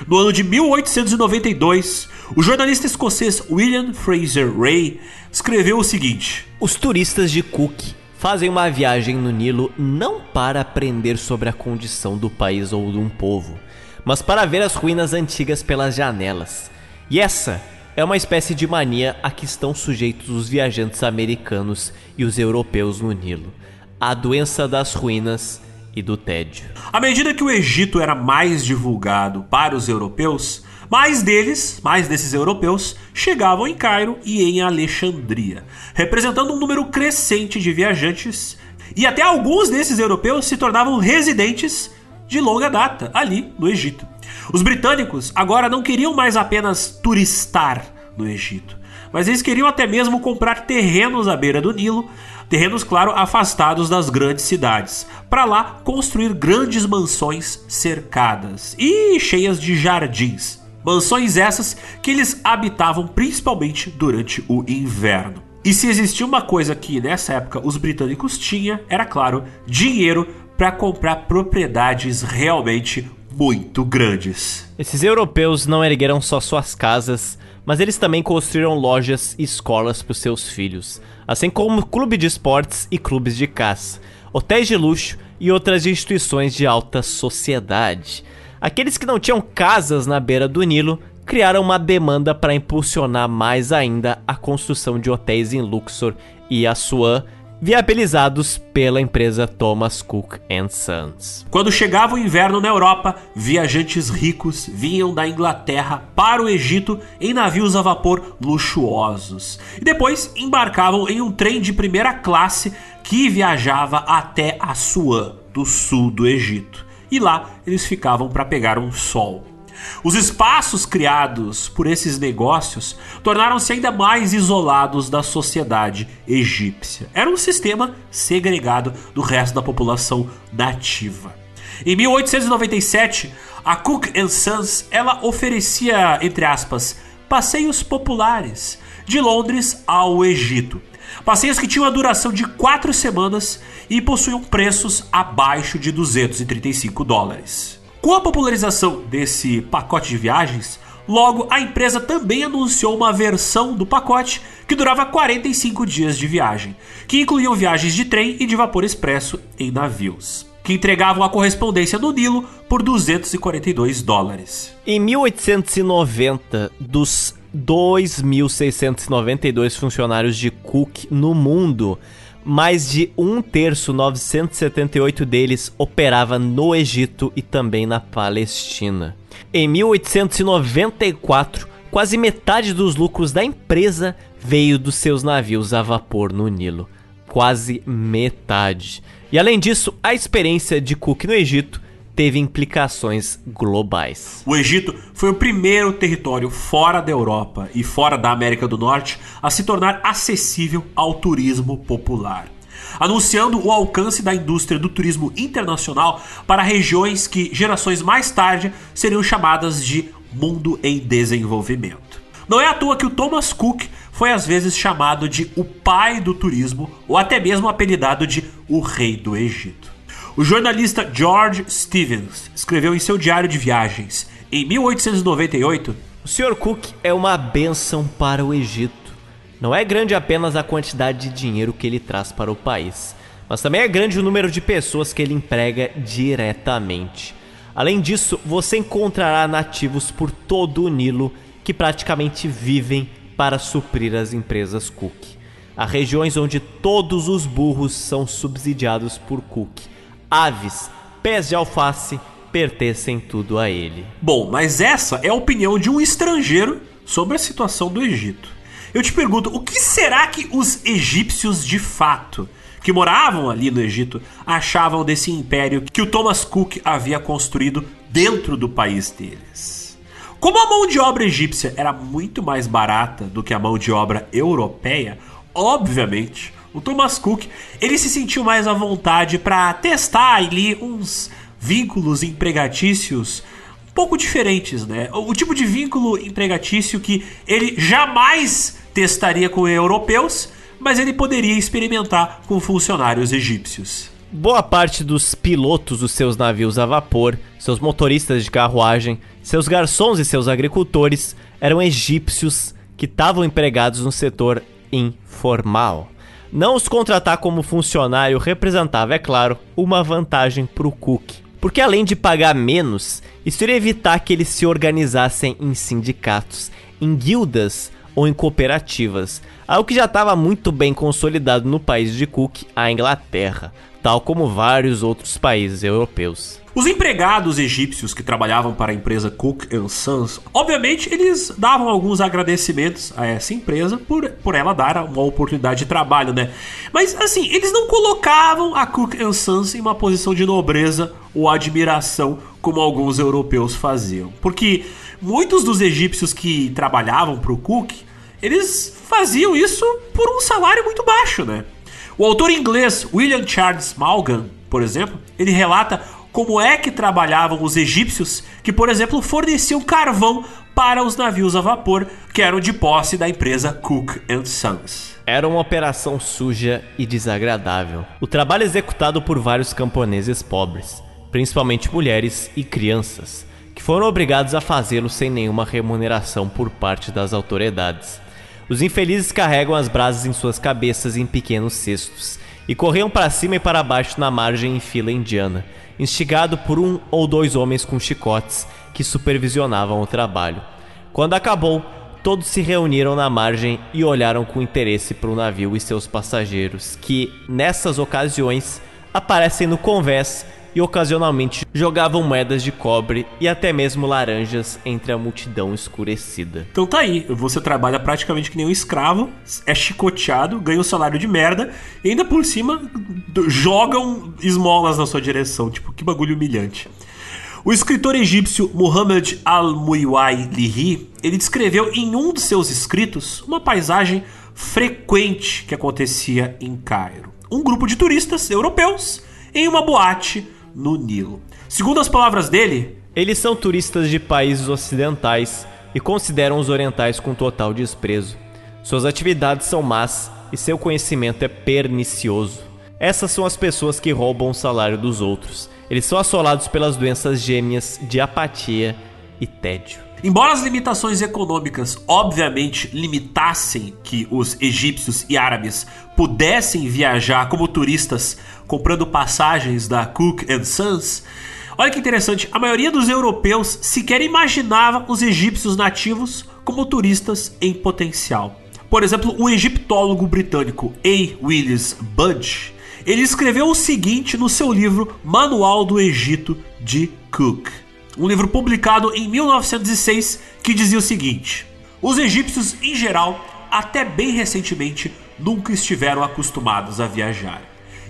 No ano de 1892, o jornalista escocês William Fraser Ray escreveu o seguinte: Os turistas de Cook fazem uma viagem no Nilo não para aprender sobre a condição do país ou de um povo, mas para ver as ruínas antigas pelas janelas. E essa é uma espécie de mania a que estão sujeitos os viajantes americanos e os europeus no Nilo. A doença das ruínas e do tédio. À medida que o Egito era mais divulgado para os europeus, mais deles, mais desses europeus, chegavam em Cairo e em Alexandria, representando um número crescente de viajantes, e até alguns desses europeus se tornavam residentes de longa data ali no Egito. Os britânicos agora não queriam mais apenas turistar no Egito, mas eles queriam até mesmo comprar terrenos à beira do Nilo, terrenos, claro, afastados das grandes cidades, para lá construir grandes mansões cercadas e cheias de jardins. Mansões essas que eles habitavam principalmente durante o inverno. E se existia uma coisa que nessa época os britânicos tinham, era claro, dinheiro para comprar propriedades realmente muito grandes. Esses europeus não ergueram só suas casas, mas eles também construíram lojas e escolas para os seus filhos, assim como clube de esportes e clubes de caça, hotéis de luxo e outras instituições de alta sociedade. Aqueles que não tinham casas na beira do Nilo criaram uma demanda para impulsionar mais ainda a construção de hotéis em Luxor e Assuan, viabilizados pela empresa Thomas Cook Sons. Quando chegava o inverno na Europa, viajantes ricos vinham da Inglaterra para o Egito em navios a vapor luxuosos e depois embarcavam em um trem de primeira classe que viajava até Assuan, do sul do Egito. E lá eles ficavam para pegar um sol. Os espaços criados por esses negócios tornaram-se ainda mais isolados da sociedade egípcia. Era um sistema segregado do resto da população nativa. Em 1897, a Cook Sons ela oferecia, entre aspas, passeios populares de Londres ao Egito. Passeios que tinham a duração de quatro semanas e possuíam preços abaixo de 235 dólares. Com a popularização desse pacote de viagens, logo a empresa também anunciou uma versão do pacote que durava 45 dias de viagem, que incluíam viagens de trem e de vapor expresso em navios que entregavam a correspondência no Nilo por 242 dólares. Em 1890, dos 2.692 funcionários de Cook no mundo, mais de um terço, 978 deles, operava no Egito e também na Palestina. Em 1894, quase metade dos lucros da empresa veio dos seus navios a vapor no Nilo. Quase metade. E além disso, a experiência de Cook no Egito teve implicações globais. O Egito foi o primeiro território fora da Europa e fora da América do Norte a se tornar acessível ao turismo popular. Anunciando o alcance da indústria do turismo internacional para regiões que gerações mais tarde seriam chamadas de mundo em desenvolvimento. Não é à toa que o Thomas Cook foi às vezes chamado de o pai do turismo ou até mesmo apelidado de o rei do Egito. O jornalista George Stevens escreveu em seu diário de viagens, em 1898, o Sr. Cook é uma benção para o Egito. Não é grande apenas a quantidade de dinheiro que ele traz para o país, mas também é grande o número de pessoas que ele emprega diretamente. Além disso, você encontrará nativos por todo o Nilo que praticamente vivem para suprir as empresas Cook. Há regiões onde todos os burros são subsidiados por Cook aves, pés de alface, pertencem tudo a ele. Bom, mas essa é a opinião de um estrangeiro sobre a situação do Egito. Eu te pergunto, o que será que os egípcios de fato, que moravam ali no Egito, achavam desse império que o Thomas Cook havia construído dentro do país deles? Como a mão de obra egípcia era muito mais barata do que a mão de obra europeia, obviamente o Thomas Cook, ele se sentiu mais à vontade para testar ali uns vínculos empregatícios um pouco diferentes, né? O tipo de vínculo empregatício que ele jamais testaria com europeus, mas ele poderia experimentar com funcionários egípcios. Boa parte dos pilotos dos seus navios a vapor, seus motoristas de carruagem, seus garçons e seus agricultores eram egípcios que estavam empregados no setor informal. Não os contratar como funcionário representava, é claro, uma vantagem para o Cook. Porque além de pagar menos, isso iria evitar que eles se organizassem em sindicatos, em guildas ou em cooperativas, algo que já estava muito bem consolidado no país de Cook, a Inglaterra, tal como vários outros países europeus. Os empregados egípcios que trabalhavam para a empresa Cook Sons, obviamente eles davam alguns agradecimentos a essa empresa por, por ela dar uma oportunidade de trabalho, né? Mas assim, eles não colocavam a Cook Sons em uma posição de nobreza ou admiração como alguns europeus faziam. Porque muitos dos egípcios que trabalhavam para o Cook, eles faziam isso por um salário muito baixo, né? O autor inglês William Charles Malgan, por exemplo, ele relata como é que trabalhavam os egípcios que, por exemplo, forneciam carvão para os navios a vapor que eram de posse da empresa Cook Sons. Era uma operação suja e desagradável. O trabalho executado por vários camponeses pobres, principalmente mulheres e crianças, que foram obrigados a fazê-lo sem nenhuma remuneração por parte das autoridades. Os infelizes carregam as brasas em suas cabeças em pequenos cestos e corriam para cima e para baixo na margem em fila indiana, instigado por um ou dois homens com chicotes que supervisionavam o trabalho. Quando acabou, todos se reuniram na margem e olharam com interesse para o navio e seus passageiros, que, nessas ocasiões, aparecem no convés e ocasionalmente jogavam moedas de cobre e até mesmo laranjas entre a multidão escurecida. Então tá aí, você trabalha praticamente que nem um escravo, é chicoteado, ganha um salário de merda e ainda por cima jogam esmolas na sua direção. Tipo, que bagulho humilhante. O escritor egípcio Muhammad al-Muiwai Lihi, ele descreveu em um de seus escritos uma paisagem frequente que acontecia em Cairo. Um grupo de turistas europeus em uma boate no Nilo. Segundo as palavras dele, eles são turistas de países ocidentais e consideram os orientais com total desprezo. Suas atividades são más e seu conhecimento é pernicioso. Essas são as pessoas que roubam o salário dos outros. Eles são assolados pelas doenças gêmeas de apatia e tédio. Embora as limitações econômicas obviamente limitassem que os egípcios e árabes pudessem viajar como turistas comprando passagens da Cook Sons, olha que interessante, a maioria dos europeus sequer imaginava os egípcios nativos como turistas em potencial. Por exemplo, o egiptólogo britânico A. Willis Budge, ele escreveu o seguinte no seu livro Manual do Egito de Cook um livro publicado em 1906 que dizia o seguinte: Os egípcios, em geral, até bem recentemente, nunca estiveram acostumados a viajar.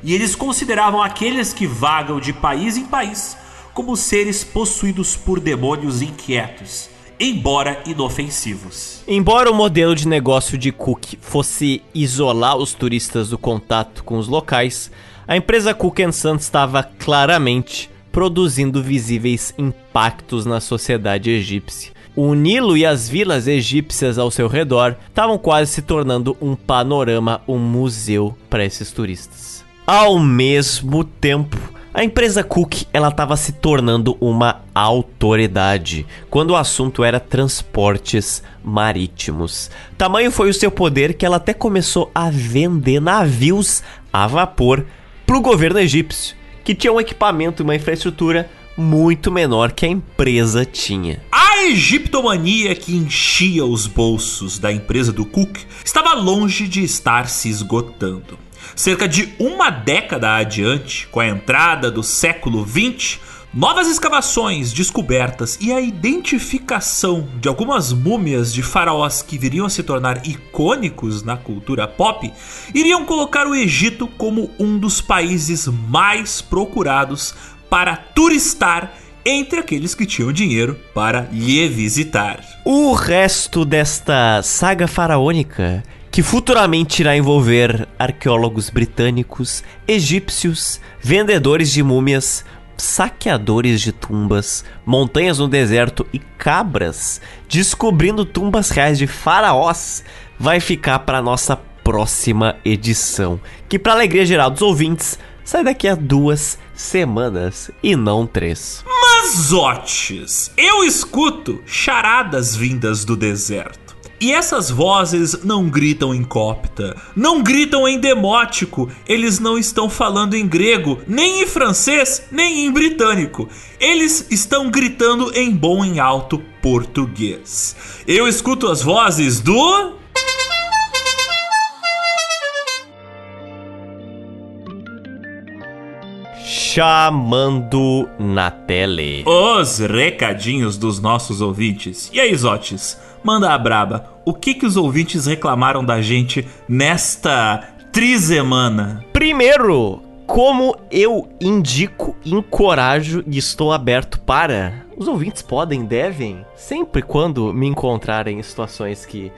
E eles consideravam aqueles que vagam de país em país como seres possuídos por demônios inquietos, embora inofensivos. Embora o modelo de negócio de Cook fosse isolar os turistas do contato com os locais, a empresa Cook Sons estava claramente produzindo visíveis impactos na sociedade egípcia. O Nilo e as vilas egípcias ao seu redor estavam quase se tornando um panorama, um museu para esses turistas. Ao mesmo tempo, a empresa Cook ela estava se tornando uma autoridade quando o assunto era transportes marítimos. Tamanho foi o seu poder que ela até começou a vender navios a vapor para o governo egípcio que tinha um equipamento e uma infraestrutura muito menor que a empresa tinha. A egiptomania que enchia os bolsos da empresa do Cook estava longe de estar se esgotando. Cerca de uma década adiante, com a entrada do século XX, Novas escavações, descobertas e a identificação de algumas múmias de faraós que viriam a se tornar icônicos na cultura pop iriam colocar o Egito como um dos países mais procurados para turistar entre aqueles que tinham dinheiro para lhe visitar. O resto desta saga faraônica que futuramente irá envolver arqueólogos britânicos, egípcios, vendedores de múmias, saqueadores de tumbas, montanhas no deserto e cabras descobrindo tumbas reais de faraós vai ficar para nossa próxima edição, que para alegria geral dos ouvintes sai daqui a duas semanas e não três. Mazotes, eu escuto charadas vindas do deserto. E essas vozes não gritam em copta, não gritam em demótico, eles não estão falando em grego, nem em francês, nem em britânico. Eles estão gritando em bom e alto português. Eu escuto as vozes do. Chamando na tele. Os recadinhos dos nossos ouvintes. E aí, Zotes? Manda a braba. O que que os ouvintes reclamaram da gente nesta trizemana? Primeiro, como eu indico, encorajo e estou aberto para. Os ouvintes podem, devem, sempre quando me encontrarem em situações que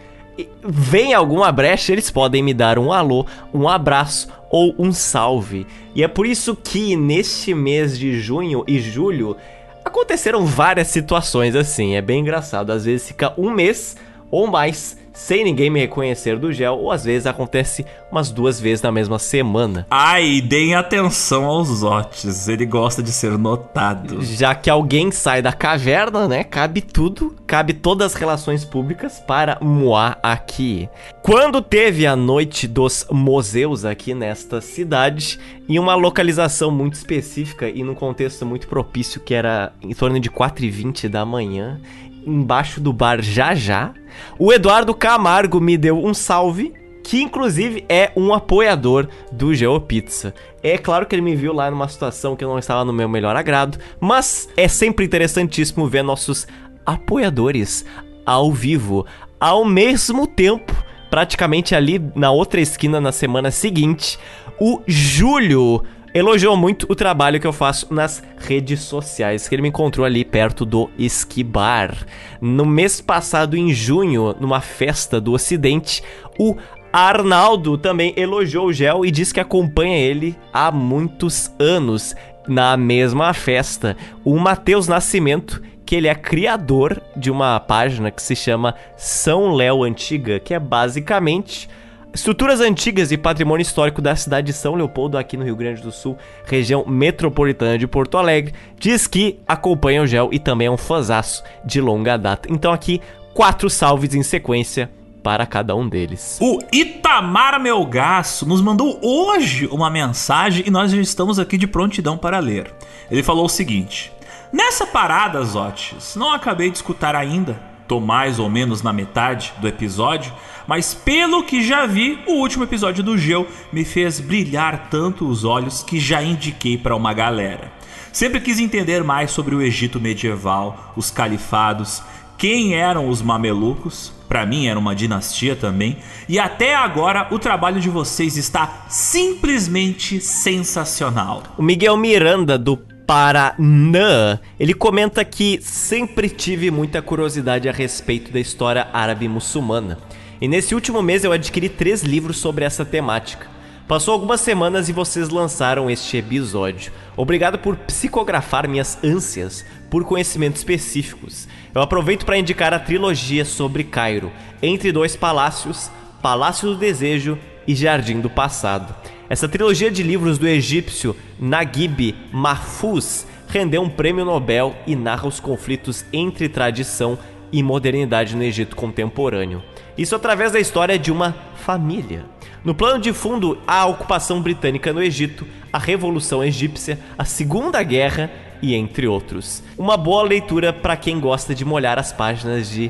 vem alguma brecha, eles podem me dar um alô, um abraço ou um salve. E é por isso que neste mês de junho e julho aconteceram várias situações assim, é bem engraçado. Às vezes fica um mês ou mais sem ninguém me reconhecer do gel, ou às vezes acontece umas duas vezes na mesma semana. Ai, deem atenção aos Otis, ele gosta de ser notado. Já que alguém sai da caverna, né? Cabe tudo, cabe todas as relações públicas para Moá aqui. Quando teve a noite dos museus aqui nesta cidade, em uma localização muito específica e num contexto muito propício, que era em torno de 4h20 da manhã, embaixo do bar Já Já, o Eduardo Camargo me deu um salve, que inclusive é um apoiador do GeoPizza. É claro que ele me viu lá numa situação que não estava no meu melhor agrado, mas é sempre interessantíssimo ver nossos apoiadores ao vivo, ao mesmo tempo, praticamente ali na outra esquina na semana seguinte, o Júlio elogiou muito o trabalho que eu faço nas redes sociais, que ele me encontrou ali perto do Esquibar. No mês passado, em junho, numa festa do Ocidente, o Arnaldo também elogiou o Gel e disse que acompanha ele há muitos anos na mesma festa. O Matheus Nascimento, que ele é criador de uma página que se chama São Léo Antiga, que é basicamente Estruturas antigas e patrimônio histórico da cidade de São Leopoldo, aqui no Rio Grande do Sul, região metropolitana de Porto Alegre, diz que acompanha o Gel e também é um fãzaço de longa data. Então aqui, quatro salves em sequência para cada um deles. O Itamar Melgaço nos mandou hoje uma mensagem e nós já estamos aqui de prontidão para ler. Ele falou o seguinte: Nessa parada, Zotes, não acabei de escutar ainda, tô mais ou menos na metade do episódio, mas pelo que já vi, o último episódio do Geo me fez brilhar tanto os olhos que já indiquei para uma galera. Sempre quis entender mais sobre o Egito medieval, os califados, quem eram os mamelucos, para mim era uma dinastia também, e até agora o trabalho de vocês está simplesmente sensacional. O Miguel Miranda do Paraná, ele comenta que sempre tive muita curiosidade a respeito da história árabe muçulmana. E nesse último mês eu adquiri três livros sobre essa temática. Passou algumas semanas e vocês lançaram este episódio. Obrigado por psicografar minhas ânsias por conhecimentos específicos. Eu aproveito para indicar a trilogia sobre Cairo, Entre Dois Palácios, Palácio do Desejo e Jardim do Passado. Essa trilogia de livros do egípcio Naguib Mahfouz rendeu um prêmio Nobel e narra os conflitos entre tradição e modernidade no Egito contemporâneo. Isso através da história de uma família. No plano de fundo, a ocupação britânica no Egito, a Revolução Egípcia, a Segunda Guerra e entre outros. Uma boa leitura para quem gosta de molhar as páginas de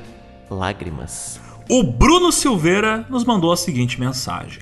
lágrimas. O Bruno Silveira nos mandou a seguinte mensagem: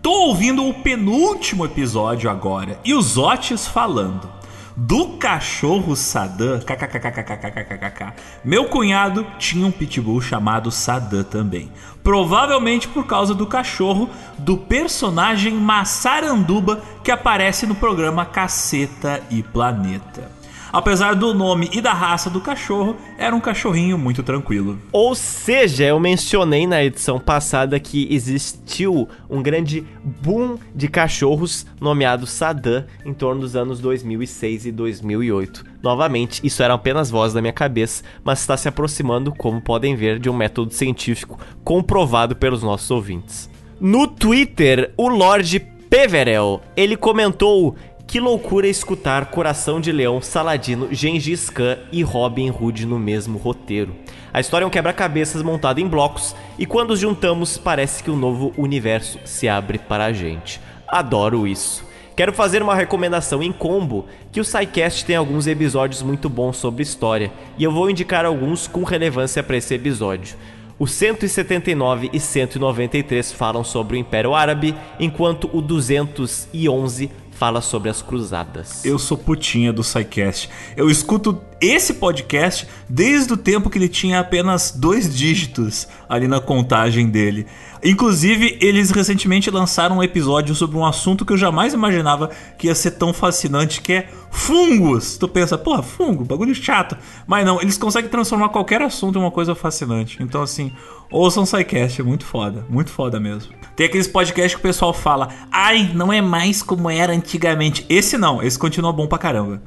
Tô ouvindo o penúltimo episódio agora e os Otis falando do cachorro Saddam. KKKKKKKKK. Meu cunhado tinha um pitbull chamado Saddam também. Provavelmente por causa do cachorro do personagem Massaranduba que aparece no programa Caceta e Planeta. Apesar do nome e da raça do cachorro, era um cachorrinho muito tranquilo. Ou seja, eu mencionei na edição passada que existiu um grande boom de cachorros nomeado Saddam em torno dos anos 2006 e 2008. Novamente, isso era apenas voz da minha cabeça, mas está se aproximando, como podem ver, de um método científico comprovado pelos nossos ouvintes. No Twitter, o Lorde Peverel, ele comentou que loucura escutar Coração de Leão, Saladino, Gengis Khan e Robin Hood no mesmo roteiro. A história é um quebra-cabeças montado em blocos e quando os juntamos parece que um novo universo se abre para a gente. Adoro isso. Quero fazer uma recomendação em combo, que o SciCast tem alguns episódios muito bons sobre história, e eu vou indicar alguns com relevância para esse episódio. O 179 e 193 falam sobre o Império Árabe, enquanto o 211 fala sobre as cruzadas. Eu sou putinha do SciCast. Eu escuto esse podcast desde o tempo que ele tinha apenas dois dígitos ali na contagem dele. Inclusive, eles recentemente lançaram um episódio sobre um assunto que eu jamais imaginava que ia ser tão fascinante, que é fungos. Tu pensa, porra, fungo, bagulho chato. Mas não, eles conseguem transformar qualquer assunto em uma coisa fascinante. Então, assim, ouçam SciCast, é muito foda, muito foda mesmo. Tem aqueles podcasts que o pessoal fala, ai, não é mais como era antigamente. Esse não, esse continua bom pra caramba.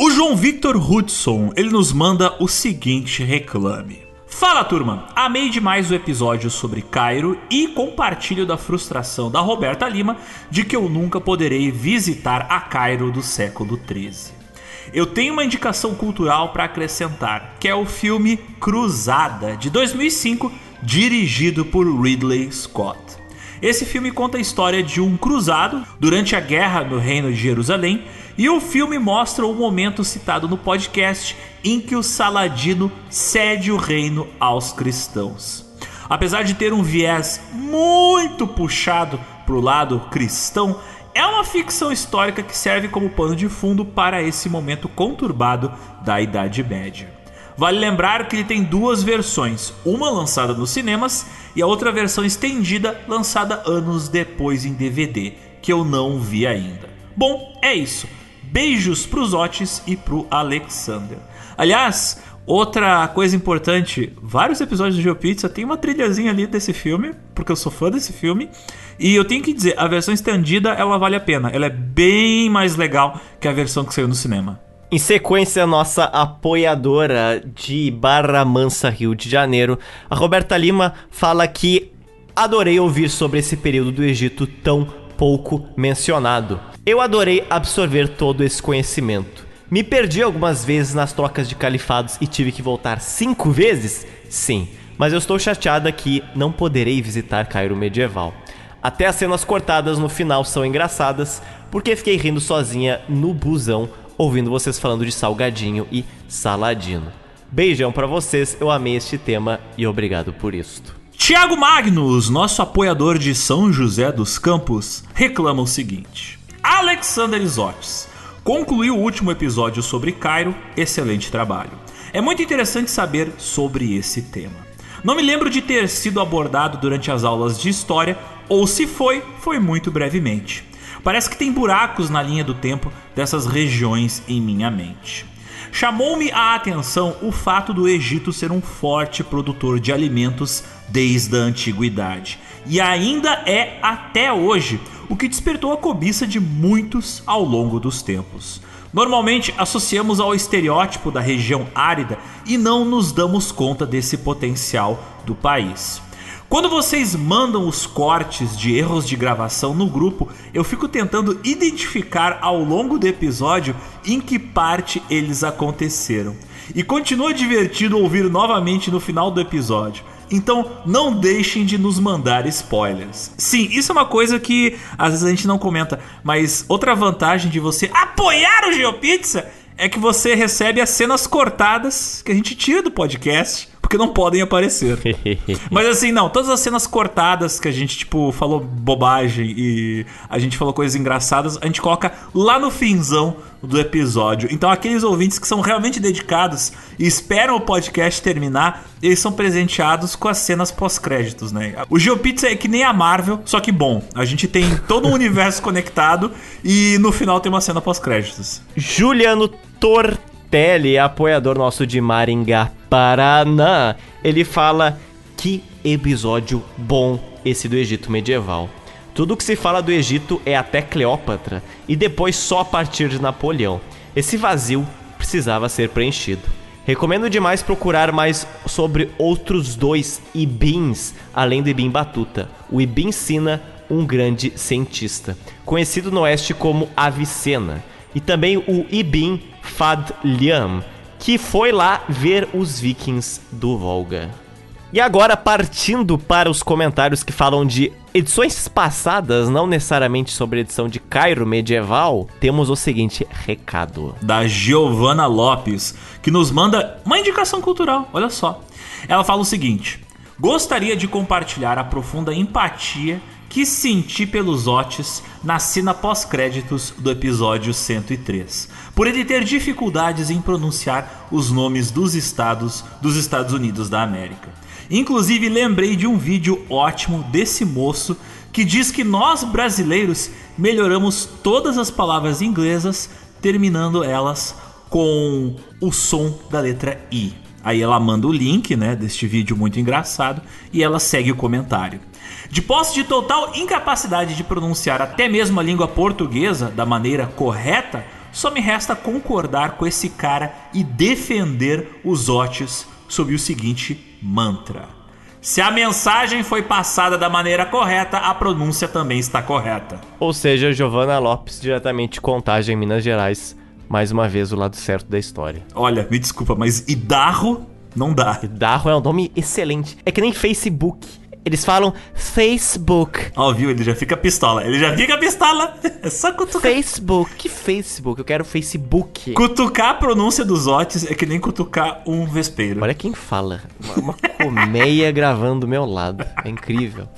O João Victor Hudson, ele nos manda o seguinte reclame. Fala turma, amei demais o episódio sobre Cairo e compartilho da frustração da Roberta Lima de que eu nunca poderei visitar a Cairo do século 13. Eu tenho uma indicação cultural para acrescentar, que é o filme Cruzada de 2005, dirigido por Ridley Scott. Esse filme conta a história de um cruzado durante a guerra no Reino de Jerusalém e o filme mostra o momento citado no podcast em que o Saladino cede o reino aos cristãos. Apesar de ter um viés muito puxado para o lado cristão, é uma ficção histórica que serve como pano de fundo para esse momento conturbado da Idade Média. Vale lembrar que ele tem duas versões, uma lançada nos cinemas e a outra versão estendida lançada anos depois em DVD, que eu não vi ainda. Bom, é isso. Beijos pros Otis e pro Alexander. Aliás, outra coisa importante, vários episódios do GeoPizza tem uma trilhazinha ali desse filme, porque eu sou fã desse filme. E eu tenho que dizer, a versão estendida ela vale a pena. Ela é bem mais legal que a versão que saiu no cinema. Em sequência, nossa apoiadora de Barra Mansa, Rio de Janeiro, a Roberta Lima, fala que adorei ouvir sobre esse período do Egito tão pouco mencionado. Eu adorei absorver todo esse conhecimento. Me perdi algumas vezes nas trocas de califados e tive que voltar cinco vezes? Sim, mas eu estou chateada que não poderei visitar Cairo medieval. Até as cenas cortadas no final são engraçadas, porque fiquei rindo sozinha no busão, ouvindo vocês falando de salgadinho e saladino. Beijão para vocês, eu amei este tema e obrigado por isto. Tiago Magnus, nosso apoiador de São José dos Campos, reclama o seguinte: Alexander Isotes concluiu o último episódio sobre Cairo, excelente trabalho. É muito interessante saber sobre esse tema. Não me lembro de ter sido abordado durante as aulas de história, ou se foi, foi muito brevemente. Parece que tem buracos na linha do tempo dessas regiões em minha mente. Chamou-me a atenção o fato do Egito ser um forte produtor de alimentos desde a antiguidade e ainda é até hoje, o que despertou a cobiça de muitos ao longo dos tempos. Normalmente associamos ao estereótipo da região árida e não nos damos conta desse potencial do país. Quando vocês mandam os cortes de erros de gravação no grupo, eu fico tentando identificar ao longo do episódio em que parte eles aconteceram. E continua divertido ouvir novamente no final do episódio. Então não deixem de nos mandar spoilers. Sim, isso é uma coisa que às vezes a gente não comenta, mas outra vantagem de você apoiar o GeoPizza é que você recebe as cenas cortadas que a gente tira do podcast porque não podem aparecer. Mas assim, não, todas as cenas cortadas que a gente, tipo, falou bobagem e a gente falou coisas engraçadas, a gente coloca lá no finzão do episódio. Então, aqueles ouvintes que são realmente dedicados e esperam o podcast terminar, eles são presenteados com as cenas pós-créditos, né? O GeoPizza é que nem a Marvel, só que bom. A gente tem todo um universo conectado e no final tem uma cena pós-créditos. Juliano Tortelli, apoiador nosso de Maringá, Paraná, ele fala que episódio bom esse do Egito medieval. Tudo que se fala do Egito é até Cleópatra e depois só a partir de Napoleão. Esse vazio precisava ser preenchido. Recomendo demais procurar mais sobre outros dois Ibins, além do Ibim Batuta. O Ibim Sina, um grande cientista, conhecido no oeste como Avicena, e também o Ibim Fadliam, que foi lá ver os vikings do Volga. E agora, partindo para os comentários que falam de edições passadas, não necessariamente sobre edição de Cairo medieval, temos o seguinte recado: da Giovana Lopes, que nos manda uma indicação cultural. Olha só. Ela fala o seguinte: Gostaria de compartilhar a profunda empatia que senti pelos Otis na cena pós-créditos do episódio 103, por ele ter dificuldades em pronunciar os nomes dos estados dos Estados Unidos da América. Inclusive, lembrei de um vídeo ótimo desse moço que diz que nós brasileiros melhoramos todas as palavras inglesas, terminando elas com o som da letra I. Aí ela manda o link, né, deste vídeo muito engraçado e ela segue o comentário. De posse de total incapacidade de pronunciar até mesmo a língua portuguesa da maneira correta, só me resta concordar com esse cara e defender os Otis sob o seguinte mantra. Se a mensagem foi passada da maneira correta, a pronúncia também está correta. Ou seja, Giovana Lopes, diretamente Contagem, Minas Gerais. Mais uma vez o lado certo da história. Olha, me desculpa, mas Idarro não dá. Idarro é um nome excelente. É que nem Facebook. Eles falam Facebook. Ó, viu? Ele já fica pistola. Ele já fica pistola. É só cutucar. Facebook. Que Facebook? Eu quero Facebook. Cutucar a pronúncia dos Otis é que nem cutucar um vespeiro. Olha quem fala. Uma, uma colmeia gravando do meu lado. É incrível.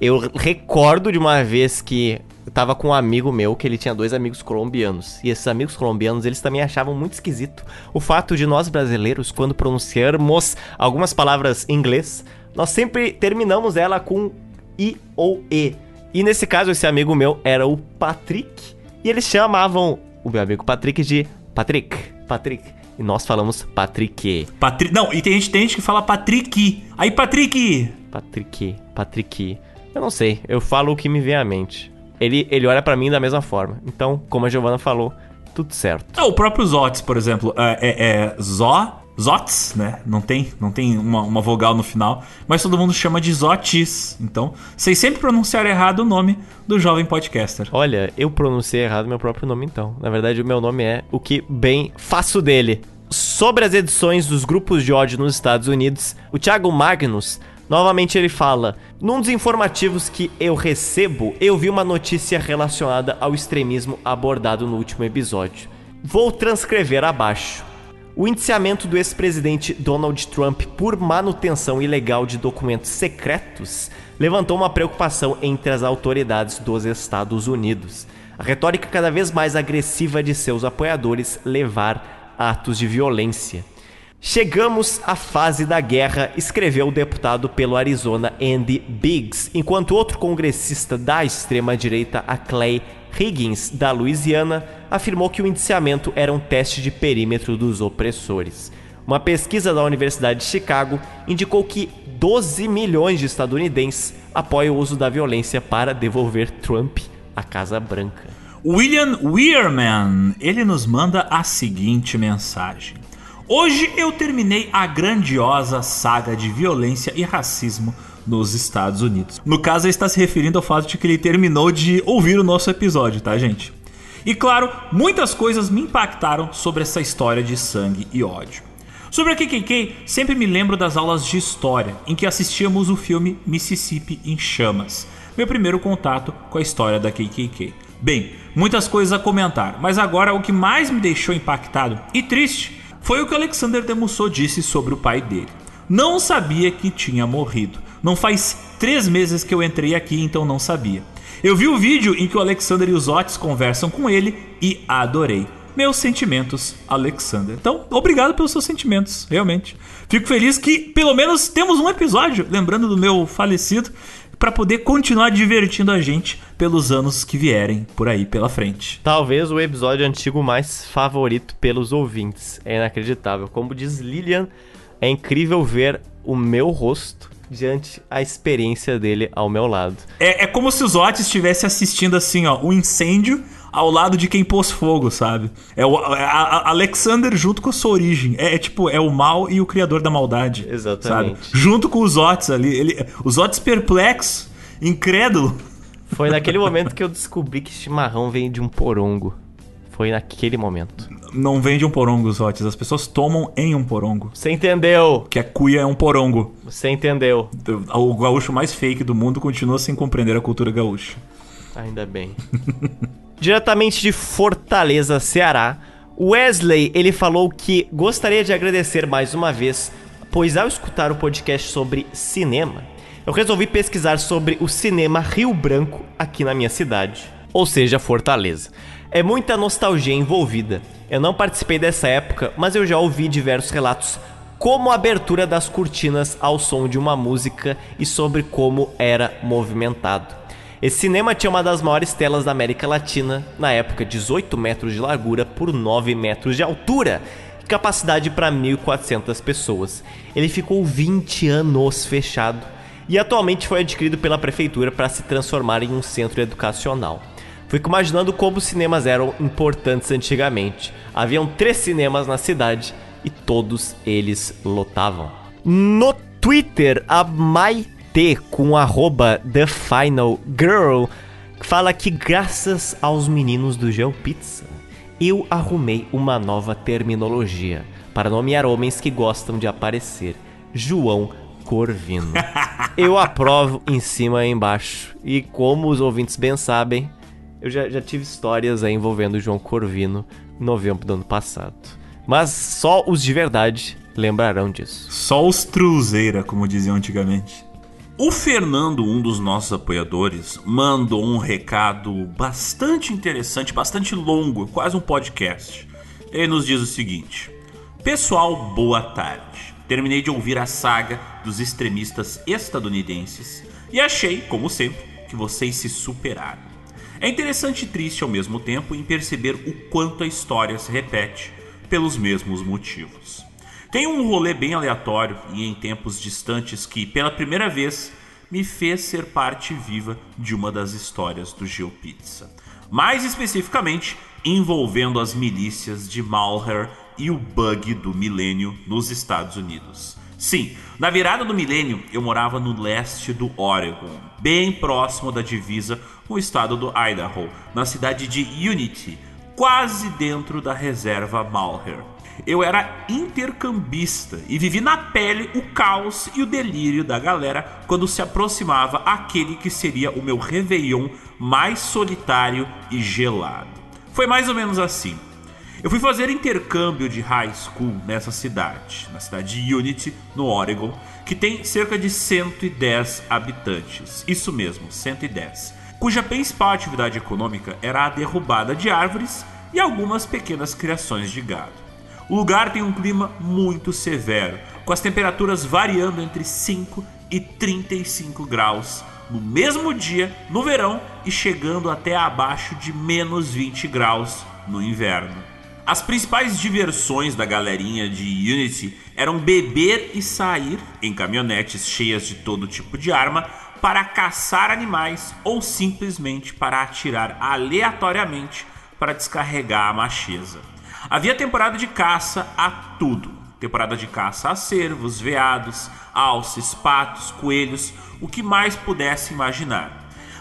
Eu recordo de uma vez que eu tava com um amigo meu que ele tinha dois amigos colombianos. E esses amigos colombianos, eles também achavam muito esquisito o fato de nós brasileiros, quando pronunciarmos algumas palavras em inglês, nós sempre terminamos ela com I ou E. E nesse caso, esse amigo meu era o Patrick. E eles chamavam o meu amigo Patrick de Patrick. Patrick. E nós falamos Patrick. Patri... Não, e tem gente, tem gente que fala Patrick. Aí, Patrick! Patrick. Patrick. Eu não sei. Eu falo o que me vem à mente. Ele, ele olha pra mim da mesma forma. Então, como a Giovanna falou, tudo certo. Ah, o próprio Zots, por exemplo, é, é, é Zó, Zots, né? Não tem, não tem uma, uma vogal no final, mas todo mundo chama de Zotis. Então, vocês sempre pronunciaram errado o nome do jovem podcaster. Olha, eu pronunciei errado meu próprio nome então. Na verdade, o meu nome é o que bem faço dele. Sobre as edições dos grupos de ódio nos Estados Unidos, o Thiago Magnus Novamente ele fala: Num dos informativos que eu recebo, eu vi uma notícia relacionada ao extremismo abordado no último episódio. Vou transcrever abaixo. O indiciamento do ex-presidente Donald Trump por manutenção ilegal de documentos secretos levantou uma preocupação entre as autoridades dos Estados Unidos. A retórica cada vez mais agressiva de seus apoiadores levar a atos de violência. Chegamos à fase da guerra, escreveu o deputado pelo Arizona Andy Biggs, enquanto outro congressista da extrema-direita, a Clay Higgins, da Louisiana, afirmou que o indiciamento era um teste de perímetro dos opressores. Uma pesquisa da Universidade de Chicago indicou que 12 milhões de estadunidenses apoiam o uso da violência para devolver Trump à Casa Branca. William Weirman, ele nos manda a seguinte mensagem. Hoje eu terminei a grandiosa saga de violência e racismo nos Estados Unidos. No caso, ele está se referindo ao fato de que ele terminou de ouvir o nosso episódio, tá, gente? E claro, muitas coisas me impactaram sobre essa história de sangue e ódio. Sobre a KKK, sempre me lembro das aulas de história em que assistíamos o filme Mississippi em Chamas, meu primeiro contato com a história da KKK. Bem, muitas coisas a comentar, mas agora o que mais me deixou impactado e triste foi o que Alexander Demussou disse sobre o pai dele. Não sabia que tinha morrido. Não faz três meses que eu entrei aqui, então não sabia. Eu vi o vídeo em que o Alexander e os Otis conversam com ele e adorei. Meus sentimentos, Alexander. Então, obrigado pelos seus sentimentos, realmente. Fico feliz que pelo menos temos um episódio, lembrando do meu falecido, para poder continuar divertindo a gente pelos anos que vierem por aí pela frente. Talvez o episódio antigo mais favorito pelos ouvintes. É inacreditável. Como diz Lilian, é incrível ver o meu rosto diante a experiência dele ao meu lado. É, é como se os Otis estivesse assistindo assim, ó, um incêndio ao lado de quem pôs fogo, sabe? É o é a, Alexander junto com a sua origem. É, é, tipo, é o mal e o criador da maldade. Exatamente. Sabe? Junto com os Otis ali. Ele, os Otis perplexos, incrédulo. Foi naquele momento que eu descobri que chimarrão vem de um porongo. Foi naquele momento. Não vem de um porongo, os Otis. As pessoas tomam em um porongo. Você entendeu? Que a cuia é um porongo. Você entendeu. O gaúcho mais fake do mundo continua sem compreender a cultura gaúcha. Ainda bem. Diretamente de Fortaleza, Ceará, Wesley ele falou que gostaria de agradecer mais uma vez, pois ao escutar o podcast sobre cinema, eu resolvi pesquisar sobre o cinema Rio Branco aqui na minha cidade, ou seja, Fortaleza. É muita nostalgia envolvida. Eu não participei dessa época, mas eu já ouvi diversos relatos como a abertura das cortinas ao som de uma música e sobre como era movimentado. Esse cinema tinha uma das maiores telas da América Latina, na época 18 metros de largura por 9 metros de altura, e capacidade para 1.400 pessoas. Ele ficou 20 anos fechado e atualmente foi adquirido pela prefeitura para se transformar em um centro educacional. Fico imaginando como os cinemas eram importantes antigamente. Haviam três cinemas na cidade e todos eles lotavam. No Twitter, a Maite com arroba The Final Girl fala que graças aos meninos do GeoPizza, eu arrumei uma nova terminologia para nomear homens que gostam de aparecer. João Corvino. Eu aprovo em cima e embaixo. E como os ouvintes bem sabem, eu já, já tive histórias aí envolvendo o João Corvino em novembro do ano passado. Mas só os de verdade lembrarão disso. Só os truzeira, como diziam antigamente. O Fernando, um dos nossos apoiadores, mandou um recado bastante interessante, bastante longo, quase um podcast. Ele nos diz o seguinte: Pessoal, boa tarde. Terminei de ouvir a saga dos extremistas estadunidenses e achei, como sempre, que vocês se superaram. É interessante e triste ao mesmo tempo em perceber o quanto a história se repete pelos mesmos motivos. Tem um rolê bem aleatório e em tempos distantes que, pela primeira vez, me fez ser parte viva de uma das histórias do GeoPizza. Mais especificamente, envolvendo as milícias de Malheur e o bug do milênio nos Estados Unidos. Sim, na virada do milênio eu morava no leste do Oregon, bem próximo da divisa com o estado do Idaho, na cidade de Unity, quase dentro da reserva Malheur eu era intercambista e vivi na pele o caos e o delírio da galera quando se aproximava aquele que seria o meu Réveillon mais solitário e gelado. Foi mais ou menos assim. Eu fui fazer intercâmbio de high school nessa cidade, na cidade de Unity, no Oregon, que tem cerca de 110 habitantes. Isso mesmo, 110. Cuja principal atividade econômica era a derrubada de árvores e algumas pequenas criações de gado. O lugar tem um clima muito severo, com as temperaturas variando entre 5 e 35 graus no mesmo dia no verão e chegando até abaixo de menos 20 graus no inverno. As principais diversões da galerinha de Unity eram beber e sair em caminhonetes cheias de todo tipo de arma para caçar animais ou simplesmente para atirar aleatoriamente para descarregar a macheza. Havia temporada de caça a tudo. Temporada de caça a cervos, veados, alces, patos, coelhos, o que mais pudesse imaginar.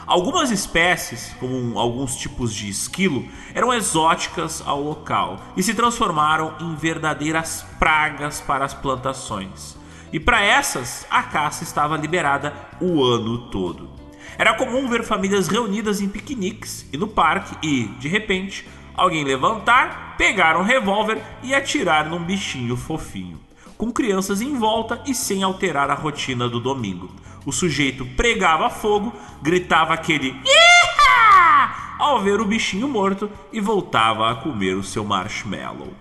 Algumas espécies, como alguns tipos de esquilo, eram exóticas ao local e se transformaram em verdadeiras pragas para as plantações. E para essas, a caça estava liberada o ano todo. Era comum ver famílias reunidas em piqueniques e no parque e, de repente, alguém levantar, pegar um revólver e atirar num bichinho fofinho. Com crianças em volta e sem alterar a rotina do domingo. O sujeito pregava fogo, gritava aquele Iha! ao ver o bichinho morto e voltava a comer o seu marshmallow.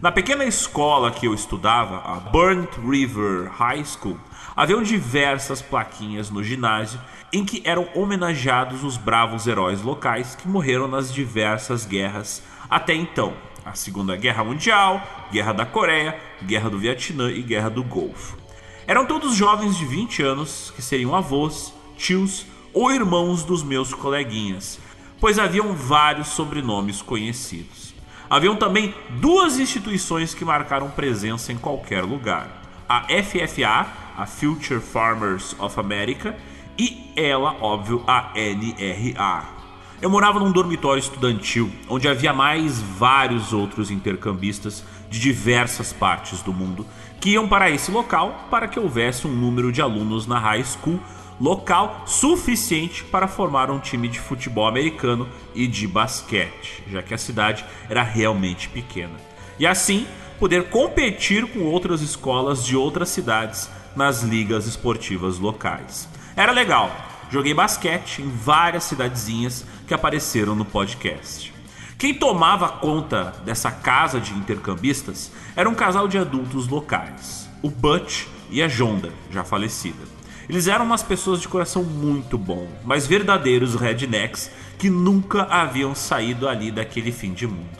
Na pequena escola que eu estudava, a Burnt River High School, haviam diversas plaquinhas no ginásio em que eram homenageados os bravos heróis locais que morreram nas diversas guerras até então. A Segunda Guerra Mundial, Guerra da Coreia, Guerra do Vietnã e Guerra do Golfo. Eram todos jovens de 20 anos que seriam avós, tios ou irmãos dos meus coleguinhas, pois haviam vários sobrenomes conhecidos. Haviam também duas instituições que marcaram presença em qualquer lugar: a FFA, a Future Farmers of America, e ela, óbvio, a NRA. Eu morava num dormitório estudantil onde havia mais vários outros intercambistas de diversas partes do mundo que iam para esse local para que houvesse um número de alunos na high school local suficiente para formar um time de futebol americano e de basquete, já que a cidade era realmente pequena. E assim, poder competir com outras escolas de outras cidades nas ligas esportivas locais. Era legal. Joguei basquete em várias cidadezinhas que apareceram no podcast. Quem tomava conta dessa casa de intercambistas era um casal de adultos locais, o Butch e a Jonda, já falecida. Eles eram umas pessoas de coração muito bom, mas verdadeiros rednecks que nunca haviam saído ali daquele fim de mundo.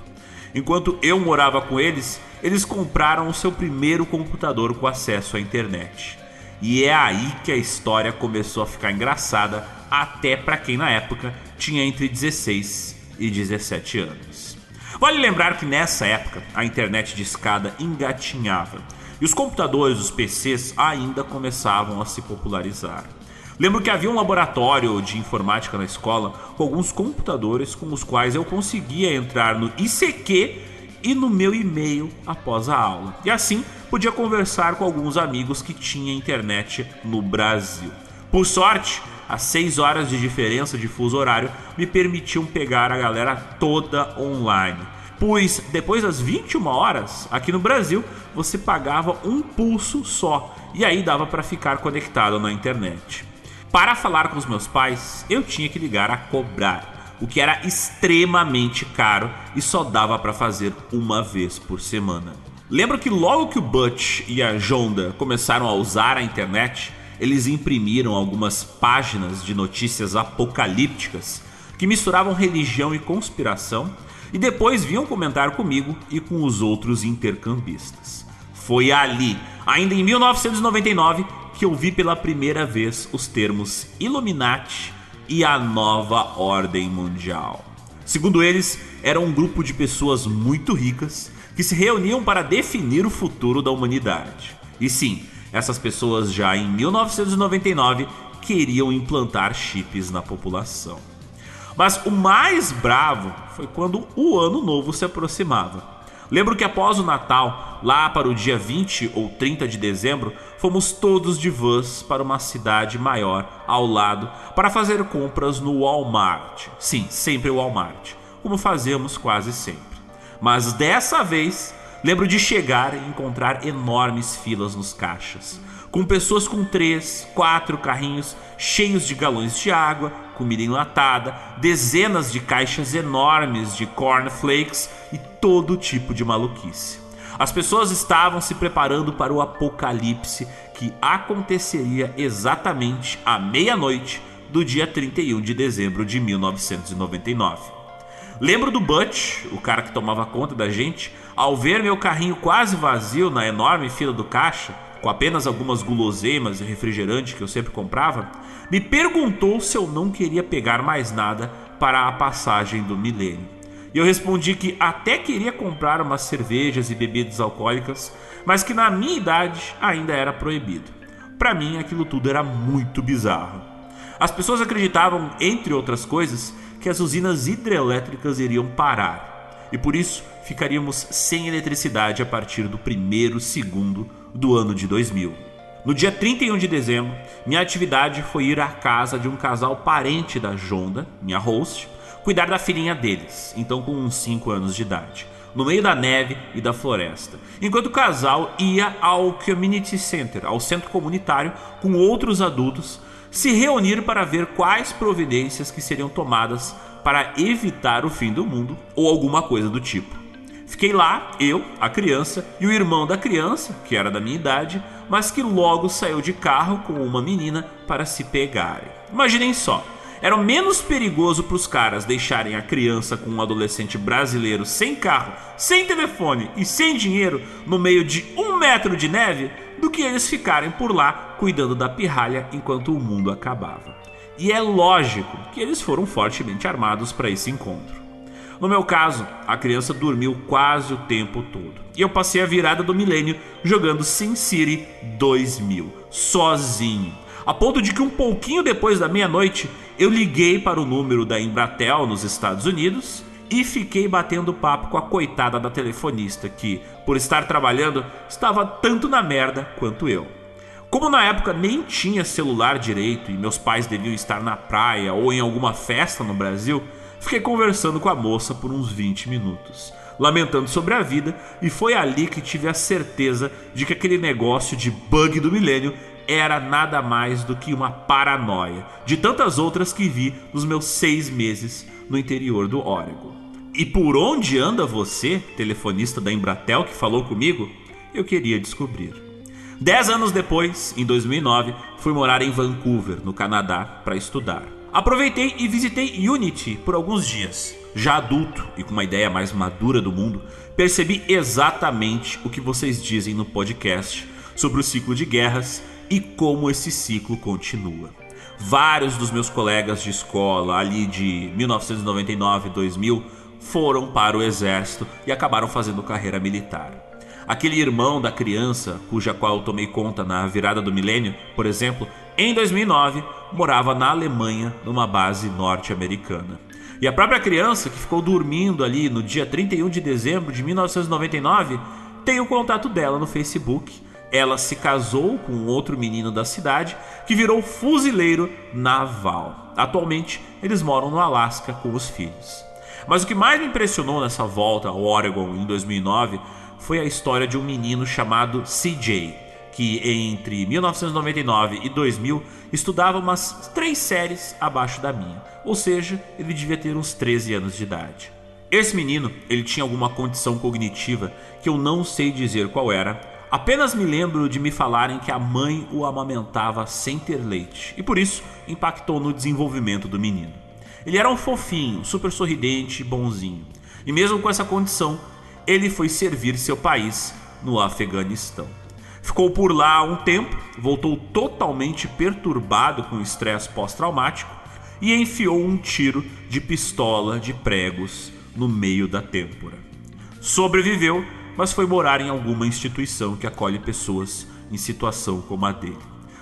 Enquanto eu morava com eles, eles compraram o seu primeiro computador com acesso à internet. E é aí que a história começou a ficar engraçada, até para quem na época tinha entre 16 e 17 anos. Vale lembrar que nessa época a internet de escada engatinhava. e os computadores, os PCs, ainda começavam a se popularizar. Lembro que havia um laboratório de informática na escola com alguns computadores com os quais eu conseguia entrar no ICQ e no meu e-mail após a aula. E assim podia conversar com alguns amigos que tinham internet no Brasil. Por sorte, as 6 horas de diferença de fuso horário me permitiam pegar a galera toda online. Pois depois das 21 horas, aqui no Brasil, você pagava um pulso só e aí dava para ficar conectado na internet. Para falar com os meus pais, eu tinha que ligar a cobrar, o que era extremamente caro e só dava para fazer uma vez por semana. Lembro que logo que o Butch e a Jonda começaram a usar a internet, eles imprimiram algumas páginas de notícias apocalípticas que misturavam religião e conspiração e depois vinham comentar comigo e com os outros intercambistas. Foi ali, ainda em 1999, que eu vi pela primeira vez os termos Illuminati e a nova ordem mundial. Segundo eles, era um grupo de pessoas muito ricas que se reuniam para definir o futuro da humanidade. E sim, essas pessoas já em 1999 queriam implantar chips na população. Mas o mais bravo foi quando o ano novo se aproximava. Lembro que após o Natal, lá para o dia 20 ou 30 de dezembro, fomos todos de vans para uma cidade maior ao lado para fazer compras no Walmart. Sim, sempre o Walmart, como fazemos quase sempre. Mas dessa vez, lembro de chegar e encontrar enormes filas nos caixas com pessoas com três, quatro carrinhos cheios de galões de água, comida enlatada, dezenas de caixas enormes de cornflakes e todo tipo de maluquice. As pessoas estavam se preparando para o apocalipse que aconteceria exatamente à meia-noite do dia 31 de dezembro de 1999. Lembro do Butch, o cara que tomava conta da gente, ao ver meu carrinho quase vazio na enorme fila do caixa, com apenas algumas guloseimas e refrigerante que eu sempre comprava, me perguntou se eu não queria pegar mais nada para a passagem do milênio. E eu respondi que até queria comprar umas cervejas e bebidas alcoólicas, mas que na minha idade ainda era proibido. Para mim, aquilo tudo era muito bizarro. As pessoas acreditavam, entre outras coisas, que as usinas hidrelétricas iriam parar e por isso ficaríamos sem eletricidade a partir do primeiro segundo do ano de 2000. No dia 31 de dezembro, minha atividade foi ir à casa de um casal parente da Jonda, minha host, cuidar da filhinha deles, então com uns 5 anos de idade, no meio da neve e da floresta, enquanto o casal ia ao Community Center, ao centro comunitário, com outros adultos, se reunir para ver quais providências que seriam tomadas para evitar o fim do mundo ou alguma coisa do tipo. Fiquei lá, eu, a criança, e o irmão da criança, que era da minha idade, mas que logo saiu de carro com uma menina para se pegarem. Imaginem só, era menos perigoso para os caras deixarem a criança com um adolescente brasileiro sem carro, sem telefone e sem dinheiro no meio de um metro de neve do que eles ficarem por lá cuidando da pirralha enquanto o mundo acabava. E é lógico que eles foram fortemente armados para esse encontro. No meu caso, a criança dormiu quase o tempo todo. E eu passei a virada do milênio jogando SimCity 2000, sozinho. A ponto de que um pouquinho depois da meia-noite, eu liguei para o número da Embratel nos Estados Unidos e fiquei batendo papo com a coitada da telefonista que, por estar trabalhando, estava tanto na merda quanto eu. Como na época nem tinha celular direito e meus pais deviam estar na praia ou em alguma festa no Brasil, Fiquei conversando com a moça por uns 20 minutos, lamentando sobre a vida, e foi ali que tive a certeza de que aquele negócio de bug do milênio era nada mais do que uma paranoia, de tantas outras que vi nos meus seis meses no interior do Oregon. E por onde anda você, telefonista da Embratel que falou comigo? Eu queria descobrir. Dez anos depois, em 2009, fui morar em Vancouver, no Canadá, para estudar. Aproveitei e visitei Unity por alguns dias. Já adulto e com uma ideia mais madura do mundo, percebi exatamente o que vocês dizem no podcast sobre o ciclo de guerras e como esse ciclo continua. Vários dos meus colegas de escola, ali de 1999 e 2000, foram para o exército e acabaram fazendo carreira militar. Aquele irmão da criança, cuja qual eu tomei conta na virada do milênio, por exemplo, em 2009, morava na Alemanha, numa base norte-americana. E a própria criança, que ficou dormindo ali no dia 31 de dezembro de 1999, tem o contato dela no Facebook. Ela se casou com outro menino da cidade que virou fuzileiro naval. Atualmente, eles moram no Alasca com os filhos. Mas o que mais me impressionou nessa volta ao Oregon em 2009 foi a história de um menino chamado CJ, que entre 1999 e 2000 estudava umas três séries abaixo da minha, ou seja, ele devia ter uns 13 anos de idade. Esse menino, ele tinha alguma condição cognitiva que eu não sei dizer qual era, apenas me lembro de me falarem que a mãe o amamentava sem ter leite e por isso impactou no desenvolvimento do menino. Ele era um fofinho, super sorridente e bonzinho. E mesmo com essa condição, ele foi servir seu país no Afeganistão. Ficou por lá um tempo, voltou totalmente perturbado com o estresse pós-traumático e enfiou um tiro de pistola de pregos no meio da têmpora. Sobreviveu, mas foi morar em alguma instituição que acolhe pessoas em situação como a dele.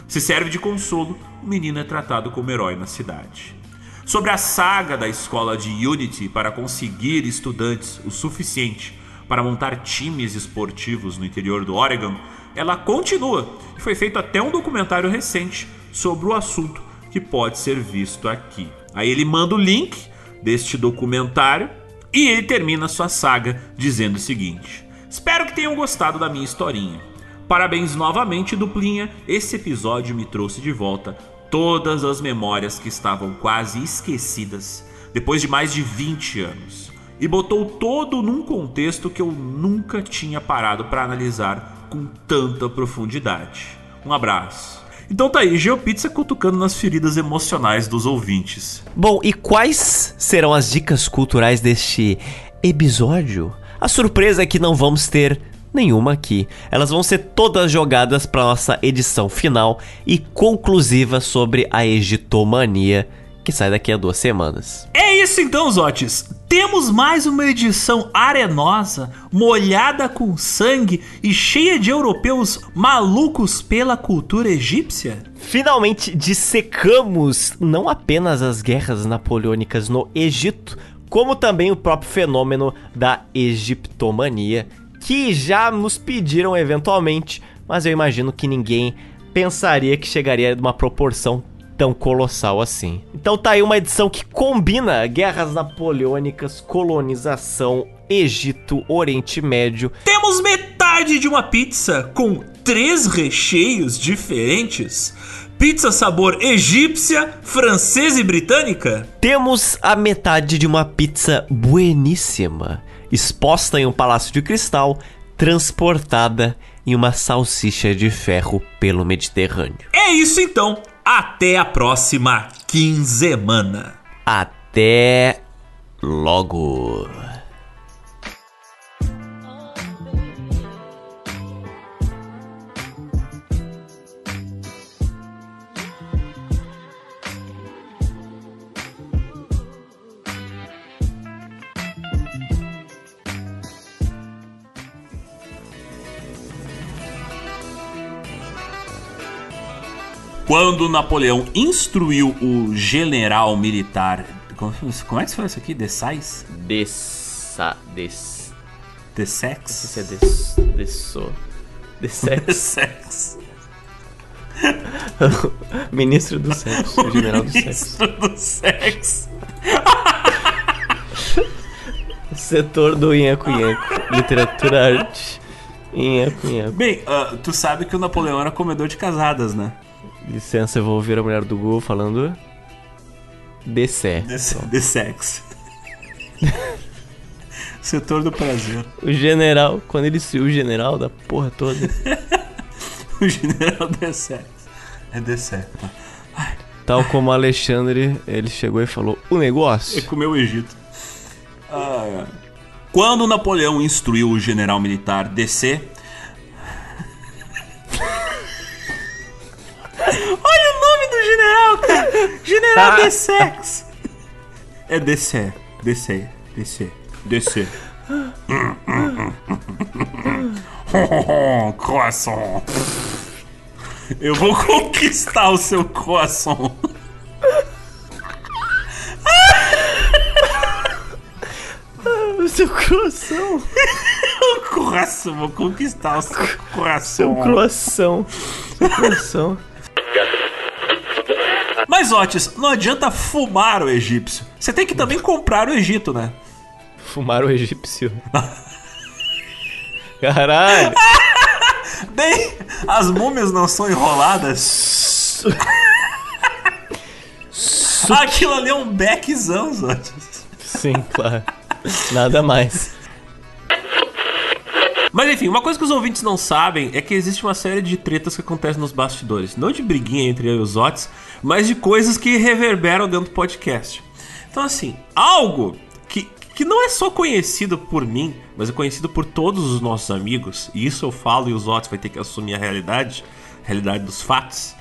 Se serve de consolo, o menino é tratado como herói na cidade. Sobre a saga da escola de Unity para conseguir estudantes o suficiente para montar times esportivos no interior do Oregon, ela continua e foi feito até um documentário recente sobre o assunto que pode ser visto aqui. Aí ele manda o link deste documentário e ele termina sua saga dizendo o seguinte: Espero que tenham gostado da minha historinha. Parabéns novamente, duplinha. Esse episódio me trouxe de volta todas as memórias que estavam quase esquecidas depois de mais de 20 anos e botou todo num contexto que eu nunca tinha parado para analisar com tanta profundidade. Um abraço. Então tá aí, GeoPizza cutucando nas feridas emocionais dos ouvintes. Bom, e quais serão as dicas culturais deste episódio? A surpresa é que não vamos ter nenhuma aqui. Elas vão ser todas jogadas para nossa edição final e conclusiva sobre a Egitomania que sai daqui a duas semanas. É isso então, Zotes. Temos mais uma edição arenosa, molhada com sangue e cheia de europeus malucos pela cultura egípcia? Finalmente dissecamos não apenas as guerras napoleônicas no Egito, como também o próprio fenômeno da egiptomania, que já nos pediram eventualmente, mas eu imagino que ninguém pensaria que chegaria de uma proporção tão colossal assim. Então tá aí uma edição que combina guerras napoleônicas, colonização, Egito, Oriente Médio. Temos metade de uma pizza com três recheios diferentes. Pizza sabor egípcia, francesa e britânica? Temos a metade de uma pizza bueníssima, exposta em um palácio de cristal, transportada em uma salsicha de ferro pelo Mediterrâneo. É isso então. Até a próxima quinzemana. Até logo. Quando Napoleão instruiu o general militar. Como, é que se fala isso aqui? Dessais? Dessa. Des. The sex? Não sei se é des. Desso. Dessex. sex. Ministro do sexo. O general do sexo. Ministro do sexo. Setor do Inhaco Inhaco. Literatura arte. Inhaco Inhaco. Bem, ah, tu sabe que o Napoleão era comedor de casadas, né? Licença, eu vou ouvir a mulher do Google falando. Dessé. The, the sex. Setor do prazer. O general, quando ele se o general da porra toda. O general The sex. É The sex. Tal como Alexandre, ele chegou e falou: O É negócio. comer o Egito. Ah, é. Quando Napoleão instruiu o general militar DC. General, cara! General de Sex! É DC. DC. DC. DC. croissant. Eu vou conquistar o seu croissant. O seu coração. O croissant, vou conquistar o seu croissant. Seu croação. Seu coração. Mas, Otis, não adianta fumar o egípcio. Você tem que também comprar o Egito, né? Fumar o egípcio. Caralho. Bem, as múmias não são enroladas. Aquilo ali é um beckzão, Otis. Sim, claro. Nada mais. Mas enfim, uma coisa que os ouvintes não sabem é que existe uma série de tretas que acontecem nos bastidores. Não de briguinha entre eu e os Otis, mas de coisas que reverberam dentro do podcast. Então, assim, algo que, que não é só conhecido por mim, mas é conhecido por todos os nossos amigos, e isso eu falo e os Otis vai ter que assumir a realidade, a realidade dos fatos,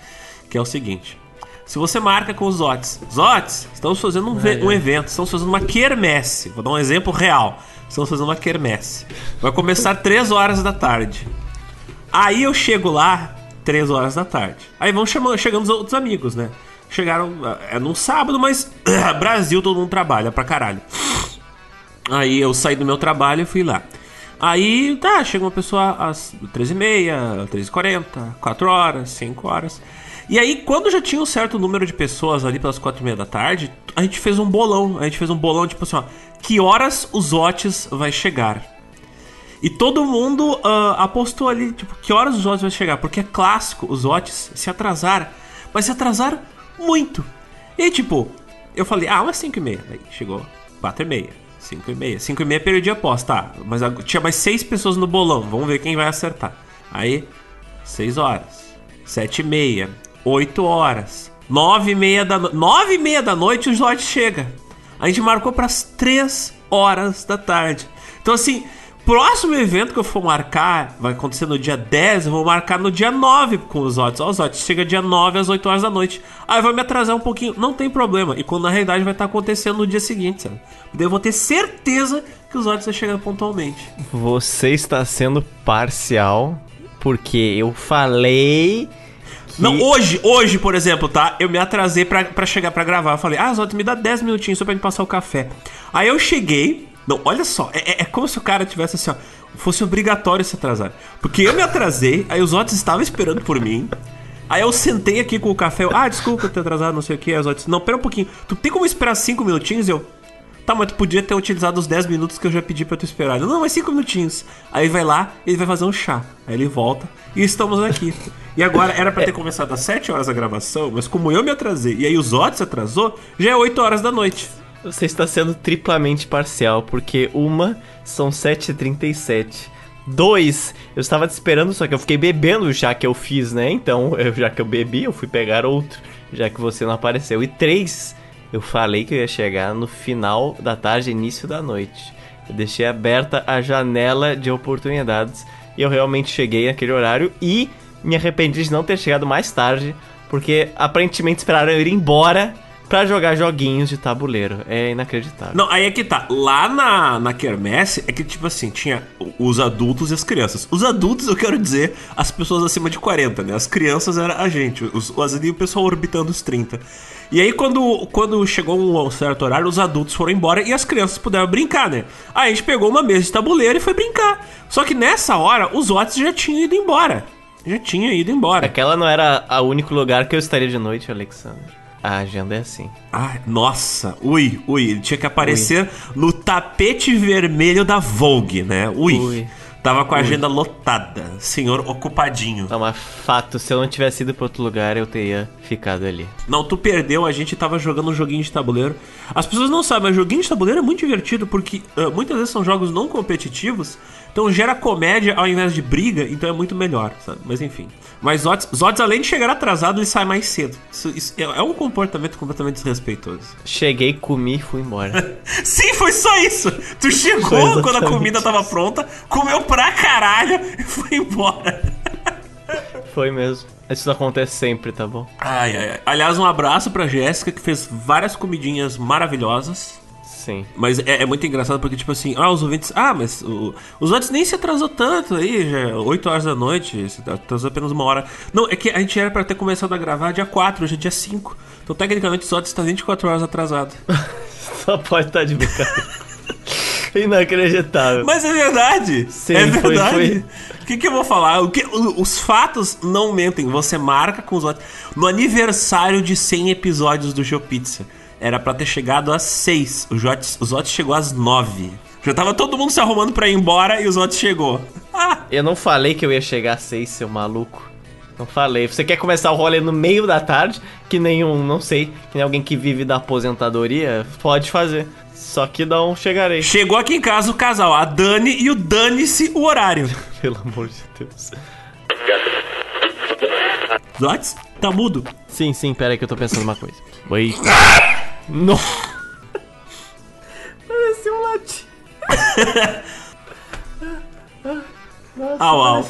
que é o seguinte. Se você marca com os Zotes, Zotes, estamos fazendo um, ve- um evento, estamos fazendo uma quermesse. Vou dar um exemplo real. Estamos fazendo uma quermesse. Vai começar 3 horas da tarde. Aí eu chego lá, 3 horas da tarde. Aí vão chamando, chegando os outros amigos, né? Chegaram, é num sábado, mas Brasil todo mundo trabalha pra caralho. Aí eu saí do meu trabalho e fui lá. Aí, tá, chega uma pessoa às 13h30, 13h40, 4 horas, 5 horas. E aí, quando já tinha um certo número de pessoas ali pelas 4h30 da tarde, a gente fez um bolão. A gente fez um bolão, tipo assim, ó, que horas os Otis vai chegar? E todo mundo ah, apostou ali, tipo, que horas os Otis vai chegar? Porque é clássico os Otis se atrasar, mas se atrasar muito. E aí, tipo, eu falei, ah, umas 5 e meia. Aí chegou 4 e meia, 5 e meia. 5 e meia perdi a aposta, tá. Mas tinha mais 6 pessoas no bolão, vamos ver quem vai acertar. Aí, 6 horas, 7 e meia, 8 horas, 9 e meia da noite. 9 e meia da noite o Otis chega. A gente marcou para as 3 horas da tarde. Então, assim, próximo evento que eu for marcar, vai acontecer no dia 10, eu vou marcar no dia 9 com os Otis. Ó, os Otis chega dia 9 às 8 horas da noite. Aí vai me atrasar um pouquinho, não tem problema. E quando na realidade vai estar acontecendo no dia seguinte, sabe? Daí eu vou ter certeza que os Otis vai chegar pontualmente. Você está sendo parcial porque eu falei. que- Não, hoje, hoje, por exemplo, tá? Eu me atrasei pra, pra chegar pra gravar. Eu falei, ah, Zoto, me dá 10 minutinhos só pra gente passar o café. Aí eu cheguei. Não, olha só, é, é- é como se o cara tivesse assim, ó. Fosse obrigatório se atrasar. Porque eu me atrasei, aí os Otis estavam esperando por mim. Aí eu sentei aqui com o café. Eu, ah, desculpa ter atrasado, não sei o que. Os Otis, não, pera um pouquinho. Tu tem como esperar 5 minutinhos? Eu. Tá, mas tu podia ter utilizado os 10 minutos que eu já pedi pra tu esperar. Ele, Não, mas 5 minutinhos. Aí vai lá, ele vai fazer um chá. Aí ele volta e estamos aqui. E agora era pra ter começado às 7 horas a gravação, mas como eu me atrasei e aí os Otis atrasou, já é 8 horas da noite. Você está sendo triplamente parcial, porque uma são 7h37. Dois, eu estava te esperando, só que eu fiquei bebendo chá que eu fiz, né? Então, eu- já que eu bebi, eu fui pegar outro, já que você não apareceu. E três, eu falei que eu ia chegar no final da tarde, início da noite. Eu deixei aberta a janela de oportunidades e eu realmente cheguei naquele horário e me arrependi de não ter chegado mais tarde, porque aparentemente esperaram eu ir embora pra jogar joguinhos de tabuleiro. É inacreditável. Não, aí é que tá. Lá na, na Kermesse é que, tipo assim, tinha os adultos e as crianças. Os adultos, eu quero dizer, as pessoas acima de 40, né? As crianças era a gente. Os, os, ali o pessoal orbitando os 30. E aí, quando, quando chegou um certo horário, os adultos foram embora e as crianças puderam brincar, né? Aí a gente pegou uma mesa de tabuleiro e foi brincar. Só que nessa hora, os Otis já tinham ido embora. Já tinha ido embora. Aquela não era o único lugar que eu estaria de noite, Alexandre. A agenda é assim. Ai, nossa, ui, ui, ele tinha que aparecer no tapete vermelho da Vogue, né? Ui. Ui. Tava com a agenda lotada, senhor ocupadinho. Não, mas fato, se eu não tivesse ido pra outro lugar, eu teria ficado ali. Não, tu perdeu, a gente tava jogando um joguinho de tabuleiro. As pessoas não sabem, mas joguinho de tabuleiro é muito divertido porque ah, muitas vezes são jogos não competitivos, então gera comédia ao invés de briga, então é muito melhor, sabe? Mas enfim. Mas Zotes, Zotes além de chegar atrasado, ele sai mais cedo. Isso, isso é é um comportamento completamente desrespeitoso. Cheguei, comi e fui embora. Sim, foi só isso. Tu chegou quando a comida isso. tava pronta, comeu pra caralho e foi embora. Foi mesmo. Isso acontece sempre, tá bom? Ai, ai, ai. Aliás, um abraço pra Jéssica que fez várias comidinhas maravilhosas. Sim. Mas é, é muito engraçado porque, tipo assim, ah, os ouvintes. Ah, mas o, os ouvintes nem se atrasou tanto aí, já é 8 horas da noite, se atrasou apenas uma hora. Não, é que a gente era pra ter começado a gravar dia 4, hoje é dia 5. Então, tecnicamente, o Otis está 24 horas atrasado. Só pode estar de brincadeira. Inacreditável. Mas é verdade. Sim, é foi- verdade. foi. O que, que eu vou falar? O que, os fatos não mentem. Você marca com os outros. No aniversário de 100 episódios do GeoPizza, era pra ter chegado às 6. O Jotes, os Otis chegou às 9. Já tava todo mundo se arrumando pra ir embora e os Otis chegou. Ah, Eu não falei que eu ia chegar a seis, seu maluco. Não falei. Você quer começar o rolê no meio da tarde, que nenhum, não sei, que nem alguém que vive da aposentadoria, pode fazer. Só que não chegarei. chegou aqui em casa o casal, a Dani e o Dane-se o horário. Pelo amor de Deus. Os Otis, tá mudo. Sim, sim, pera aí que eu tô pensando uma coisa. Oi. No. Pareceu um latim. Au, au.